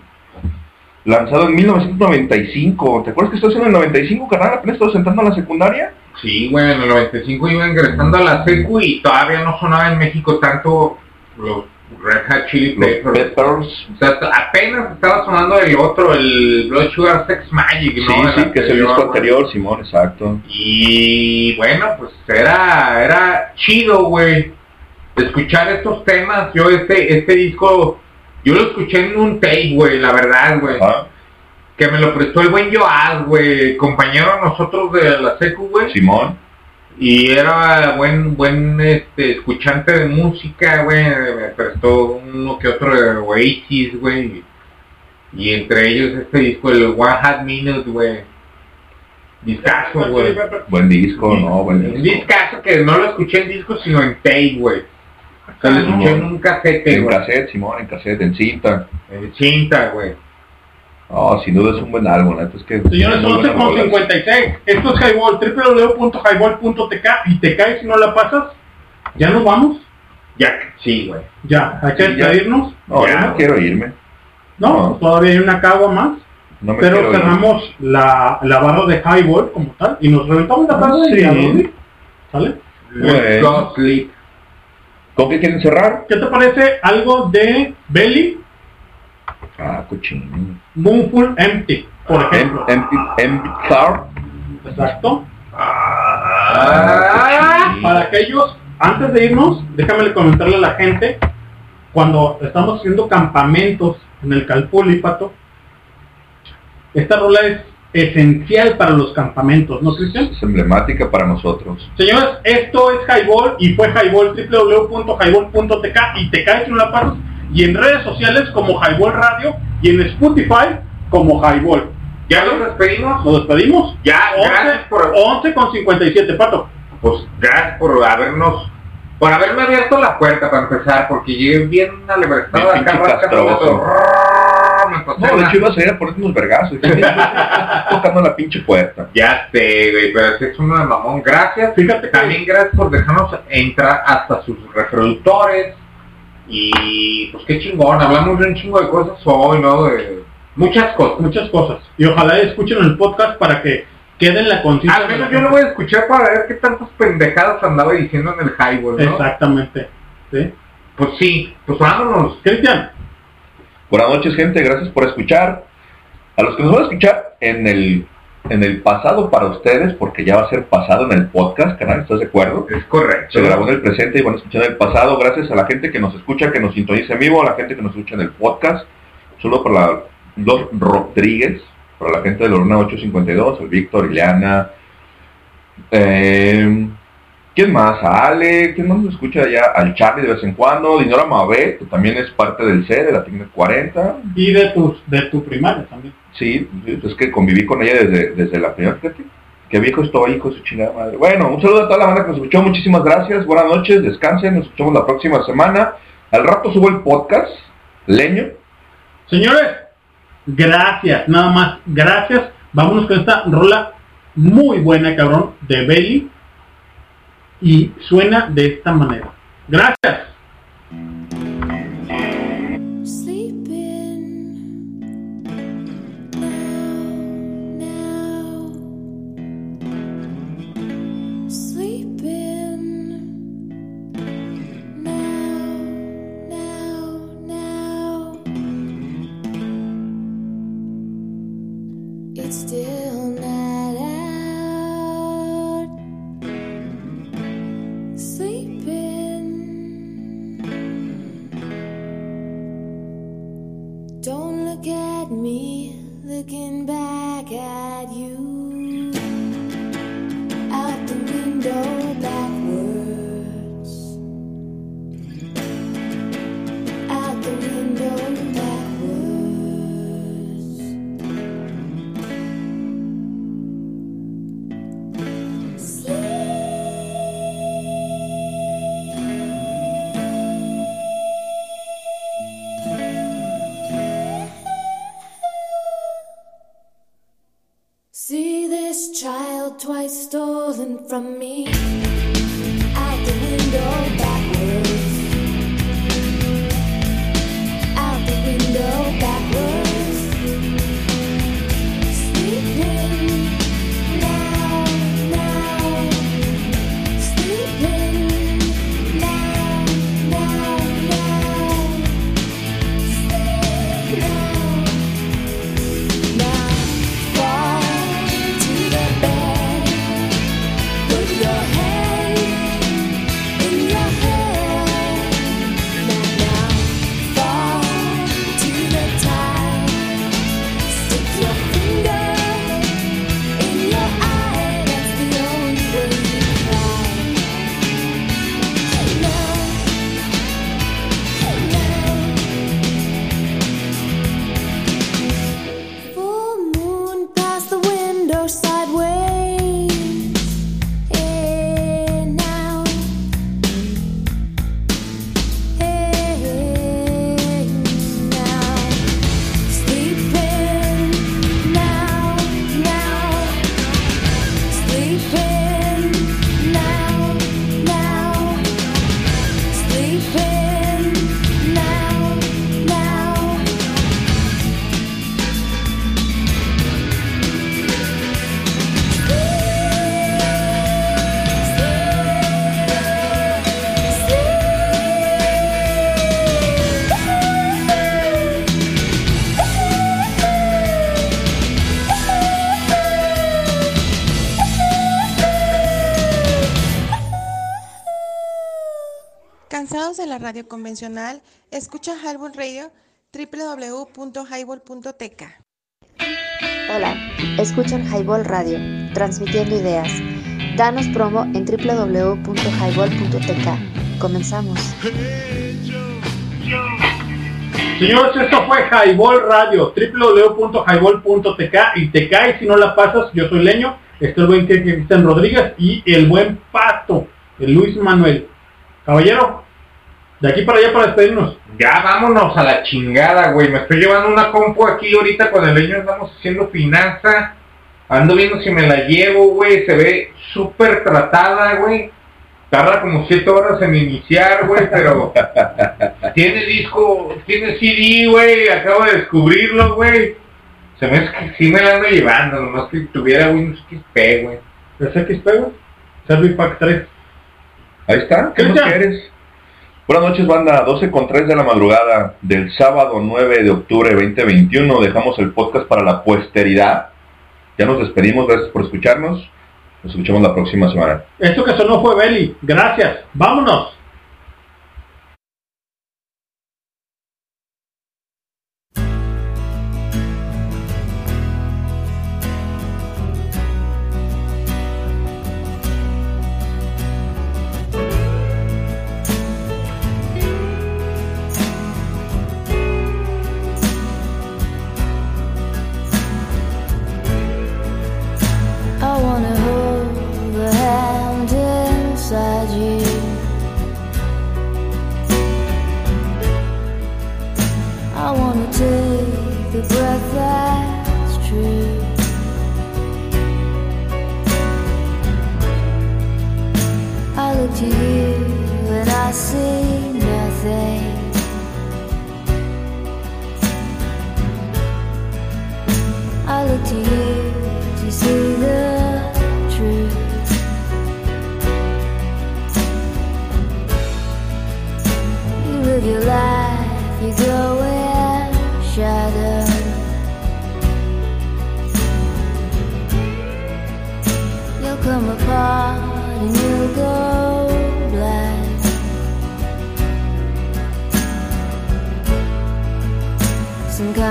lanzado en 1995. ¿Te acuerdas que estás en el 95, carnal? ¿Apenas estás sentando a la secundaria? Sí, güey, en el 95 iba ingresando a la secu y todavía no sonaba en México tanto los Red Hot Chili Peppers. Peppers. O sea, apenas estaba sonando el otro, el Blood Sugar Sex Magic, ¿no? Sí, El sí, que es el disco anterior, Simón, exacto. Y bueno, pues era, era chido, güey, escuchar estos temas. Yo este, este disco, yo lo escuché en un tape, güey, la verdad, güey. Que me lo prestó el buen Joaz, güey, compañero nosotros de la secu, güey. Simón. Y era buen, buen este, escuchante de música, güey. Me prestó uno que otro de Oasis, güey. Y entre ellos este disco, el One Hat Minute, güey. Discazo, güey. Buen disco, ¿no? Buen Un disco. discazo que no lo escuché en disco, sino en tape, güey. O sea, lo escuché en un casete, En güey. cassette, Simón, en cassette, en cinta. En cinta, güey. No, sin duda es un buen álbum, neta, es que... Señores, muy 11 buenas con rolas. 56. Esto es Highball, www.highball.tk y te caes si no la pasas. ¿Ya nos vamos? Ya, sí, güey. Ya, hay que Sí, ya. despedirnos. No, Ya. yo no quiero irme. No, todavía hay una cagua más. No me pero cerramos la, la barra de Highball como tal y nos reventamos la barra de Sí. ¿no? ¿Sale? Bueno. ¿Con qué quieren cerrar? ¿Qué te parece algo de Belly? Ah, cochino. Moonful Empty, por ejemplo. Empty, empty Heart. Exacto. Ah, Para aquellos, antes de irnos, déjame comentarle a la gente, cuando estamos haciendo campamentos en el Calpulípato, esta rola es esencial para los campamentos, ¿no, Cristian? Es emblemática para nosotros. Señores, esto es Highball y fue Highball, www.highball.tk y te caes en la pasos y en redes sociales como Highball Radio y en Spotify como Highball. ¿Ya nos despedimos? Nos despedimos. Ya, 11, gracias por... 11 con 57, Pato. Pues gracias por habernos... Por haberme abierto la puerta para empezar, porque llegué bien alebrestado acá, No, de hecho iba a salir a poner unos vergazos. tocando la pinche puerta. Ya sé, güey, pero es uno de mamón. Gracias. Fíjate que- También gracias por dejarnos entrar hasta sus reproductores. Y pues qué chingón, hablamos de un chingo de cosas hoy, ¿no? De muchas cosas. Muchas cosas. Y ojalá escuchen el podcast para que quede en la conciencia. Al menos yo lo voy a escuchar para ver qué tantas pendejadas andaba diciendo en el highball, ¿no? Exactamente. ¿Sí? Pues sí, pues vámonos. Cristian. Buenas noches, gente. Gracias por escuchar. A los que nos van a escuchar en el en el pasado para ustedes, porque ya va a ser pasado en el podcast, canal, ¿estás de acuerdo? Es correcto. Se grabó en el presente y van a escuchar en el pasado. Gracias a la gente que nos escucha, que nos sintoniza en vivo, a la gente que nos escucha en el podcast. Solo para los Rodríguez, para la gente de Lorena 852, el Víctor, Ileana. Eh, ¿Quién más? A Ale, ¿quién más nos escucha allá? Al Charlie de vez en cuando, Dinora Mabé, que también es parte del C, de la Técnica 40. Y de tu, de tu primaria también. Sí, es que conviví con ella desde, desde la primera, fíjate. Qué viejo estoy, hijo su chingada madre. Bueno, un saludo a toda la banda que nos escuchó, muchísimas gracias, buenas noches, descansen, nos escuchamos la próxima semana. Al rato subo el podcast, leño. Señores, gracias, nada más, gracias. Vámonos con esta rola muy buena, cabrón, de Belly. Y suena de esta manera. Gracias. Radio convencional? Escucha Highball Radio www.highball.tk. Hola, escuchan Highball Radio, transmitiendo ideas. Danos promo en www.highball.tk. Comenzamos. Señores, esto fue Highball Radio, www.highball.tk y te caes si no la pasas. Yo soy Leño, este es el buen Cristian Rodríguez y el buen Pato, el Luis Manuel. Caballero, de aquí para allá para despedirnos. Ya vámonos a la chingada, güey. Me estoy llevando una compu aquí ahorita con el leño estamos haciendo finanza. Ando viendo si me la llevo, güey. Se ve súper tratada, güey. Tarda como 7 horas en iniciar, güey, pero tiene disco, tiene CD, güey. Acabo de descubrirlo, güey. Se me hace que sí me la ando llevando, nomás que tuviera Windows XP, güey. ¿Es XP, güey? Service Pack 3. Ahí está, ¿qué Cristian. quieres? Buenas noches, banda. 12 con 3 de la madrugada del sábado 9 de octubre 2021. Dejamos el podcast para la posteridad. Ya nos despedimos, gracias por escucharnos. Nos escuchamos la próxima semana. Esto que sonó fue Belly. Gracias. Vámonos.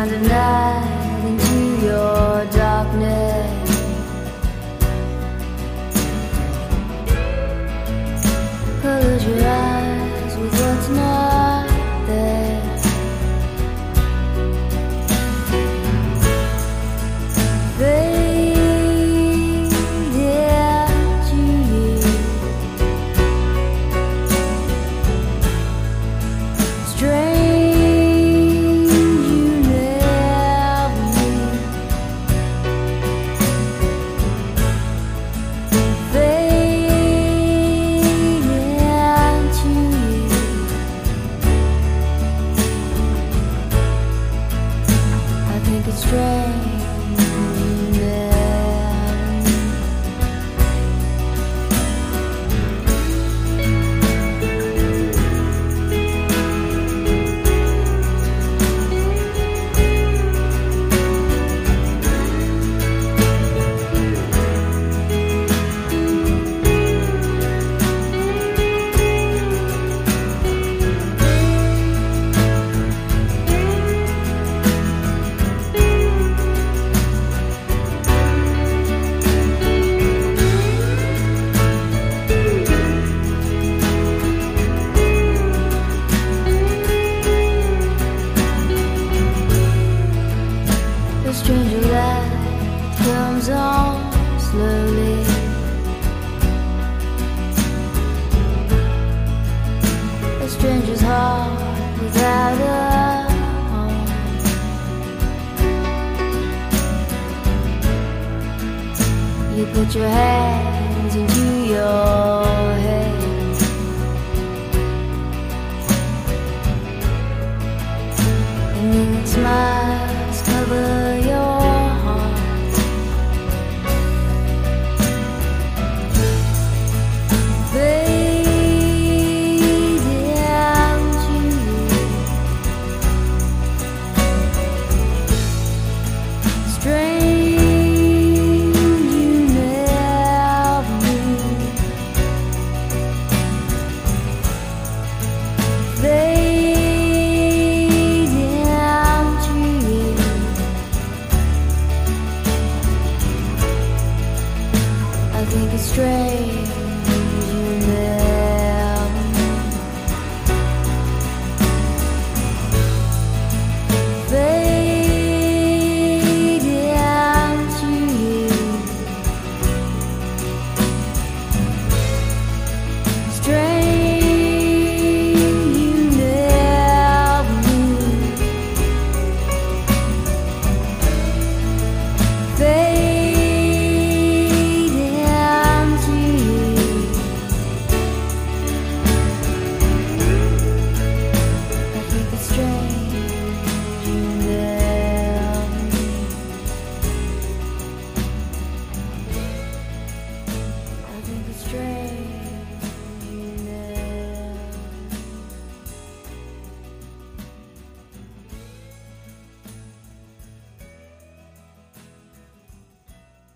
and